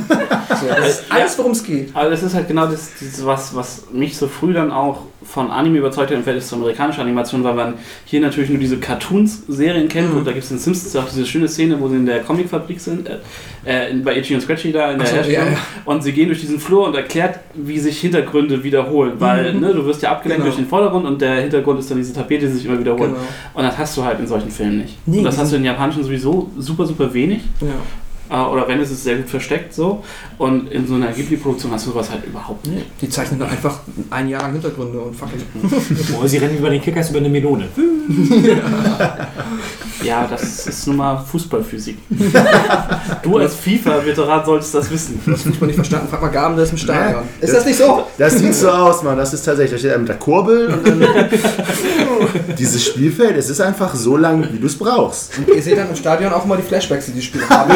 S5: So, das ist alles, worum es geht.
S3: Aber das ist halt genau das, dieses, was, was mich so früh dann auch von Anime überzeugt hat im Verhältnis zur amerikanischen Animation, weil man hier natürlich nur diese Cartoons-Serien kennt.
S5: Mhm.
S3: Und da gibt es in Simpsons auch diese schöne Szene, wo sie in der Comicfabrik sind, äh, äh, bei Itchy und Scratchy da in der
S5: so,
S3: Herstellung.
S5: ja, ja.
S3: Und sie gehen durch diesen Flur und erklärt, wie sich Hintergründe wiederholen. Weil ne, du wirst ja abgelenkt
S5: Genau.
S3: durch den Vordergrund und der Hintergrund ist dann diese Tapete, die sich immer wiederholt.
S5: Genau.
S3: Und das hast du halt in solchen Filmen nicht.
S5: Nee,
S3: und das hast du in japanischen sowieso super, super wenig.
S5: Ja.
S3: Äh, oder wenn es ist sehr gut versteckt so. Und in so einer Ghibli-Produktion hast du sowas halt überhaupt nicht.
S5: Die zeichnen dann einfach ein Jahr lang Hintergründe und fuck it.
S2: Oh, sie rennen über den Kickers über eine Melone.
S3: Ja, das ist nun mal Fußballphysik. du als FIFA-Veteran solltest das wissen.
S5: Das muss man nicht verstanden. Frag mal Gaben, der ist im Stadion.
S4: Ja,
S5: ist
S4: das-
S5: das nicht so?
S4: Das sieht so aus, Mann. Das ist tatsächlich, da steht er mit der Kurbel und dann dieses Spielfeld, es ist einfach so lang, wie du es brauchst.
S5: Und ihr seht dann im Stadion auch mal die Flashbacks, die die Spieler haben.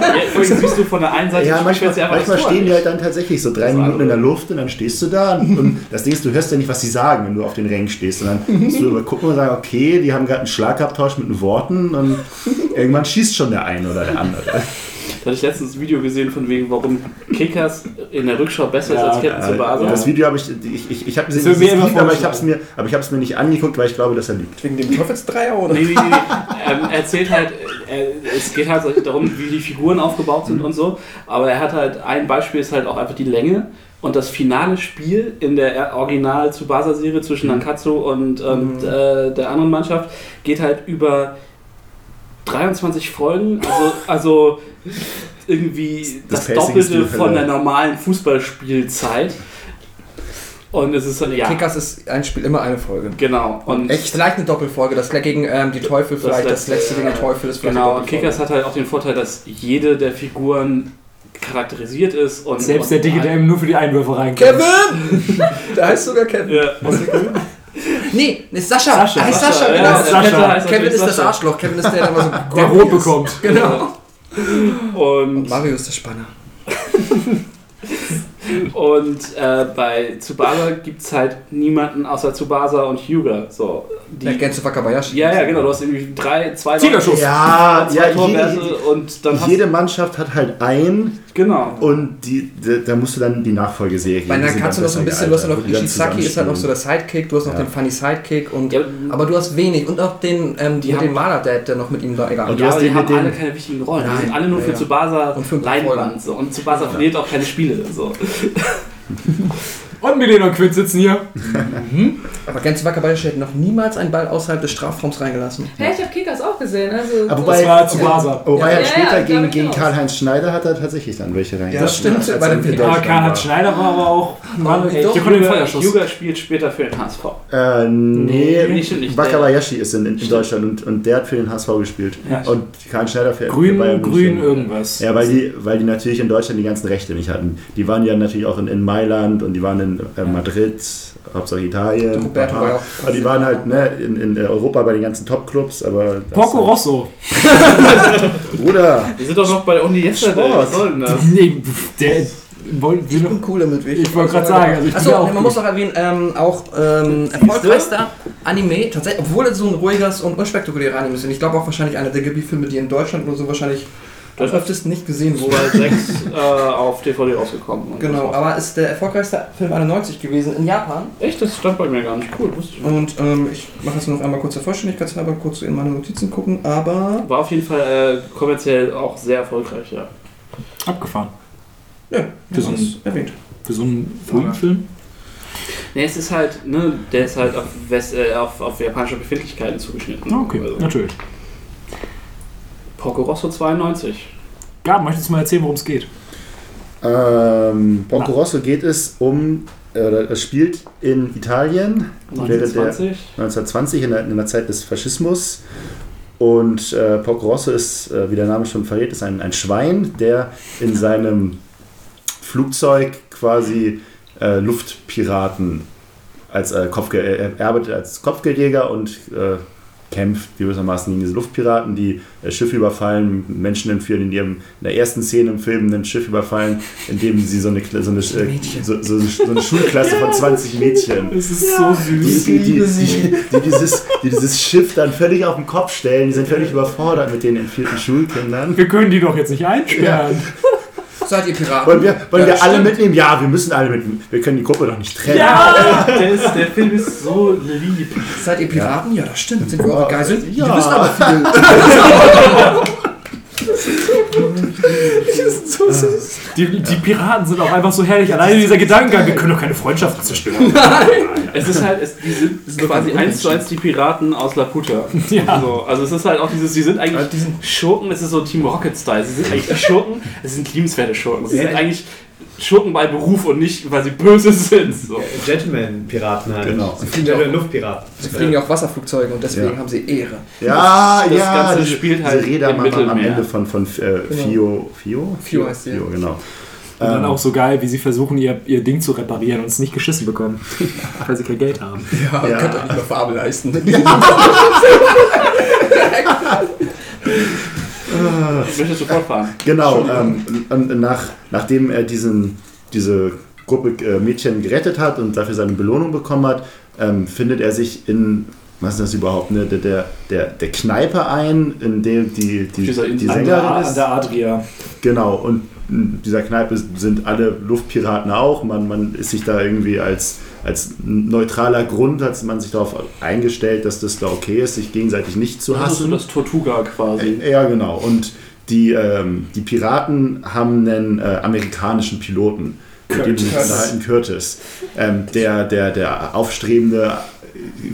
S3: Ja, vorhin siehst du von der einen Seite
S4: Ja, manchmal, manchmal stehen die halt dann tatsächlich so drei Minuten in der
S3: andere.
S4: Luft und dann stehst du da und, und das Ding ist, du hörst ja nicht, was sie sagen, wenn du auf den Rängen stehst. Und dann musst du gucken und sagen, okay, die haben gerade einen Schlagabtausch mit den Worten und irgendwann schießt schon der eine oder der andere.
S3: Da hatte ich letztens ein Video gesehen von wegen, warum Kickers in der Rückschau besser ist
S2: Ja,
S3: als Captain
S4: Äh,
S3: Tsubasa.
S4: Das Video habe ich, ich, ich, ich habe
S2: Das
S4: gesehen, aber ich habe es mir, aber ich habe es mir nicht angeguckt, weil ich glaube, dass er lügt.
S5: Wegen dem Teufelsdreier oder?
S3: Nee, nee, nee. Ähm, er erzählt halt, äh, es geht halt so darum, wie die Figuren aufgebaut sind und so. Aber er hat halt, ein Beispiel ist halt auch einfach die Länge. Und das finale Spiel in der Original Tsubasa-Serie zwischen Nankatsu und, und äh, der anderen Mannschaft geht halt über 23 Folgen. Also, also irgendwie
S4: Das
S3: das, Doppelte von der normalen Fußballspielzeit. Und es ist, ja,
S5: Kickers ist ein Spiel immer eine Folge.
S3: genau. Und
S5: Echt? Vielleicht eine Doppelfolge, das gegen ähm, die Teufel, vielleicht das letzte, gegen den Teufel ist vielleicht
S3: Genau, und. Kickers hat halt auch den Vorteil, dass jede der Figuren charakterisiert ist. Und
S2: Selbst
S3: und
S2: der Dicke, der eben nur für die Einwürfe reinkommt.
S5: Kevin! der heißt sogar Kevin.
S3: Ja.
S5: Nee, ist Sascha.
S2: Sascha.
S5: Heißt
S3: Sascha,
S5: Sascha,
S3: ja,
S5: genau.
S3: Sascha
S5: Kevin,
S3: heißt
S5: Kevin ist das
S3: Sascha.
S5: Arschloch. Kevin ist der, der immer so
S2: Der rot
S5: ist.
S2: bekommt.
S5: Genau.
S3: Und,
S5: Mario ist der Spanner.
S3: und äh, bei Tsubasa gibt es halt niemanden außer Tsubasa und Hyuga. So,
S5: Der
S3: die,
S5: Genzo Wakabayashi.
S3: ja, ja, genau. Du hast irgendwie drei, zwei
S2: Tigerschuss.
S4: Ja,
S3: zwei
S4: ja
S3: Torwerte
S4: jede,
S3: und dann hast
S4: jede Mannschaft hat halt einen,
S3: Genau.
S4: Und die, da, da musst du dann die Nachfolgeserie
S5: Weil
S4: die
S5: dann kannst du noch so ein bisschen, du hast
S4: gealtert,
S5: noch
S4: die
S5: Ishizaki ist halt noch so der Sidekick, du hast noch
S4: Ja.
S5: den Funny Sidekick und
S3: Ja,
S5: aber du hast wenig und auch den, ähm,
S3: Die
S5: mit
S3: haben-
S5: dem Maler-Dad, der noch mit ihm da egal.
S4: Und du
S3: ja,
S4: hast
S3: aber die
S4: den
S3: haben alle keine wichtigen Rollen. die
S5: Nein.
S3: sind alle nur für. Tsubasa
S5: Und fünf
S3: Leinwand. So. Und Tsubasa verliert auch keine Spiele. So.
S2: Und Milena und Quinn sitzen hier.
S5: Aber Genzo Wakabayashi hätte noch niemals einen Ball außerhalb des Strafraums reingelassen.
S6: Hey, ich habe Kickers auch gesehen. Also
S4: Aber
S6: das-
S4: wobei-
S2: Das war zu Basa.
S4: Wobei
S6: Ja,
S4: er
S6: ja,
S4: später
S6: ja,
S4: gegen,
S6: damit
S4: gegen. Karl-Heinz Schneider hat er tatsächlich dann welche rein.
S5: das stimmt.
S2: Ja,
S4: Deutschland
S2: Karl-Heinz. Schneider war aber auch. War,
S5: Doch.
S2: der konnte den Feuerschuss.
S3: Yuga spielt später für den HSV.
S4: Äh, nee,
S3: Nee.
S4: Wakabayashi ist in, in Deutschland und, und der hat für den HSV gespielt.
S3: Ja.
S4: Und Karl Schneider für
S2: Grün,
S4: für Bayern
S2: grün,
S4: München.
S2: irgendwas.
S4: Ja, weil die, weil die natürlich in Deutschland die ganzen Rechte nicht hatten. Die waren ja natürlich auch in, in Mailand und die waren in äh, Madrid, Hauptsache Italien.
S5: Roberto war ja auch-
S4: die waren halt ne, in, in Europa bei den ganzen Top-Clubs, aber.
S2: Porco Rosso.
S4: Bruder!
S3: Wir sind doch noch bei der Uni Yesterday. Was soll denn das?
S2: Nee, der. Wollen
S5: Ich bin cool damit.
S2: Ich wollte gerade sagen, also ich
S5: Achso,
S2: ja auch
S5: man
S2: gut.
S5: muss auch erwähnen, ähm, auch ähm, erfolgreichster Anime, tatsächlich, obwohl es so ein ruhiges und unspektakulärer Anime ist. Und ich glaube auch wahrscheinlich einer der Ghibli-Filme, die in Deutschland nur so wahrscheinlich am
S3: Das-
S5: öftesten nicht gesehen wurden.
S3: Bei 6 äh, auf DVD rausgekommen.
S5: Genau, aber ist der erfolgreichste Film 91 gewesen in Japan.
S3: Echt, das stand bei mir gar nicht. Cool, wusste ich nicht.
S5: Und ähm, ich mache das nur noch einmal kurz der Vollständigkeit, aber kurz in meine Notizen gucken. Aber
S3: War auf jeden Fall äh, kommerziell auch sehr erfolgreich, ja.
S2: Abgefahren.
S5: ja,
S2: Für so einen-
S5: erwähnt.
S2: Für so einen ruhigen Film.
S3: Ne, es ist halt, ne, der ist halt auf, West, äh, auf, auf japanische Befindlichkeiten zugeschnitten.
S2: Ah, Okay,
S3: Also,
S2: natürlich.
S3: Porco Rosso 92.
S2: Gab, möchtest du mal erzählen, worum es geht?
S4: Ähm, Porco Rosso geht es um. äh, Oder es spielt in Italien während der
S3: 1920.
S4: 1920 in der, in der Zeit des Faschismus. Und äh, Porco Rosso ist, äh, wie der Name schon verrät, ist ein, ein Schwein, der in seinem Flugzeug quasi äh, Luftpiraten als äh, Kopfge er arbeitet als Kopfgeldjäger und äh, kämpft gewissermaßen gegen diese Luftpiraten, die äh, Schiffe überfallen, Menschen entführen, in ihrem in der ersten Szene im Film ein Schiff überfallen, indem sie so eine, so eine, äh, so, so, so eine Schulklasse von 20 Mädchen.
S2: Es ist so süß.
S4: die, die, die, die, dieses, die dieses Schiff dann völlig auf den Kopf stellen, die sind völlig überfordert mit den entführten Schulkindern.
S2: Wir können die doch jetzt nicht einsperren.
S5: Seid ihr Piraten?
S4: Wollen wir, wollen
S5: Ja,
S4: wir alle
S5: stimmt.
S4: mitnehmen? Ja, wir müssen alle mitnehmen. Wir können die Gruppe doch nicht trennen.
S2: Ja!
S3: Der, ist, der Film ist so lieb.
S5: Seid ihr Piraten? Ja, das stimmt. Sind wir eure Geiseln?
S4: Ja.
S5: Wir wissen aber viel.
S2: so süß. Die, die Piraten sind auch einfach so herrlich. Alleine dieser Gedankengang, wir können doch keine Freundschaften zerstören.
S3: Es ist halt, es, die sind quasi eins zu eins die Piraten aus Laputa.
S2: Ja.
S3: So, also es ist halt auch dieses, sie sind eigentlich Schurken, es ist so Team Rocket-Style. Sie sind eigentlich Schurken, es sind liebenswerte Schurken. Sie sind eigentlich Schurken bei Beruf und nicht, weil sie böse sind. So.
S7: Gentleman-Piraten halt.
S4: Genau.
S7: Gentleman-Luftpiraten.
S5: Sie fliegen ja auch Wasserflugzeuge und deswegen
S4: Ja.
S5: haben sie Ehre.
S4: Ja,
S3: Das
S4: ja.
S3: Ganze
S4: diese-
S3: spielt
S4: diese
S3: halt
S4: Räder
S3: im
S4: am. Ende von, von äh, Fio. Fio?
S5: Fio heißt ja.
S4: Fio, genau.
S2: Und dann
S4: Ähm,
S2: auch so geil, wie sie versuchen, ihr, ihr Ding zu reparieren und es nicht geschissen bekommen. weil sie kein Geld haben.
S5: Ja,
S4: Ja.
S5: könnt euch nicht mehr Farbe leisten.
S3: Ich möchte sofort fahren.
S4: Genau, ähm, nach, nachdem er diesen, diese Gruppe äh, Mädchen gerettet hat und dafür seine Belohnung bekommen hat, ähm, findet er sich in, was ist das überhaupt, ne, der, der, der, Kneipe ein, in der die, die, die.
S2: An der,
S4: Sängerin
S2: an
S4: ist.
S2: der Adria.
S4: Genau, und in dieser Kneipe sind alle Luftpiraten auch. Man, man ist sich da irgendwie als, als neutraler Grund, hat man sich darauf eingestellt, dass das da okay ist, sich gegenseitig nicht zu
S3: Das ist so
S4: hassen.
S3: das Tortuga quasi.
S4: Ja, genau. Und die, ähm, die Piraten haben einen äh, amerikanischen Piloten, mit dem sie
S2: Curtis.
S4: unterhalten, Curtis, ähm, der, der, der aufstrebende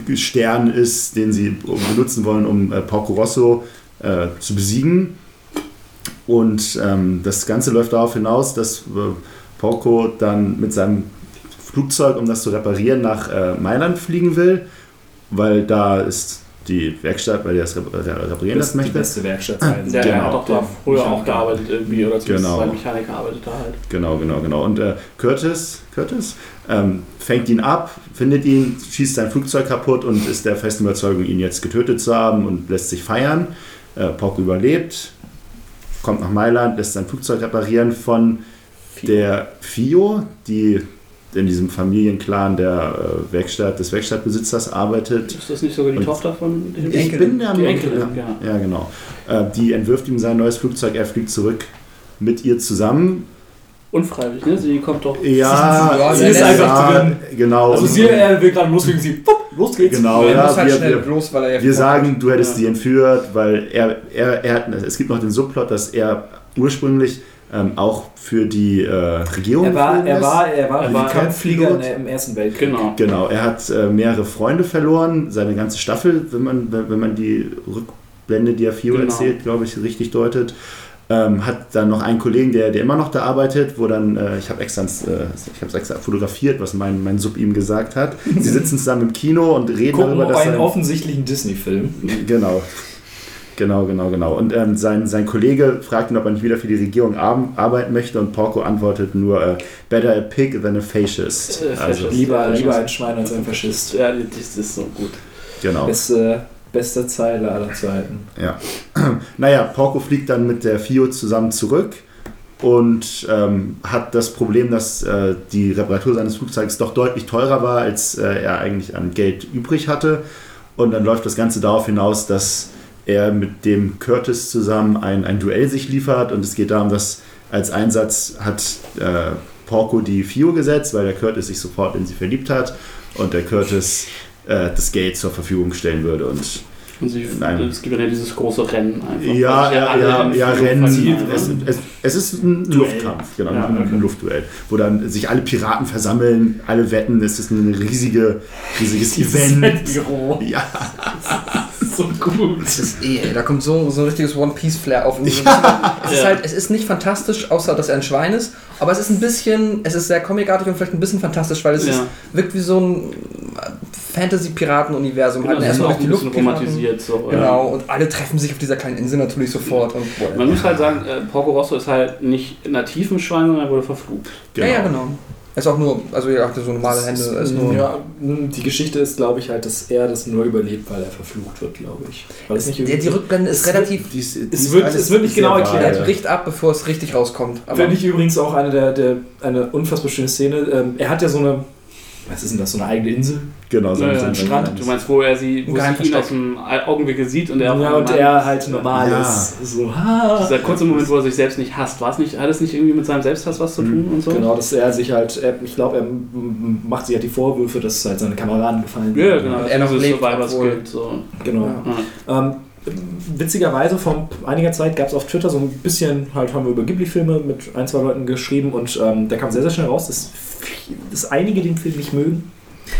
S4: äh, Stern ist, den sie benutzen wollen, um äh, Porco Rosso äh, zu besiegen. Und ähm, das Ganze läuft darauf hinaus, dass äh, Porco dann mit seinem Flugzeug, um das zu reparieren, nach äh, Mailand fliegen will, weil da ist die Werkstatt, weil er das rep- reparieren
S2: Das
S4: lassen
S2: ist die
S4: möchte.
S2: beste Werkstatt sein.
S3: Der
S4: Genau.
S3: hat doch da früher auch gearbeitet irgendwie, oder zumindest
S4: Genau.
S3: sein Mechaniker arbeitet da halt.
S4: Genau, genau, genau. Und äh, Curtis, Curtis ähm, fängt ihn ab, findet ihn, schießt sein Flugzeug kaputt und ist der festen Überzeugung, ihn jetzt getötet zu haben und lässt sich feiern. Äh, Porco überlebt, kommt nach Mailand, lässt sein Flugzeug reparieren von der FIO, die in diesem Familienclan der äh, Werkstatt, des Werkstattbesitzers arbeitet.
S3: Ist das nicht sogar die
S4: Und-
S3: Tochter von dem?
S4: Ich bin der
S3: Die Enkelin,
S4: ja, ja, genau. Äh, die entwirft ihm sein neues Flugzeug, er fliegt zurück mit ihr zusammen.
S3: Unfreiwillig, ne? Sie kommt doch.
S4: Ja,
S5: Ja,
S2: sie ist
S4: ja,
S2: einfach drin.
S4: Genau.
S2: Also sie, er will gerade loslegen, sie, pup, los geht's.
S4: Genau, ja,
S5: muss halt
S4: wir,
S5: schnell
S4: wir,
S5: bloß, weil er ja
S4: wir sagen, du hättest
S3: Ja.
S4: sie entführt, weil er, er, er hat, es gibt noch den Subplot, dass er ursprünglich ähm, auch für die äh, Regierung
S2: Er war, er
S4: ist.
S2: war, er war,
S3: Er war
S2: Kampfflieger
S4: Pilot.
S2: in der- im Ersten Weltkrieg.
S3: Genau.
S4: Genau, er hat äh, mehrere Freunde verloren, seine ganze Staffel, wenn man, wenn wenn man die Rückblende, die er Fio
S3: Genau.
S4: erzählt, glaube ich, richtig deutet. Ähm, hat dann noch einen Kollegen, der, der immer noch da arbeitet, wo dann, äh, ich habe extra, äh, ich habe extra fotografiert, was mein, mein Sub ihm gesagt hat. Sie sitzen zusammen im Kino und reden
S2: Gucken
S4: darüber, dass
S2: einen offensichtlichen Disney-Film.
S4: Genau. Genau, genau, genau. Und ähm, sein, sein Kollege fragt ihn, ob er nicht wieder für die Regierung ar arbeiten möchte und Porco antwortet nur äh, better a pig than a fascist.
S3: Äh,
S4: Also.
S2: Lieber, lieber ein Schwein als ein Faschist.
S3: Ja, das ist so gut.
S4: genau.
S2: Beste, beste Zeile aller Zeiten.
S4: Ja. Naja, Porco fliegt dann mit der FIO zusammen zurück und ähm, hat das Problem, dass äh, die Reparatur seines Flugzeugs doch deutlich teurer war, als äh, er eigentlich an Geld übrig hatte. Und dann läuft das Ganze darauf hinaus, dass er mit dem Curtis zusammen ein, ein Duell sich liefert und es geht darum, dass als Einsatz hat äh, Porco die FIO gesetzt, weil der Curtis sich sofort in sie verliebt hat und der Curtis äh, das Geld zur Verfügung stellen würde. Und
S3: Und sie,
S4: Nein.
S3: es gibt ja dieses große Rennen einfach.
S4: ja, ja, ja, ja, Rennen. Es, es, es ist ein
S3: Duell.
S4: Luftkampf, genau,
S3: Ja,
S4: ein,
S3: okay.
S4: ein Luftduell, wo dann sich alle Piraten versammeln, alle wetten, es ist ein riesige, riesiges Event.
S2: Büro.
S4: Ja,
S2: So gut.
S5: Das ist eh, ey, da kommt so, so ein richtiges One-Piece-Flair auf. Es, ist
S3: Ja.
S5: halt, es ist nicht fantastisch, außer dass er ein Schwein ist, aber es ist ein bisschen, es ist sehr comicartig und vielleicht ein bisschen fantastisch, weil es
S3: Ja.
S5: ist, wirkt wie so ein Fantasy-Piraten-Universum.
S3: Genau,
S5: Halt
S3: das ist
S5: erstmal
S3: auch
S5: die
S3: bisschen
S5: Luftpiraten.
S3: romantisiert. So,
S5: Genau, und alle treffen sich auf dieser kleinen Insel natürlich sofort.
S3: Man muss halt sagen, äh, Porco Rosso ist halt nicht nativ ein Schwein, sondern er wurde verflucht.
S5: Ja, ja, genau. Ist auch nur, also hatte so normale Hände. Er ist nur,
S2: ja, die Geschichte ist, glaube ich, halt, dass er das nur überlebt, weil er verflucht wird, glaube ich. Weil es nicht
S5: der, die Rückblende ist
S2: Es
S5: relativ.
S4: Dies,
S2: Es wird- es wird nicht genau erklärt.
S5: Er bricht ab, bevor es richtig rauskommt. Aber
S2: Finde ich übrigens auch eine der, der eine unfassbar schöne Szene. Ähm, er hat ja so eine, was ist denn das, so eine eigene Insel?
S4: Genau, so
S3: Ja,
S4: ein- so
S3: Strand. Du meinst, wo er sie, wo sie ihn aus dem Augenwinkel sieht und er
S2: ja, und er halt normal
S4: Ja.
S2: ist. So, ha.
S3: Dieser kurze Moment, wo er sich selbst nicht hasst, war es nicht, hat es nicht irgendwie mit seinem Selbsthass was zu tun und so?
S2: Genau, dass er sich halt, er, ich glaube, er macht sich halt die Vorwürfe, dass halt seine Kameraden gefallen
S3: Ja, genau.
S5: Und er noch lebt,
S3: Guild, so.
S2: Genau.
S3: Ja.
S2: Ähm, witzigerweise, vor einiger Zeit gab es auf Twitter so ein bisschen, halt haben wir über Ghibli-Filme mit ein, zwei Leuten geschrieben und ähm, da kam sehr, sehr schnell raus, dass, dass einige den Film nicht mögen.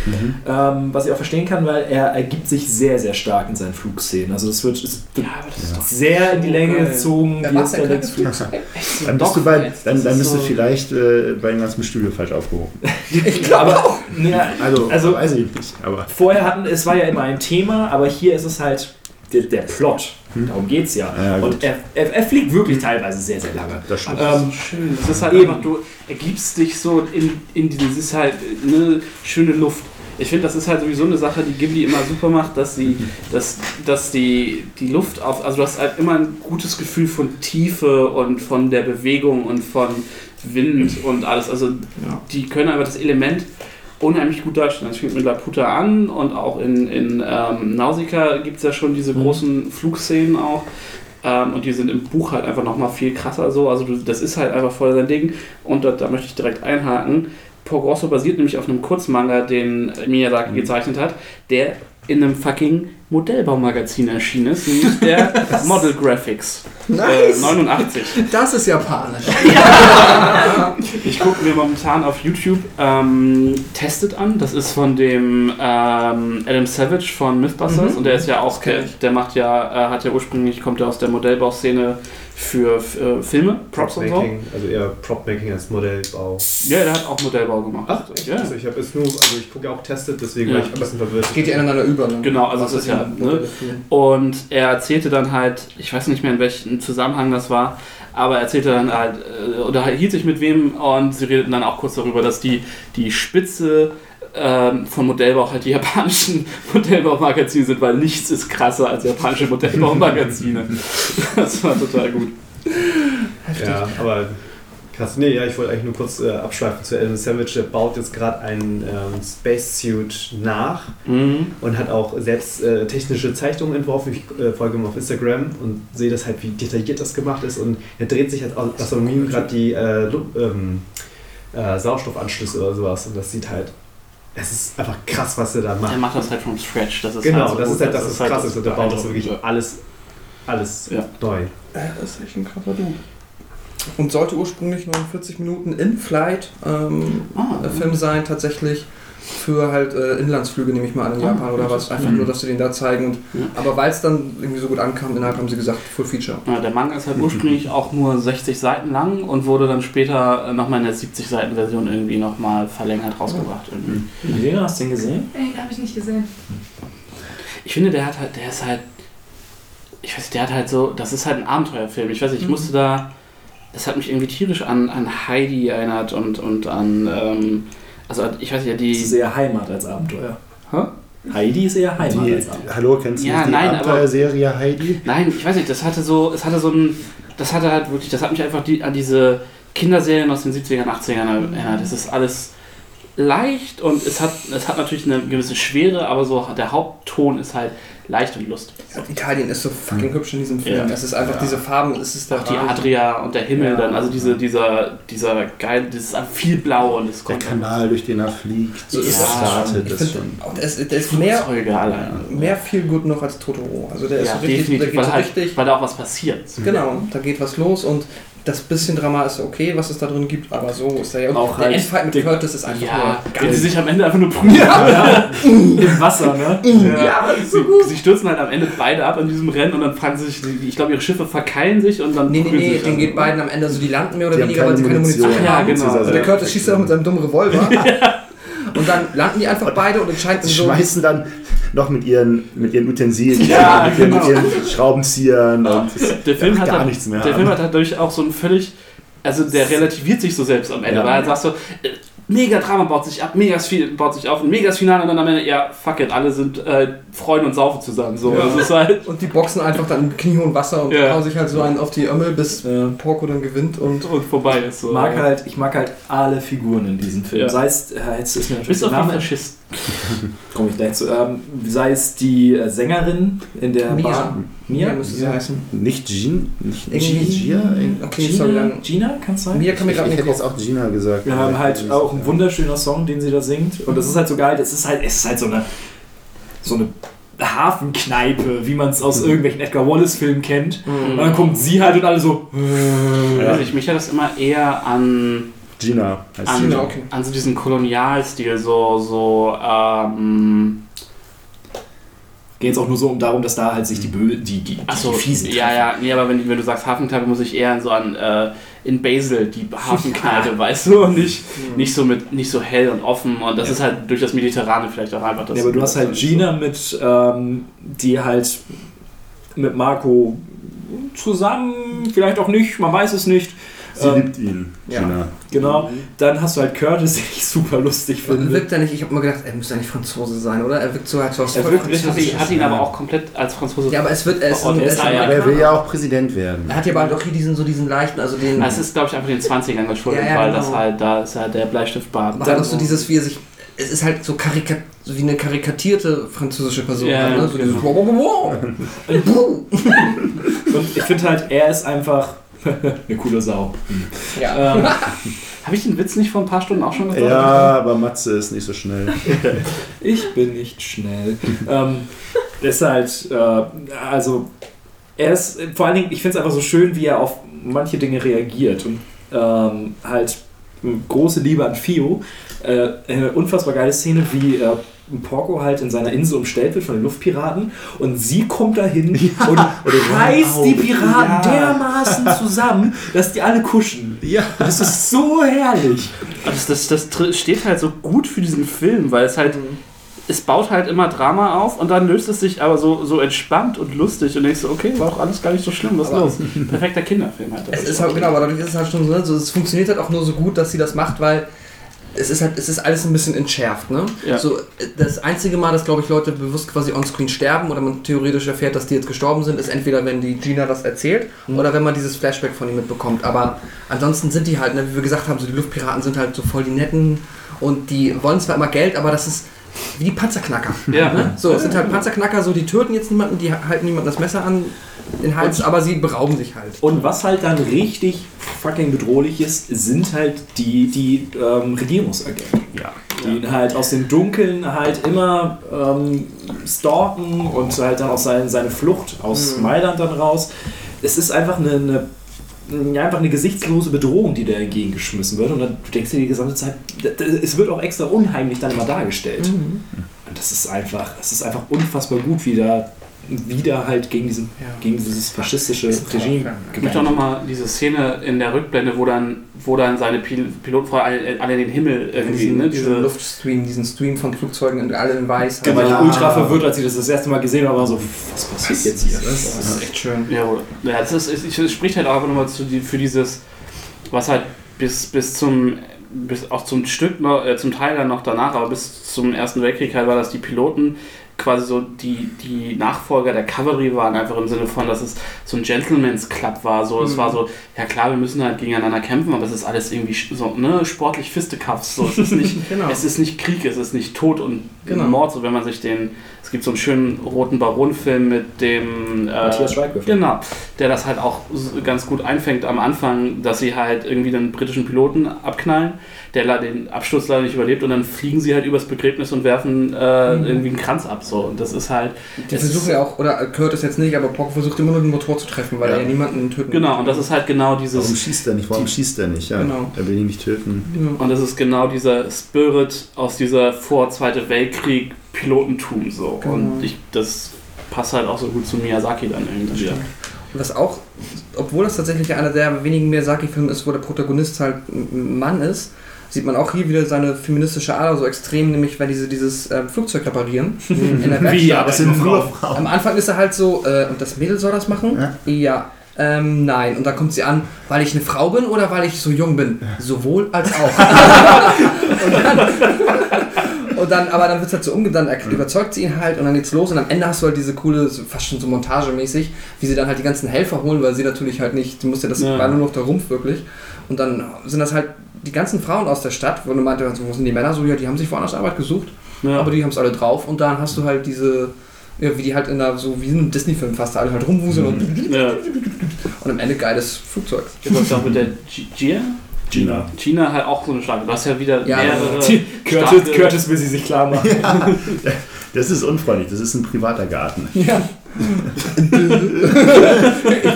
S4: Mhm.
S2: Ähm, was ich auch verstehen kann, weil er ergibt sich sehr, sehr stark in seinen Flugszenen. Also das wird, es wird
S3: Ja, das ist doch
S2: sehr in die Länge
S3: geil.
S2: gezogen. Es
S4: Dann bist du, bei, dann,
S3: das
S4: dann
S3: ist
S4: bist du
S3: so-
S4: vielleicht äh, bei dem ganzen Studio falsch aufgehoben.
S2: Ich glaube auch. Ja,
S4: Also,
S2: Also-
S4: weiß ich nicht. Aber
S2: vorher hatten, es war ja immer ein Thema, aber hier ist es halt der, der Plot. Darum geht's ja.
S4: Ja, gut.
S2: und er, er, er fliegt wirklich teilweise sehr, sehr lange.
S4: das stimmt.
S3: Das
S2: Ähm,
S3: ist schön. Das ist halt
S2: eben.
S3: einfach, du ergibst dich so in, in dieses, ist halt eine schöne Luft. Ich finde, das ist halt sowieso eine Sache, die Ghibli immer super macht, dass sie, dass, dass die, die Luft auf, also du hast halt immer ein gutes Gefühl von Tiefe und von der Bewegung und von Wind und alles. Also die können einfach das Element unheimlich gut darstellen. Das fängt mit Laputa an und auch in, in ähm, Nausicaa gibt es ja schon diese
S2: Mhm.
S3: großen Flugszenen auch. Ähm, und die sind im Buch halt einfach nochmal viel krasser so. Also du, das ist halt einfach voll sein Ding. Und da, da möchte ich direkt einhaken. Porgrosso basiert nämlich auf einem Kurzmanga, den Miyazaki
S2: Mhm.
S3: gezeichnet hat, der in einem fucking Modellbaumagazin erschienen ist, nämlich der Model Graphics. Äh, 89.
S5: das ist japanisch.
S3: Ich gucke mir momentan auf YouTube ähm, Tested an. Das ist von dem ähm, Adam Savage von Mythbusters
S5: Mhm.
S3: und der ist ja auch, der, der macht ja, äh, hat ja ursprünglich, kommt ja aus der Modellbauszene für äh, Filme, Props und so.
S7: Also eher Prop-Making als Modellbau.
S3: Ja, der hat auch Modellbau gemacht.
S7: Ach, echt?
S3: Ja.
S7: Also ich habe es nur, also ich gucke ja auch testet, deswegen
S3: Ja.
S7: war ich ein bisschen verwirrt.
S5: Geht die ineinander über. Ne?
S3: Genau, also es ist ja, ne? Und er erzählte dann halt, ich weiß nicht mehr in welchem Zusammenhang das war, aber er erzählte dann halt, äh, oder hielt sich mit wem und sie redeten dann auch kurz darüber, dass die, die Spitze ähm, von Modellbau halt die japanischen Modellbaumagazine sind, weil nichts ist krasser als japanische Modellbaumagazine. das war total gut.
S7: Ja, aber Krass, nee, ja, ich wollte eigentlich nur kurz äh, abschweifen zu Alan Savage. Der baut jetzt gerade einen ähm, Spacesuit nach
S3: Mhm.
S7: und hat auch selbst äh, technische Zeichnungen entworfen. Ich äh, folge ihm auf Instagram und sehe das halt, wie detailliert das gemacht ist. Und er dreht sich halt aus aus Meme gerade die äh, ähm, äh, Sauerstoffanschlüsse oder sowas. Und das sieht halt, es ist einfach krass, was er da macht.
S3: Der macht das halt vom Scratch. Das ist
S7: genau,
S3: halt so
S7: das
S3: gut.
S7: ist halt das, was krass ist. Und der baut das wirklich alles, alles
S3: Ja.
S7: neu.
S5: Das ist echt ein krasser Dude. Und sollte ursprünglich nur ein 40 Minuten In-Flight ähm,
S3: Ah,
S5: äh, Film sein, tatsächlich für halt äh, Inlandsflüge, nehme ich mal an, in
S3: Ah,
S5: Japan oder was. Einfach
S3: Mhm.
S5: nur, dass sie den da zeigen. Und,
S3: Ja.
S5: Aber weil es dann irgendwie so gut ankam, innerhalb haben sie gesagt, Full Feature.
S3: Ja, der Manga ist halt ursprünglich auch nur 60 Seiten lang und wurde dann später nochmal in der 70 Seiten Version irgendwie nochmal verlängert rausgebracht. Irgendwie.
S2: Lena, hast du den gesehen?
S6: Ey, hab ich nicht gesehen.
S3: Ich finde, der hat halt, der ist halt, ich weiß nicht, der hat halt so, das ist halt ein Abenteuerfilm. Ich weiß nicht, ich musste da, das hat mich irgendwie tierisch an, an Heidi erinnert und, und an, ähm, also ich weiß nicht,
S2: Das ist
S3: die,
S2: eher Heimat als Abenteuer.
S3: Hä?
S2: Heidi ist eher Heimat
S4: Die,
S2: als Abenteuer.
S4: hallo, kennst du
S3: Ja,
S4: nicht die
S3: nein, aber-
S4: Abenteuerserie Heidi?
S3: nein, ich weiß nicht, das hatte so, es hatte so ein, das hatte halt wirklich, das hat mich einfach die, an diese Kinderserien aus den 70ern, 80ern erinnert. Das ist alles leicht und es hat, es hat natürlich eine gewisse Schwere, aber so der Hauptton ist halt leicht und lustig.
S5: Ja, Italien ist so fucking hübsch in diesem Film.
S3: Ja.
S5: Es ist einfach
S2: Ja.
S5: diese Farben, es ist der
S3: Auch die. Adria und der Himmel
S2: Ja.
S3: dann, also diese, dieser, dieser geil, das ist viel blau und es
S4: Der
S3: kommt
S4: Kanal, durch den er fliegt,
S5: So
S4: das
S5: ist
S3: es.
S4: startet,
S5: Ich
S4: das schon.
S5: auch der ist, der ist mehr, mehr viel gut noch als Totoro. Also der ist
S3: Ja,
S5: so richtig, der
S3: definitiv,
S5: geht
S3: weil,
S5: so
S3: halt,
S5: richtig.
S3: weil da auch was passiert.
S5: Genau, da geht was los und das bisschen Drama ist okay, was es da drin gibt, aber so ist der ja. Und
S2: Auch
S5: der
S2: halt
S5: Endfight mit Curtis ist einfach
S3: Ja,
S5: nur
S3: wenn
S5: geil.
S3: sie sich am Ende einfach nur prügeln.
S2: Im Wasser, ne?
S3: Ja, sie, sie stürzen halt am Ende beide ab in diesem Rennen und dann fragen sie sich, ich glaube, ihre Schiffe verkeilen sich und dann
S5: Nee, nee, nee,
S3: sich
S5: den
S3: an.
S5: geht beiden am Ende, also die landen mehr oder
S4: Die haben
S5: weniger, weil sie keine Munition
S3: Ach ja,
S5: haben.
S3: genau.
S5: Also der Curtis schießt ja auch mit seinem dummen Revolver. Und dann landen die einfach beide und entscheiden
S4: Sie
S5: so.
S4: schmeißen dann noch mit ihren, mit ihren Utensilien,
S3: Ja,
S4: mit, ihren,
S3: genau.
S4: mit ihren Schraubenziehern und das
S3: Der Film, hat
S4: gar
S3: halt-
S4: nichts mehr.
S3: der Film hat dadurch auch so ein völlig, also der relativiert sich so selbst am Ende,
S4: Ja.
S3: weil er sagt so, äh, mega Drama baut sich ab, mega viel baut sich auf, ein megas Finale und dann am Ende, ja, fuck it, alle sind äh, Freunde und saufen zusammen. So,
S5: Ja.
S3: das ist halt,
S5: Und die boxen einfach dann im kniehohen Wasser und
S3: Ja.
S5: hauen sich halt so einen auf die Ömmel, bis
S2: Ja.
S5: Porco dann gewinnt und.
S3: und vorbei ist. So.
S2: mag halt, ich mag halt alle Figuren in diesem Film.
S3: Ja.
S2: Sei es, äh, jetzt ist mir natürlich
S3: Bis
S2: der
S3: auf die
S2: Name,
S3: Faschisten.
S2: komme ich gleich zu, ähm, sei es die äh, Sängerin in der
S5: Mia.
S2: Bar.
S5: Mia
S2: Mia?
S5: müsste sie heißen.
S4: Nicht Jean, nicht Gia, Gia,
S5: Okay, sorry,
S2: Gina,
S5: dann.
S2: Gina kann es sein?
S5: Mia kann mir
S4: Ich,
S5: gerade
S4: ich
S5: nicht
S4: hätte jetzt auch Gina gesagt.
S2: Wir haben halt auch ein wunderschöner Song, den sie da singt. Und das ist halt so geil. Das ist halt, es ist halt so eine, so eine Hafenkneipe, wie man es aus irgendwelchen Edgar Wallace-Filmen kennt. Und dann kommt sie halt und alle so.
S3: Ja. Also ich, mich hat das immer eher an,
S4: Gina heißt
S3: an,
S4: sie.
S5: Gina, okay.
S3: an so diesen Kolonialstil, so, so, ähm,
S2: Geht jetzt auch nur so um darum, dass da halt sich die Bö die, die,
S3: Achso,
S2: die Fiesen
S3: ja,
S2: treffen.
S3: ja, nee, aber wenn, wenn du sagst Hafenkneipe, muss ich eher so an äh, in Basel die Hafenkneipe, weißt du, und nicht, nicht so mit nicht so hell und offen und das
S2: Ja.
S3: ist halt durch das Mediterrane vielleicht auch einfach das.
S2: Ja, aber du hast halt Gina mit, ähm, die halt mit Marco zusammen, vielleicht auch nicht, man weiß es nicht.
S4: Sie
S2: Ähm,
S4: liebt ihn,
S5: ja.
S4: Gina.
S2: Genau. Dann hast du halt Curtis, den ich super lustig finde.
S5: Wirkt er nicht, ich habe mir gedacht, er müsste ja nicht Franzose sein, oder? Er wirkt so halt so aus
S2: Er wirkt
S3: ich hatte ihn aber auch komplett als Franzose.
S5: Ja, aber es wird, er ist,
S3: Oh,
S5: er ein
S3: ja-
S4: Aber er will ja auch Präsident werden.
S5: Er hat ja aber halt auch hier diesen, so diesen leichten, also den.
S3: Es ist, glaube ich, einfach den 20ern geschuldet,
S5: Ja, ja,
S3: weil
S5: genau.
S3: das halt, da ist halt der Bleistiftbart.
S5: halt auch so dieses, wie er sich. Es ist halt so, karika so wie eine karikatierte französische Person.
S3: Ja,
S5: halt, ne? so dieses
S3: genau.
S2: Und ich finde halt, er ist einfach eine coole Sau.
S5: Ja.
S2: Ähm,
S3: Habe ich den Witz nicht vor ein paar Stunden auch schon gesagt?
S4: Ja, aber Matze ist nicht so schnell.
S2: ich bin nicht schnell. ähm, das ist halt, äh, also, er ist, vor allen Dingen, ich finde es einfach so schön, wie er auf manche Dinge reagiert. Und ähm, halt, große Liebe an Fio. Äh, eine unfassbar geile Szene, wie äh, Porco halt in seiner Insel umstellt wird von den Luftpiraten und sie kommt dahin und reißt die Piraten
S4: Ja.
S2: dermaßen zusammen, dass die alle kuschen.
S4: Ja.
S2: Das ist so herrlich.
S3: Das, das, das steht halt so gut für diesen Film, weil es halt, es baut halt immer Drama auf und dann löst es sich aber so, so entspannt und lustig und denkst so, okay, war doch alles gar nicht so schlimm, was ist
S5: Aber-
S3: los? Perfekter Kinderfilm halt.
S5: Es ist halt, genau, aber dadurch ist es halt schon so, ne, so, es funktioniert halt auch nur so gut, dass sie das macht, weil es ist halt, es ist alles ein bisschen entschärft, ne?
S3: Ja.
S5: So, das einzige Mal, dass, glaube ich, Leute bewusst quasi onscreen sterben oder man theoretisch erfährt, dass die jetzt gestorben sind, ist entweder, wenn die Gina das erzählt oder wenn man dieses Flashback von ihm mitbekommt. Aber ansonsten sind die halt, ne, wie wir gesagt haben, so die Luftpiraten sind halt so voll die netten und die wollen zwar immer Geld, aber das ist wie die Panzerknacker.
S3: Ja.
S5: Ne? So, es sind halt Panzerknacker, so die töten jetzt niemanden, die halten niemandem das Messer an den Hals, aber sie berauben sich halt.
S2: Und was halt dann richtig fucking bedrohlich ist, sind halt die, die ähm, Regierungsagenten.
S4: Ja.
S2: Die ihn halt aus dem Dunkeln halt immer ähm, stalken und halt dann auch seine, seine Flucht aus Mailand dann raus. Es ist einfach eine, eine einfach eine gesichtslose Bedrohung, die da entgegengeschmissen wird. Und dann denkst du dir die gesamte Zeit, es wird auch extra unheimlich dann immer dargestellt. Und das ist einfach, das ist einfach unfassbar gut, wie da wieder halt gegen, diesen, gegen dieses faschistische Regime
S3: Ich möchte auch nochmal diese Szene in der Rückblende, wo dann, wo dann seine Pil Pilotenfrau alle, alle in den Himmel irgendwie,
S5: diesen,
S3: ne,
S5: diesen
S3: diese,
S5: Luftstream, diesen Stream von Flugzeugen und alle in weiß.
S3: Genau.
S2: ultra verwirrt, als ich das das erste Mal gesehen habe, war so, was passiert jetzt hier?
S5: Das ist echt schön.
S3: Ja, ja das, ist, spricht halt auch einfach nochmal zu die, für dieses, was halt bis, bis zum, bis auch zum Stück noch, äh, zum Teil dann noch danach, aber bis zum Ersten Weltkrieg halt war, dass die Piloten quasi so die, die Nachfolger der Cavalry waren, einfach im Sinne von, dass es so ein Gentleman's Club war. So, es war so, ja klar, wir müssen halt gegeneinander kämpfen, aber es ist alles irgendwie so, ne, sportlich Fisticuffs. So, es ist nicht,
S5: Genau.
S3: es ist nicht Krieg, es ist nicht Tod und
S5: Genau.
S3: Mord, so wenn man sich den, es gibt so einen schönen roten Baron-Film mit dem äh,
S2: Matthias Schweighöfer.
S3: Genau, der das halt auch ganz gut einfängt am Anfang, dass sie halt irgendwie den britischen Piloten abknallen, der den Absturz leider nicht überlebt und dann fliegen sie halt übers Begräbnis und werfen äh, irgendwie einen Kranz ab. So. Und das ist halt.
S5: Die versuchen ja auch, oder Kurt ist jetzt nicht, aber Pock versucht immer nur den Motor zu treffen, weil
S4: Ja.
S5: er ja niemanden töten
S3: Genau, und das ist halt genau
S4: Warum
S3: dieses.
S4: schießt er nicht? Warum schießt er nicht? Ja,
S5: Genau.
S4: Er will ihn nicht töten.
S3: Und das ist genau dieser Spirit aus dieser vor Zweite Weltkrieg Pilotentum so.
S5: Genau.
S3: Und ich, das passt halt auch so gut zu Miyazaki dann irgendwie.
S5: Und was auch, obwohl das tatsächlich einer der wenigen Miyazaki-Filme ist, wo der Protagonist halt ein Mann ist, sieht man auch hier wieder seine feministische Ader so extrem, nämlich wenn diese dieses ähm, Flugzeug reparieren in der Werkstatt.
S3: Wie, aber
S4: Das sind nur Frauen.
S5: Am Anfang ist er halt so, äh, und das Mädel soll das machen? Ja. Ähm, nein. Und dann kommt sie an, weil ich eine Frau bin oder weil ich so jung bin? Sowohl als auch. und dann, und dann, aber dann wird es halt so umge, dann er- überzeugt sie ihn halt und dann geht's los und am Ende hast du halt diese coole, so fast schon so montagemäßig, wie sie dann halt die ganzen Helfer holen, weil sie natürlich halt nicht, die musste das
S3: Ja.
S5: war nur noch der Rumpf wirklich. Und dann sind das halt die ganzen Frauen aus der Stadt, wo du meinte, so, wo sind die Männer? So, ja, die haben sich woanders Arbeit gesucht,
S3: Ja.
S5: aber die haben es alle drauf und dann hast du halt diese, ja, wie die halt in einer, so wie in einem Disney-Film fast, alle halt rumwuseln und,
S3: Ja.
S5: und am Ende geiles Flugzeug.
S3: Ich glaube, auch mit der Gia?
S2: Gina.
S3: China halt auch so eine Starke. Du hast ja wieder
S5: Ja,
S3: mehrere.
S2: Curtis, Curtis will sie sich klar machen.
S4: Das ist unfreundlich, das ist ein privater Garten.
S5: Ja.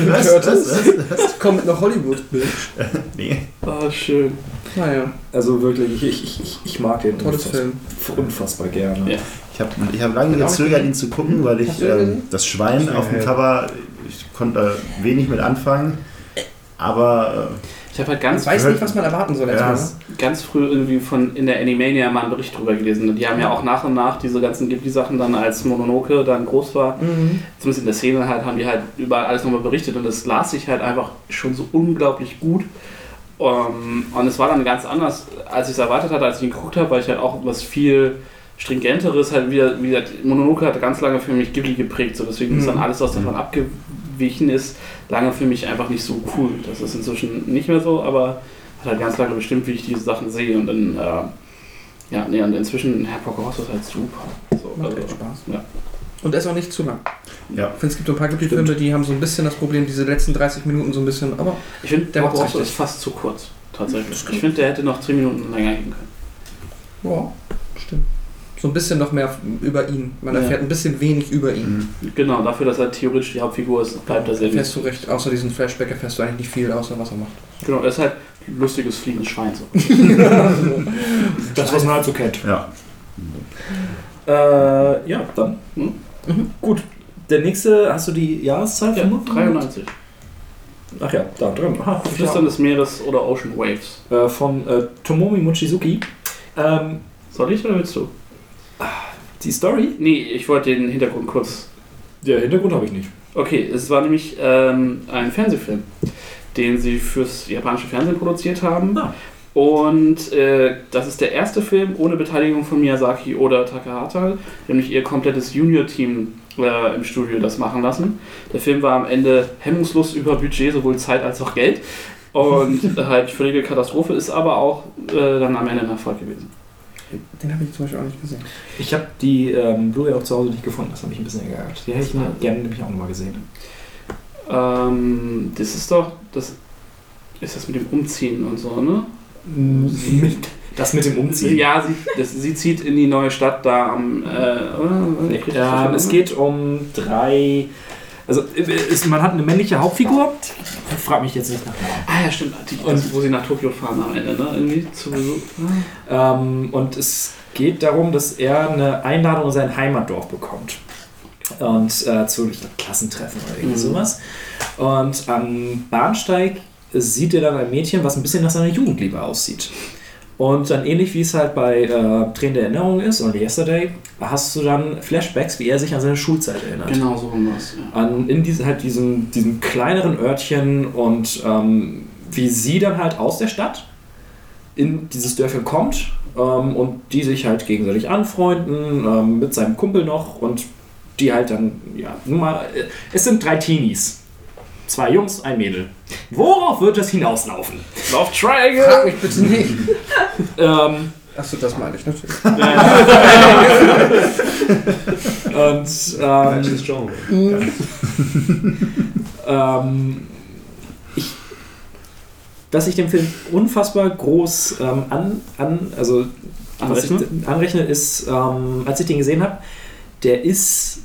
S4: Was?
S5: Curtis?
S4: Was? Was?
S5: Kommt nach Hollywood, Bitch.
S4: Nee.
S3: Ah, schön.
S5: Naja,
S2: Also wirklich, ich, ich, ich, ich mag den
S5: tolles
S2: unfassbar,
S5: Film.
S2: unfassbar gerne.
S3: Ja.
S4: Ich habe ich hab lange
S5: auch
S4: gezögert, ihn zu gucken, weil ich ähm, das Schwein auf dem Cover, ich konnte da wenig mit anfangen. Aber
S3: Ich habe halt
S5: Man
S3: ganz,
S5: weiß nicht, was man erwarten soll
S4: ja,
S5: mal.
S4: es-
S5: ne?
S3: ganz früh irgendwie von in der Animania mal einen Bericht drüber gelesen. Und die haben ja auch nach und nach diese ganzen Ghibli-Sachen dann, als Mononoke dann groß war,
S5: Mhm.
S3: zumindest in der Szene halt, haben die halt über alles nochmal berichtet und das las sich halt einfach schon so unglaublich gut. Um, und es war dann ganz anders, als ich es erwartet hatte, als ich ihn geguckt habe, weil ich halt auch was viel stringenteres halt wieder, wie gesagt, Mononoke hat ganz lange für mich Ghibli geprägt, so deswegen ist
S5: Mhm.
S3: dann alles, was davon abgewichen ist, lange für mich einfach nicht so cool. Das ist inzwischen nicht mehr so, aber hat halt ganz lange bestimmt, wie ich diese Sachen sehe und dann, äh, ja, nee, und inzwischen, Herr Pocahontas ist halt super. So,
S5: Macht
S3: also,
S5: echt Spaß.
S3: Ja.
S5: Und er ist auch nicht zu lang.
S4: Ja.
S5: Ich finde, es gibt so ein paar Ghibli-Filme, die haben so ein bisschen das Problem, diese letzten 30 Minuten so ein bisschen, aber
S3: Ich finde,
S5: Der richtig.
S3: ist fast zu kurz, tatsächlich. Ich finde, der hätte noch 10 Minuten länger gehen können.
S5: ja. So ein bisschen noch mehr über ihn. Man
S3: Ja.
S5: erfährt ein bisschen wenig über ihn.
S4: Mhm.
S3: Genau, dafür, dass er theoretisch die Hauptfigur ist, bleibt er sehr
S5: Erfährst du recht, außer diesen Flashback erfährst du eigentlich nicht viel, außer was er macht.
S3: Genau, er ist halt ein lustiges fliegendes Schwein. So.
S2: Das, was man halt so kennt.
S4: ja.
S2: Äh, ja, dann.
S3: Hm?
S5: Mhm.
S2: Gut. Der nächste, hast du die Jahreszahl
S3: Ja,
S2: von
S3: 93.
S2: Ach ja, da drin. Aha,
S3: Flüstern des Meeres oder Ocean Waves.
S2: äh, von äh, Tomomi Mochizuki. Ähm,
S3: Soll ich oder willst du?
S2: Die Story?
S3: Nee, ich wollte den Hintergrund kurz.
S2: Der Hintergrund habe ich nicht.
S3: Okay, es war nämlich ähm, ein Fernsehfilm, den sie fürs japanische Fernsehen produziert haben.
S2: Ah.
S3: Und äh, das ist der erste Film ohne Beteiligung von Miyazaki oder Takahata, nämlich ihr komplettes Junior-Team äh, im Studio das machen lassen. Der Film war am Ende hemmungslos über Budget, sowohl Zeit als auch Geld. Und halt völlige Katastrophe, ist aber auch äh, dann am Ende ein Erfolg gewesen.
S5: Den habe ich zum Beispiel auch nicht gesehen.
S2: Ich habe die ähm, Blu-ray auch zu Hause nicht gefunden, das hat mich ein bisschen geärgert. Die hätte ich mir gerne nämlich auch nochmal gesehen.
S3: Ähm, das ist doch, das ist das mit dem Umziehen und so, ne?
S2: Das mit dem Umziehen.
S3: Ja, sie, das, sie zieht in die neue Stadt da am. Äh, oder?
S2: Nee, ähm, es geht um drei. Also ist, man hat eine männliche Hauptfigur. Ich frage mich jetzt nicht nach.
S3: Ah ja, stimmt. Die,
S2: Und-
S3: wo sie nach Tokio fahren am Ende, ne? Irgendwie zu Besuch.
S2: Ähm, und es geht darum, dass er eine Einladung in sein Heimatdorf bekommt. Und äh, zu glaub, Klassentreffen oder irgendwie
S3: Mhm.
S2: sowas. Und am Bahnsteig sieht er dann ein Mädchen, was ein bisschen nach seiner Jugendliebe aussieht. Und dann ähnlich wie es halt bei äh, Tränen der Erinnerung ist oder Yesterday, hast du dann Flashbacks, wie er sich an seine Schulzeit erinnert.
S3: Genau so was. Ja.
S2: an, in diese, halt diesem, diesem kleineren Örtchen und ähm, wie sie dann halt aus der Stadt in dieses Dörfchen kommt ähm, und die sich halt gegenseitig anfreunden, ähm, mit seinem Kumpel noch und die halt dann, ja, nun mal, äh, es sind drei Teenies. Zwei Jungs, ein Mädel. Worauf wird es hinauslaufen?
S3: Love Triangle!
S5: Frag mich bitte nicht.
S2: Ähm,
S5: Achso, das meine ich natürlich.
S2: und ähm, ähm, ich, dass ich dem Film unfassbar groß ähm, an, an, also was ich
S3: Anrechnen?
S2: anrechne, ist, ähm, als ich den gesehen habe, der ist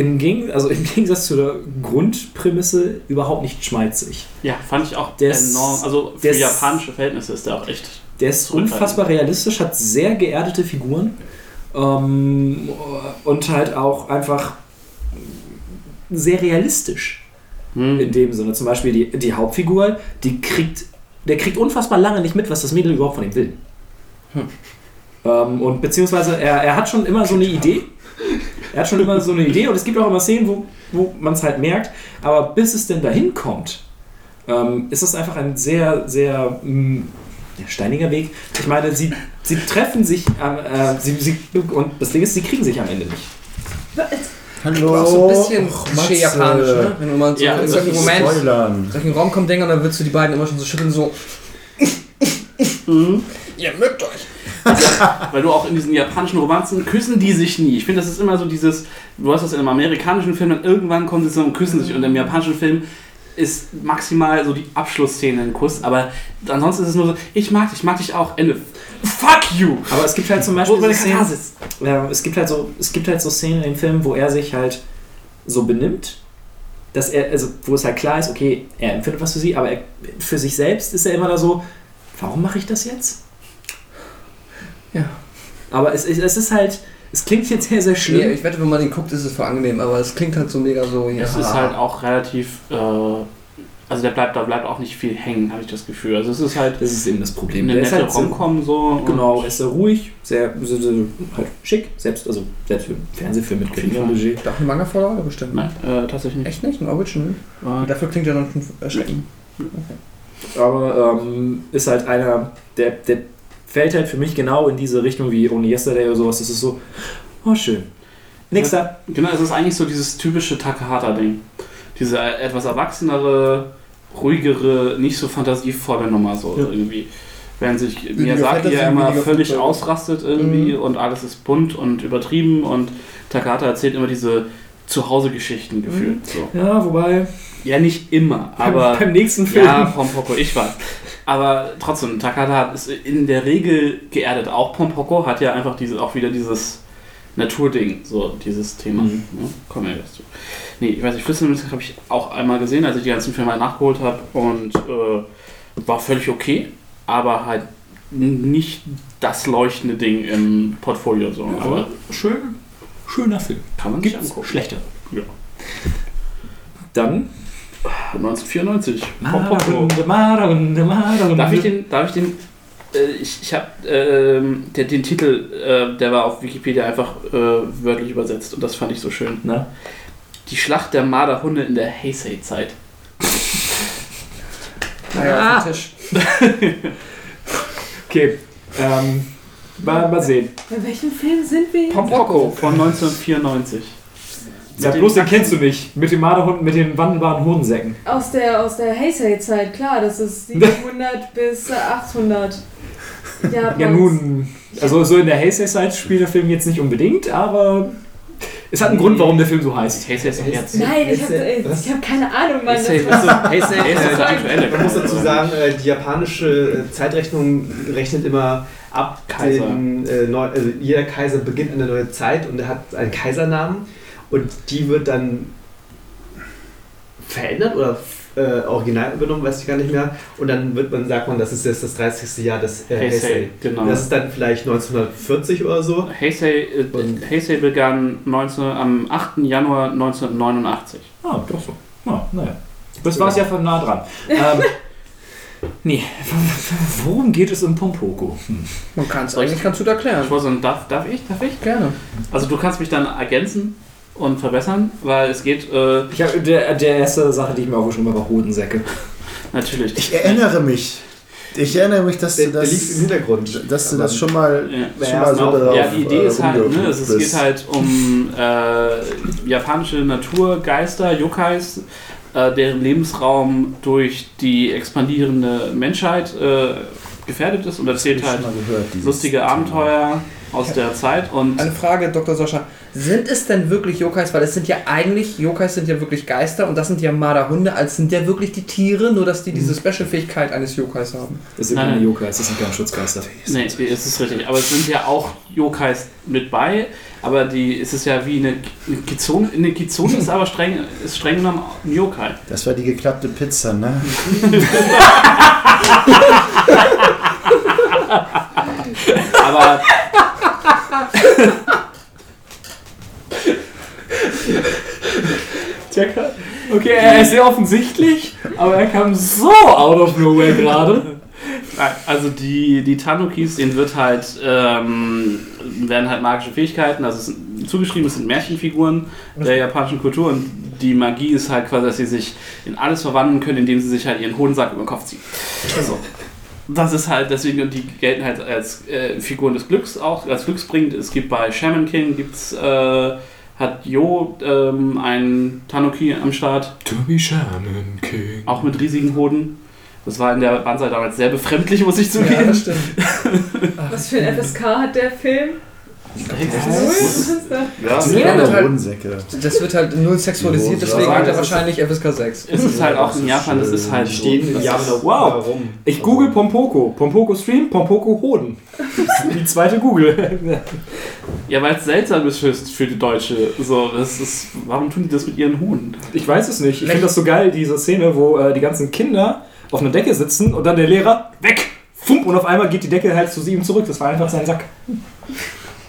S2: im, Geg also im Gegensatz zu der Grundprämisse überhaupt nicht schmalzig.
S3: Ja, fand ich auch
S2: Der ist-
S3: enorm. Also für japanische Verhältnisse ist der auch echt.
S2: Der ist unfassbar realistisch, hat sehr geerdete Figuren ähm, und halt auch einfach sehr realistisch.
S3: Hm.
S2: In dem Sinne, zum Beispiel die, die Hauptfigur, die kriegt, der kriegt unfassbar lange nicht mit, was das Mädel überhaupt von ihm will. Ähm, und beziehungsweise er, er hat schon immer so eine Idee. Er hat schon immer so eine Idee und es gibt auch immer Szenen, wo, wo man es halt merkt, aber bis es denn dahin kommt, ähm, ist es einfach ein sehr, sehr mh, ja, steiniger Weg. Ich meine, sie, sie treffen sich am, äh, sie, sie, und das Ding ist, sie kriegen sich am Ende nicht.
S5: Hallo. Auch so ein bisschen
S4: Och,
S5: Klischee-japanisch, ne? Wenn du mal so
S3: Ja,
S5: in
S3: das
S5: solchen Moment,
S4: Spoilern.
S5: solchen Raum kommt, denken, dann würdest du die beiden immer schon so schütteln, so. Ihr mögt euch.
S3: Weil du auch in diesen japanischen Romanzen küssen die sich nie. Ich finde, das ist immer so dieses, du hast das in einem amerikanischen Film, dann irgendwann kommen sie zusammen und küssen sich und im japanischen Film ist maximal so die Abschlussszene ein Kuss, aber ansonsten ist es nur so, ich mag dich, ich mag dich auch, Ende. Fuck you!
S2: Aber es gibt halt zum Beispiel so Szenen? Ja, es gibt halt so, es gibt halt so Szenen in dem Film, wo er sich halt so benimmt, dass er, also wo es halt klar ist, okay, er empfindet was für sie, aber er, für sich selbst ist er immer da so, warum mache ich das jetzt?
S5: Ja.
S2: Aber es, es, es ist halt, es klingt jetzt sehr, sehr
S5: Nee,
S2: schlimm.
S5: ich wette, wenn man den guckt, ist es voll angenehm, aber es klingt halt so mega so. Ja.
S3: Es ist halt auch relativ, äh, also der bleibt, da bleibt auch nicht viel hängen, habe ich das Gefühl. Also es ist halt
S2: Das ist eben das Problem.
S3: eine
S2: Der ist
S3: nette
S2: halt so,
S3: Romcom so.
S2: genau, ist sehr ruhig, sehr, sehr, sehr halt schick, selbst, also selbst für einen Fernsehfilm mit geringem. Budget.
S5: Doch eine Manga-Vorlage bestimmt.
S3: Nein, äh, tatsächlich nicht.
S5: Echt nicht? Ein Original?
S3: Äh,
S5: Dafür klingt er dann schon erschreckend.
S2: aber ähm, ist halt einer, der, der fällt halt für mich genau in diese Richtung wie Only Yesterday oder sowas. Das ist so, oh schön. Nächster.
S3: Genau, es ist eigentlich so dieses typische Takahata-Ding. Diese etwas erwachsenere, ruhigere, nicht so fantasievolle Nummer so
S2: Ja.
S3: irgendwie. Während sich Miyazaki ja immer völlig ausrastet irgendwie
S5: Mhm.
S3: und alles ist bunt und übertrieben und Takahata erzählt immer diese Zuhause-Geschichten gefühlt. So.
S2: Ja, wobei,
S3: Ja, nicht immer, aber
S2: beim, beim nächsten Film.
S3: ja, Pompoko, ich weiß. Aber trotzdem, Takada ist in der Regel geerdet. Auch Pompoko hat ja einfach diese, auch wieder dieses Naturding, so dieses Thema.
S2: Mhm.
S3: Ja, kommen wir jetzt zu. Nee, ich weiß nicht, Flüstermünzen habe ich auch einmal gesehen, als ich die ganzen Filme nachgeholt habe und äh, war völlig okay, aber halt nicht das leuchtende Ding im Portfolio. So.
S2: aber
S3: Aber
S2: schön, schöner Film.
S3: kann man sich
S2: Gibt's
S3: angucken.
S2: schlechter.
S3: Ja.
S2: Dann
S3: 1994. Pompoko.
S2: Marunde, Marunde, Marunde.
S3: Darf ich den, darf ich den, äh, ich, ich habe ähm, der, den Titel, äh, der war auf Wikipedia einfach äh, wörtlich übersetzt und das fand ich so schön.
S2: Na?
S3: Die Schlacht der Marderhunde in der Heisei-Zeit.
S5: Naja, auf dem Tisch.
S2: Okay, ähm, mal, mal sehen.
S6: Bei welchem Film sind wir jetzt?
S3: Pompoko von 1994. Mit
S2: bloß,
S3: den
S2: kennst du nicht. Mit den Marderhunden, mit den wandelbaren Hodensäcken.
S6: Aus der, aus der Heisei-Zeit, klar, das ist 700 bis 800. Japans.
S2: Ja, nun. Also, so in der Heisei-Zeit spielt der Film jetzt nicht unbedingt, aber es hat einen Grund, warum der Film so heißt.
S3: Hey, ist doch jetzt.
S6: Nein, ich habe hab keine Ahnung, Mann.
S3: Heisei,
S6: Das war-
S3: Hey, ist das aktuelle.
S7: Man muss dazu sagen, äh, die japanische äh, Zeitrechnung rechnet immer ab
S3: Kaiser.
S7: den, äh, neu, also jeder Kaiser beginnt eine neue Zeit und er hat einen Kaisernamen und die wird dann verändert oder äh, original übernommen, weiß ich gar nicht mehr. Und dann wird man, sagt man, das ist jetzt das 30. Jahr des äh,
S3: Heisei,
S7: Heisei.
S3: genau.
S7: Das ist dann vielleicht 1940 oder so.
S3: Heisei, äh, Heisei begann 19, am 8. Januar 1989.
S2: Ah, doch so. Ah, naja. Das war es ja von nah dran. ähm, nee, worum geht es im Pompoko? Hm.
S5: Man kann es eigentlich ganz gut erklären.
S3: Ich wollte sagen, darf, darf ich? Darf ich?
S5: Gerne.
S3: Also du kannst mich dann ergänzen und verbessern, weil es geht äh,
S2: Ich hab, der, der erste Sache, die ich mir aufgeschrieben habe, war Hodensäcke.
S3: natürlich.
S4: Ich erinnere mich. Ich erinnere mich, dass
S7: Der,
S4: du
S7: der lief im
S4: das,
S7: Hintergrund.
S4: dass du das schon mal,
S3: Ja.
S4: schon mal so
S7: Ja,
S4: darauf
S3: Ja, die Idee
S4: äh,
S3: ist halt, ne, es, es geht halt um äh, japanische Naturgeister, Yokais, äh, deren Lebensraum durch die expandierende Menschheit äh, gefährdet ist und erzählt halt
S4: Schon mal gehört,
S3: lustige
S4: Thema.
S3: Abenteuer aus der Zeit und
S5: Eine Frage, Dr. Sascha. Sind es denn wirklich Yokais? Weil es sind ja eigentlich, Yokais sind ja wirklich Geister und das sind ja Marderhunde. Also sind ja wirklich die Tiere, nur dass die diese Special-Fähigkeit eines Yokais haben.
S2: Das sind
S3: Nein.
S2: keine Yokais, das sind keine Schutzgeister.
S3: Nee, es ist richtig. Aber es sind ja auch Yokais mit bei. Aber die, es ist ja wie eine, eine Kizone. Eine Kizone ist aber streng, ist streng genommen ein Yokai.
S4: Das war die geklappte Pizza, ne?
S3: Aber
S2: Tja, okay, er ist sehr offensichtlich, aber er kam so out of nowhere gerade.
S3: Also die, die Tanukis, denen wird halt, ähm, werden halt magische Fähigkeiten, also es zugeschrieben, es sind Märchenfiguren der japanischen Kultur und die Magie ist halt quasi, dass sie sich in alles verwandeln können, indem sie sich halt ihren Hodensack über den Kopf ziehen. So. Das ist halt deswegen, und die gelten halt als äh, Figuren des Glücks auch, als glücksbringend. Es gibt bei Shaman King, gibt's, äh, hat Jo ähm, einen Tanuki am Start,
S2: To be Shaman King.
S3: auch mit riesigen Hoden. Das war in der Banzai damals sehr befremdlich, muss ich zugeben.
S5: stimmt.
S6: Was für ein FSK hat der Film? Das?
S4: Sind
S5: Ja, halt-
S4: Hodensäcke.
S5: Das wird halt null sexualisiert, deswegen hat er wahrscheinlich FSK 6.
S3: Es ist halt auch in Japan, das ist halt
S7: Die stehen in Japan
S2: Wow. Ich google Pompoko. Pompoko Stream, Pompoko Hoden. Die zweite Google.
S3: Ja, weil es seltsam ist für, für die Deutsche. So, das ist, warum tun die das mit ihren Hunden?
S2: Ich weiß es nicht. Ich finde das so geil, diese Szene, wo äh, die ganzen Kinder auf einer Decke sitzen und dann der Lehrer weg. Fump, und auf einmal geht die Decke halt zu ihm zurück. Das war einfach sein Sack.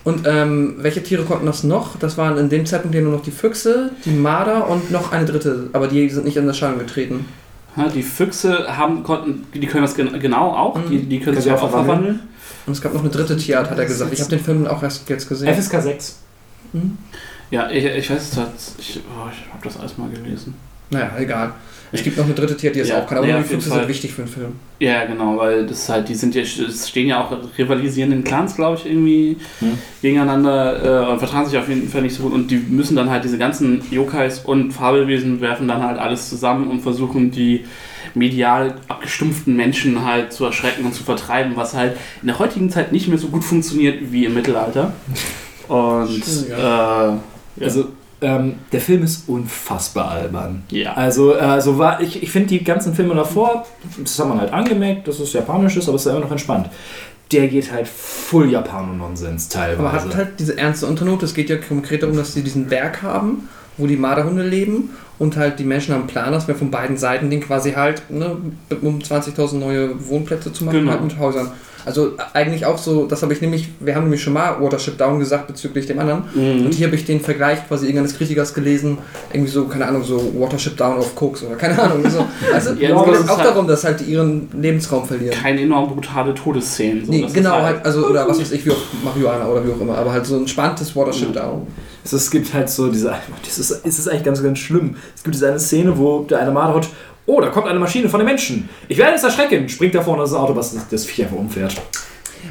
S5: Und ähm, welche Tiere konnten das noch? Das waren in dem Zeitpunkt ja nur noch die Füchse, die Marder und noch eine dritte, aber die sind nicht in Erscheinung getreten.
S3: Ja, die Füchse haben, konnten, die können das gen genau auch.
S5: Mhm.
S3: Die, die können sich auch
S2: auch
S3: verwandeln.
S5: Und es gab noch eine dritte Tierart, hat er gesagt. Ich habe den Film auch erst jetzt gesehen.
S2: FSK 6.
S3: Ja, ich, ich weiß ich, oh, ich habe das alles mal gelesen.
S5: Naja, egal. Es gibt noch eine dritte Tierart, die es
S3: Ja,
S5: auch kann, aber
S3: ja,
S5: nur die
S3: Fall.
S5: sind wichtig für den Film.
S3: Ja, genau, weil das halt, die sind ja, es stehen ja auch rivalisierenden Clans, glaube ich, irgendwie
S2: Hm.
S3: gegeneinander äh, und vertragen sich auf jeden Fall nicht so gut und die müssen dann halt diese ganzen Yokais und Fabelwesen werfen dann halt alles zusammen und versuchen die medial abgestumpften Menschen halt zu erschrecken und zu vertreiben, was halt in der heutigen Zeit nicht mehr so gut funktioniert wie im Mittelalter. Und
S5: Stimmt,
S3: äh, ja.
S2: Also, ähm, der Film ist unfassbar albern.
S3: ja.
S2: Also, äh, so war, ich, ich finde die ganzen Filme davor, das hat man halt angemerkt, dass es japanisch ist, aber es ist ja immer noch entspannt. Der geht halt full Japano-Nonsens teilweise.
S5: Aber hat halt diese ernste Unternote. Es geht ja konkret darum, dass sie diesen Berg haben, wo die Marderhunde leben und halt die Menschen haben einen Plan, dass wir von beiden Seiten den quasi halt, ne, um 20.000 neue Wohnplätze zu machen
S3: Genau.
S5: halt mit Häusern. Also eigentlich auch so, das habe ich nämlich, wir haben nämlich schon mal Watership Down gesagt bezüglich dem anderen.
S3: Mhm.
S5: Und hier habe ich den Vergleich quasi irgendeines Kritikers gelesen, irgendwie so, keine Ahnung, so Watership Down auf Koks oder keine Ahnung. So. Also
S3: Ja,
S5: es geht auch
S3: halt-
S5: darum, dass halt die ihren Lebensraum verlieren.
S3: keine enorm brutale Todesszenen. So.
S5: Nee, genau, halt, also, oder was weiß ich, wie auf Marihuana oder wie auch immer, aber halt so ein spannendes Watership Down.
S2: Es, gibt halt so diese. Das ist, es ist eigentlich ganz, ganz schlimm. Es gibt diese eine Szene, wo der eine Marderhund. Oh, da kommt eine Maschine von den Menschen. Ich werde es erschrecken. Springt da vorne das Auto, was das Viech einfach umfährt.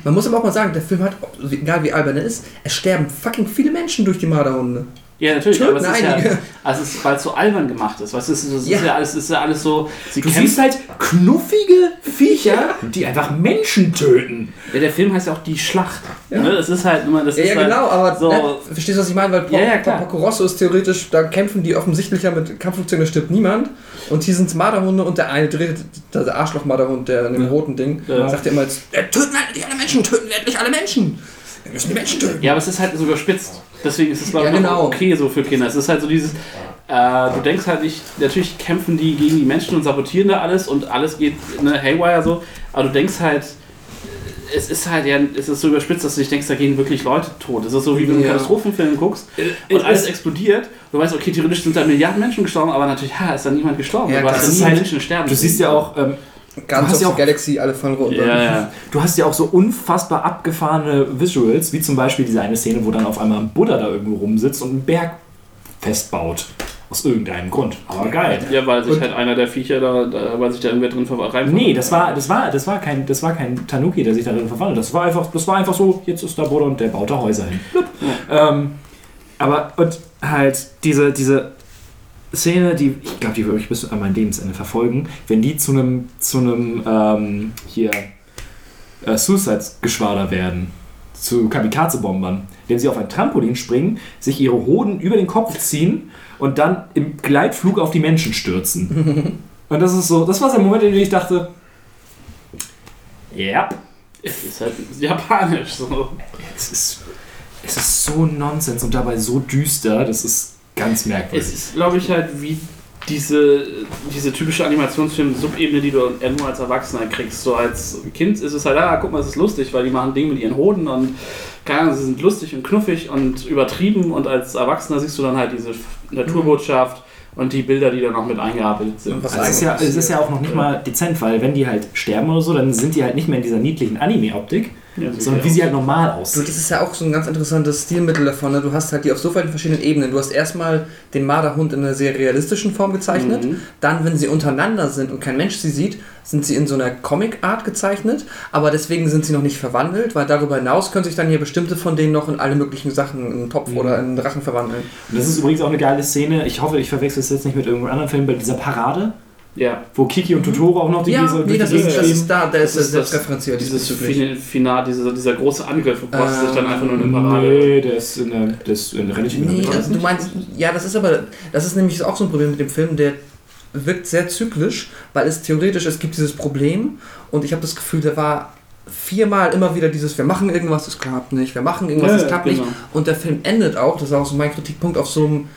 S5: Man muss aber auch mal sagen, der Film hat, egal wie albern er ist, es sterben fucking viele Menschen durch die Marderhunde.
S3: Ja, natürlich, aber es ist ja,
S5: einige.
S3: also es weil es so albern gemacht ist. Weißt du, es ist, es ist
S5: Ja.
S3: ja. alles, es ist ja alles so. Sie
S2: Du siehst halt knuffige Viecher, die einfach Menschen töten.
S3: ja, der Film heißt ja auch Die Schlacht. Ne? Das ist halt immer. Das
S5: Ja, ja
S3: halt
S5: genau, aber
S3: so.
S5: ne, verstehst du, was ich meine? Weil
S3: Ja, ja, klar.
S5: Porco Rosso ist theoretisch, da kämpfen die offensichtlicher mit Kampfflugzeugen, da stirbt niemand. Und hier sind es Marderhunde und der eine dreht, der Arschloch-Marderhund, der in dem roten Ding,
S3: Ja.
S5: sagt ja immer jetzt, äh, töten wir endlich alle Menschen, töten wir endlich alle Menschen. Wir müssen die Menschen töten.
S3: Ja, aber es ist halt so überspitzt. Deswegen ist es, glaube
S5: Ja,
S3: ich, auch
S5: genau.
S3: okay so für Kinder. Es ist halt so dieses, äh, du denkst halt nicht, natürlich kämpfen die gegen die Menschen und sabotieren da alles und alles geht ne, haywire so, aber du denkst halt, es ist halt ja, es ist so überspitzt, dass du nicht denkst, da gehen wirklich Leute tot. Es ist so, wie wenn du einen
S5: Ja.
S3: Katastrophenfilm guckst
S2: Äh,
S3: und
S2: es
S3: alles
S2: ist-
S3: explodiert. Du weißt, okay, theoretisch sind da Milliarden Menschen gestorben, aber natürlich, ha, ist da niemand gestorben.
S5: Ja,
S3: ja
S2: Es ist
S3: nie
S2: halt-
S3: Menschen sterben.
S2: Du siehst ja auch, ähm,
S5: Ganz
S2: hast
S5: auf
S2: ja auch-
S5: Galaxy, alle fallen runter.
S3: Ja, ja.
S2: du hast ja auch so unfassbar abgefahrene Visuals, wie zum Beispiel diese eine Szene, wo dann auf einmal ein Buddha da irgendwo rumsitzt und einen Berg festbaut. Aus irgendeinem Grund. Aber geil.
S3: Ja, weil sich
S2: Und-
S3: halt einer der Viecher da, da weil sich da irgendwer drin ver- rein
S2: Nee, das war, das war, das war kein, das war kein Tanuki, der sich darin verwandelt. Das war einfach, das war einfach so, jetzt ist da Buddha und der baut da Häuser hin. Blub. Ähm, aber und halt diese, diese Szene, die, ich glaube, die würde ich bis an mein Lebensende verfolgen, wenn die zu einem, zu einem, ähm, hier, äh, Suicide-Geschwader werden, zu Kamikaze-Bombern, indem sie auf ein Trampolin springen, sich ihre Hoden über den Kopf ziehen und dann im Gleitflug auf die Menschen stürzen. und das ist so, das war der Moment, in dem ich dachte, ja,
S3: Es ist halt japanisch so.
S2: es ist, es ist so Nonsens und dabei so düster, das ist ganz merkwürdig.
S3: Es ist, glaube ich, halt wie diese, diese typische Animationsfilm-Subebene, die du nur als Erwachsener kriegst. So als Kind ist es halt, ah, guck mal, es ist lustig, weil die machen Dinge mit ihren Hoden und keine Ahnung, sie sind lustig und knuffig und übertrieben und als Erwachsener siehst du dann halt diese Naturbotschaft und die Bilder, die da noch mit eingearbeitet sind.
S2: Also es, ist ja, es ist ja auch noch nicht mal dezent, weil wenn die halt sterben oder so, dann sind die halt nicht mehr in dieser niedlichen Anime-Optik,
S3: Ja, so
S2: sondern
S3: wie
S2: sie halt normal
S5: So,
S2: aussehen.
S5: das ist ja auch so ein ganz interessantes Stilmittel davon. Ne? Du hast halt die auf so vielen verschiedenen Ebenen. Du hast erstmal den Marderhund in einer sehr realistischen Form gezeichnet.
S3: Mhm.
S5: Dann, wenn sie untereinander sind und kein Mensch sie sieht, sind sie in so einer Comic-Art gezeichnet. Aber deswegen sind sie noch nicht verwandelt, weil darüber hinaus können sich dann hier bestimmte von denen noch in alle möglichen Sachen, in einen Topf oder in einen Drachen verwandeln.
S2: Und das ist übrigens auch eine geile Szene, ich hoffe, ich verwechsel es jetzt nicht mit irgendeinem anderen Film, bei dieser Parade,
S3: Ja,
S2: wo Kiki und Totoro auch noch die
S5: ja,
S2: Käse
S5: nee, das
S2: die
S5: ist, das ist da, der ist,
S3: Das ist
S5: selbst
S3: das-
S5: referenziert
S3: dieses Final, dieser, dieser große Angriff, wo Boss sich dann einfach nur eine
S2: Ähm,
S3: Parade.
S2: Nee, der ist in der, der ist in der der
S5: Nee,
S2: Mitte.
S5: also du meinst, ja, das ist aber, das ist nämlich auch so ein Problem mit dem Film, der wirkt sehr zyklisch, weil es theoretisch, es gibt dieses Problem und ich habe das Gefühl, der war viermal immer wieder dieses, wir machen irgendwas, es klappt nicht, wir machen irgendwas,
S3: Ja,
S5: es klappt
S3: genau.
S5: nicht und der Film endet auch, das ist auch so mein Kritikpunkt, auf so einem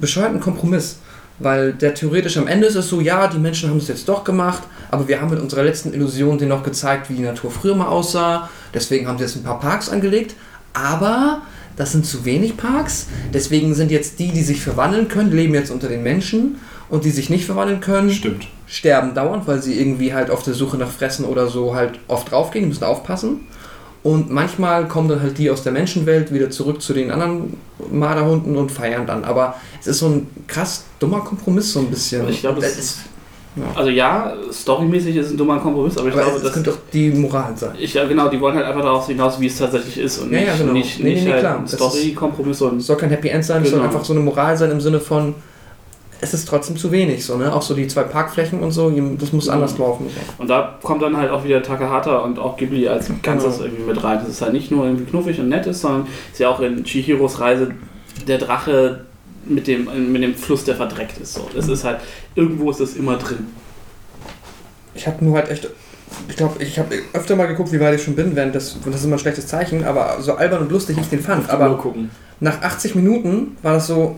S5: bescheuerten Kompromiss. Weil der theoretisch am Ende ist es so, ja, die Menschen haben es jetzt doch gemacht, aber wir haben mit unserer letzten Illusion denen noch gezeigt, wie die Natur früher mal aussah. Deswegen haben sie jetzt ein paar Parks angelegt. Aber das sind zu wenig Parks. Deswegen sind jetzt die, die sich verwandeln können, leben jetzt unter den Menschen. Und die sich nicht verwandeln können,
S2: Stimmt.
S5: sterben dauernd, weil sie irgendwie halt auf der Suche nach Fressen oder so halt oft draufgehen, die müssen aufpassen. Und manchmal kommen dann halt die aus der Menschenwelt wieder zurück zu den anderen Marderhunden und feiern dann. Aber es ist so ein krass dummer Kompromiss, so ein bisschen.
S3: Ich glaube, das
S5: Das
S3: ist. Also ja, storymäßig ist es ein dummer Kompromiss, aber ich
S5: aber
S3: glaube,
S5: das
S3: das.
S5: könnte auch die Moral sein.
S3: Ich, ja, genau, die wollen halt einfach darauf hinaus, wie es tatsächlich ist und
S5: Ja,
S3: nicht,
S5: ja, genau.
S3: nicht,
S5: Nee, nee,
S3: nicht
S5: nee,
S3: halt
S5: Das ist-
S3: Story-Kompromiss und
S5: Es soll kein Happy End sein, es soll
S3: Genau.
S5: einfach so eine Moral sein im Sinne von, es ist trotzdem zu wenig. So, ne? Auch so die zwei Parkflächen und so, das muss
S3: Mhm.
S5: anders laufen.
S3: Und da kommt dann halt auch wieder Takahata und auch Ghibli als Ganzes
S5: Genau.
S3: irgendwie mit rein. Das ist halt nicht nur irgendwie knuffig und nett ist, sondern ist ja auch in Chihiros Reise der Drache mit dem, mit dem Fluss, der verdreckt ist. So. Das ist halt, irgendwo ist das immer drin.
S5: Ich habe nur halt echt. Ich glaube, ich habe öfter mal geguckt, wie weit ich schon bin, während das, das ist immer ein schlechtes Zeichen, aber so albern und lustig ich den fand.
S2: Aber
S5: nach 80 Minuten war das so.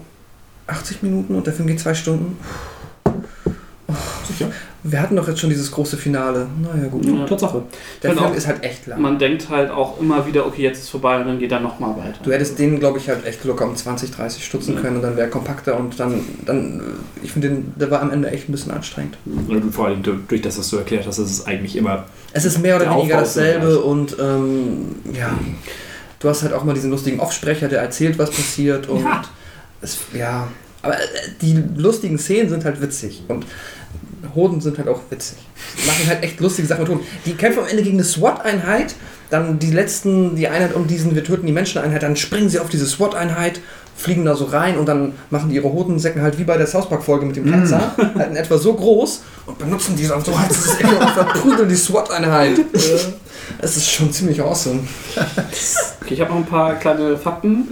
S5: 80 Minuten und der Film geht zwei Stunden.
S2: Sicher.
S5: Wir hatten doch jetzt schon dieses große Finale. Naja, gut.
S3: Ja.
S2: Tatsache.
S5: Der
S3: Genau.
S5: Film ist halt echt lang.
S3: Man denkt halt auch immer wieder, okay, jetzt ist vorbei und dann geht er nochmal weiter.
S5: Du hättest den, glaube ich, halt echt locker um 20, 30 stutzen
S3: Ja.
S5: können und dann wäre er kompakter und dann, dann äh, ich finde, den- der war am Ende echt ein bisschen anstrengend.
S2: Und vor allem durch das, was du erklärt hast, ist es eigentlich immer.
S5: Es ist mehr oder
S2: Der
S5: weniger
S2: Aufbau
S5: dasselbe und ähm, ja, du hast halt auch mal diesen lustigen Offsprecher, der erzählt, was passiert und
S2: Ja.
S5: Es, ja, aber äh, die lustigen Szenen sind halt witzig und Hoden sind halt auch witzig. Die machen halt echt lustige Sachen mit Hoden. Die kämpfen am Ende gegen eine SWAT-Einheit, dann die letzten, die Einheit um diesen, wir töten die Menscheneinheit, dann springen sie auf diese SWAT-Einheit, fliegen da so rein und dann machen die ihre Hodensäcken halt wie bei der South Park-Folge mit dem Panzer, halt in etwa so groß und benutzen die so als dieses Ecke und verprügeln die SWAT-Einheit. Es ist schon ziemlich awesome.
S3: Okay, ich habe noch ein paar kleine Fakten.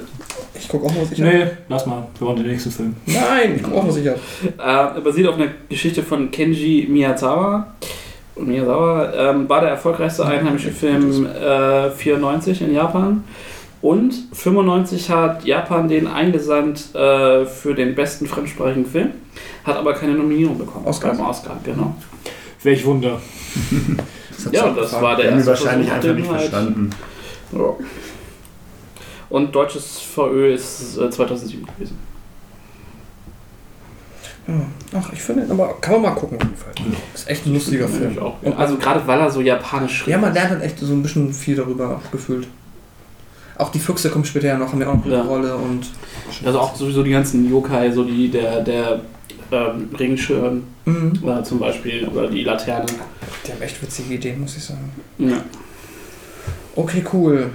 S5: Ich gucke auch mal, was ich
S2: Nee, lass mal. Wir wollen den nächsten Film.
S5: Nein, ich gucke auch mal sicher.
S3: Äh, basiert auf einer Geschichte von Kenji Miyazawa. Und Miyazawa ähm, war der erfolgreichste einheimische Film äh, 94 in Japan. Und 95 hat Japan den eingesandt äh, für den besten fremdsprachigen Film, hat aber keine Nominierung bekommen.
S5: Oscar?
S3: Beim Oscar, genau.
S2: Welch Wunder.
S5: hat
S3: Ja, das
S5: gefallen.
S3: war der
S4: Wir haben
S3: erste
S4: wahrscheinlich einfach nicht
S3: halt-
S4: verstanden.
S3: Ja. Und deutsches VÖ ist äh, 2007 gewesen.
S5: Ja. Ach, ich finde, aber kann man mal gucken auf jeden Fall. Ist echt ein lustiger Film.
S3: Ich auch.
S5: Und
S3: Also gerade weil er so japanisch
S5: Ja, man lernt halt echt so ein bisschen viel darüber gefühlt. Auch die Füchse kommen später ja noch, haben ja auch eine
S3: Ja.
S5: Rolle und.
S3: Also auch sowieso die ganzen Yokai, so die, der, der ähm, Regenschirm
S5: Mhm.
S3: äh, zum Beispiel oder die Laterne.
S5: Die haben echt witzige Ideen, muss ich sagen.
S3: Ja.
S5: Okay, cool.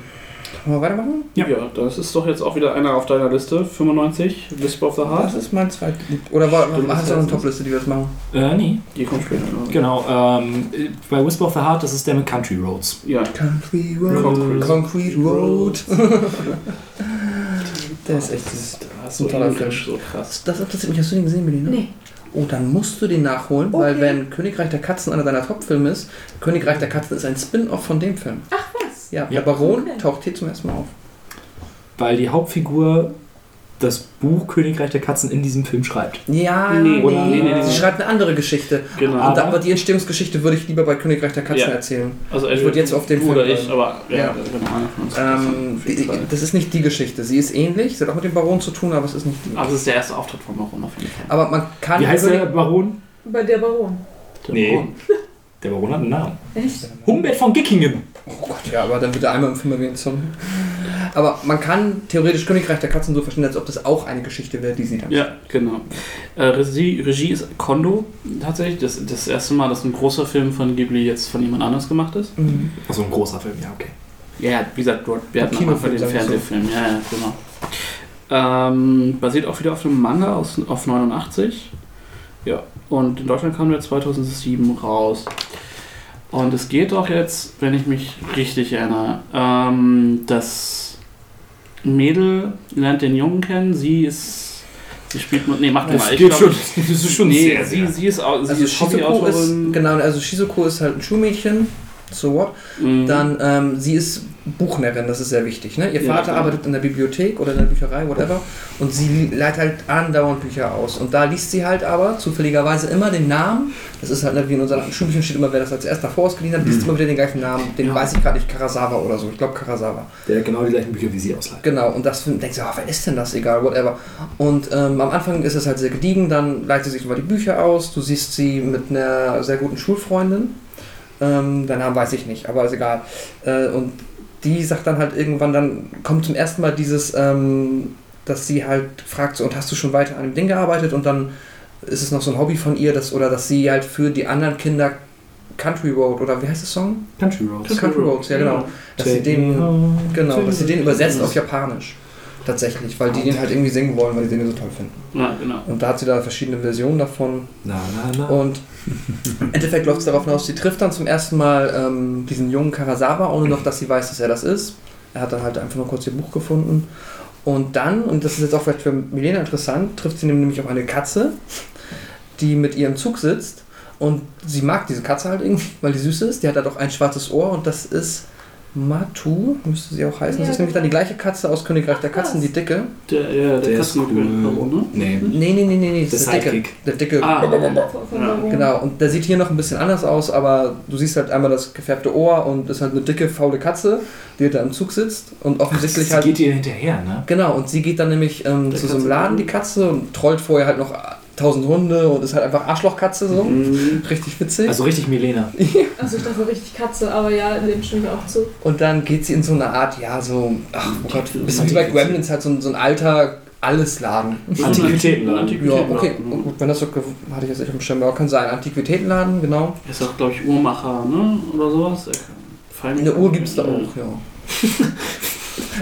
S5: Wollen wir weitermachen?
S3: ja, das ist doch jetzt auch wieder einer auf deiner Liste. 95, Whisper of the
S5: Das
S3: Heart.
S5: ist mein zweit. Oder war,
S3: Stimmt,
S5: hast du noch eine
S3: das ist-
S5: Topliste, die wir jetzt machen?
S2: Äh, nee.
S3: Die kommt später.
S2: Genau. Ähm, bei Whisper of the Heart, das ist der mit Country Roads.
S3: Ja.
S5: Country
S3: Road.
S5: Concrete Road. Der ist echt.
S3: Das ist
S5: Ein
S3: so
S5: toller
S3: englisch, so krass.
S5: Das interessiert mich. Hast du den gesehen, Melina?
S6: Nee.
S5: Oh, dann musst du den nachholen, weil
S6: Okay.
S5: wenn Königreich der Katzen einer deiner Top-Filme ist, Königreich der Katzen ist ein Spin-off von dem Film.
S6: Ach.
S5: Ja,
S2: Ja.
S5: der Baron
S6: Okay.
S5: taucht hier zum ersten Mal auf.
S2: Weil die Hauptfigur das Buch Königreich der Katzen in diesem Film schreibt.
S5: Ja,
S3: Nee,
S5: nee,
S2: oder-
S5: nee,
S2: nee, nee.
S5: Sie schreibt eine andere Geschichte.
S3: Genau.
S5: Und
S2: Aber-
S5: die Entstehungsgeschichte würde ich lieber bei Königreich der Katzen
S3: Ja.
S5: erzählen.
S3: Also
S5: Ich würde jetzt auf den Film
S3: oder ich, aber ja,
S5: Ja.
S3: genau.
S5: Ähm, das ist nicht die Geschichte. Sie ist ähnlich, sie hat auch mit dem Baron zu tun, aber es ist nicht die.
S3: Aber es ist der erste Auftritt von Baron auf jeden Fall.
S5: Aber man kann.
S2: Wie heißt der Baron?
S6: Bei der Baron.
S3: Der
S2: Nee.
S3: Baron.
S2: Der Baron hat einen Namen.
S6: Echt?
S2: Humbert von Gickingen.
S5: Oh Gott, ja, aber dann wird er einmal im Film erwähnt. Sorry. Aber man kann theoretisch Königreich der Katzen so verstehen, als ob das auch eine Geschichte wäre, die sie dann.
S3: Ja, genau. Äh, Regie, Regie ist Kondo tatsächlich. Das, das erste Mal, dass ein großer Film von Ghibli jetzt von jemand anders gemacht ist.
S5: Mhm.
S2: Also ein großer Film, ja, okay.
S3: Ja, ja, wie gesagt, dort, wir hatten Anfang
S5: Kinofilm,
S3: den
S5: wir so.
S3: Fernsehfilm. Ja, ja, genau. Ähm, basiert auch wieder auf einem Manga aus, auf 89. Ja, und in Deutschland kam der 2007 raus. Und es geht auch jetzt, wenn ich mich richtig erinnere, ähm, das Mädel lernt den Jungen kennen. Sie ist, sie spielt, mit- nee, macht mal. Ich glaub,
S2: Das ist schon
S3: nee,
S2: sehr,
S3: sie,
S2: sehr.
S3: sie ist, au- sie
S5: Also
S3: ist
S5: Shizuko ist, genau, also Shizuko ist halt ein Schulmädchen, so what.
S3: Mhm.
S5: Dann, ähm, sie ist Buchnerin, das ist sehr wichtig. Ne? Ihr
S3: Ja,
S5: Vater
S3: genau.
S5: arbeitet in der Bibliothek oder in der Bücherei, whatever, und sie leitet halt andauernd Bücher aus. Und da liest sie halt aber zufälligerweise immer den Namen. Das ist halt, wie in unseren Schulbüchern steht immer, wer das als erster vorausgeliehen hat, liest immer wieder den gleichen Namen. Den
S3: Ja.
S5: weiß ich gerade nicht, Karasawa oder so. Ich glaube Karasawa.
S2: Der hat genau die gleichen Bücher wie sie ausleiht.
S5: Genau, und das find- denkst du, ah, wer ist denn das? Egal, whatever. Und ähm, am Anfang ist es halt sehr gediegen, dann leitet sie sich über die Bücher aus. Du siehst sie mit einer sehr guten Schulfreundin. Ähm, deinen Namen weiß ich nicht, aber ist egal. Äh, und die sagt dann halt irgendwann, dann kommt zum ersten Mal dieses, ähm, dass sie halt fragt, so, und hast du schon weiter an dem Ding gearbeitet? Und dann ist es noch so ein Hobby von ihr, dass, oder dass sie halt für die anderen Kinder Country Road, oder wie heißt der Song?
S2: Country Roads.
S5: Country Roads, ja genau. Dass sie den Genau, dass sie den übersetzt auf Japanisch. Tatsächlich, weil die den halt irgendwie singen wollen, weil die den so toll finden.
S3: Ja, genau.
S5: Und da hat sie da verschiedene Versionen davon.
S2: Na, na, na.
S5: Und im Endeffekt läuft es darauf hinaus, sie trifft dann zum ersten Mal ähm, diesen jungen Karasawa, ohne noch, dass sie weiß, dass er das ist. Er hat dann halt einfach nur kurz ihr Buch gefunden. Und dann, und das ist jetzt auch vielleicht für Milena interessant, trifft sie nämlich auf eine Katze, die mit ihr im Zug sitzt. Und sie mag diese Katze halt irgendwie, weil die süß ist. Die hat halt auch ein schwarzes Ohr und das ist Matu, müsste sie auch heißen. Das
S6: Ja,
S5: ist nämlich dann die gleiche Katze aus Königreich der Katzen, die dicke.
S3: Der, ja, der,
S2: Der ist
S3: Katzenbaron, ne?
S2: Nee.
S5: Nee, nee, nee, nee, nee, das
S2: Der
S5: ist der dicke. Der dicke.
S3: Ah, Ja.
S5: Genau, und der sieht hier noch ein bisschen anders aus, aber du siehst halt einmal das gefärbte Ohr und ist halt eine dicke, faule Katze, die da im Zug sitzt und offensichtlich
S2: Sie
S5: halt.
S2: geht ihr hinterher, ne?
S5: Genau, und sie geht dann nämlich ähm, zu so einem Laden, die Katze, und trollt vorher halt noch tausend Hunde und ist halt einfach Arschlochkatze so.
S3: Mhm.
S5: Richtig witzig.
S2: Also richtig Milena.
S6: Also ich dachte richtig Katze, aber ja, dem stimme ich auch zu.
S5: und dann geht sie in so eine Art, ja, so, ach oh Gott, ein bisschen wie bei Gremlins, halt so, ein- so ein alter Allesladen.
S2: Antiquitätenladen.
S5: Ja,
S3: Antiquitätenladen.
S5: okay, gut, wenn das so, hatte ich jetzt nicht auf dem Schirm, aber kann sein, Antiquitätenladen, genau.
S3: Ist auch, glaube ich, Uhrmacher, ne? Oder sowas. Kann
S5: Eine Uhr gibt es da auch, ja.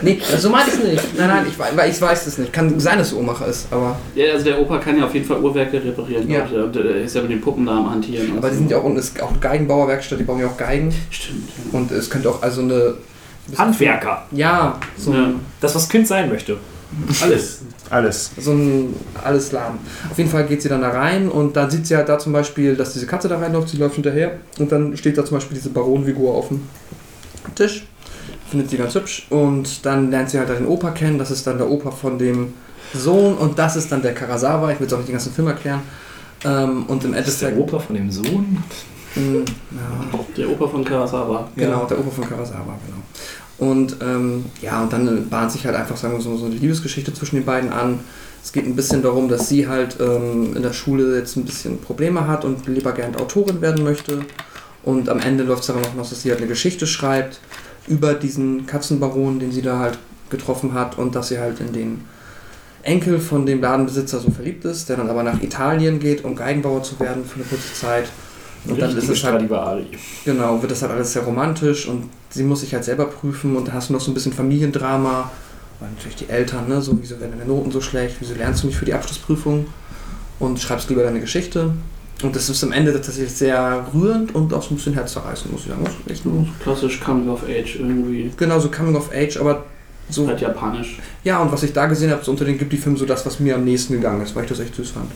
S5: nee, so meine ich es nicht. Nein, nein, ich, ich weiß es nicht. Kann sein, dass es Uhrmacher ist, aber,
S3: Ja, also der Opa kann ja auf jeden Fall Uhrwerke reparieren.
S5: Ja.
S3: Und der ist ja mit den Puppen da am Hantieren. und
S5: aber die
S3: so.
S5: sind ja auch, und es ist auch eine Geigenbauerwerkstatt, die bauen ja auch Geigen.
S3: Stimmt. Ja.
S5: Und es könnte auch also eine.
S2: Handwerker.
S5: Ja, so,
S3: Ja.
S2: Das, was Kind sein möchte.
S7: Alles.
S4: Alles.
S5: so ein alles lahm. Auf jeden Fall geht sie dann da rein und dann sieht sie halt da zum Beispiel, dass diese Katze da reinläuft, sie läuft hinterher und dann steht da zum Beispiel diese Baronfigur auf dem Tisch. Findet sie ganz hübsch und dann lernt sie halt den Opa kennen. Das ist dann der Opa von dem Sohn und das ist dann der Karasawa. Ich will jetzt auch nicht den ganzen Film erklären. Ähm, und im
S2: ist der
S5: Endeffekt.
S2: Opa von dem Sohn.
S5: Mm, ja,
S3: Der Opa von Karasawa.
S5: Genau, der Opa von Karasawa, genau. Und ähm, ja, und dann bahnt sich halt einfach, sagen wir so, so eine Liebesgeschichte zwischen den beiden an. Es geht ein bisschen darum, dass sie halt ähm, in der Schule jetzt ein bisschen Probleme hat und lieber gern Autorin werden möchte. Und am Ende läuft es aber noch, dass sie halt eine Geschichte schreibt über diesen Katzenbaron, den sie da halt getroffen hat und dass sie halt in den Enkel von dem Ladenbesitzer so verliebt ist, der dann aber nach Italien geht, um Geigenbauer zu werden für eine kurze Zeit. Und dann ist es halt. Genau, wird das halt alles sehr romantisch und sie muss sich halt selber prüfen und da hast du noch so ein bisschen Familiendrama, weil natürlich die Eltern, ne, so wieso werden deine Noten so schlecht, wieso lernst du nicht für die Abschlussprüfung und schreibst lieber deine Geschichte. Und das ist am Ende tatsächlich sehr rührend und auch so ein bisschen herzzerreißend, muss ich sagen. Echt nur,
S3: Klassisch Coming of Age irgendwie.
S5: genau, so Coming of Age, aber so.
S3: Halt japanisch.
S5: Ja, und was ich da gesehen habe, so unter den gibt die Film so das, was mir am nächsten gegangen ist, weil ich das echt süß fand.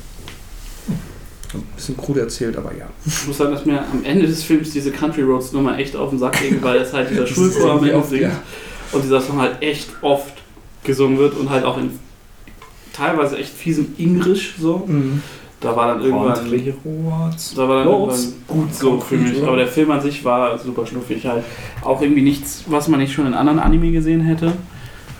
S5: Ein bisschen krude erzählt, aber ja.
S3: Ich muss sagen, dass mir am Ende des Films diese Country Roads Nummer echt auf den Sack ging, weil es halt dieser Schulchor am Ende singt
S5: Ja.
S3: und dieser Song halt echt oft gesungen wird und halt auch in teilweise echt fiesem Englisch so.
S5: Mhm.
S3: Da war dann irgendwann,
S2: Roads.
S3: da war dann
S2: Roads.
S3: irgendwann gut so für mich. Aber der Film an sich war super schnuffig halt. Auch irgendwie nichts, was man nicht schon in anderen Anime gesehen hätte.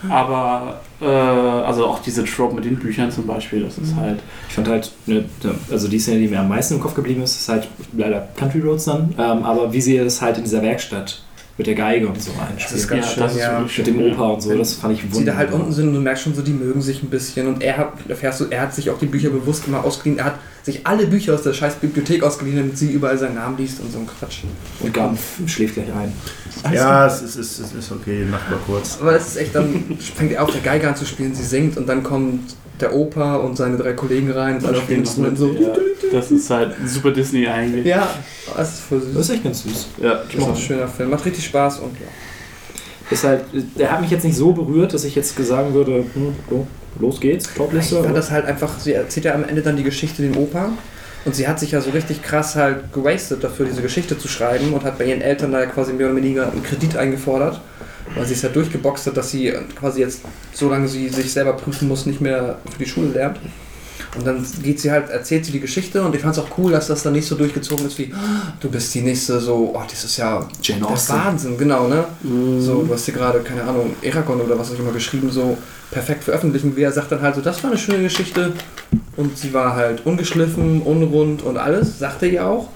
S3: Aber, äh, also auch diese Trope mit den Büchern zum Beispiel, das ist halt.
S2: Ich fand halt, ne, also die Szene, die mir am meisten im Kopf geblieben ist, ist halt leider Country Roads dann. Ähm, aber wie sie es halt in dieser Werkstatt mit der Geige und so
S5: Das ist ganz schön, ja.
S3: wirklich
S2: Mit dem Opa und so, das fand ich
S5: Sie da halt
S2: wunderbar.
S5: unten sind und du merkst schon so, die mögen sich ein bisschen. Und er hat, erfährst du, er hat sich auch die Bücher bewusst immer ausgeliehen. Er hat sich alle Bücher aus der scheiß Bibliothek ausgeliehen, damit sie überall seinen Namen liest und so ein Quatsch.
S2: Und Gampf schläft gleich ein.
S4: Ja, es ist, es ist, es ist okay, macht mal kurz.
S5: Aber das ist echt, dann fängt er auf der Geige an zu spielen, sie singt und dann kommt der Opa und seine drei Kollegen rein und alle auf dem Instrument so.
S3: Ja, das ist halt super Disney eigentlich.
S5: Ja, das ist voll
S2: Das
S5: süß.
S2: ist echt ganz süß.
S3: Ja,
S5: Das ist ein schöner Film. Macht richtig Spaß und ja.
S2: Ist halt, der hat mich jetzt nicht so berührt, dass ich jetzt sagen würde, hm, so, los geht's,
S5: Ich
S2: Topliste.
S5: fand das halt einfach, sie erzählt ja am Ende dann die Geschichte dem Opa. Und sie hat sich ja so richtig krass halt gewastet dafür, diese Geschichte zu schreiben und hat bei ihren Eltern da quasi mehr oder weniger einen Kredit eingefordert, weil sie es ja durchgeboxt hat, dass sie quasi jetzt, solange sie sich selber prüfen muss, nicht mehr für die Schule lernt. Und dann geht sie halt, erzählt sie die Geschichte und ich fand es auch cool, dass das dann nicht so durchgezogen ist wie, "Ah, du bist die nächste so, oh, das ist ja
S2: Jane
S5: der. Wahnsinn, genau, ne?
S3: Mhm.
S5: So, du hast hier gerade, keine Ahnung, Eragon oder was auch immer geschrieben, so perfekt veröffentlichen. Wer sagt dann halt so, das war eine schöne Geschichte und sie war halt ungeschliffen, unrund und alles, sagte ihr auch.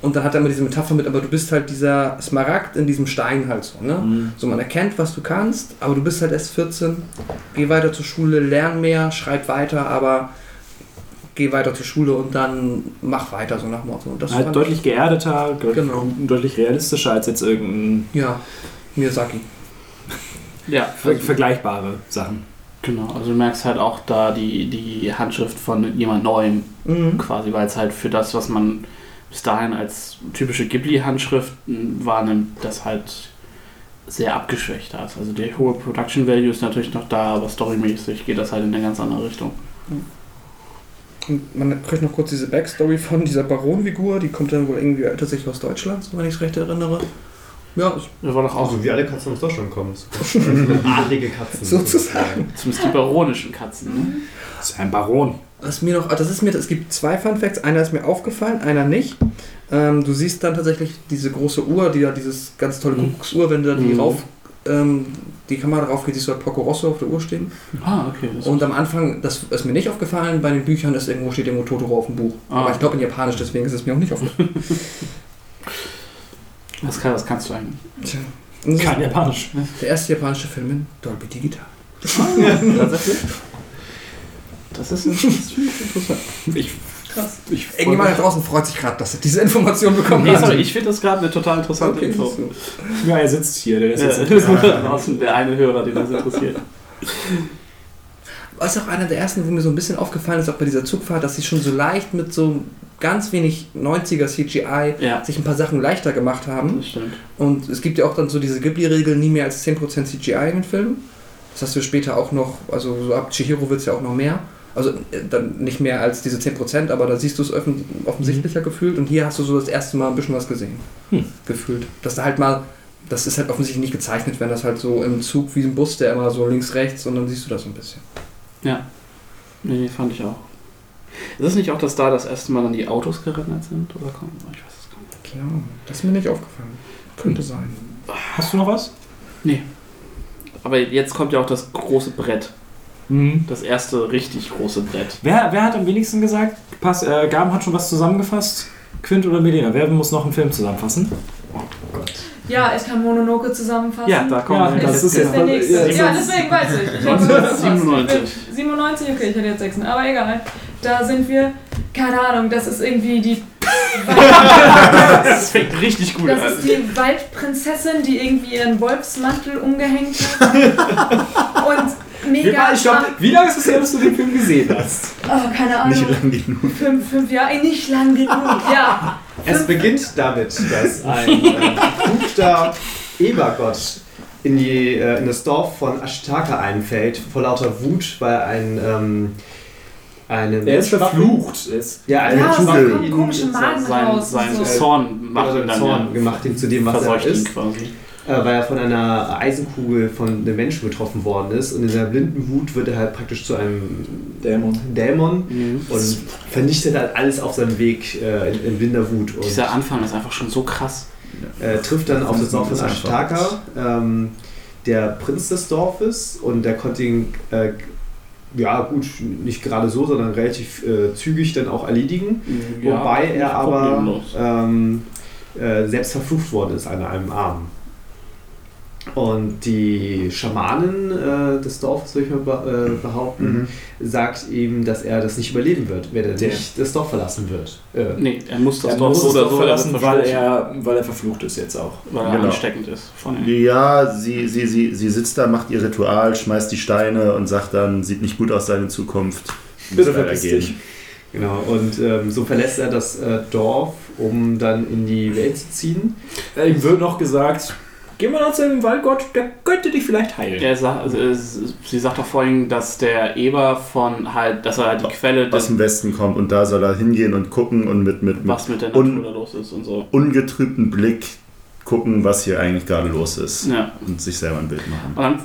S5: Und dann hat er immer diese Metapher mit, aber du bist halt dieser Smaragd in diesem Stein halt so, ne?
S2: Mhm.
S5: So, man erkennt, was du kannst, aber du bist halt erst 14. Geh weiter zur Schule, lern mehr, schreib weiter, aber geh weiter zur Schule und dann mach weiter, so nach Motto. Und das
S2: Halt deutlich geerdeter,
S5: Genau.
S2: deutlich realistischer als jetzt irgendein
S5: ja, Miyazaki.
S3: Ja,
S2: ver vergleichbare Sachen.
S3: genau. Also du merkst halt auch da die, die Handschrift von jemand Neuem
S5: Mhm.
S3: quasi, weil es halt für das, was man bis dahin als typische Ghibli-Handschrift wahrnimmt, das halt sehr abgeschwächt hat. Also der hohe Production Value ist natürlich noch da, aber storymäßig geht das halt in eine ganz andere Richtung.
S5: Und man kriegt noch kurz diese Backstory von dieser Baronfigur, die kommt dann wohl irgendwie tatsächlich aus Deutschland, so wenn ich es recht erinnere. Ja,
S3: Das war doch auch
S7: Also wie alle Katzen aus Deutschland kommen. Adlige Katzen.
S5: sozusagen.
S3: zumindest die baronischen Katzen. Ne?
S2: Das ist ein Baron.
S5: Was mir noch, ah, das ist mir, es gibt zwei Fun Facts, einer ist mir aufgefallen, einer nicht. Ähm, du siehst dann tatsächlich diese große Uhr, die ja dieses ganz tolle
S3: Mhm.
S5: Kuckucksuhr, wenn du da die
S3: Mhm.
S5: rauf, ähm, die Kamera drauf geht, siehst du halt Porco Rosso auf der Uhr stehen.
S3: Ah, okay. Das
S5: Und am Anfang, das ist mir nicht aufgefallen, bei den Büchern ist irgendwo steht irgendwo Totoro auf dem Buch.
S3: Ah.
S5: Aber ich glaube in Japanisch, deswegen ist es mir auch nicht aufgefallen.
S3: was, kann, was kannst du eigentlich?
S5: Tja. Das ist
S2: Kein Japanisch.
S5: der erste japanische Film in Dolby Digital.
S3: Das ist, das ist, das ich interessant.
S2: Ich
S6: Krass.
S2: Ich
S5: Irgendjemand da draußen freut sich gerade, dass er diese Information bekommen
S3: Nee,
S5: hat.
S3: sorry, ich finde das gerade eine total interessante
S5: Okay,
S3: Info.
S2: Ja, er sitzt hier. Der ist
S3: Ja,
S2: jetzt
S3: da draußen der eine Hörer, den das interessiert.
S5: Was auch einer der ersten, wo mir so ein bisschen aufgefallen ist, auch bei dieser Zugfahrt, dass sie schon so leicht mit so ganz wenig 90er CGI
S3: Ja.
S5: sich ein paar Sachen leichter gemacht haben.
S3: Das stimmt.
S5: Und es gibt ja auch dann so diese Ghibli-Regel, nie mehr als 10% CGI in den Filmen. Das hast du später auch noch, also so ab Chihiro wird es ja auch noch mehr. Also äh, dann nicht mehr als diese 10%, aber da siehst du es offen, offensichtlicher gefühlt. Und hier hast du so das erste Mal ein bisschen was gesehen.
S2: Hm.
S5: Gefühlt. Dass da halt mal, das ist halt offensichtlich nicht gezeichnet, wenn das halt so im Zug wie ein Bus, der immer so links, rechts und dann siehst du das so ein bisschen.
S3: Ja. Nee, fand ich auch. Ist es nicht auch, dass da das erste Mal dann die Autos gerendert sind? Oder komm, ich weiß es gar nicht.
S5: Klar, das ist mir nicht aufgefallen. Könnte sein.
S2: Hast du noch was?
S3: Aber jetzt kommt ja auch das große Brett.
S2: Mhm.
S3: Das erste richtig große Brett.
S2: Wer, wer hat am wenigsten gesagt? Pass, äh, Gaben hat schon was zusammengefasst. Quint oder Melina? Wer muss noch einen Film zusammenfassen?
S6: Ja, ich kann Mononoke zusammenfassen.
S3: Ja, da kommen
S2: Ja,
S3: wir
S2: das ist
S6: ist der nächste.
S2: ja,
S6: Ja, deswegen weiß ich. ich hab nur was verpasst.
S3: 97.
S6: Ich bin 97, okay, ich hätte jetzt 6, aber egal. Da sind wir, keine Ahnung, das ist irgendwie die.
S3: Das fängt richtig gut
S6: Das
S3: an.
S6: ist die Waldprinzessin, die irgendwie ihren Wolfsmantel umgehängt hat. Und mega.
S2: Stopp. Wie lange ist es her, dass du den Film gesehen hast?
S6: Oh, keine Ahnung.
S4: Nicht lang genug.
S6: Fünf, fünf Jahre, nicht lang genug, ja.
S7: Es beginnt damit, dass ein äh, verfluchter Ebergott in, die, äh, in das Dorf von Ashitaka einfällt, vor lauter Wut, weil ein ähm, eine
S2: Er ist verflucht. Er ist
S7: Ja, eine
S6: Ja,
S7: Kugel
S6: kommen
S7: ihn-
S6: komische Maden
S3: sein, sein
S6: so.
S3: Zorn macht ihn dann
S7: Zorn
S3: ja,
S7: gemacht ihn zu dem, was er ist,
S3: quasi.
S7: Äh, weil er von einer Eisenkugel von einem Menschen getroffen worden ist und in seiner blinden Wut wird er halt praktisch zu einem
S2: Dämon.
S7: Dämon
S3: Mhm.
S7: und vernichtet halt alles auf seinem Weg äh, in, in blinder Wut und
S3: Dieser Anfang ist einfach schon so krass.
S7: äh, trifft dann auf das Dorf von Ashitaka, ähm, der Prinz des Dorfes und der konnte ihn, äh, ja gut, nicht gerade so, sondern relativ äh, zügig dann auch erledigen, wobei
S3: nicht
S7: er aber ähm, äh, selbst verflucht worden ist an einem Arm. Und die Schamanen äh, des Dorfes, würde ich mal äh, behaupten,
S4: Mhm.
S7: sagt ihm, dass er das nicht überleben wird, wenn er
S2: Der-
S7: nicht das Dorf verlassen wird. Äh,
S3: Nee, er muss das
S2: er
S3: doch
S2: muss
S3: so oder so
S2: verlassen,
S3: er
S2: weil er, weil er verflucht ist jetzt auch.
S3: weil er
S4: Genau.
S3: ansteckend ist. Von
S4: Ja, sie, sie, sie, sie sitzt da, macht ihr Ritual, schmeißt die Steine und sagt dann, sieht nicht gut aus seine Zukunft.
S2: Bitte verpiss dich.
S7: Genau, und ähm, so verlässt er das äh, Dorf, um dann in die Welt zu ziehen.
S2: Äh, Ihm wird noch gesagt, geh mal zu dem Waldgott, der könnte dich vielleicht heilen.
S3: Er sagt, also, sie sagt doch vorhin, dass der Eber von halt, dass er halt die Quelle
S4: Aus dem Westen kommt und da soll er hingehen und gucken und mit, mit, mit
S3: was mit der Natur da los ist und so.
S4: ungetrübtem Blick gucken, was hier eigentlich gerade los ist.
S3: Ja.
S4: Und sich selber ein Bild machen.
S3: Und dann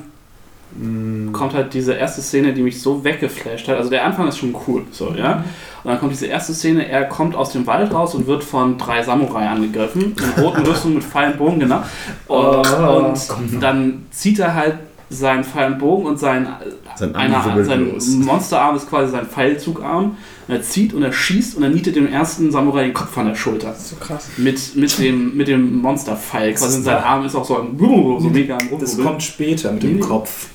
S3: kommt halt diese erste Szene, die mich so weggeflasht hat. Also der Anfang ist schon cool, so, ja. Und dann kommt diese erste Szene, er kommt aus dem Wald raus und wird von drei Samurai angegriffen, in roten Rüstungen mit Pfeil und Bogen, genau. Und,
S7: Oh.
S3: und dann zieht er halt seinen Pfeil und Bogen und sein,
S4: Sein
S3: einer, sein. Monsterarm ist quasi sein Pfeilzugarm. Und er zieht und er schießt und er nietet dem ersten Samurai den Kopf von der Schulter.
S5: So krass.
S3: Mit, mit dem, mit dem Monsterpfeil. Quasi
S2: ist
S3: sein. Arm ist auch so, ein, so mega am
S2: Das kommt später mit dem. Kopf.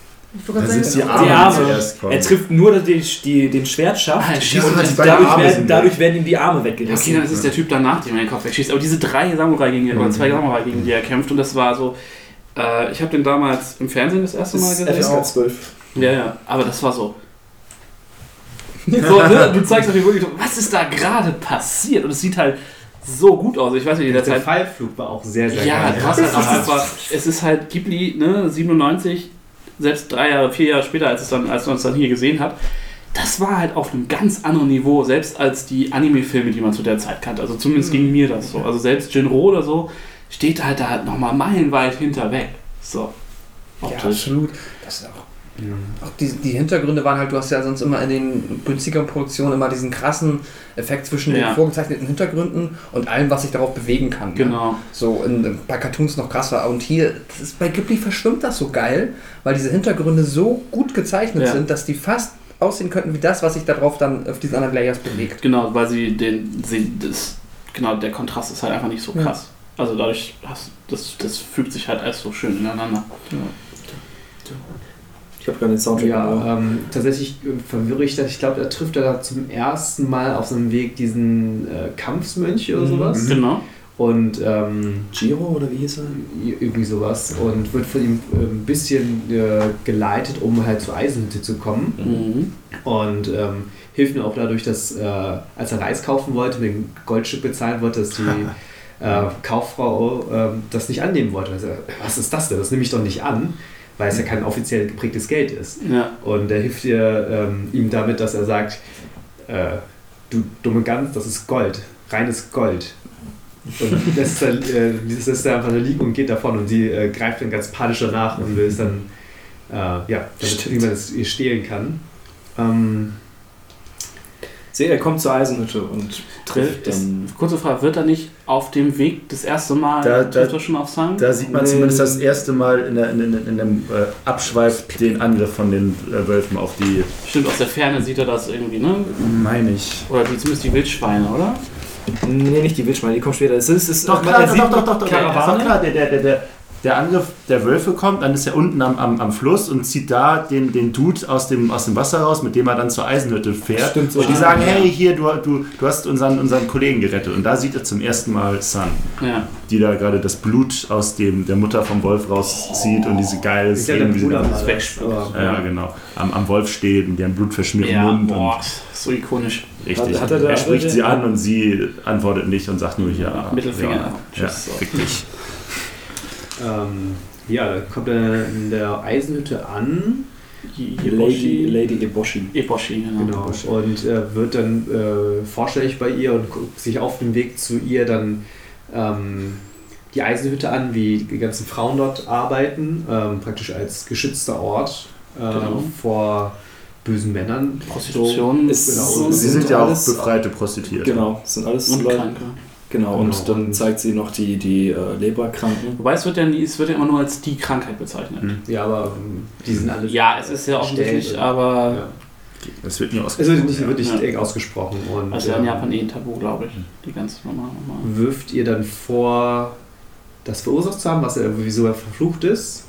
S4: Da sind die Arme,
S2: Die
S4: die
S2: Arme.
S4: kommen.
S2: Er trifft nur die, die, den Schwertschaft
S3: Ah, er
S2: und
S4: halt die
S2: dadurch,
S4: Arme
S2: werden, dadurch werden ihm die Arme weggerissen.
S3: Okay, dann ist es der Typ danach, dem er den Kopf wegschießt. Aber diese drei Samurai gegen die, oder zwei Samurai gegen die er kämpft und das war so. Äh, ich habe den damals im Fernsehen das erste Mal gesehen.
S2: FSK 12.
S3: Ja, ja, aber das war so. so ne? Du zeigst natürlich wirklich, was ist da gerade passiert? Und es sieht halt so gut aus. Ich weiß nicht, in der
S7: der
S3: Zeit.
S7: Pfeilflug war auch sehr, sehr
S3: Ja,
S7: geil.
S3: du hast halt auch einfach, es ist halt Ghibli, ne, 97, selbst drei Jahre, vier Jahre später, als, es dann, als man es dann hier gesehen hat, das war halt auf einem ganz anderen Niveau, selbst als die Anime-Filme, die man zu der Zeit kannte. Also zumindest ging mir das so. Also selbst Jinro oder so steht halt da halt nochmal meilenweit hinter weg. So.
S5: Ja, absolut. Das ist auch. Auch die, die Hintergründe waren halt, du hast ja sonst immer in den günstigeren Produktionen immer diesen krassen Effekt zwischen
S3: Ja.
S5: den vorgezeichneten Hintergründen und allem, was sich darauf bewegen kann. ne?
S3: Genau.
S5: So in, bei Cartoons noch krasser. Und hier, das ist, bei Ghibli verschwimmt das so geil, weil diese Hintergründe so gut gezeichnet
S3: Ja.
S5: sind, dass die fast aussehen könnten wie das, was sich darauf dann auf diesen anderen Layers bewegt.
S3: Genau, weil sie den, sie, das, genau, der Kontrast ist halt einfach nicht so
S5: Ja.
S3: krass. Also dadurch, hast, das, das fügt sich halt alles so schön ineinander.
S9: Ich habe gerade den Soundtrack.
S7: Ja, ähm, tatsächlich äh, verwirre ich das. Ich glaube, da trifft er da zum ersten Mal auf seinem Weg diesen äh, Kampfsmönch oder
S9: Mhm.
S7: sowas.
S3: Genau.
S7: Und ähm,
S9: Giro oder wie hieß er?
S7: irgendwie sowas. Und wird von ihm äh, ein bisschen äh, geleitet, um halt zur Eisenhütte zu kommen.
S3: Mhm.
S7: Und ähm, hilft mir auch dadurch, dass äh, als er Reis kaufen wollte, mit dem Goldstück bezahlen wollte, dass die äh, Kauffrau ähm, das nicht annehmen wollte. Also, was ist das denn? Das nehme ich doch nicht an, weil es ja kein offiziell geprägtes Geld ist.
S3: Ja.
S7: Und er hilft ihr, ähm, ihm damit, dass er sagt, äh, du dumme Gans, das ist Gold, reines Gold. Und lässt dann, äh, lässt er einfach da liegen und geht davon und sie äh, greift dann ganz panisch danach und will es dann, äh, ja, damit, wie man es ihr stehlen kann. Ähm,
S9: Sehe, er kommt zur Eisenhütte und trifft dann.
S3: kurze Frage, wird er nicht auf dem Weg das erste Mal
S4: Da-
S3: trifft
S4: da-
S3: er schon auf Sang?
S4: Da sieht man
S9: Nee.
S4: zumindest das erste Mal in, der, in, in, in dem äh, Abschweif den Angriff von den äh, Wölfen auf die,
S3: Stimmt, aus der Ferne sieht er das irgendwie, ne?
S4: meine ich.
S3: Oder die, zumindest die Wildschweine, oder?
S9: Nee, nicht die Wildschweine, die kommen später. Es ist, es ist
S4: Doch, klar, doch, doch, doch, doch,
S9: Karawane.
S4: doch, klar. Der, der, der, der, Angriff der Wölfe kommt, dann ist er unten am, am, am Fluss und zieht da den, den Dude aus dem, aus dem Wasser raus, mit dem er dann zur Eisenhütte fährt.
S9: Stimmt, so
S4: und die
S9: ah,
S4: sagen,
S3: ja.
S4: hey, hier, du, du, du hast unseren, unseren Kollegen gerettet. Und da sieht er zum ersten Mal Sun,
S3: Ja.
S4: die da gerade das Blut aus dem, der Mutter vom Wolf rauszieht und diese geile Szene, wie sie dann- ja, genau, am, am Wolf steht und der Blut verschmiert
S3: Ja,
S4: Mund.
S3: boah, so ikonisch.
S4: Richtig.
S9: Hat- hat er
S4: er spricht sie an und sie antwortet nicht und sagt nur ja.
S3: Mittelfinger.
S4: Ja, ja
S3: Tschüss, so.
S7: Ähm, ja, dann kommt er in der Eisenhütte an.
S9: Lady, Lady Eboshi.
S3: Eboshi, genau.
S7: Genau. Und äh, wird dann äh, vorstellig bei ihr und guckt sich auf dem Weg zu ihr dann ähm, die Eisenhütte an, wie die ganzen Frauen dort arbeiten, ähm, praktisch als geschützter Ort äh,
S3: Genau.
S7: vor bösen Männern.
S3: Prostitution
S9: ist
S7: Genau.
S9: so-
S4: Sie
S9: sind
S4: sind ja auch befreite Prostituierte.
S9: Genau, das sind alles
S3: und
S9: Leute.
S3: Kranke.
S9: Genau,
S7: Genau.
S9: und dann zeigt sie noch die, die äh, Leberkranken.
S3: Wobei es wird ja, nie, es wird ja immer nur als die Krankheit bezeichnet.
S4: Mhm.
S7: Ja, aber ähm, die sind alle.
S3: Ja, es ist ja offensichtlich, aber
S7: Ja.
S4: Das wird nie
S7: Es
S4: ausgesprochen.
S7: wird nicht wirklich
S3: Ja.
S7: ausgesprochen. Und,
S3: also ja in
S7: ähm,
S3: Japan eh ein Tabu, glaube ich. Die ganze Nummer.
S7: Wirft ihr dann vor, das verursacht zu haben, was er, wieso er verflucht ist.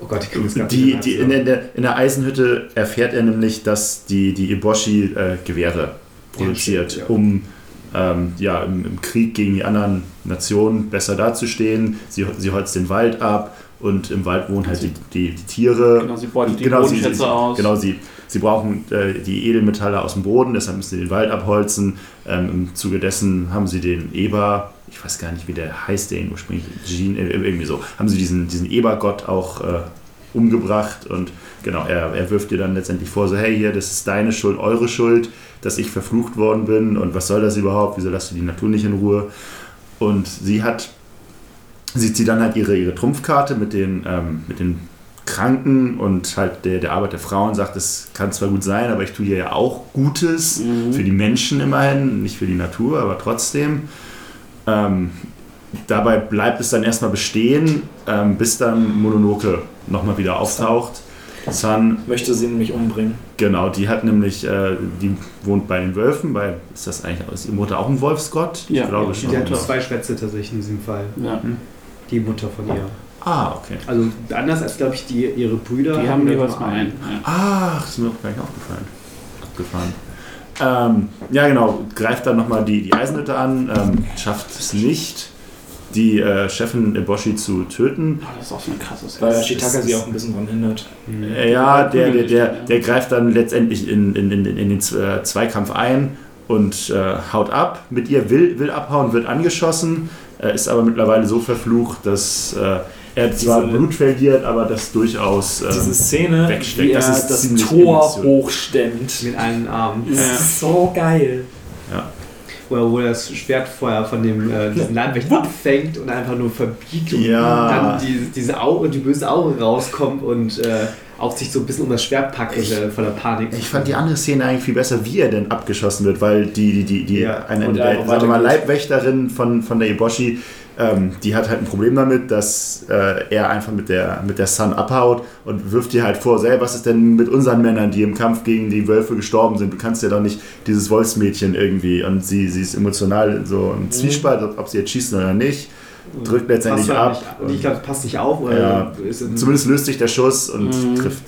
S7: Oh Gott, ich kriege das gar
S4: Die,
S7: nicht
S4: die, in, der, in der Eisenhütte erfährt er nämlich, dass die, die Iboshi äh, Gewehre produziert,
S7: stimmt, ja.
S4: um ähm, ja, im, im Krieg gegen die anderen Nationen besser dazustehen. Sie, sie holzt den Wald ab und im Wald wohnen halt die, die, die Tiere.
S3: Genau, sie beutet die
S4: Genau, sie,
S3: Bodenschätze
S4: sie,
S3: aus.
S4: Genau, sie, sie brauchen äh, die Edelmetalle aus dem Boden, deshalb müssen sie den Wald abholzen. Ähm, Im Zuge dessen haben sie den Eber, ich weiß gar nicht, wie der heißt, den ursprünglich, Jean, äh, irgendwie so, haben sie diesen, diesen Ebergott auch äh, umgebracht und genau, er, er wirft dir dann letztendlich vor, so, hey, hier, das ist deine Schuld, eure Schuld, dass ich verflucht worden bin und was soll das überhaupt, wieso lässt du die Natur nicht in Ruhe? Und sie hat, sie zieht dann halt ihre, ihre Trumpfkarte mit den, ähm, mit den Kranken und halt der, der Arbeit der Frauen sagt, das kann zwar gut sein, aber ich tue hier ja auch Gutes
S3: Mhm.
S4: für die Menschen immerhin, nicht für die Natur, aber trotzdem. Ähm, dabei bleibt es dann erstmal bestehen, ähm, bis dann Mononoke nochmal wieder auftaucht. Sun,
S9: Möchte sie nämlich umbringen.
S4: genau, die hat nämlich, äh, die wohnt bei den Wölfen, bei, ist das eigentlich, ist ihre Mutter auch ein Wolfsgott?
S3: Ja,
S4: ich glaube
S3: ja,
S4: schon.
S7: Die hat zwei Schwätze tatsächlich in diesem Fall.
S3: Ja.
S7: Die Mutter von ihr.
S4: Ah, okay.
S7: Also anders als, glaube ich, die, ihre Brüder.
S3: Die haben jeweils mal einen. Ja.
S4: Ach, das ist mir auch gleich aufgefallen. Abgefahren. Ähm, ja, genau. Greift dann nochmal die, die Eisenhütte an, ähm, schafft es nicht, die äh, Chefin Eboshi zu töten.
S3: Oh, das ist auch so eine krasse
S9: Weil
S3: Szene.
S9: Ashitaka sie auch ein bisschen dran hindert.
S4: Äh, ja, der, der, der, der greift dann letztendlich in, in, in, in den äh, Zweikampf ein und äh, haut ab. Mit ihr will, will abhauen, wird angeschossen, äh, ist aber mittlerweile so verflucht, dass äh, er zwar
S9: Diese-
S4: Blut verliert, aber das durchaus. Äh,
S9: Diese Szene,
S4: wegsteckt,
S9: wie er
S4: das
S9: das, Tor
S4: emotional.
S9: hochstemmt.
S7: Mit Armen.
S9: Das
S3: Ja.
S9: ist so geil.
S7: Wo er, wo das Schwert vorher von dem äh, diesen Landwächter abfängt und einfach nur verbiegt und
S4: Ja.
S7: dann die, diese Auge, die böse Auge rauskommt und äh, auch sich so ein bisschen um das Schwert packt
S4: Ich-
S7: äh, voller Panik.
S4: Ich fand die andere Szene eigentlich viel besser, wie er denn abgeschossen wird, weil die, die, die, die
S7: Ja,
S4: eine, eine
S9: er
S4: der
S9: einfach
S4: sagen wir mal. Leibwächterin von, von der Eboshi, ähm, die hat halt ein Problem damit, dass äh, er einfach mit der, mit der Sun abhaut und wirft ihr halt vor, hey, was ist denn mit unseren Männern, die im Kampf gegen die Wölfe gestorben sind? Du kannst ja doch nicht dieses Wolfsmädchen irgendwie und sie, sie ist emotional so im Zwiespalt, ob- ob sie jetzt schießen oder nicht, drückt letztendlich ab.
S7: halt nicht, und ich glaube, passt nicht auf. Oder
S4: Ja, Zumindest löst sich der Schuss und
S3: Mhm.
S4: trifft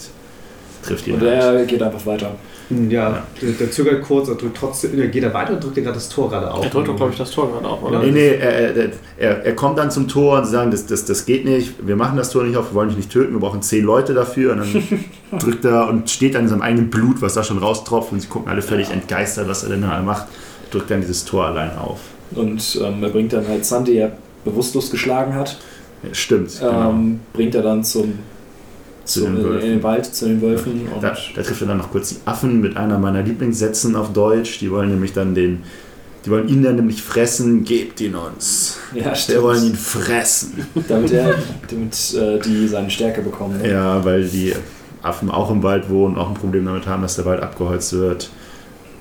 S4: trifft ihn
S2: Und
S4: halt.
S2: er geht einfach weiter.
S7: Hm, Ja, Der, der zögert kurz und drückt trotzdem, der geht er weiter und drückt dir gerade das Tor gerade auf.
S3: Er drückt doch, glaube ich, das Tor gerade auf, oder?
S4: Nee, nee, er, er, er, er kommt dann zum Tor und sie sagen, das, das, das geht nicht, wir machen das Tor nicht auf, wir wollen dich nicht töten, wir brauchen zehn Leute dafür. Und dann drückt er und steht dann in seinem eigenen Blut, was da schon raustropft und sie gucken alle völlig entgeistert, was er denn da macht. Drückt dann dieses Tor allein auf.
S2: Und ähm, er bringt dann halt Sandy, der bewusstlos geschlagen hat,
S4: Ja, stimmt, genau.
S2: ähm, bringt er dann zum,
S4: Zu
S2: zum
S4: den
S2: in,
S4: Wölfen.
S2: in den Wald zu den Wölfen.
S4: Da, da trifft er dann noch kurz die Affen mit einer meiner Lieblingssätzen auf Deutsch. Die wollen nämlich dann den, die wollen ihn dann nämlich fressen, gebt ihn uns.
S2: ja,
S4: Wir
S2: stimmt.
S4: wollen ihn fressen.
S2: damit er, damit äh, die seine Stärke bekommen. Ne?
S4: Ja, weil die Affen auch im Wald wohnen, auch ein Problem damit haben, dass der Wald abgeholzt wird.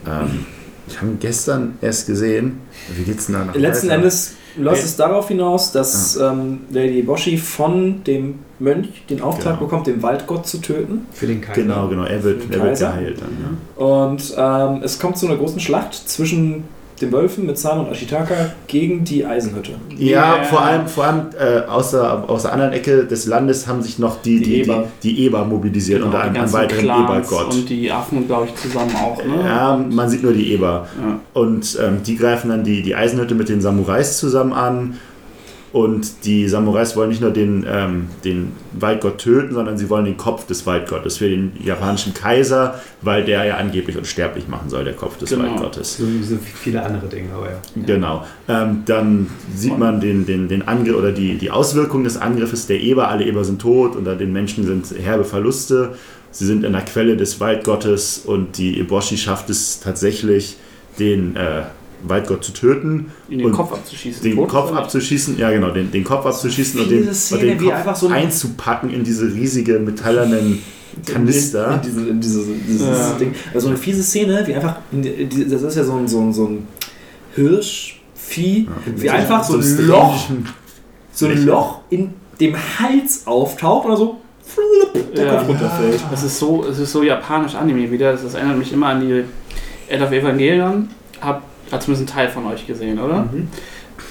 S4: Ähm, ich habe ihn gestern erst gesehen. Wie geht's denn da noch
S2: Letzten
S4: weiter?
S2: Endes läuft es darauf hinaus, dass ähm, Lady Boshi von dem Mönch den Auftrag
S4: Genau.
S2: bekommt, den Waldgott zu töten.
S7: Für den Kaiser.
S4: Genau, genau. Er wird, er wird geheilt dann. Ja.
S2: Und ähm, es kommt zu einer großen Schlacht zwischen den Wölfen mit Sam und Ashitaka gegen die Eisenhütte.
S4: Ja,
S3: Yeah.
S4: vor allem, vor allem äh, aus, der, aus der anderen Ecke des Landes haben sich noch die,
S2: Die
S4: die, die,
S2: Eber.
S4: die, Eber mobilisiert unter
S3: Genau, die
S4: einem, einem weiteren
S3: Clans
S4: Ebergott.
S3: Und die Affen, glaube ich, zusammen auch, ne?
S4: Ja, man sieht nur die Eber.
S3: Ja.
S4: Und ähm, die greifen dann die, die Eisenhütte mit den Samurais zusammen an. Und die Samurais wollen nicht nur den, ähm, den Waldgott töten, sondern sie wollen den Kopf des Waldgottes für den japanischen Kaiser, weil der ja angeblich unsterblich machen soll, der Kopf des
S3: Genau.
S4: Waldgottes.
S7: So, so viele andere Dinge, aber ja.
S4: Genau. Ähm, dann sieht man den, den, den Angriff oder die, die Auswirkungen des Angriffes der Eber. Alle Eber sind tot, unter den Menschen sind herbe Verluste. Sie sind in der Quelle des Waldgottes und die Eboshi schafft es tatsächlich, den äh, Waldgott zu töten,
S3: In den
S4: Und
S3: Kopf abzuschießen.
S4: den
S3: Tot
S4: Kopf abzuschießen, ja genau, den, den Kopf abzuschießen und den, und
S2: Szene,
S4: den
S2: wie
S4: Kopf
S2: einfach so ein-
S4: einzupacken in diese riesige metallernen Kanister.
S2: In, in, diese, in diese, dieses
S3: Ja.
S2: Ding. Also eine fiese Szene, wie einfach, das ist ja so ein, so ein, so ein Hirschvieh, wie einfach so
S4: einem
S2: ein Loch, so ein. Loch in dem Hals auftaucht oder so flupp, der
S3: Ja.
S2: Kopf runterfällt.
S3: Es ist so, es ist so japanisch Anime wieder. Das erinnert mich immer an die End of Evangelion. Hab, hat zumindest ein Teil von euch gesehen, oder?
S2: Mhm.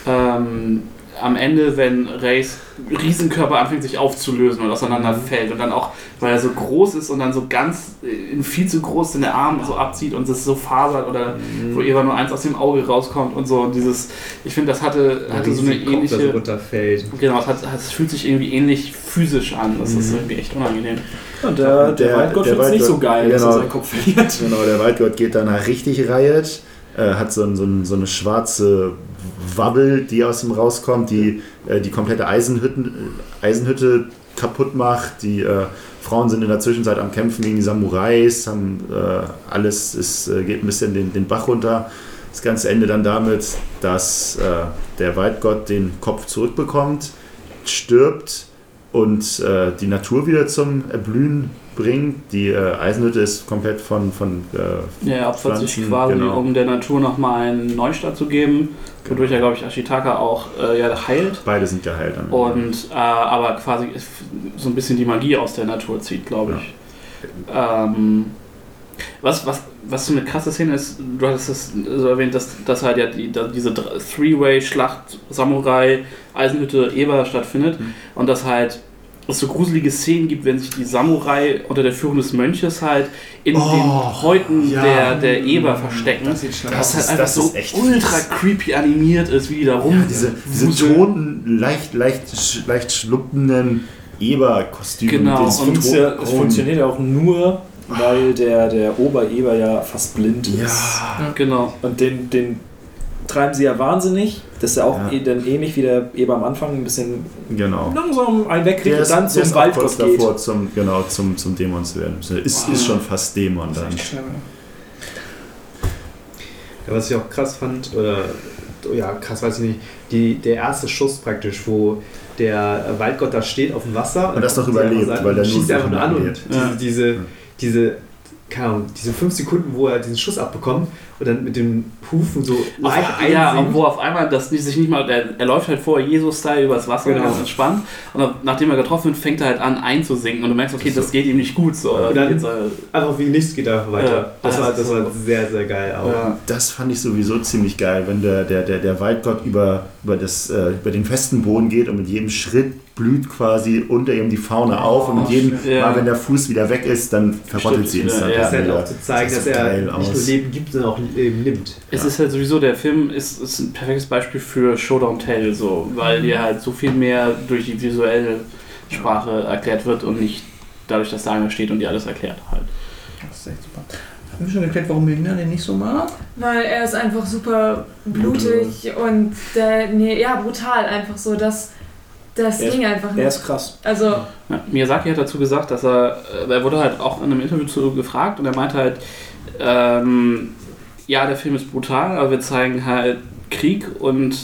S3: Ähm, am Ende, wenn Reys Riesenkörper anfängt sich aufzulösen und auseinanderfällt und dann auch, weil er so groß ist und dann so ganz äh, viel zu groß in der Arm so abzieht und es so fasert oder wo ihr nur eins aus dem Auge rauskommt und so und dieses, ich finde, das hatte, hatte so eine
S7: Riesen Kopf,
S3: ähnliche,
S7: runterfällt.
S3: genau, es, hat, es fühlt sich irgendwie ähnlich physisch an, das
S4: Mhm.
S3: ist irgendwie echt unangenehm.
S2: Und der, der,
S4: Der-
S2: Waldgott findet es nicht so geil, dass er
S4: genau.
S2: seinen Kopf verliert.
S4: Genau, der Waldgott geht danach richtig Riot, äh, hat so, ein, so, ein, so eine schwarze Wabbel, die aus ihm rauskommt, die äh, die komplette Eisenhütten, äh, Eisenhütte kaputt macht. Die äh, Frauen sind in der Zwischenzeit am Kämpfen gegen die Samurais, haben, äh, alles ist, geht ein bisschen den, den Bach runter. Das Ganze endet dann damit, dass der Waldgott den Kopf zurückbekommt, stirbt und die Natur wieder zum Erblühen bringt. Die äh, Eisenhütte ist komplett von, von äh,
S3: Ja, er opfert sich
S4: Pflanzen,
S3: quasi,
S4: genau.
S3: um der Natur nochmal einen Neustart zu geben, wodurch er, glaube ich, Ashitaka auch äh, ja, heilt.
S4: beide sind geheilt. Dann.
S3: Und äh, aber quasi so ein bisschen die Magie aus der Natur zieht, glaube ich. Ähm, was, was, was so eine krasse Szene ist, du hattest es so erwähnt, dass, dass halt ja die, diese Three-Way-Schlacht Samurai, Eisenhütte, Eber stattfindet
S4: Mhm.
S3: und dass halt es so gruselige Szenen gibt, wenn sich die Samurai unter der Führung des Mönches halt in
S4: Oh,
S3: den Häuten
S4: ja.
S3: der, der Eber verstecken.
S5: Das
S3: Das
S4: Das
S3: halt
S4: ist-
S3: einfach
S4: das
S3: so
S4: ist echt
S3: ultra
S4: fies.
S3: creepy animiert ist, wie die da rum.
S4: ja, diese, diese toten, leicht, leicht, sch- leicht schluppenden Eber-Kostüme.
S3: Genau,
S2: Und es, ja, funktioniert ja auch nur, weil der, der Obereber ja fast blind ist.
S4: Ja.
S3: Genau.
S2: Und den, den treiben sie ja wahnsinnig, dass er auch
S4: Ja.
S2: eh- dann ähnlich wie der Eber am Anfang ein bisschen
S4: Genau.
S2: langsam einen wegkriegt und
S4: ist,
S2: dann zum
S4: ist
S2: Waldgott geht.
S4: davor, zum, genau, zum, zum Dämon zu werden. Ist, ist schon fast Dämon dann.
S7: Ja, was ich auch krass fand, oder ja, krass weiß ich nicht, die, der erste Schuss praktisch, wo der Waldgott da steht auf dem Wasser
S4: Und das
S7: dann
S4: noch überlebt,
S7: Seite
S4: weil
S7: und
S4: der
S7: schießt
S4: nur
S7: einfach nur an und diese,
S3: Ja.
S7: diese, diese, keine Ahnung, diese fünf Sekunden, wo er diesen Schuss abbekommt und dann mit den Hufen so leicht
S3: Auf, ja, wo auf einmal das nicht- sich nicht mal, er, er läuft halt vor Jesus-Style übers Wasser,
S7: Genau.
S3: ganz entspannt. Und dann, nachdem er getroffen wird, fängt er halt an einzusinken und du merkst, okay, das geht ihm nicht gut. So.
S7: Und dann- Einfach wie nichts geht da weiter.
S3: Ja,
S7: das,
S3: das
S7: war, das
S3: so-
S7: war sehr, sehr geil auch.
S3: ja.
S4: Das fand ich sowieso ziemlich geil, wenn der, der, der, der Waldgott über, über, das, äh, über den festen Boden geht und mit jedem Schritt blüht quasi unter ihm die Fauna auf und mit jedem.
S3: Ja.
S4: Mal, wenn der Fuß wieder weg ist, dann verrottet
S3: Stimmt,
S4: sie instant.
S3: ja,
S7: Das ist halt auch zu zeigen,
S4: Das
S7: dass er nicht
S4: aus.
S7: nur Leben gibt, sondern auch Leben nimmt.
S3: Es ist halt sowieso, der Film ist, ist ein perfektes Beispiel für Showdown Tell, so, weil dir halt so viel mehr durch die visuelle Sprache erklärt wird und nicht dadurch, dass da einer steht und dir alles erklärt halt.
S5: Das ist echt super. Haben wir schon geklärt, warum Melina den nicht so mag?
S6: Weil er ist einfach super blutig und der, nee, ja, brutal einfach so. Das, das
S2: Er ist-
S6: ging einfach
S2: Er
S6: nicht.
S2: ist krass.
S6: Also,
S3: Ja, Miyazaki hat dazu gesagt, dass er, äh, er wurde halt auch in einem Interview zu gefragt und er meinte halt, ähm, ja, der Film ist brutal, aber wir zeigen halt Krieg und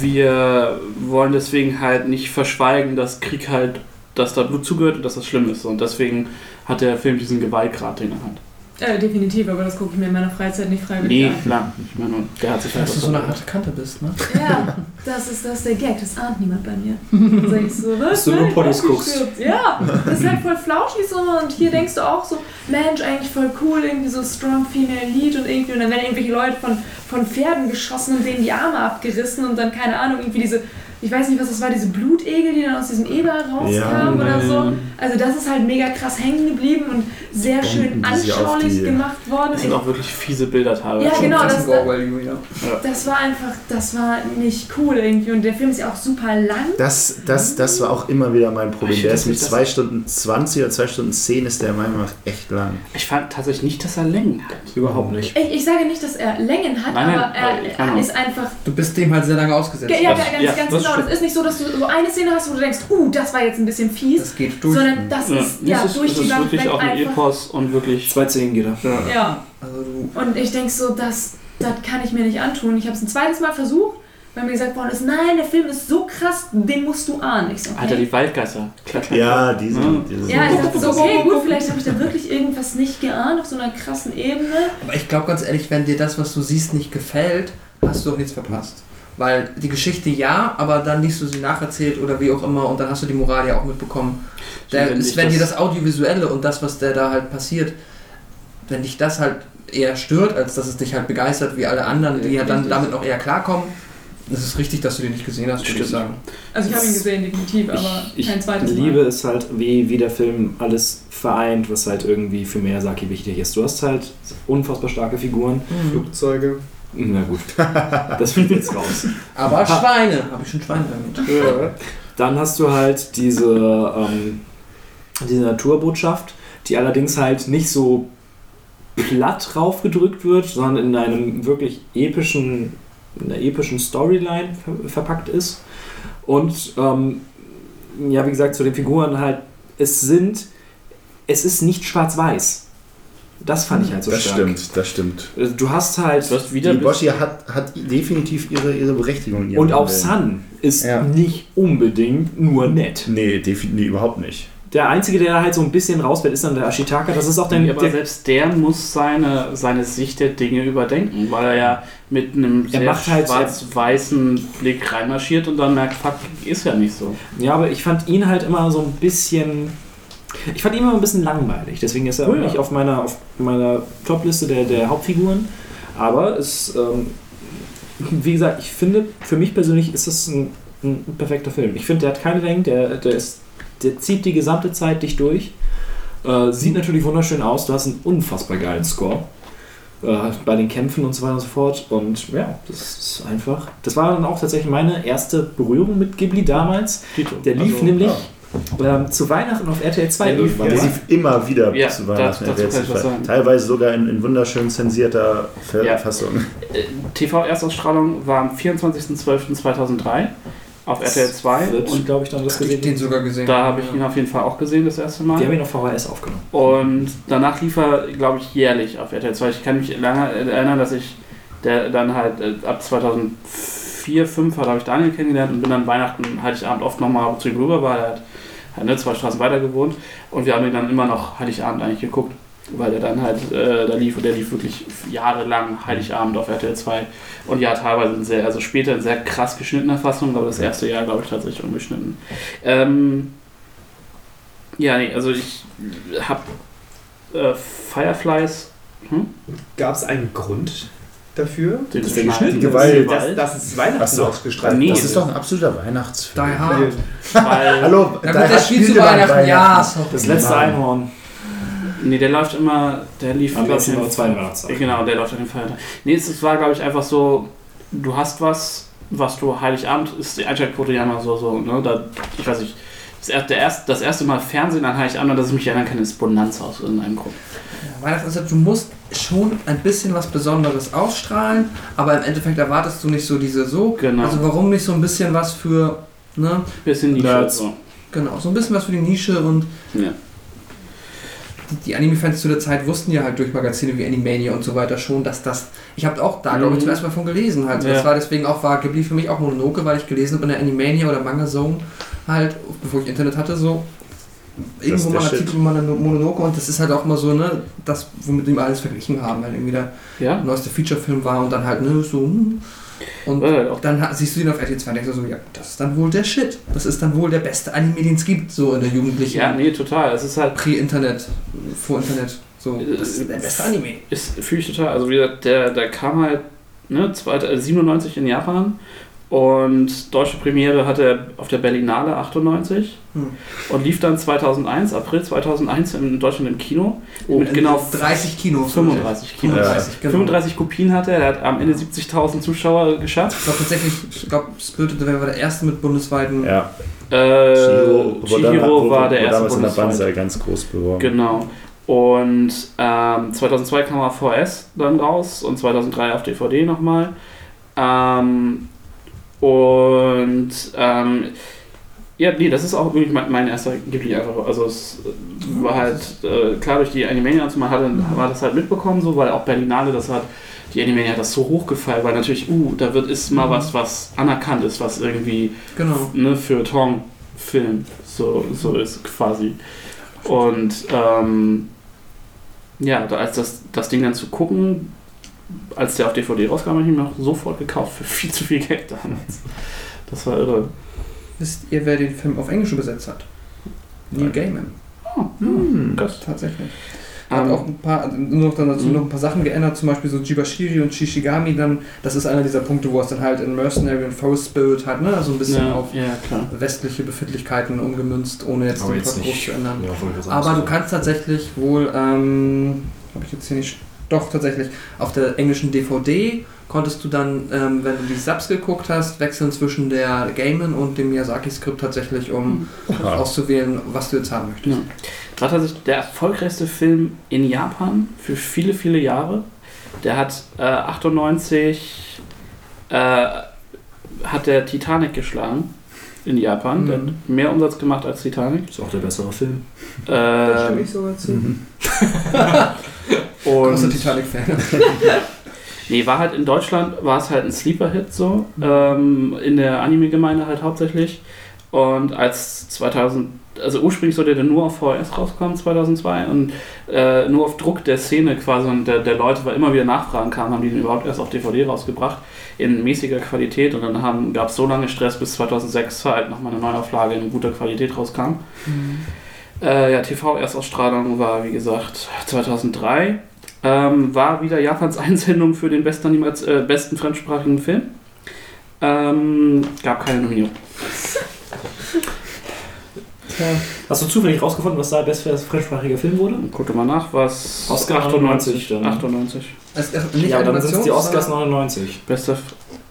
S3: wir wollen deswegen halt nicht verschweigen, dass Krieg halt, dass da Blut zugehört und dass das schlimm ist. Und deswegen hat der Film diesen Gewaltgrad, den er hat.
S6: Äh, definitiv, aber das gucke ich mir in meiner Freizeit nicht freiwillig
S3: Nee,
S6: an.
S3: klar. Ich meine, der hat sich halt
S5: Dass du so eine harte Kante bist, ne?
S6: Ja, das ist, das ist der Gag, das ahnt niemand bei mir. Dann sag ich so, was?
S2: Dass du nur
S6: hab
S2: guckst.
S6: Ja, das ist halt voll flauschig so und hier denkst du auch so, Mensch, eigentlich voll cool, irgendwie so strong female lead und irgendwie und dann werden irgendwelche Leute von, von Pferden geschossen und denen die Arme abgerissen und dann, keine Ahnung, irgendwie diese, ich weiß nicht, was das war, diese Blutegel, die dann aus diesem Eber rauskamen
S3: Ja,
S6: oder so. Also das ist halt mega krass hängen geblieben und sehr schön
S4: Bomben, auf
S6: anschaulich
S4: die-
S6: gemacht worden.
S3: Das sind auch wirklich fiese Bilder teilweise.
S6: Ja, genau, das-. Das war einfach, das war nicht cool irgendwie und der Film ist ja auch super lang.
S4: Das, das, das war auch immer wieder mein Problem.
S3: Ich
S4: Der ist mit
S3: das-
S4: 2 Stunden 20 oder 2 Stunden 10 ist der meiner Meinung nach echt lang.
S3: Ich fand tatsächlich nicht, dass er Längen hat.
S2: Überhaupt nicht.
S6: Ich, ich sage nicht, dass er Längen hat,
S3: Nein, nein,
S6: aber er, er ist einfach.
S5: Du bist dem halt sehr lange ausgesetzt.
S6: Ja, ja, ganz,
S3: ja,
S6: ganz
S3: das
S6: genau. Das ist nicht so, dass du so eine Szene hast, wo du denkst, uh, das war jetzt ein bisschen fies,
S5: Das geht durch.
S6: sondern das
S3: Ja,
S6: ist ja
S3: das ist,
S6: durch
S3: das
S6: die
S3: ist
S6: Bank
S3: wirklich
S6: weg
S3: auch ein. Epos und wirklich.
S2: Zwei Zehn geht er.
S6: Ja,
S5: Also du,
S6: und ich denke so, das, das kann ich mir nicht antun. Ich habe es ein zweites Mal versucht, weil mir gesagt worden ist, nein, der Film ist so krass, den musst du ahnen. Ich so, okay.
S3: Alter, die Waldgeister. Klack, klack,
S4: Ja, diese.
S3: Ja.
S4: diese
S6: ja, ich dachte so, okay, gut, vielleicht habe ich da wirklich irgendwas nicht geahnt auf so einer krassen Ebene.
S5: aber ich glaube ganz ehrlich, wenn dir das, was du siehst, nicht gefällt, hast du doch nichts verpasst. Weil die Geschichte ja, aber dann liest du sie nacherzählt oder wie auch immer und dann hast du die Moral ja auch mitbekommen. Der
S3: Wenn
S5: ist,
S3: dich
S5: wenn
S3: das-
S5: dir das Audiovisuelle und das, was der da halt passiert, wenn dich das halt eher stört, als dass es dich halt begeistert wie alle anderen, die ja dann damit noch eher klarkommen, ist es richtig, dass du den nicht gesehen hast, würde ich sagen.
S6: Also ich habe ihn gesehen, definitiv, aber
S3: Ich- ich
S6: kein zweites Mal.
S2: Liebe ist halt, wie, wie der Film alles vereint, was halt irgendwie für Miyazaki wichtig ist. Du hast halt unfassbar starke Figuren.
S7: Flugzeuge.
S2: Na gut, das fliegt jetzt raus.
S5: Aber Schweine, habe ich schon Schweine damit.
S2: Dann hast du halt diese, ähm, diese Naturbotschaft, die allerdings halt nicht so platt raufgedrückt wird, sondern in einem wirklich epischen, in einer epischen Storyline ver verpackt ist. Und ähm, ja, wie gesagt, zu den Figuren halt, es sind, es ist nicht schwarz-weiß. Das fand ich halt so
S4: das
S2: stark.
S4: stimmt, das stimmt.
S2: Also Du hast halt.
S3: Du hast wieder
S4: Die Boshi hat, hat definitiv ihre, ihre Berechtigung.
S2: Und auch. Sun ist
S4: Ja.
S2: nicht unbedingt nur nett.
S4: Nee, definitiv nee, überhaupt nicht.
S2: Der Einzige, der da halt so ein bisschen rausfällt, ist dann der Ashitaka. Das ist auch dein.
S3: aber
S2: der,
S3: selbst der muss seine, seine Sicht der Dinge überdenken, weil er ja mit einem sehr
S2: macht halt-
S3: schwarz-weißen Blick reinmarschiert und dann merkt, fuck, ist ja nicht so.
S2: ja, aber ich fand ihn halt immer so ein bisschen. Ich fand ihn immer ein bisschen langweilig. Deswegen ist er
S3: Oh ja.
S2: nicht auf meiner, auf meiner Top-Liste der, der Hauptfiguren. Aber es. Ähm, wie gesagt, ich finde, für mich persönlich ist es ein, ein perfekter Film. Ich finde, der hat keine Längen, der, der, ist, der zieht die gesamte Zeit dich durch. Äh, sieht natürlich wunderschön aus. Du hast einen unfassbar geilen Score. Äh, bei den Kämpfen und so weiter und so fort. Und ja, das ist einfach. Das war dann auch tatsächlich meine erste Berührung mit Ghibli damals. Der lief
S3: Also,
S2: nämlich ähm, zu Weihnachten auf RTL 2
S3: Der lief, Ja.
S4: lief immer wieder
S3: Ja,
S4: zu Weihnachten. sich.
S3: sagen.
S4: Teilweise sogar in, in wunderschön zensierter
S3: Ja.
S4: Fassung.
S3: Äh, TV-Erstausstrahlung war am 24.12.2003 auf RTL 2
S2: Wird,
S3: und
S2: glaube ich, dann das
S5: Hab ich
S2: gesehen.
S5: den sogar gesehen.
S3: da habe ich ihn auf jeden Fall auch gesehen das erste Mal.
S2: Wir haben ihn auf VHS aufgenommen.
S3: Und danach lief er, glaube ich, jährlich auf RTL 2. Ich kann mich lange erinnern, dass ich der dann halt äh, ab 2004, 2005 habe ich Daniel kennengelernt und bin dann Weihnachten, Heiligabend oft nochmal zu ihm rüber, weil er hat, hat ne, zwei Straßen weiter gewohnt. Und wir haben ihn dann immer noch Heiligabend eigentlich geguckt. weil der dann halt äh, da lief und der lief wirklich jahrelang Heiligabend auf RTL 2 und ja, teilweise in sehr, also später in sehr krass geschnittener Fassung, aber das erste Jahr, glaube ich, tatsächlich ungeschnitten. Ähm, ja, nee, also ich habe äh, Fireflies. Hm?
S7: Gab es einen Grund dafür?
S3: Den
S2: Dass der geschnitten
S4: ist. Gewalt.
S7: Das, das ist Weihnachten
S4: Ach so.
S7: ausgestrahlt.
S3: Nee.
S4: Das ist doch ein absoluter Weihnachtsfilm.
S5: Die Hard.
S3: Weil,
S4: Hallo,
S5: Ja
S4: Die
S5: gut, der spielt zu Weihnachten, ja. sorry.
S2: Das letzte Einhorn.
S3: nee, der läuft immer, der lief,
S2: Am
S3: glaub
S2: besten
S3: ich,
S2: bei
S3: in-
S2: zweiten Weihnachtstag.
S3: Genau, der läuft an den Feiertag. Nee, es es war, glaube ich, einfach so, du hast was, was du Heiligabend, ist die Einschaltquote ja immer so, so, ne, da, ich weiß nicht, das, er- das erste Mal Fernsehen an Heiligabend, an das ich mich erinnern kann, ist Bonanza aus irgendeinem Grund.
S5: Weihnachten ist, du musst schon ein bisschen was Besonderes ausstrahlen, aber im Endeffekt erwartest du nicht so diese so.
S3: Genau.
S5: Also warum nicht so ein bisschen was für, ne,
S3: Bisschen Nische.
S2: Nerds.
S3: So.
S5: genau, so ein bisschen was für die Nische und
S3: Ja.
S5: die, die Anime-Fans zu der Zeit wussten ja halt durch Magazine wie Animania und so weiter schon, dass das, ich habe auch da, glaube ich,
S3: Mhm.
S5: zum ersten Mal von gelesen halt.
S3: Ja.
S5: Das war deswegen auch, war Ghibli für mich auch Mononoke, weil ich gelesen habe in der Animania oder Manga Zone halt, bevor ich Internet hatte, so irgendwo mal. Artikel über Mononoke und das ist halt auch immer so, ne, das, womit wir alles verglichen haben, halt irgendwie der
S3: Ja?
S5: neueste Feature-Film war und dann halt, ne, so, hm. und
S3: Äh, auch
S5: dann siehst du ihn auf RTL 2 und denkst so, ja, das ist dann wohl der Shit. Das ist dann wohl der beste Anime, den es gibt, so in der jugendlichen
S3: Ja, nee, total. Es ist halt,
S5: Prä-Internet, Vor-Internet. So, das ist der beste Anime.
S3: ist, fühle ich total. Also wie gesagt, der, der kam halt ne, zweit- äh, 97 in Japan und deutsche Premiere hatte er auf der Berlinale 98
S5: Hm.
S3: und lief dann 2001, April 2001 in Deutschland im Kino mit genau
S5: 30 Kino.
S3: 35 Kino.
S5: 35, genau.
S3: 35 Kopien hatte er, er hat am Ende 70.000 Zuschauer geschafft.
S5: Ich glaube tatsächlich, ich glaube, Spirited Away war der erste mit bundesweiten.
S4: Ja,
S3: Äh,
S4: Chihiro,
S3: Chihiro
S4: wo-
S3: war
S4: wo
S3: der erste
S4: damals in der. Banzai ganz groß beworben.
S3: Genau. Und ähm, 2002 kam auf VS dann raus und 2003 auf DVD nochmal. Ähm, und ähm, ja, nee, das ist auch wirklich mein, mein erster Ghibli einfach. Also es war halt äh, klar durch die Animania und so, man hatte, war das halt mitbekommen, so, weil auch Berlinale das hat, die Animania hat das so hochgefallen, weil natürlich, uh, da wird ist mal was, was anerkannt ist, was irgendwie
S5: Genau.
S3: ne, für Film so, so ist quasi. Und ähm, ja, da, als das, das Ding dann zu gucken, als der auf DVD rauskam, habe ich ihn noch sofort gekauft für viel zu viel Geld damals. Das war irre.
S5: Wisst ihr, wer den Film auf Englisch übersetzt hat? Neil Gaiman.
S4: Hm.
S3: Das,
S5: Tatsächlich. Er hat
S3: ähm,
S5: auch ein paar, nur noch dann dazu
S3: Mhm.
S5: noch ein paar Sachen geändert, zum Beispiel so Jibashiri und Shishigami dann, das ist einer dieser Punkte, wo es dann halt in Mercenary und Forest Spirit hat, ne? Also ein bisschen
S3: ja,
S5: auf
S3: ja,
S5: westliche Befindlichkeiten umgemünzt, ohne jetzt
S2: Aber
S5: den
S2: jetzt
S5: Plot groß zu ändern.
S2: Ja.
S5: Aber du kannst tatsächlich wohl, ähm, habe ich jetzt hier nicht, doch tatsächlich, auf der englischen DVD konntest du dann, ähm, wenn du die Subs geguckt hast, wechseln zwischen der Gaiman und dem Miyazaki-Skript tatsächlich, um
S4: Ah.
S5: auszuwählen, was du jetzt haben möchtest.
S3: Ja. War tatsächlich der erfolgreichste Film in Japan für viele, viele Jahre. Der hat äh, 98 äh, hat der Titanic geschlagen in Japan. Der hat
S5: Mhm.
S3: mehr Umsatz gemacht als Titanic.
S2: Ist auch der bessere Film.
S3: Äh,
S5: sogar zu.
S4: Mhm.
S5: Großer
S3: und
S5: Titanic-Fan.
S3: nee, war halt in Deutschland, war es halt ein Sleeper-Hit so. Ähm, in der Anime-Gemeinde halt hauptsächlich. Und als 2000, also ursprünglich sollte der nur auf VHS rauskommen, 2002, und äh, nur auf Druck der Szene quasi und der, der Leute, weil immer wieder Nachfragen kamen, haben die den überhaupt erst auf DVD rausgebracht, in mäßiger Qualität. Und dann gab es so lange Stress, bis 2006 halt nochmal eine Neuauflage in guter Qualität rauskam. Äh, ja, TV-Erstausstrahlung war, wie gesagt, 2003. Ähm, war wieder Japans Einsendung für den besten, äh, besten fremdsprachigen Film. Ähm, gab keine Nominierung.
S9: Hast du zufällig rausgefunden, was da bester fremdsprachiger Film wurde?
S3: Gucke mal nach, was.
S9: Oscar 98 dann.
S3: 98.
S5: Es nicht
S9: ja, dann sind es die Oscars 99.
S3: Bester. F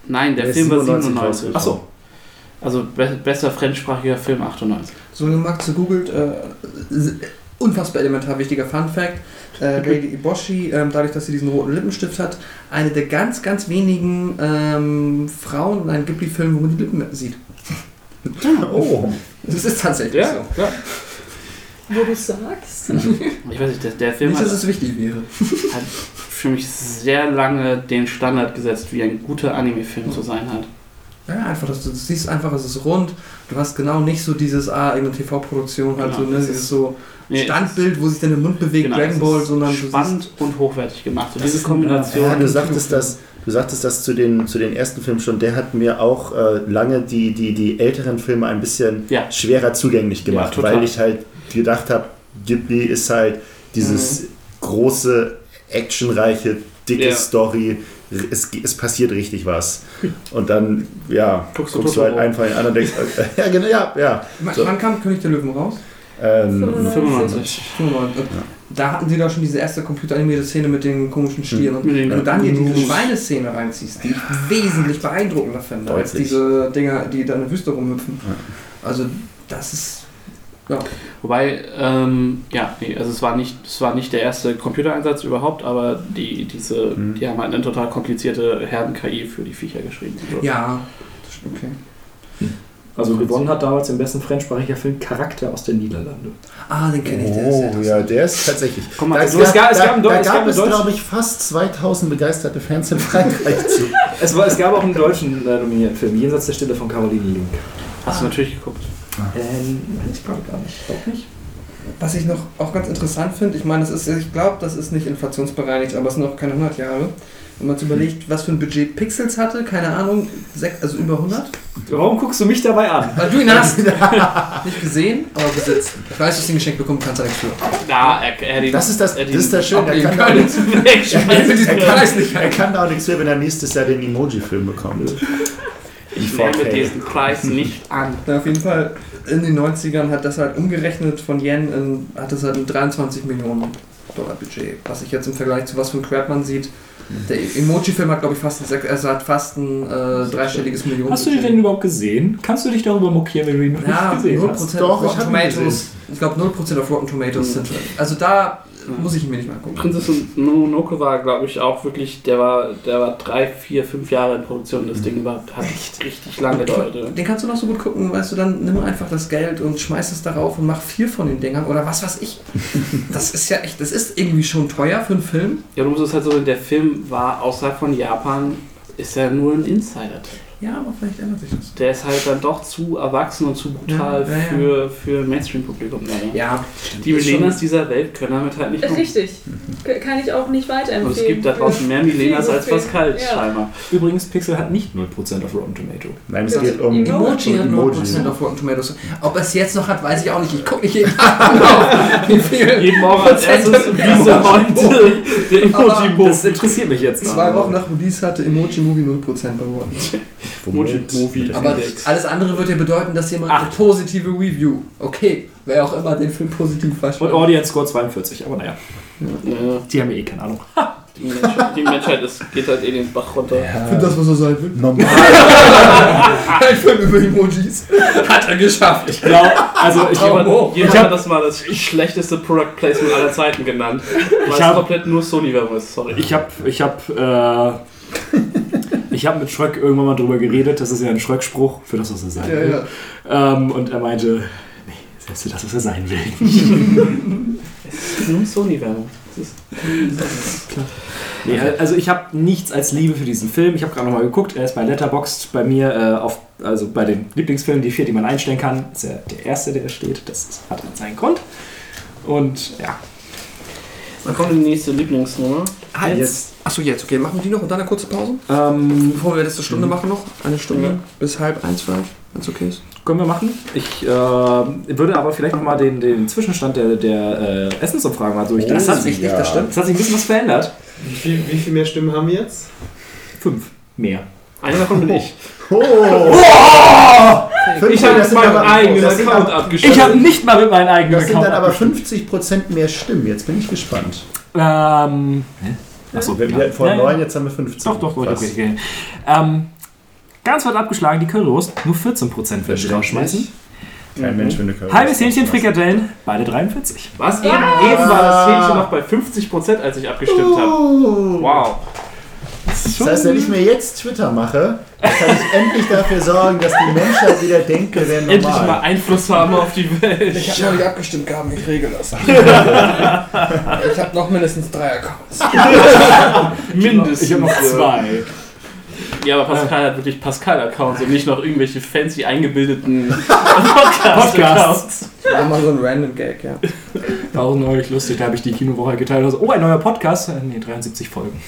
S3: Nein, der,
S4: Der
S3: Film war
S4: 97
S3: 97.
S4: rausgekommen.
S9: Achso.
S3: Also be bester fremdsprachiger Film 98.
S5: So gemacht, so googelt, äh, unfassbar elementar wichtiger Fun Fact. Äh, Lady Iboshi, ähm, dadurch, dass sie diesen roten Lippenstift hat, eine der ganz, ganz wenigen ähm, Frauen in einem Ghibli-Film, wo man die Lippen sieht.
S4: Oh.
S5: Das ist tatsächlich so.
S3: ja.
S6: Wo du sagst.
S3: Ich weiß nicht, der, der Film
S5: Nicht,
S3: hat,
S5: dass es wichtig wäre.
S3: hat für mich sehr lange den Standard gesetzt, wie ein guter Anime-Film zu sein hat.
S5: Ja, einfach, dass du siehst einfach, es ist rund. Du hast genau nicht so dieses, ah, irgendeine TV-Produktion, halt
S3: Genau,
S5: so, ne,
S3: es
S5: dieses
S3: ist-
S5: so
S3: Nee,
S5: Standbild, wo sich dann der Mund bewegt,
S3: Genau,
S5: Dragon Ball, sondern
S3: spannend und hochwertig gemacht. Und diese Kombination.
S4: Ja, du sagtest das, du sagtest das zu den, zu den ersten Filmen schon, der hat mir auch äh, lange die, die, die älteren Filme ein bisschen
S3: Ja.
S4: schwerer zugänglich gemacht,
S3: Ja,
S4: weil ich halt gedacht habe, Ghibli ist halt dieses große, actionreiche, dicke
S3: Ja.
S4: Story. Es, es passiert richtig was. Und dann, ja,
S3: Guckst
S4: guckst,
S3: du
S4: halt einfach in den anderen und denkst, äh, ja, genau, ja, ja. So.
S5: Wann kam König der Löwen raus?
S4: Ähm,
S3: 95.
S5: 95. Da hatten sie doch schon diese erste computeranimierte Szene mit den komischen Stieren. Und wenn du dann hier diese. Schweineszene reinziehst, die ich wesentlich beeindruckender finde, als
S4: Deutlich.
S5: diese Dinger, die da in der Wüste rumhüpfen. Also, das ist. Ja.
S3: Wobei, ähm, ja, nee, also es war nicht, es war nicht der erste Computereinsatz überhaupt, aber die, diese,
S4: Mhm.
S3: die haben halt eine total komplizierte Herden-KI für die Viecher geschrieben. So.
S5: Ja, das stimmt, okay.
S2: Also gewonnen hat damals im besten fremdsprachiger Film Charakter aus den Niederlanden.
S5: Ah, den kenne ich, der ist
S4: Oh, ja, der ist tatsächlich.
S3: Guck mal,
S4: da
S3: also
S2: es gab- es
S4: da,
S2: gab
S4: da
S2: Deu- es gab
S4: es,
S2: Deutsch-
S4: glaube ich, fast 2000 begeisterte Fans in Frankreich zu.
S2: Es, war, es gab auch einen deutschen äh, nominierten Film, Jenseits der Stille von Caroline Link.
S3: Hast du natürlich geguckt.
S2: Ähm, ich glaube gar nicht. Glaub nicht.
S5: Was ich noch auch ganz interessant finde, ich meine, das ist, ich glaube, das ist nicht inflationsbereinigt, aber es sind noch keine 100 Jahre. Wenn man sich überlegt, was für ein Budget Pixels hatte, keine Ahnung, also über 100.
S2: Warum guckst du mich dabei an?
S5: Weil du ihn hast. nicht gesehen, aber besitzt. Ich weiß, dass du ihn geschenkt bekommen kannst, nichts für.
S3: Ja, er, er
S4: Das ist das,
S3: er
S4: das, ist das Schöne. Er kann, da auch
S5: können.
S4: nichts, er, kann, er kann da auch nichts für, wenn er nächstes Jahr den Emoji-Film bekommt.
S3: Ich nehme diesen Preis nicht an.
S5: Ja, auf jeden Fall in den 90ern hat das halt umgerechnet von Yen, in, hat das halt ein 23 Millionen Dollar Budget. Was ich jetzt im Vergleich zu was für ein Crap man sieht. Der Emoji-Film hat, glaube ich, fast ein, also hat fast ein äh, dreistelliges Millionen.
S2: Hast du den denn überhaupt gesehen? Kannst du dich darüber mokieren, wenn du ihn noch
S5: Ja,
S2: nicht gesehen
S5: 0%
S2: hast?
S4: Doch,
S5: Rotten Tomatoes. Ich glaube 0% auf Rotten Tomatoes sind. Also da muss ich mir nicht mal angucken.
S3: Prinzessin Mononoke war, glaube ich, auch wirklich, der war, der war drei, vier, fünf Jahre in Produktion. Das Ding war, hat richtig lange gedauert.
S5: Den kannst du noch so gut gucken, weißt du, dann nimm einfach das Geld und schmeiß es darauf und mach vier von den Dingern oder was weiß ich. Das ist ja echt, das ist irgendwie schon teuer für einen Film.
S3: Ja, du musst es halt so, der Film war außerhalb von Japan, ist ja nur ein Insider.
S5: Ja, aber vielleicht ändert sich das.
S3: Der ist halt dann doch zu erwachsen und zu brutal
S5: Ja, ja, ja.
S3: für, für Mainstream-Publikum.
S5: Ja,
S3: Die
S5: ist schon-
S3: Milenas dieser Welt können damit halt nicht um.
S6: Richtig. K- Kann ich auch nicht weiterempfehlen.
S3: Und es gibt da draußen mehr Milenas als Pascal,
S6: Ja.
S3: scheinbar.
S2: Übrigens, Pixel hat nicht 0% auf Rotten Tomato.
S4: Nein, es
S6: Ja.
S4: geht um
S5: Emoji hat
S4: Emoji.
S5: 0% auf Rotten Tomatoes. Ob er es jetzt noch hat, weiß ich auch nicht. Ich gucke nicht jeden Tag auf, wie viel.
S3: Jeden Morgen als erstes diese heute der
S5: Aber
S3: Emoji-Move.
S2: Das interessiert mich jetzt.
S5: Zwei Wochen nach Release hatte Emoji Movie 0% bei Rotten.
S3: Emoji-Movie.
S5: Aber alles andere wird ja bedeuten, dass jemand eine
S2: Acht.
S5: positive Review. Okay, wer auch immer den Film positiv
S2: Und
S5: versteht.
S2: Audience Score 42, aber naja,
S3: Ja,
S2: die haben ja eh keine Ahnung.
S3: die, Menschheit, die Menschheit ist, geht halt eh den Bach runter.
S5: Für das, was er sein will.
S4: Normal.
S5: Ein Film über Emojis. Hat er geschafft.
S2: Ich glaube, also ich,
S5: Oh,
S3: Jemand,
S5: oh.
S2: Ich
S3: hat das mal das schlechteste Product Placement aller Zeiten genannt. Weil es
S2: hab-
S3: komplett nur Sony-Werbung ist, sorry.
S2: ich habe ich hab, äh, ich hab mit Schröck irgendwann mal drüber geredet, das ist ja ein Schröck-Spruch für das, was er sein
S5: Ja,
S2: will.
S5: ja.
S2: Ähm, und er meinte, nee, selbst für das, was er sein will.
S3: Es ist nur Sony-Werbung.
S2: Nee, also ich habe nichts als Liebe für diesen Film. Ich habe gerade nochmal geguckt, er ist bei Letterboxd bei mir äh, auf, also bei den Lieblingsfilmen, die vier, die man einstellen kann, ist er der erste, der steht. Das hat seinen Grund. Und ja.
S3: Dann kommt die nächste Lieblingsnummer.
S5: Ah, jetzt. Achso, jetzt. Okay, machen wir die noch und dann eine kurze Pause?
S2: Ähm,
S5: Bevor wir letzte Stunde machen noch. Eine Stunde
S3: Ja.
S5: bis halb eins vielleicht, wenn es okay ist.
S2: können wir machen. Ich äh, würde aber vielleicht nochmal den, den Zwischenstand der, der äh, Essensumfragen mal durchgehen.
S5: Das
S2: das,
S5: hat sich nicht,
S4: ja.
S5: das stimmt.
S2: das hat sich ein bisschen was verändert.
S7: Wie viel, wie viel mehr Stimmen haben wir jetzt?
S2: Fünf mehr.
S3: Einer davon bin ich.
S4: Oh! Fünf-
S3: Ich habe meinen eigenen Account abgeschlossen.
S2: Ich habe nicht mal mit meinem eigenen
S4: Das sind
S2: Account
S4: dann aber
S2: abgestimmt.
S4: 50% mehr Stimmen. Jetzt bin ich gespannt.
S2: Ähm, Achso,
S4: Wir, wir hatten vor
S2: Ja, ja.
S4: 9, jetzt haben wir 15.
S2: Doch, doch, okay, okay. okay. Ähm, ganz weit abgeschlagen, die Currywurst, nur 14% würde ich rausschmeißen.
S4: Kein Mensch will eine Currywurst
S2: Halbes Hähnchen. Frikadellen, beide 43.
S3: Was? Eben, eben war das Hähnchen noch bei 50%, als ich abgestimmt habe.
S4: Oh.
S3: Wow.
S4: Das heißt, wenn ich mir jetzt Twitter mache, kann ich endlich dafür sorgen, dass die Menschheit wieder denkt, wir wären
S3: Endlich mal. Einfluss haben auf die Welt.
S5: Ich habe noch nicht abgestimmt gehabt, ich regel das. ich habe noch mindestens drei Accounts.
S3: Mindestens.
S2: Ich habe noch zwei.
S3: Ja, aber Pascal hat wirklich Pascal-Accounts und nicht noch irgendwelche fancy eingebildeten Podcast-Accounts.
S5: Immer so ein random Gag, ja.
S2: War auch neulich lustig, da habe ich die Kinowoche geteilt. Also, oh, ein neuer Podcast. Äh, Nee, 73 Folgen.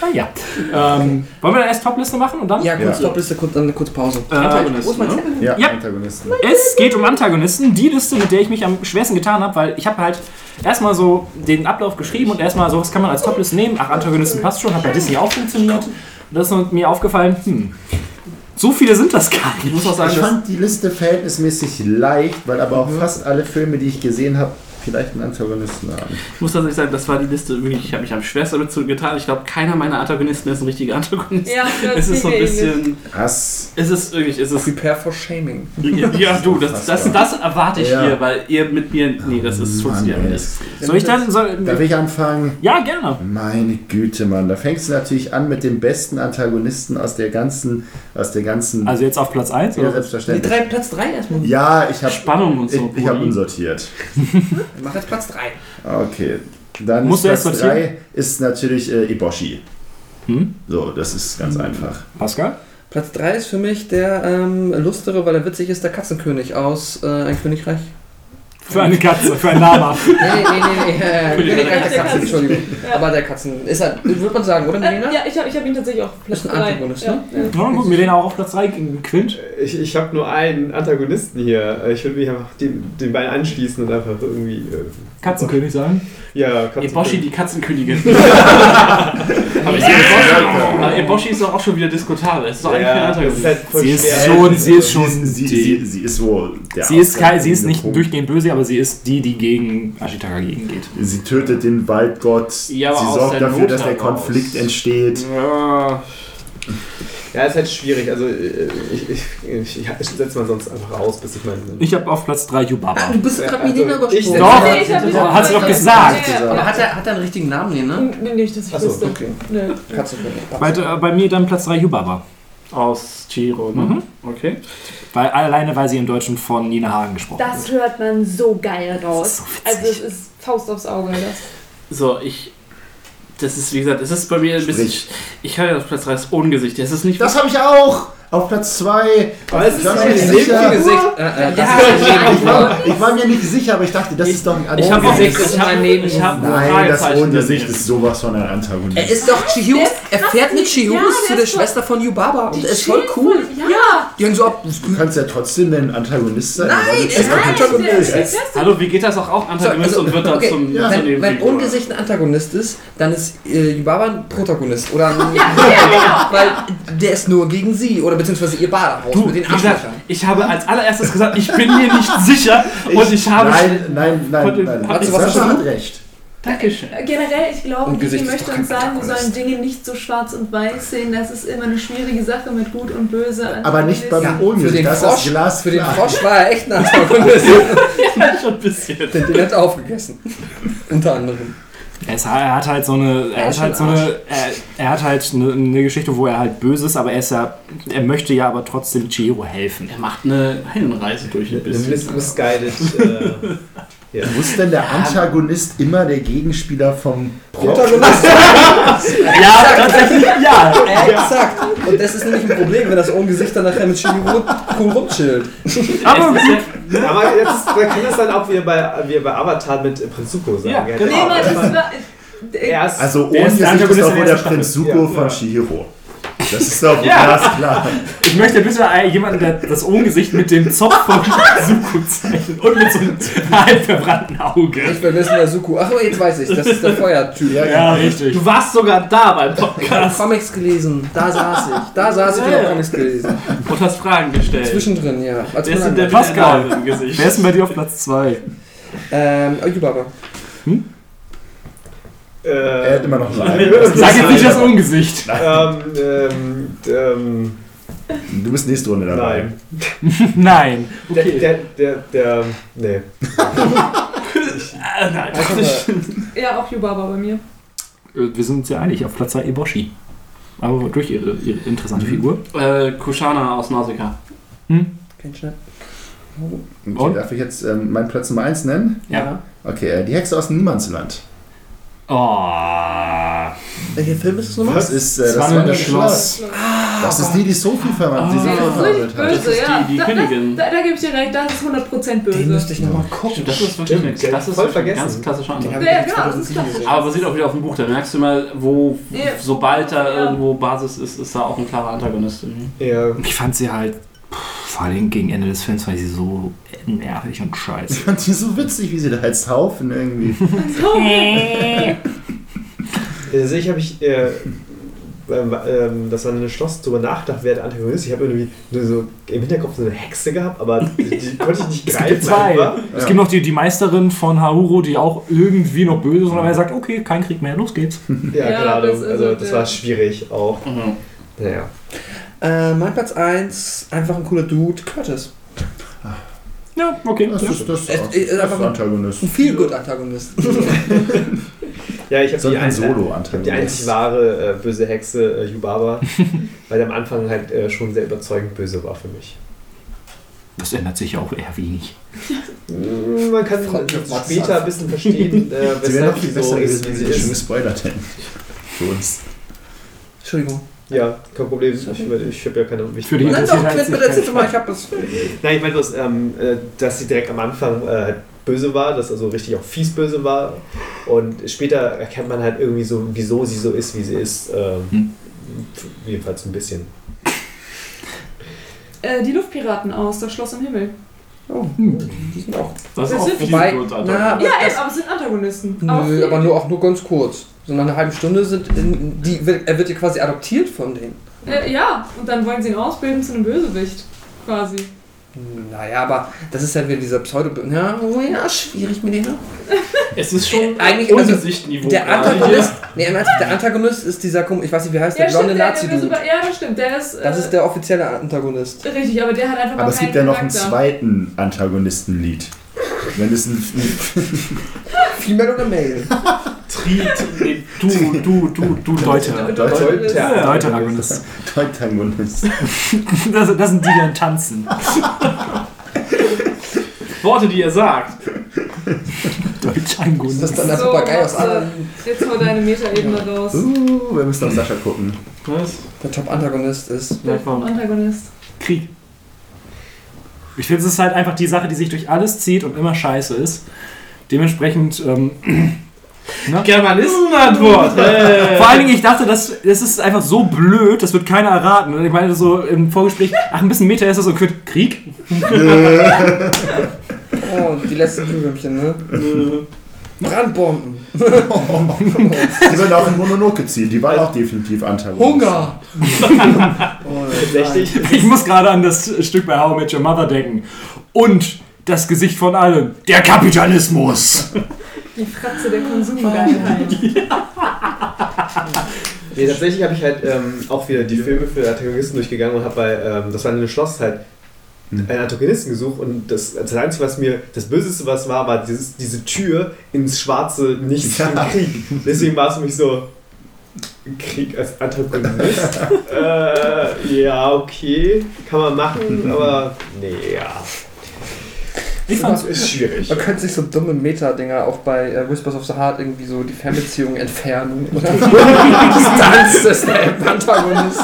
S2: Ah ja. Ähm, wollen wir erst Topliste machen und dann?
S5: Ja, kurz
S4: Ja.
S5: Topliste, kurz, dann eine kurze Pause.
S2: Äh,
S3: Antagonisten, ne?
S5: Zettel?
S4: Ja,
S2: Ja.
S4: Antagonisten.
S2: Es geht um Antagonisten, die Liste, mit der ich mich am schwersten getan habe, weil ich habe halt erstmal so den Ablauf geschrieben und erstmal so, was kann man als Topliste nehmen? Ach, Antagonisten passt schon, hat bei Disney auch funktioniert. Und das ist mir aufgefallen, hm, so viele sind das gar nicht. Ich muss auch sagen,
S4: Ich fand die Liste verhältnismäßig leicht, weil aber auch fast alle Filme, die ich gesehen habe, vielleicht einen Antagonisten haben.
S3: Ich muss tatsächlich sagen, das war die Liste, wirklich, ich habe mich am schwersten damit getan. Ich glaube, keiner meiner Antagonisten ist ein richtiger Antagonist.
S6: Ja,
S3: Es ist so ein bisschen.
S4: Hass.
S3: Es ist wirklich, es ist.
S5: Prepare for shaming.
S3: Ja, du, das, das, das erwarte ich
S4: Ja.
S3: hier, weil ihr mit mir. Nee, das ist funktioniert nicht.
S2: soll ich dann, soll,
S4: Darf ich anfangen?
S2: ja, gerne.
S4: Meine Güte, Mann. Da fängst du natürlich an mit dem besten Antagonisten aus der ganzen, aus der ganzen.
S2: Also jetzt auf Platz 1?
S4: ja,
S2: Oder?
S5: Die
S4: selbstverständlich.
S5: drei, Platz 3 erstmal.
S4: Ja, ich habe
S3: Spannung und
S4: ich,
S3: so.
S4: ich habe
S3: Brudi.
S4: unsortiert.
S5: Mach jetzt Platz 3.
S4: Okay. Dann
S2: Musst
S4: ist Platz
S2: sortieren?
S4: 3 ist natürlich äh, Eboshi.
S2: Hm?
S4: So, das ist ganz einfach.
S2: Pascal?
S5: Platz 3 ist für mich der ähm, lustere, weil er witzig ist, der Katzenkönig aus äh, Ein Königreich.
S2: Für eine Katze, für ein Lama.
S5: Nee, nee, nee, nee. Äh, Königreich der
S6: Der
S5: Katzen,
S6: Katzen.
S5: Entschuldigung.
S6: Ja.
S5: Aber der Katzen. Ist er, würde man sagen, oder
S6: Äh,
S5: Milena?
S6: ja, ich habe ich hab ihn tatsächlich auch Platz
S5: Ist ein
S6: 3.
S5: Antagonist,
S6: ja,
S5: ne?
S6: ja.
S2: Ja, gut, mir den auch auf Platz 3 Quint.
S7: Ich, ich habe nur einen Antagonisten hier. Ich würde mich einfach den, den beiden anschließen und einfach irgendwie.
S2: Katzenkönig sagen.
S7: ja, Katzen-
S3: Eboshi, die Katzenkönigin. aber, Eboshi, aber Eboshi ist doch auch schon wieder diskutabel. Es ist doch eigentlich kein
S7: Ja,
S3: Antagonist.
S7: ist halt voll
S2: Sie ist schon, sie ist schon
S4: sie,
S2: die,
S4: sie, sie ist wohl der
S2: sie ist, kein, sie ist nicht
S4: Punkt.
S2: durchgehend böse, aber sie ist die, die gegen Ashitaka gegengeht.
S4: Sie tötet den Waldgott.
S3: Ja,
S4: sie
S3: aus
S4: sorgt dafür,
S3: Not
S4: dass der. Konflikt entsteht.
S3: Ja.
S7: Ja, ist halt schwierig. Also, äh, ich, ich, ich, ich setze mal sonst einfach aus, bis ich meinen.
S2: Ich habe auf Platz 3 Yubaba.
S5: Du bist gerade
S7: Also,
S5: Milena
S7: ich-
S5: übersprungen.
S2: Doch,
S6: nicht-
S2: hat sie doch gesagt.
S5: Aber hat er, hat er einen richtigen Namen? Nee, ne?
S6: Nee, Nicht, dass ich
S7: Achso,
S6: wüsste.
S5: okay.
S6: Nee.
S5: Katzenkönig.
S2: Bei, äh, bei mir dann Platz 3 Yubaba.
S3: Aus Chiro, ne?
S2: Mhm.
S3: Okay.
S2: Weil, alleine, weil sie im Deutschen von Nina Hagen gesprochen
S6: Das hört man so geil raus.
S2: Das ist so
S6: also es ist Faust aufs Auge. Das.
S3: So, ich. Das ist, wie gesagt, es ist bei mir ein bisschen.
S4: Sprich.
S3: Ich höre auf Platz 3 das Ungesicht. Es ist nicht.
S4: Das habe ich auch! Auf Platz 2.
S7: Aber es ist
S4: Das
S7: ein
S4: ist
S7: Leben
S4: sicher.
S5: Gesicht. Äh, äh,
S3: Ja,
S4: Ich war, ich war mir nicht sicher, aber ich dachte, das ist doch ein
S3: ich habe auch
S5: Ungesicht
S3: nichts.
S5: ist
S3: Ich habe
S5: ein Neben-
S3: ich hab
S4: Nein, das
S3: daneben.
S4: ist sowas von ein Antagonist.
S5: Er ist doch
S6: ist
S5: Er fährt mit Chihiro
S6: ja,
S5: zu
S6: der
S5: Schwester von Yubaba und er ist voll cool.
S6: Ja!
S5: Die hängen so ab.
S4: Du kannst ja trotzdem ein Antagonist sein.
S5: Nein, er
S4: nicht
S5: ist
S4: ein
S5: kein Antagonist.
S3: Hallo, wie geht das auch? Auch Antagonist
S5: So, also,
S3: und wird dann
S5: okay,
S3: zum,
S5: Wenn. Ungesicht ein Antagonist ist, dann ist äh, Yubaba ein Protagonist. Oder ein,
S6: genau.
S5: Weil der ist nur gegen sie. Oder beziehungsweise ihr Badehaus
S3: Du,
S5: mit den Arschlöchern.
S3: ich habe als allererstes gesagt, ich bin mir nicht sicher und ich habe.
S4: Nein, nein, nein, nein.
S3: warte,
S5: was
S4: Sascha
S5: hast du?
S4: hat recht.
S3: Dankeschön.
S6: Generell, ich glaube,
S5: ist
S6: möchte uns sagen, wir sollen. Dinge nicht so schwarz und weiß sehen. Das ist immer eine schwierige Sache mit Gut und Böse.
S4: Aber nicht beim
S5: Ja,
S4: Ungesicht.
S5: für den
S4: das ist das
S5: Frosch,
S4: Glas
S5: für den. Frosch war er echt ein Antagonist.
S3: Schon ein bisschen.
S5: den, den hat er aufgegessen. Unter anderem.
S2: Er, ist, er hat halt so eine, er
S5: Er
S2: ist halt so
S5: ein
S2: eine, er, er hat halt eine, eine Geschichte, wo er halt böse ist, aber er ist ja, er möchte ja aber trotzdem Chihiro helfen.
S3: Er macht eine Heldenreise durch ein bisschen.
S7: Miss, misguided. Äh, ja.
S4: Muss denn der Antagonist immer der Gegenspieler vom
S5: Protagonist.
S2: Ja, tatsächlich, ja.
S5: Exakt. Und das ist nämlich ein Problem, wenn das Ungesicht dann nachher mit Chihiro cool rumchillt.
S2: Aber
S3: ja-
S7: Aber jetzt man kann das dann auch wie bei, wie bei Avatar mit Prinz Zuko sagen.
S2: Ja, genau.
S6: Nee, Mann, das war,
S4: Also
S2: der
S4: Ungesicht ist wohl
S2: der
S4: Prinz
S7: Ja,
S4: von
S7: ja.
S4: Das ist doch
S2: Ja.
S4: glasklar.
S2: Ich möchte bitte jemanden, der das Ungesicht mit dem Zopf von Suko zeichnet und mit so einem halb verbrannten Auge.
S5: Ich will wissen, wer Suku. Ach, oh, jetzt weiß ich. Das ist der Feuertyp.
S4: Ja,
S2: Ja, richtig.
S3: Du warst sogar da beim
S5: Ich habe
S3: Podcast
S5: Comics gelesen. Da saß ich. Da saß ich und habe. Comics gelesen.
S3: und hast Fragen gestellt.
S5: Zwischendrin, ja. Als
S3: Wer ist denn der
S2: Pascal.
S3: Pascal im Gesicht?
S2: Wer ist denn bei dir auf Platz 2?
S5: Ähm, Yubaba.
S7: Äh,
S4: Er hat immer noch so einen.
S2: Sag jetzt nicht das Ungesicht.
S7: ähm, ähm, ähm,
S4: Du bist nächste Runde dabei.
S7: nein.
S2: Nein.
S7: Der,
S2: Okay.
S7: der, der, der, nee.
S3: Äh, nein.
S6: ja, auch Yubaba bei mir.
S2: Äh, Wir sind uns ja einig, auf Platz 2 Eboshi. Aber durch ihre, ihre interessante
S4: Mhm.
S2: Figur.
S3: Äh, Kushana aus Nausicaa.
S2: Hm?
S5: Kein Schnitt.
S4: Okay, darf ich jetzt ähm, meinen Platz Nummer 1 nennen?
S2: Ja.
S4: Okay, äh, die Hexe aus dem Niemandsland.
S2: Oh.
S5: Welcher Film ist es nochmal?
S4: Das ist äh, das
S2: Wandelnde
S4: Wandelnde Schloss.
S2: Schloss.
S4: Das ist die, die Sophie verwandt. die
S6: Das
S4: Sophie
S6: ist richtig
S4: verwandelt hat.
S6: böse, ja.
S3: die- die
S6: da,
S3: Königin.
S6: Da, da, da gebe ich dir recht, das ist 100% böse.
S5: Den müsste ich nochmal gucken.
S3: Das ist wirklich eine,
S7: Stimmt,
S3: das ist
S7: voll vergessen.
S3: ganz klassischer Ansatz.
S6: Ja, genau, das ist
S5: 2007
S6: klassisch.
S3: Aber basiert auch wieder auf dem Buch. Da merkst du mal, wo,
S6: Ja.
S3: sobald da
S6: Ja.
S3: irgendwo Basis ist, ist da auch ein klarer Antagonist. Mhm.
S7: Ja.
S2: Ich fand sie halt, vor allem gegen Ende des Films, fand ich sie so nervig und scheiße.
S4: Ich fand die so witzig, wie sie da als Haufen irgendwie.
S7: Also ich habe ich äh, ähm, ähm, das wandelnde Schloss drüber nachgedacht, wer der Antagonist. Ich habe irgendwie nur so im Hinterkopf so eine Hexe gehabt, aber die, die konnte ich nicht greifen.
S2: zwei.
S7: einfach.
S2: Es gibt noch die, die Meisterin von Hauro, die auch irgendwie noch böse ist, und er sagt, okay, kein Krieg mehr, los geht's.
S7: Ja,
S6: Ja,
S7: keine Ahnung. Also
S6: so
S7: das war schwierig auch.
S3: Mhm.
S7: Naja.
S5: Äh, mein Platz 1, einfach ein cooler Dude, Curtis.
S2: Ja, okay.
S4: Das
S2: ja.
S4: ist das,
S5: Es-
S4: das,
S5: äh,
S4: das
S5: einfach ein-
S4: Antagonist.
S5: Ein viel gut Antagonist.
S7: Ja, ich habe
S4: So
S7: die,
S4: ein
S7: ein-
S4: Solo-Antagonist.
S7: die einzig wahre äh, böse Hexe, äh, Yubaba, weil der am Anfang halt äh, schon sehr überzeugend böse war für mich.
S2: Das ändert sich ja auch eher wenig.
S7: Mm, Man kann
S5: Mats
S7: später ein bisschen verstehen, äh,
S4: Sie wäre noch
S7: weshalb
S4: viel
S7: sie so
S4: besser
S7: ist,
S4: gewesen,
S7: wie
S4: wenn
S7: sie
S4: schon
S7: ist.
S4: gespoilert hätten. Für uns.
S5: Entschuldigung.
S7: Ja, kein Problem. Ich, ich habe ja keine
S2: Für die-
S5: Nein,
S2: das
S5: doch,
S2: ist halt
S5: erzähl
S2: kein
S5: doch mal, ich hab das.
S7: Nein, ich meine bloß, ähm, äh, dass sie direkt am Anfang äh, halt böse war, dass also richtig auch fies böse war. Und später erkennt man halt irgendwie so, wieso sie so ist, wie sie ist. Ähm,
S2: Hm.
S7: Jedenfalls ein bisschen.
S6: Äh, die Luftpiraten aus Das Schloss im Himmel.
S5: Oh, die sind auch.
S3: Das ist
S6: Das
S3: auch
S6: sind-
S5: Wobei, na, aber
S6: Ja,
S5: das,
S6: eben, aber es sind Antagonisten.
S5: nö, aber nur auch nur ganz kurz. So nach einer halben Stunde sind in, die, wird- er wird ja quasi adoptiert von denen.
S6: Äh, ja, und dann wollen sie ihn ausbilden zu einem Bösewicht. Quasi.
S5: Naja, aber das ist halt wieder dieser Pseudo. Ja, oh ja, schwierig mit denen.
S3: Es ist schon
S5: Eigentlich- also,
S3: Ungesichtniveau.
S5: Der Antagonist, nee, der Antagonist ist dieser, kom- ich weiß nicht, wie heißt der,
S6: Ja,
S5: blonde
S6: stimmt, der, der
S5: Nazi-Dude.
S6: super, ja, das stimmt. Der ist. Äh,
S5: Das ist der offizielle Antagonist.
S6: Richtig, aber der hat einfach
S4: Aber es gibt ja noch einen zweiten Antagonistenlied. Wenn es ein,
S5: Female oder Male?
S2: Nee, du, du, du, du. Ja, Deuteragonist.
S4: Antagonist.
S2: Das, das sind die, die dann tanzen.
S3: Worte, die er sagt.
S2: Deuteragonist.
S5: Das ist dann der
S6: So,
S5: Papagei aus allen.
S6: Jetzt hol deine Metaebene raus.
S4: Uh, wir müssen auf Sascha gucken.
S3: Was?
S5: Der Top-Antagonist ist.
S3: Ja, komm.
S6: Antagonist.
S2: Krieg. Ich finde, es ist halt einfach die Sache, die sich durch alles zieht und immer scheiße ist. Dementsprechend, ähm, ne?
S3: Germanistenantwort. Hey.
S2: Vor allen Dingen, ich dachte, das, das ist einfach so blöd, das wird keiner erraten. Und ich meine so im Vorgespräch, ach, ein bisschen Meter ist das so, Krieg?
S5: Oh, die letzten Glühwürmchen, ne? Brandbomben.
S4: Die werden auch in Mononoke ziehen. Die waren auch definitiv Antagonist.
S5: Hunger. oh,
S7: Tatsächlich.
S2: Ich muss gerade an das Stück bei How I Met Your Mother denken. Und das Gesicht von allem, der Kapitalismus.
S6: Die Fratze der Konsumgeilheit.
S7: Nee, tatsächlich habe ich halt ähm, auch wieder die Filme für Antagonisten durchgegangen und habe bei ähm, das wandelnde Schloss halt einen Antagonisten gesucht und das, das Einzige, was mir das Böseste was war, war dieses, diese Tür ins schwarze Nichts
S4: Ja.
S7: im Krieg. Deswegen war es für mich so Krieg als Antagonist. äh, ja, okay, kann man machen, aber nee, ja.
S2: Ich fand's
S7: Ist schwierig.
S5: Man könnte sich so dumme Meta-Dinger auch bei äh, Whispers of the Heart irgendwie so die Fernbeziehung entfernen. Oder? Distanz ist der Antagonist.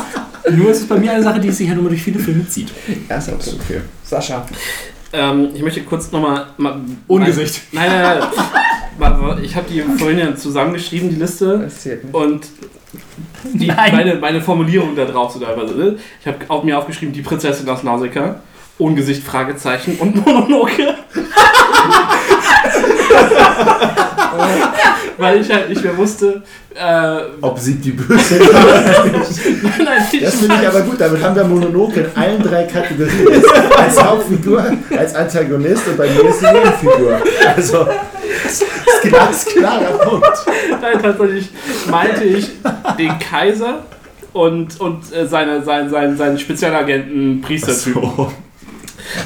S2: Nur ist es bei mir eine Sache, die sich halt immer durch viele Filme zieht.
S5: Ja, ist ja okay.
S4: Okay.
S5: Sascha.
S3: Ähm, ich möchte kurz nochmal.
S2: Ungesicht.
S3: Nein, nein, nein. Ich habe die vorhin ja zusammengeschrieben, die Liste.
S5: Das zählt nicht.
S3: Und die, meine, meine Formulierung da drauf so teilweise. Ne? Ich habe auf mir aufgeschrieben, die Prinzessin aus Nausicaa. Ungesicht, Fragezeichen und Mononoke. Weil ich halt nicht mehr wusste, äh,
S4: Ob sie die Böse
S3: nein, ich
S4: Das finde ich aber gut. Damit haben wir Mononoke in allen drei Kategorien. Als Hauptfigur, als Antagonist und bei mir ist sie Nebenfigur. Also, das ist ganz klarer Punkt.
S3: Nein, tatsächlich meinte ich den Kaiser und, und äh, seine, seinen, seinen, seinen Spezialagenten Priestertypen.
S4: So.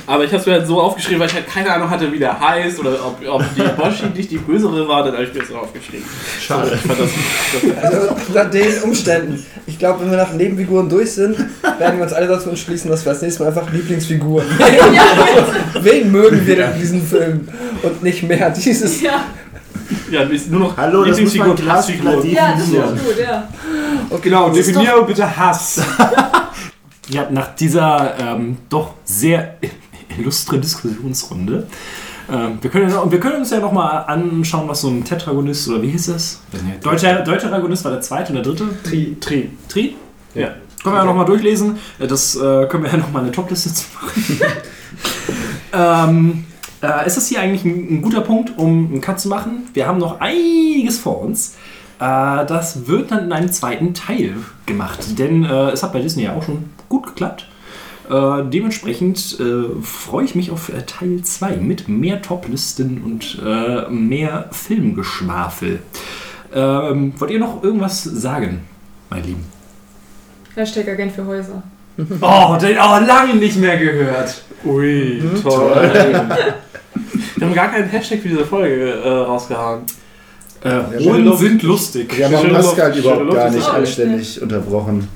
S3: Aber ich habe es mir halt so aufgeschrieben, weil ich halt keine Ahnung hatte, wie der heißt oder ob, ob die Boshi nicht die bösere war, dann habe ich mir das so aufgeschrieben.
S4: Schade.
S3: Ich fand das, das
S5: Also unter den Umständen. Ich glaube, wenn wir nach Nebenfiguren durch sind, werden wir uns alle dazu entschließen, dass wir das nächste Mal einfach Lieblingsfiguren. Wen mögen wir denn in diesem Film? Und nicht mehr dieses.
S6: Ja,
S3: Ja, ist nur noch
S4: Hallo, das muss man
S3: Lieblingsfigur, Hassfigur.
S4: glasklar
S6: Ja, das ist gut, ja.
S2: Genau,
S5: ist
S2: definiere bitte Hass. ja, nach dieser ähm, doch sehr illustre Diskussionsrunde. Ähm, wir, können ja wir können uns ja noch mal anschauen, was so ein Tetragonist oder wie hieß das? Deutscher, deutscher Ragonist war der zweite und der dritte.
S3: Tri. Tri.
S2: Tri?
S3: Ja.
S2: Können wir ja noch mal durchlesen. Äh, Das äh, können wir ja noch mal eine Topliste zu machen. ähm, äh, ist das hier eigentlich ein, ein guter Punkt, um einen Cut zu machen? Wir haben noch einiges vor uns. Äh, das wird dann in einem zweiten Teil gemacht, denn äh, es hat bei Disney ja auch schon gut geklappt. Äh, dementsprechend äh, freue ich mich auf äh, Teil 2 mit mehr Toplisten und äh, mehr Filmgeschwafel. Ähm, wollt ihr noch irgendwas sagen, meine Lieben?
S6: Hashtag Agent für Häuser.
S2: Oh, den oh, lange nicht mehr gehört.
S3: Ui, toll. Wir haben gar keinen Hashtag für diese Folge äh, rausgehauen.
S2: Äh,
S4: Ja, Luft.
S2: sind lustig.
S4: Wir haben auch Pascal überhaupt gar nicht
S6: auch
S4: anständig unterbrochen.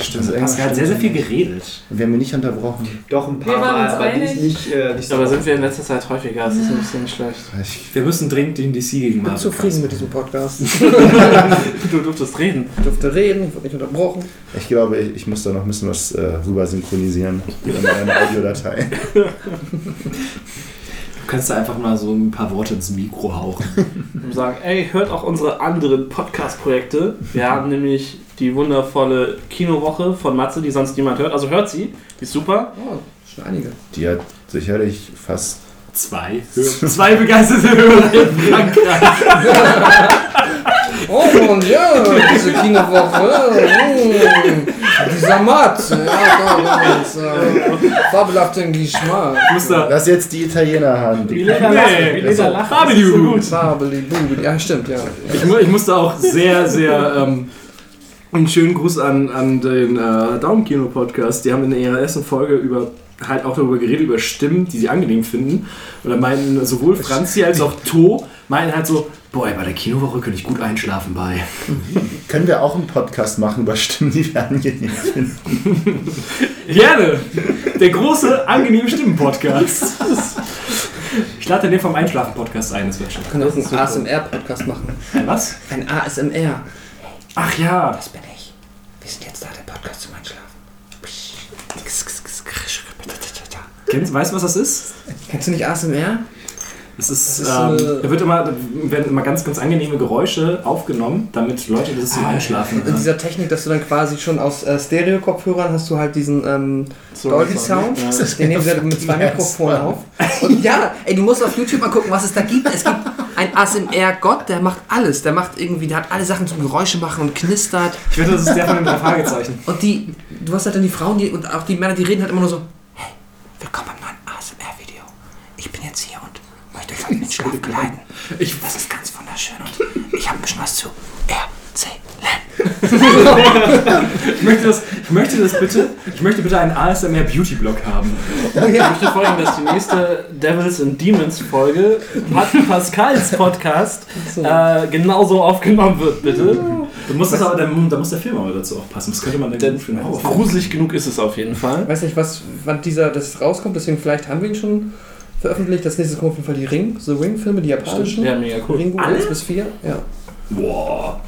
S2: Stimmt,
S4: Also
S2: Pascal hat sehr, sehr viel geredet.
S4: Wir haben ihn nicht unterbrochen.
S7: Doch ein paar Mal, aber nicht,
S6: einig.
S7: nicht, äh, nicht so
S3: Aber sind wir in letzter Zeit häufiger, das ist ein bisschen schlecht.
S4: Ich,
S2: Wir müssen dringend den DC gegen
S5: Ich bin zufrieden mit diesem Podcast.
S3: Du durftest reden.
S5: Ich durfte reden, ich wurde nicht unterbrochen.
S4: ich glaube, ich, ich muss da noch ein bisschen was äh, rüber synchronisieren in meiner Audiodatei.
S2: Du kannst da einfach mal so ein paar Worte ins Mikro hauchen.
S3: Und sagen, ey, hört auch unsere anderen Podcast-Projekte. Wir haben nämlich die wundervolle Kinowoche von Matze, die sonst niemand hört. Also hört sie, die ist super.
S5: Oh, schon einige.
S4: Die hat sicherlich fast.
S2: Zwei. Zwei begeisterte Hörer in Frankreich.
S5: Oh, und ja, diese Kinowoche. mm, dieser Matze. Ja, da ist äh, fabelhaften Geschmack.
S2: Ich muss da.
S4: Lass jetzt die Italiener-Hand.
S3: Leder lachen.
S2: Fabio.
S3: das ist so gut.
S5: Fabeli-bubeli. Ja, stimmt, ja.
S2: Ich, mu ich musste auch sehr, sehr. Ähm, einen schönen Gruß an, an den äh, Daumenkino-Podcast. Die haben in ihrer ersten Folge über halt auch darüber geredet, über Stimmen, die sie angenehm finden. Und da meinten sowohl Franzi als auch To, meinten halt so, boah, bei der Kinowoche könnte ich gut einschlafen bei.
S4: Können wir auch einen Podcast machen über Stimmen, die wir angenehm finden?
S2: Gerne! Der große, angenehme Stimmen-Podcast. Ich lade den vom Einschlafen-Podcast ein, das wird schon.
S5: Wir können auch einen ASMR-Podcast machen.
S2: Ein was?
S5: Ein ASMR.
S2: Ach ja.
S5: Das bin ich. Wir sind jetzt da, der Podcast zum Einschlafen.
S2: Kennst, weißt du, was das ist?
S5: Kennst du nicht ASMR?
S2: Das ist,
S5: ist
S2: ähm, da wird immer, werden immer ganz, ganz angenehme Geräusche aufgenommen, damit Leute das zum Einschlafen
S5: In dieser Technik, dass du dann quasi schon aus äh, Stereo-Kopfhörern hast du halt diesen ähm,
S3: So,
S5: Dolby
S3: so,
S5: Sound,
S3: ja.
S5: den nehmen sie mit zwei Mikrofonen auf. Und ja, ey, du musst auf YouTube mal gucken, was es da gibt. Es gibt einen ASMR-Gott, der macht alles. Der macht irgendwie, der hat alle Sachen zum Geräusche machen und knistert.
S2: Ich wette, das ist der von den drei Fragezeichen.
S5: Und die, du hast halt dann die Frauen die, und auch die Männer, die reden halt immer nur so, hey, willkommen beim neuen ASMR-Video. Ich bin jetzt hier und möchte euch in den Schlaf geleiten.
S2: Ich-
S5: das ist ganz wunderschön und ich habe ein bisschen was zu erzählen.
S2: Ich möchte das, ich möchte das bitte, ich möchte bitte einen ASMR Beauty Blog haben.
S3: Ich möchte folgen, dass die nächste Devils and Demons Folge Pat Pascals Podcast äh, genauso aufgenommen wird, bitte.
S2: Du musst das aber, da, da muss der Film aber dazu auch passen. Das könnte man dann
S3: Denn
S2: gut Horror-
S3: gruselig genug ist es auf jeden Fall.
S5: Ich weiß nicht, was, wann dieser, das rauskommt, deswegen vielleicht haben wir ihn schon veröffentlicht. Das nächste kommt auf jeden Fall die Ring, The Ring-Filme, die japanischen.
S3: Ja, mega cool.
S5: Ringo
S2: Alle?
S5: 1 bis 4. Ja.
S2: Boah.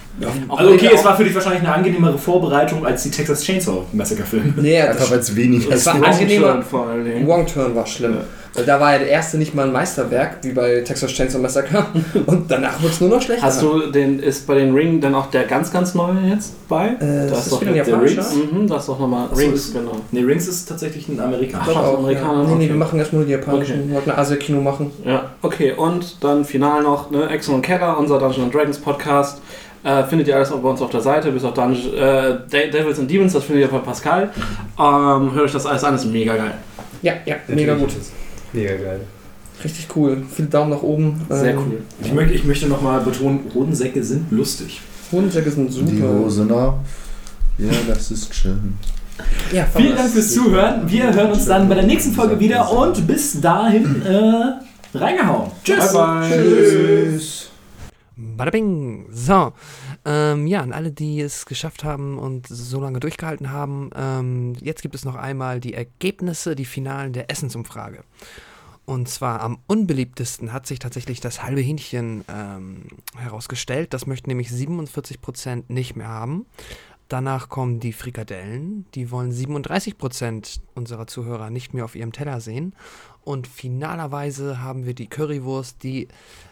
S3: Auch
S2: Also okay, es war für dich wahrscheinlich eine angenehmere Vorbereitung als die Texas Chainsaw Massacre Filme.
S5: Nee,
S4: Einfach
S5: das,
S4: weil es weniger
S5: Es war
S4: ist.
S5: angenehmer.
S3: vor allen Dingen.
S5: Wrong Turn war schlimm. Weil da war ja der erste nicht mal ein Meisterwerk, wie bei Texas Chainsaw Massacre. Und danach wurde es nur noch schlechter.
S3: Hast du den, ist bei den Ring dann auch der ganz, ganz neue jetzt bei?
S5: Äh,
S3: Da
S5: das
S3: ist
S5: ist
S3: doch
S5: wieder ein
S3: der
S5: japanischer.
S2: Rings?
S3: Mhm, das ist doch nochmal Rings,
S2: ist-
S3: genau.
S2: Nee, Rings ist tatsächlich ein Amerikaner.
S3: Ach,
S5: auch,
S3: Amerikaner,
S5: ja. Nee, nee,
S3: okay.
S5: wir machen erstmal nur die japanischen. Wir wollten ein Asia-Kino machen.
S3: Ja, okay, und dann final noch ne, Exxon und Keller, unser Dungeons Dragons Podcast. Äh, findet ihr alles auch bei uns auf der Seite, bis auf Dungeon, äh, De- Devils and Demons, das findet ihr bei Pascal. Ähm, hört euch das alles an, ist mega geil.
S5: Ja, ja, mega gut.
S7: Mega geil.
S5: Richtig cool. Viele Daumen nach oben.
S3: Sehr
S5: Ähm,
S3: cool.
S2: Ich möchte, ich möchte nochmal betonen, Hodensäcke sind lustig.
S5: Hodensäcke sind super.
S4: Die Hosen auf. Ja, das ist schön.
S5: Ja,
S2: Vielen Dank fürs Zuhören. Wir hören uns dann bei der nächsten Folge wieder und bis dahin äh, reingehauen. Tschüss.
S3: Bye, bye.
S4: Tschüss.
S5: Bada bing. So. Ähm, ja, an alle, die es geschafft haben und so lange durchgehalten haben, ähm, jetzt gibt es noch einmal die Ergebnisse, die Finalen der Essensumfrage. Und zwar am unbeliebtesten hat sich tatsächlich das halbe Hähnchen ähm, herausgestellt. Das möchten nämlich 47% nicht mehr haben. Danach kommen die Frikadellen. Die wollen 37% unserer Zuhörer nicht mehr auf ihrem Teller sehen. Und finalerweise haben wir die Currywurst. Die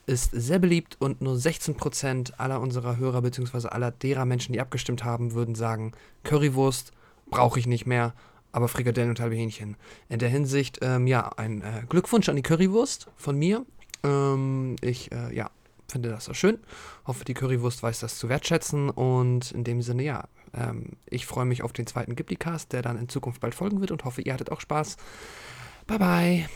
S5: ist sehr beliebt und nur 16% aller unserer Hörer bzw. aller derer Menschen, die abgestimmt haben, würden sagen, Currywurst brauche ich nicht mehr, aber Frikadellen und halbe Hähnchen. In der Hinsicht, ähm, ja, ein äh, Glückwunsch an die Currywurst von mir. Ähm, ich, äh, ja, finde das so schön. Hoffe, die Currywurst weiß das zu wertschätzen. Und in dem Sinne, ja, ähm, ich freue mich auf den zweiten Ghibli-Cast, der dann in Zukunft bald folgen wird und hoffe, ihr hattet auch Spaß. Bye bye.